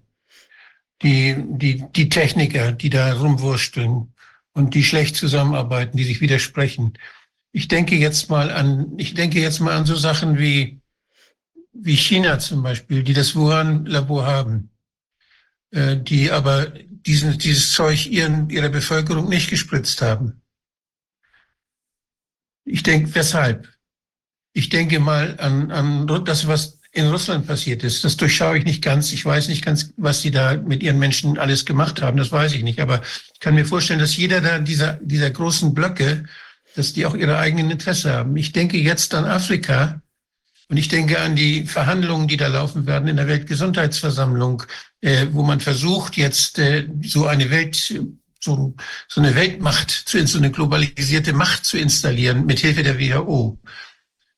die, die, die Techniker, die da rumwursteln und die schlecht zusammenarbeiten, die sich widersprechen. Ich denke jetzt mal an, ich denke jetzt mal an so Sachen wie, wie China zum Beispiel, die das Wuhan-Labor haben, äh, die aber diesen, dieses Zeug ihren, ihrer Bevölkerung nicht gespritzt haben. Ich denke, weshalb? Ich denke mal an, an das, was in Russland passiert ist. Das durchschaue ich nicht ganz. Ich weiß nicht ganz, was sie da mit ihren Menschen alles gemacht haben. Das weiß ich nicht. Aber ich kann mir vorstellen, dass jeder da dieser, dieser großen Blöcke, dass die auch ihre eigenen Interesse haben. Ich denke jetzt an Afrika und ich denke an die Verhandlungen, die da laufen werden in der Weltgesundheitsversammlung, äh, wo man versucht, jetzt äh, so eine Welt, so, so eine Weltmacht, zu, so eine globalisierte Macht zu installieren mit Hilfe der WHO.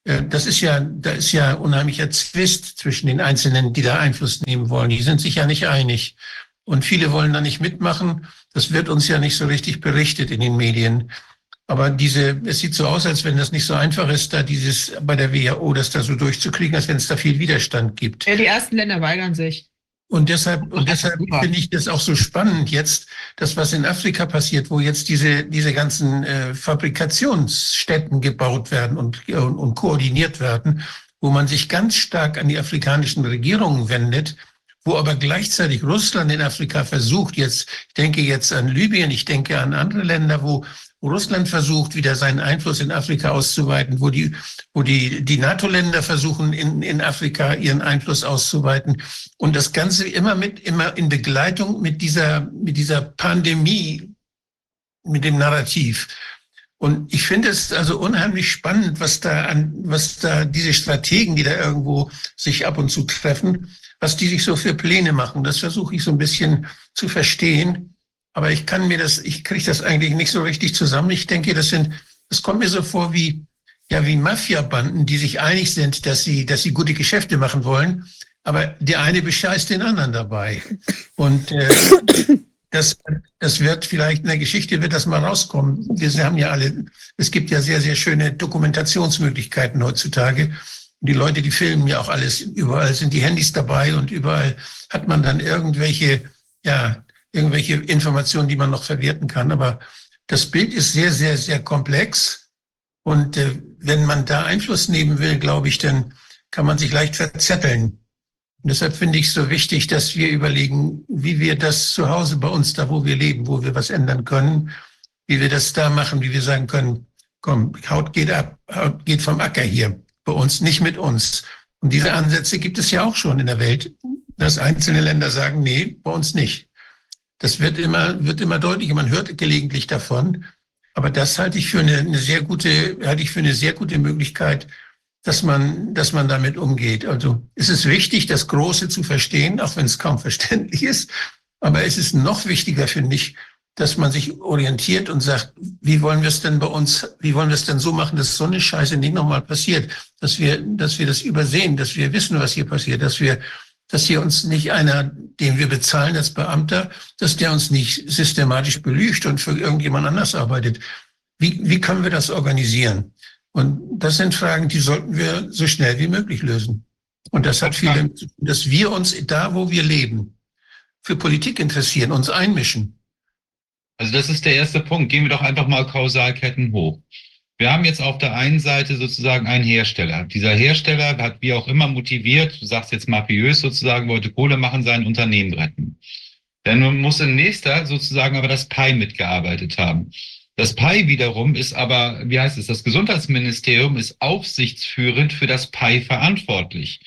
Äh, das ist ja, da ist ja unheimlicher Zwist zwischen den Einzelnen, die da Einfluss nehmen wollen. Die sind sich ja nicht einig. Und viele wollen da nicht mitmachen. Das wird uns ja nicht so richtig berichtet in den Medien. Aber diese, es sieht so aus, als wenn das nicht so einfach ist, da dieses bei der WHO das da so durchzukriegen, als wenn es da viel Widerstand gibt. Ja, die ersten Länder weigern sich. Und deshalb, und deshalb finde ich das auch so spannend jetzt, das, was in Afrika passiert, wo jetzt diese, diese ganzen äh, Fabrikationsstätten gebaut werden und, und, und koordiniert werden, wo man sich ganz stark an die afrikanischen Regierungen wendet, wo aber gleichzeitig Russland in Afrika versucht, jetzt, ich denke jetzt an Libyen, ich denke an andere Länder, wo Russland versucht, wieder seinen Einfluss in Afrika auszuweiten, wo die, wo die, die NATO-Länder versuchen, in, in Afrika ihren Einfluss auszuweiten. Und das Ganze immer mit, immer in Begleitung mit dieser, mit dieser Pandemie, mit dem Narrativ. Und ich finde es also unheimlich spannend, was da an, was da diese Strategen, die da irgendwo sich ab und zu treffen, was die sich so für Pläne machen. Das versuche ich so ein bisschen zu verstehen. Aber ich kann mir das, ich kriege das eigentlich nicht so richtig zusammen. Ich denke, das sind, das kommt mir so vor wie, ja, wie Mafia-Banden, die sich einig sind, dass sie, dass sie gute Geschäfte machen wollen. Aber der eine bescheißt den anderen dabei. Und äh, das, das wird vielleicht in der Geschichte wird das mal rauskommen. Wir haben ja alle, es gibt ja sehr, sehr schöne Dokumentationsmöglichkeiten heutzutage. Die Leute, die filmen ja auch alles. Überall sind die Handys dabei und überall hat man dann irgendwelche, ja, irgendwelche Informationen, die man noch verwerten kann. Aber das Bild ist sehr, sehr, sehr komplex. Und äh, wenn man da Einfluss nehmen will, glaube ich, dann kann man sich leicht verzetteln. Und deshalb finde ich es so wichtig, dass wir überlegen, wie wir das zu Hause bei uns, da wo wir leben, wo wir was ändern können, wie wir das da machen, wie wir sagen können, komm, Haut geht ab, Haut geht vom Acker hier, bei uns, nicht mit uns. Und diese Ansätze gibt es ja auch schon in der Welt, dass einzelne Länder sagen, nee, bei uns nicht. Das wird immer, wird immer deutlicher. Man hört gelegentlich davon. Aber das halte ich für eine, eine sehr gute, halte ich für eine sehr gute Möglichkeit, dass man, dass man damit umgeht. Also es ist wichtig, das Große zu verstehen, auch wenn es kaum verständlich ist. Aber es ist noch wichtiger, finde ich, dass man sich orientiert und sagt, wie wollen wir es denn bei uns, wie wollen wir es denn so machen, dass so eine Scheiße nicht nochmal passiert, dass wir, dass wir das übersehen, dass wir wissen, was hier passiert, dass wir dass hier uns nicht einer, den wir bezahlen als Beamter, dass der uns nicht systematisch belügt und für irgendjemand anders arbeitet. Wie, wie können wir das organisieren? Und das sind Fragen, die sollten wir so schnell wie möglich lösen. Und das hat viel damit zu tun, dass wir uns da, wo wir leben, für Politik interessieren, uns einmischen. Also das ist der erste Punkt. Gehen wir doch einfach mal Kausalketten hoch. Wir haben jetzt auf der einen Seite sozusagen einen Hersteller. Dieser Hersteller hat wie auch immer motiviert, du sagst jetzt mafiös sozusagen, wollte Kohle machen, sein Unternehmen retten. Dann muss im nächster sozusagen aber das PI mitgearbeitet haben. Das PI wiederum ist aber, wie heißt es, das Gesundheitsministerium ist aufsichtsführend für das PI verantwortlich.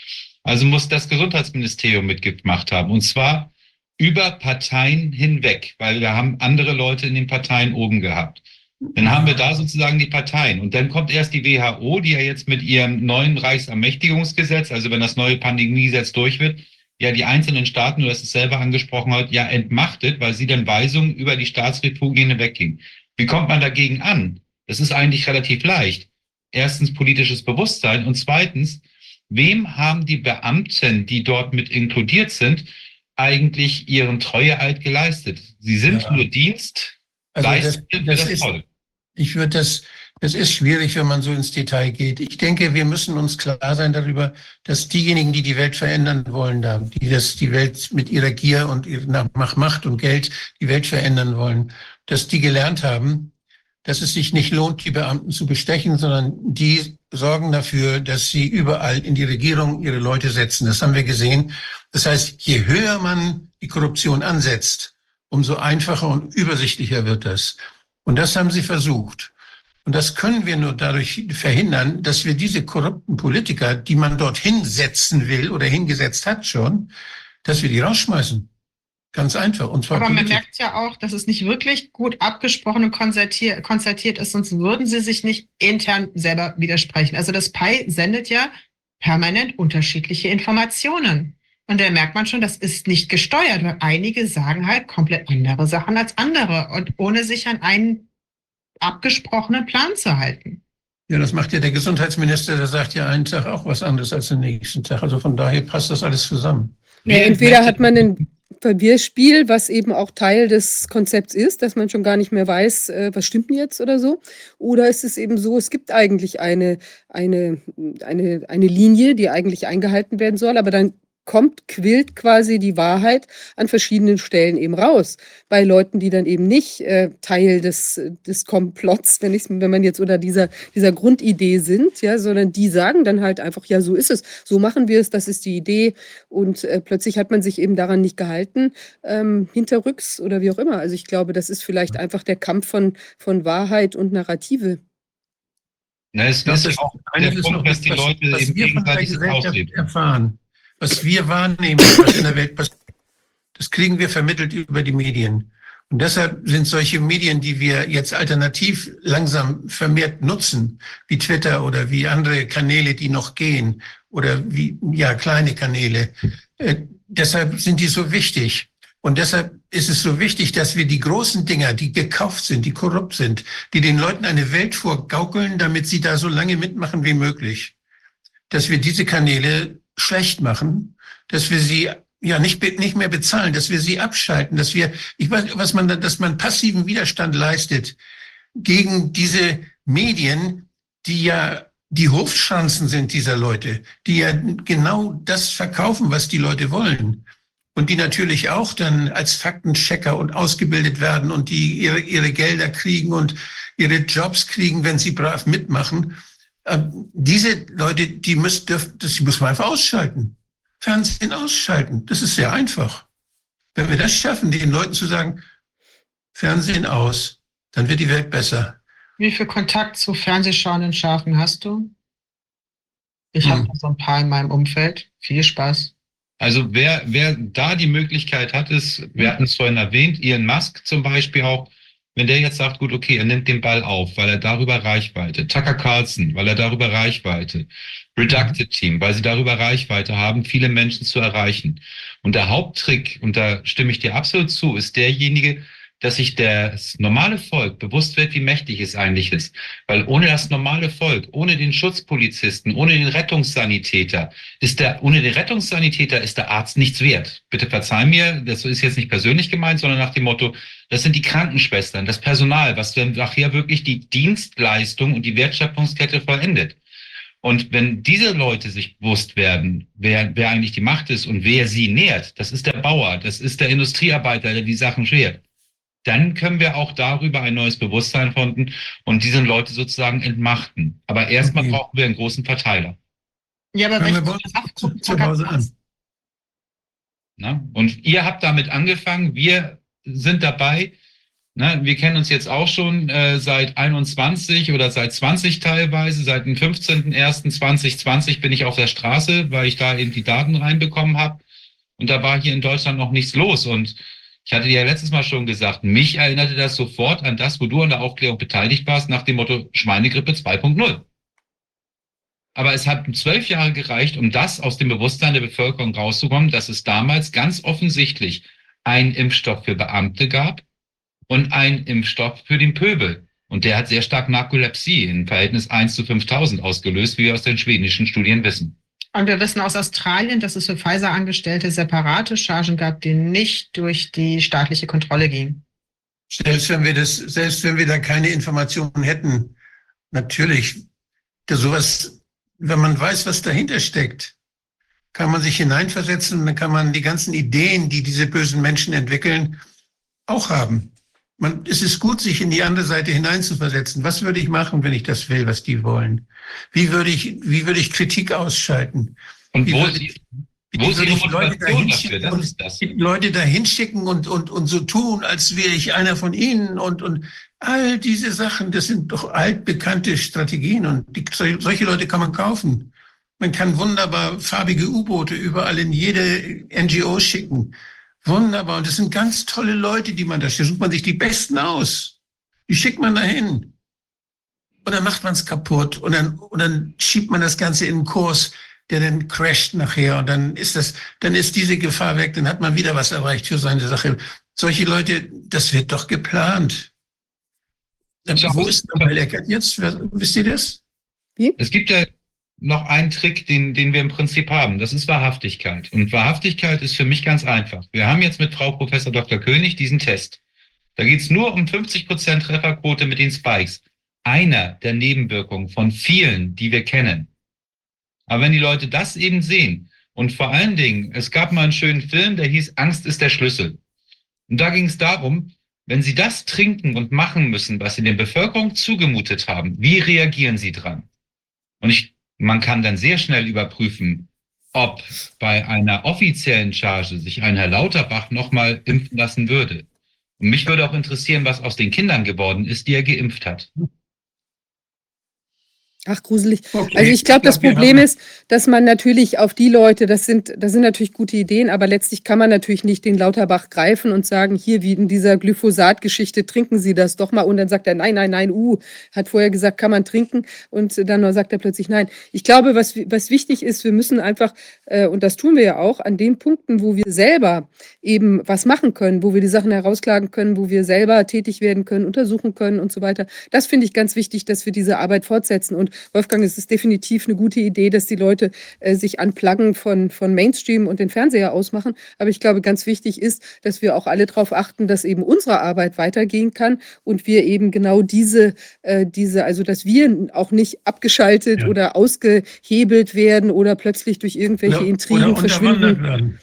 Also muss das Gesundheitsministerium mitgemacht haben. Und zwar über Parteien hinweg, weil wir haben andere Leute in den Parteien oben gehabt. Dann haben wir da sozusagen die Parteien. Und dann kommt erst die WHO, die ja jetzt mit ihrem neuen Reichsermächtigungsgesetz, also wenn das neue Pandemiegesetz durch wird, ja die einzelnen Staaten, du hast es selber angesprochen heute, ja entmachtet, weil sie dann Weisungen über die Staatsrepubliken hinwegging. Wie kommt man dagegen an? Das ist eigentlich relativ leicht. Erstens politisches Bewusstsein und zweitens, wem haben die Beamten, die dort mit inkludiert sind, eigentlich ihren Treueeid geleistet? Sie sind ja. nur Dienst, also das, das, ist, ich würde das, Es ist schwierig, wenn man so ins Detail geht. Ich denke, wir müssen uns klar sein darüber, dass diejenigen, die die Welt verändern wollen, da, die das, die Welt mit ihrer Gier und ihrer Macht und Geld die Welt verändern wollen, dass die gelernt haben, dass es sich nicht lohnt, die Beamten zu bestechen, sondern die sorgen dafür, dass sie überall in die Regierung ihre Leute setzen. Das haben wir gesehen. Das heißt, je höher man die Korruption ansetzt, umso einfacher und übersichtlicher wird das. Und das haben sie versucht. Und das können wir nur dadurch verhindern, dass wir diese korrupten Politiker, die man dorthin setzen will oder hingesetzt hat schon, dass wir die rausschmeißen. Ganz einfach. Und zwar Aber man merkt ja auch, dass es nicht wirklich gut abgesprochen und konzertiert, konzertiert ist, sonst würden sie sich nicht intern selber widersprechen. Also das PI sendet ja permanent unterschiedliche Informationen. Und da merkt man schon, das ist nicht gesteuert, weil einige sagen halt komplett andere Sachen als andere und ohne sich an einen abgesprochenen Plan zu halten. Ja, das macht ja der Gesundheitsminister, der sagt ja einen Tag auch was anderes als den nächsten Tag. Also von daher passt das alles zusammen. Ja, entweder hat man ein Verwirrspiel, was eben auch Teil des Konzepts ist, dass man schon gar nicht mehr weiß, äh, was stimmt denn jetzt oder so. Oder ist es eben so, es gibt eigentlich eine, eine, eine, eine Linie, die eigentlich eingehalten werden soll, aber dann kommt, quillt quasi die Wahrheit an verschiedenen Stellen eben raus. Bei Leuten, die dann eben nicht äh, Teil des, des Komplotts, wenn, wenn man jetzt unter dieser, dieser Grundidee sind, ja, sondern die sagen dann halt einfach, ja, so ist es, so machen wir es, das ist die Idee. Und äh, plötzlich hat man sich eben daran nicht gehalten, ähm, hinterrücks oder wie auch immer. Also ich glaube, das ist vielleicht einfach der Kampf von, von Wahrheit und Narrative. Na, es Ich glaube, ist das auch ist Punkt, noch dass das, die was, Leute was eben gegenseitig das Gesellschaft ausleben. erfahren, was wir wahrnehmen, was in der Welt passiert, das kriegen wir vermittelt über die Medien. Und deshalb sind solche Medien, die wir jetzt alternativ langsam vermehrt nutzen, wie Twitter oder wie andere Kanäle, die noch gehen, oder wie, ja, kleine Kanäle, äh, deshalb sind die so wichtig. Und deshalb ist es so wichtig, dass wir die großen Dinger, die gekauft sind, die korrupt sind, die den Leuten eine Welt vorgaukeln, damit sie da so lange mitmachen wie möglich, dass wir diese Kanäle schlecht machen, dass wir sie ja nicht, nicht mehr bezahlen, dass wir sie abschalten, dass wir, ich weiß, was man, da- dass man passiven Widerstand leistet gegen diese Medien, die ja die Hofschanzen sind dieser Leute, die ja genau das verkaufen, was die Leute wollen. Und die natürlich auch dann als Faktenchecker und ausgebildet werden und die ihre, ihre Gelder kriegen und ihre Jobs kriegen, wenn sie brav mitmachen. Ähm, diese Leute, die müssen, dürfen, das muss man einfach ausschalten. Fernsehen ausschalten. Das ist sehr einfach. Wenn wir das schaffen, den Leuten zu sagen, Fernsehen aus, dann wird die Welt besser. Wie viel Kontakt zu fernsehschauenden Schafen hast du? Ich Hm. habe so ein paar in meinem Umfeld. Viel Spaß. Also wer, wer da die Möglichkeit hat, ist, wir hatten es vorhin erwähnt, Elon Musk zum Beispiel auch, wenn der jetzt sagt, gut, okay, er nimmt den Ball auf, weil er darüber Reichweite, Tucker Carlson, weil er darüber Reichweite, Redacted Team, weil sie darüber Reichweite haben, viele Menschen zu erreichen. Und der Haupttrick, und da stimme ich dir absolut zu, ist derjenige, dass sich das normale Volk bewusst wird, wie mächtig es eigentlich ist. Weil ohne das normale Volk, ohne den Schutzpolizisten, ohne den Rettungssanitäter, ist der, ohne den Rettungssanitäter ist der Arzt nichts wert. Bitte verzeih mir, das ist jetzt nicht persönlich gemeint, sondern nach dem Motto, das sind die Krankenschwestern, das Personal, was dann nachher wirklich die Dienstleistung und die Wertschöpfungskette vollendet. Und wenn diese Leute sich bewusst werden, wer, wer eigentlich die Macht ist und wer sie nährt, das ist der Bauer, das ist der Industriearbeiter, der die Sachen schert, dann können wir auch darüber ein neues Bewusstsein finden und diese Leute sozusagen entmachten. Aber erstmal Okay. brauchen wir einen großen Verteiler. Ja, aber welche Kraft zu, zu Hause an. Ne? Und ihr habt damit angefangen, wir sind dabei. Ne? Wir kennen uns jetzt auch schon äh, seit 21 oder seit 20 teilweise. Seit dem 15.01.2020 bin ich auf der Straße, weil ich da eben die Daten reinbekommen habe. Und da war hier in Deutschland noch nichts los. Und ich hatte dir ja letztes Mal schon gesagt, mich erinnerte das sofort an das, wo du an der Aufklärung beteiligt warst, nach dem Motto Schweinegrippe 2.0. Aber es hat zwölf Jahre gereicht, um das aus dem Bewusstsein der Bevölkerung rauszukommen, dass es damals ganz offensichtlich einen Impfstoff für Beamte gab und einen Impfstoff für den Pöbel. Und der hat sehr stark Narkolepsie in Verhältnis 1 zu 5000 ausgelöst, wie wir aus den schwedischen Studien wissen. Und wir wissen aus Australien, dass es für Pfizer-Angestellte separate Chargen gab, die nicht durch die staatliche Kontrolle gingen. Selbst wenn wir das, selbst wenn wir da keine Informationen hätten, natürlich, da sowas, wenn man weiß, was dahinter steckt, kann man sich hineinversetzen und dann kann man die ganzen Ideen, die diese bösen Menschen entwickeln, auch haben. Man, es ist gut, sich in die andere Seite hineinzuversetzen. Was würde ich machen, wenn ich das will, was die wollen? Wie würde ich, wie würde ich Kritik ausschalten? Und Wie wo würde ich- wo wie würde ich Leute dahin schicken und Leute dahin schicken und, und, und so tun, als wäre ich einer von ihnen und, und all diese Sachen, das sind doch altbekannte Strategien und die, solche Leute kann man kaufen. Man kann wunderbar farbige U-Boote überall in jede NGO schicken. Wunderbar. Und das sind ganz tolle Leute, die man da schickt. Sucht man sich die Besten aus. Die schickt man dahin. Und dann macht man es kaputt. Und dann, und dann schiebt man das Ganze in einen Kurs, der dann crasht nachher. Und dann ist das, dann ist diese Gefahr weg. Dann hat man wieder was erreicht für seine Sache. Solche Leute, das wird doch geplant. Schau, Wo ist Nobel Eckert jetzt? Wisst ihr das? Es gibt ja noch einen Trick, den, den wir im Prinzip haben. Das ist Wahrhaftigkeit. Und Wahrhaftigkeit ist für mich ganz einfach. Wir haben jetzt mit Frau Professor Dr. König diesen Test. Da geht es nur um 50% Trefferquote mit den Spikes. Einer der Nebenwirkungen von vielen, die wir kennen. Aber wenn die Leute das eben sehen und vor allen Dingen, es gab mal einen schönen Film, der hieß Angst ist der Schlüssel. Und da ging es darum, wenn Sie das trinken und machen müssen, was Sie der Bevölkerung zugemutet haben, wie reagieren Sie dran? Und ich, man kann dann sehr schnell überprüfen, ob bei einer offiziellen Charge sich ein Herr Lauterbach nochmal impfen lassen würde. Und mich würde auch interessieren, was aus den Kindern geworden ist, die er geimpft hat. Ach, gruselig. Okay. Also ich glaube, das Problem ist, dass man natürlich auf die Leute, das sind, das sind natürlich gute Ideen, aber letztlich kann man natürlich nicht den Lauterbach greifen und sagen, hier wie in dieser Glyphosat-Geschichte, trinken Sie das doch mal. Und dann sagt er, nein, nein, nein, uh, hat vorher gesagt, kann man trinken. Und dann sagt er plötzlich nein. Ich glaube, was, was wichtig ist, wir müssen einfach, äh, und das tun wir ja auch, an den Punkten, wo wir selber eben was machen können, wo wir die Sachen herausklagen können, wo wir selber tätig werden können, untersuchen können und so weiter. Das finde ich ganz wichtig, dass wir diese Arbeit fortsetzen. Und Wolfgang, es ist definitiv eine gute Idee, dass die Leute äh, sich anpluggen von, von Mainstream und den Fernseher ausmachen. Aber ich glaube, ganz wichtig ist, dass wir auch alle darauf achten, dass eben unsere Arbeit weitergehen kann und wir eben genau diese, äh, diese, also dass wir auch nicht abgeschaltet Ja. oder ausgehebelt werden oder plötzlich durch irgendwelche oder, Intrigen oder verschwinden. werden.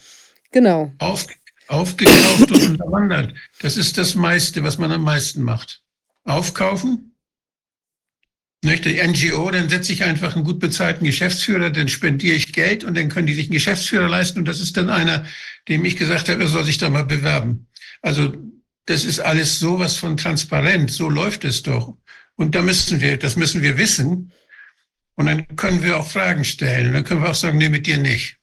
Genau. Auf, aufgekauft und unterwandert. Das ist das meiste, was man am meisten macht. Aufkaufen. Nicht, die NGO, dann setze ich einfach einen gut bezahlten Geschäftsführer, dann spendiere ich Geld und dann können die sich einen Geschäftsführer leisten und das ist dann einer, dem ich gesagt habe, er soll sich da mal bewerben. Also das ist alles sowas von transparent, so läuft es doch. Und da müssen wir, das müssen wir wissen. Und dann können wir auch Fragen stellen. Dann können wir auch sagen, nee, mit dir nicht.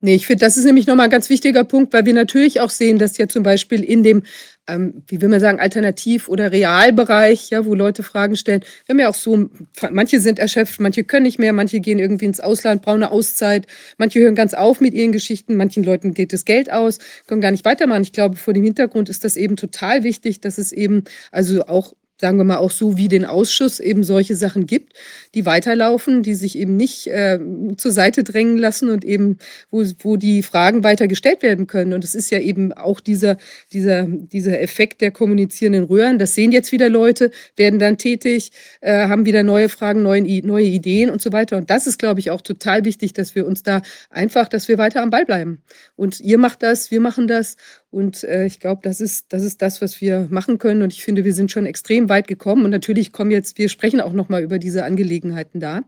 Nee, ich finde, das ist nämlich nochmal ein ganz wichtiger Punkt, weil wir natürlich auch sehen, dass ja zum Beispiel in dem, ähm, wie will man sagen, Alternativ- oder Realbereich, ja, wo Leute Fragen stellen, wir haben ja auch so, manche sind erschöpft, manche können nicht mehr, manche gehen irgendwie ins Ausland, brauchen eine Auszeit, manche hören ganz auf mit ihren Geschichten, manchen Leuten geht das Geld aus, können gar nicht weitermachen. Ich glaube, vor dem Hintergrund ist das eben total wichtig, dass es eben, also auch sagen wir mal, auch so wie den Ausschuss eben solche Sachen gibt, die weiterlaufen, die sich eben nicht äh, zur Seite drängen lassen und eben, wo, wo die Fragen weiter gestellt werden können. Und es ist ja eben auch dieser, dieser, dieser Effekt der kommunizierenden Röhren. Das sehen jetzt wieder Leute, werden dann tätig, äh, haben wieder neue Fragen, neue, neue Ideen und so weiter. Und das ist, glaube ich, auch total wichtig, dass wir uns da einfach, dass wir weiter am Ball bleiben. Und ihr macht das, wir machen das. Und äh, ich glaube, das ist, das ist das, was wir machen können. Und ich finde, wir sind schon extrem weit gekommen. Und natürlich kommen jetzt, wir sprechen auch nochmal über diese Angelegenheiten da.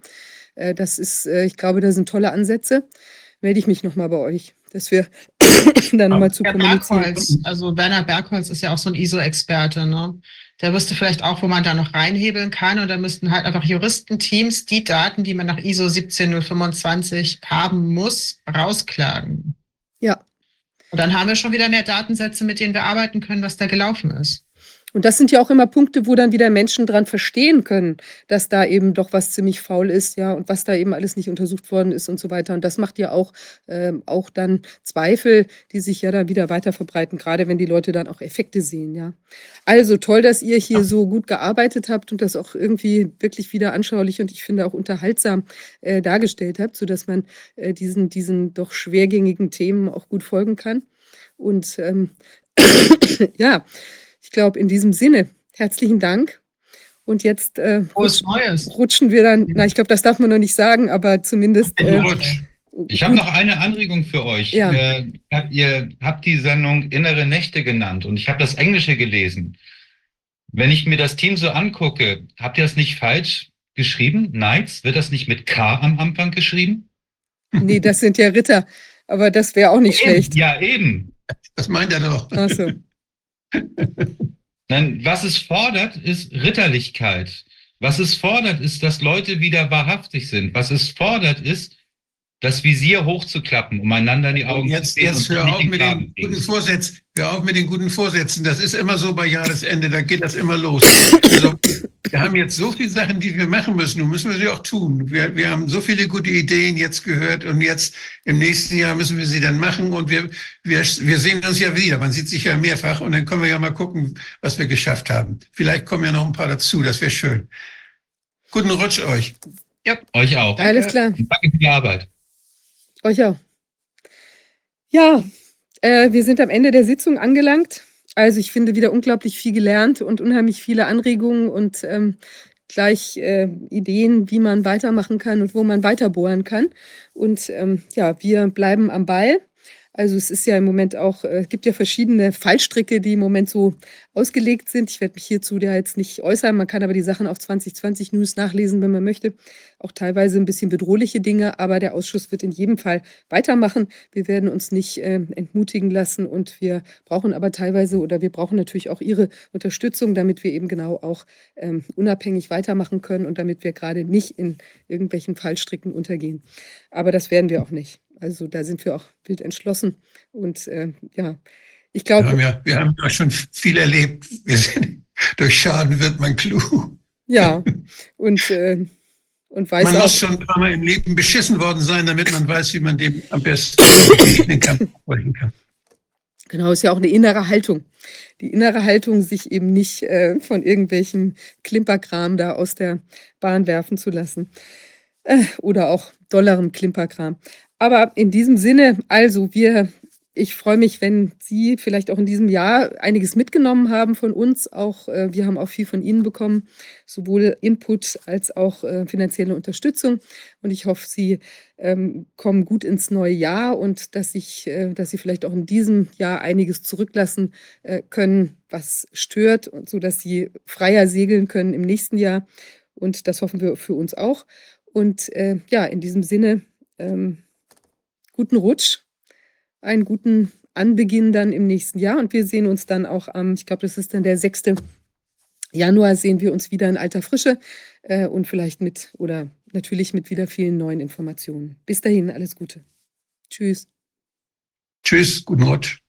Äh, das ist, äh, ich glaube, da sind tolle Ansätze. Melde ich mich nochmal bei euch, dass wir dann nochmal zu kommunizieren. Bergholz, also Werner Bergholz ist ja auch so ein ISO-Experte, ne? Der wüsste vielleicht auch, wo man da noch reinhebeln kann. Und da müssten halt einfach Juristenteams die Daten, die man nach ISO 17025 haben muss, rausklagen. Ja. Und dann haben wir schon wieder mehr Datensätze, mit denen wir arbeiten können, was da gelaufen ist. Und das sind ja auch immer Punkte, wo dann wieder Menschen dran verstehen können, dass da eben doch was ziemlich faul ist, ja, und was da eben alles nicht untersucht worden ist und so weiter. Und das macht ja auch, ähm, auch dann Zweifel, die sich ja dann wieder weiter verbreiten, gerade wenn die Leute dann auch Effekte sehen, ja. Also toll, dass ihr hier so gut gearbeitet habt und das auch irgendwie wirklich wieder anschaulich und ich finde auch unterhaltsam äh, dargestellt habt, sodass man äh, diesen, diesen doch schwergängigen Themen auch gut folgen kann. Und ähm, ja, ich glaube, in diesem Sinne, herzlichen Dank Und jetzt äh, Frohes Neues. rutschen wir dann, na, ich glaube, das darf man noch nicht sagen, aber zumindest. Äh. Ich habe noch eine Anregung für euch. Ja. Äh, ihr habt die Sendung Innere Nächte genannt und ich habe das Englische gelesen. Wenn ich mir das Team so angucke, habt ihr das nicht falsch geschrieben? Knights? Wird das nicht mit K am Anfang geschrieben? nee, das sind ja Ritter, aber das wäre auch nicht schlecht. Ja, eben. Das meint er doch. Achso. Nein, was es fordert, ist Ritterlichkeit. Was es fordert, ist, dass Leute wieder wahrhaftig sind. Was es fordert, ist, das Visier hochzuklappen, um einander in die Augen jetzt, zu sehen jetzt und hör nicht auf den mit den guten Vorsätzen. Hör auf mit den guten Vorsätzen. Das ist immer so bei Jahresende. Da geht das immer los. Also, wir haben jetzt so viele Sachen, die wir machen müssen. Und müssen wir sie auch tun. Wir, wir haben so viele gute Ideen jetzt gehört. Und jetzt im nächsten Jahr müssen wir sie dann machen. Und wir, wir, wir sehen uns ja wieder. Man sieht sich ja mehrfach. Und dann können wir ja mal gucken, was wir geschafft haben. Vielleicht kommen ja noch ein paar dazu. Das wäre schön. Guten Rutsch euch. Euch auch. Alles klar. Und Danke für die Arbeit. Euch auch. Ja, äh, wir sind am Ende der Sitzung angelangt. Also ich finde wieder unglaublich viel gelernt und unheimlich viele Anregungen und ähm, gleich äh, Ideen, wie man weitermachen kann und wo man weiterbohren kann. Und ähm, ja, wir bleiben am Ball. Also es ist ja im Moment auch, äh, gibt ja verschiedene Fallstricke, die im Moment so ausgelegt sind. Ich werde mich hierzu da jetzt nicht äußern. Man kann aber die Sachen auf 2020 News nachlesen, wenn man möchte. Auch teilweise ein bisschen bedrohliche Dinge, aber der Ausschuss wird in jedem Fall weitermachen. Wir werden uns nicht äh, entmutigen lassen und wir brauchen aber teilweise oder wir brauchen natürlich auch Ihre Unterstützung, damit wir eben genau auch ähm, unabhängig weitermachen können und damit wir gerade nicht in irgendwelchen Fallstricken untergehen. Aber das werden wir auch nicht. Also da sind wir auch wild entschlossen und äh, ja, ich Wir haben glaube, ja, wir haben ja schon viel erlebt. Wir sind, durch Schaden wird man klug. ja, und, äh, und weiß Man auch, muss schon ein paar Mal im Leben beschissen worden sein, damit man weiß, wie man dem am besten begegnen kann. Genau, ist ja auch eine innere Haltung. Die innere Haltung, sich eben nicht äh, von irgendwelchen Klimperkram da aus der Bahn werfen zu lassen. Äh, oder auch dollerem Klimperkram. Aber in diesem Sinne, also wir, ich freue mich, wenn Sie vielleicht auch in diesem Jahr einiges mitgenommen haben von uns. Auch äh, wir haben auch viel von Ihnen bekommen, sowohl Input als auch äh, finanzielle Unterstützung. Und ich hoffe, Sie ähm, kommen gut ins neue Jahr und dass, ich, äh, dass Sie vielleicht auch in diesem Jahr einiges zurücklassen äh, können, was stört, und so dass Sie freier segeln können im nächsten Jahr. Und das hoffen wir für uns auch. Und äh, ja, in diesem Sinne, ähm, guten Rutsch, einen guten Anbeginn dann im nächsten Jahr. Und wir sehen uns dann auch am, ich glaube, das ist dann der 6. Januar, sehen wir uns wieder in alter Frische äh, und vielleicht mit oder natürlich mit wieder vielen neuen Informationen. Bis dahin, alles Gute. Tschüss. Tschüss, guten Rutsch.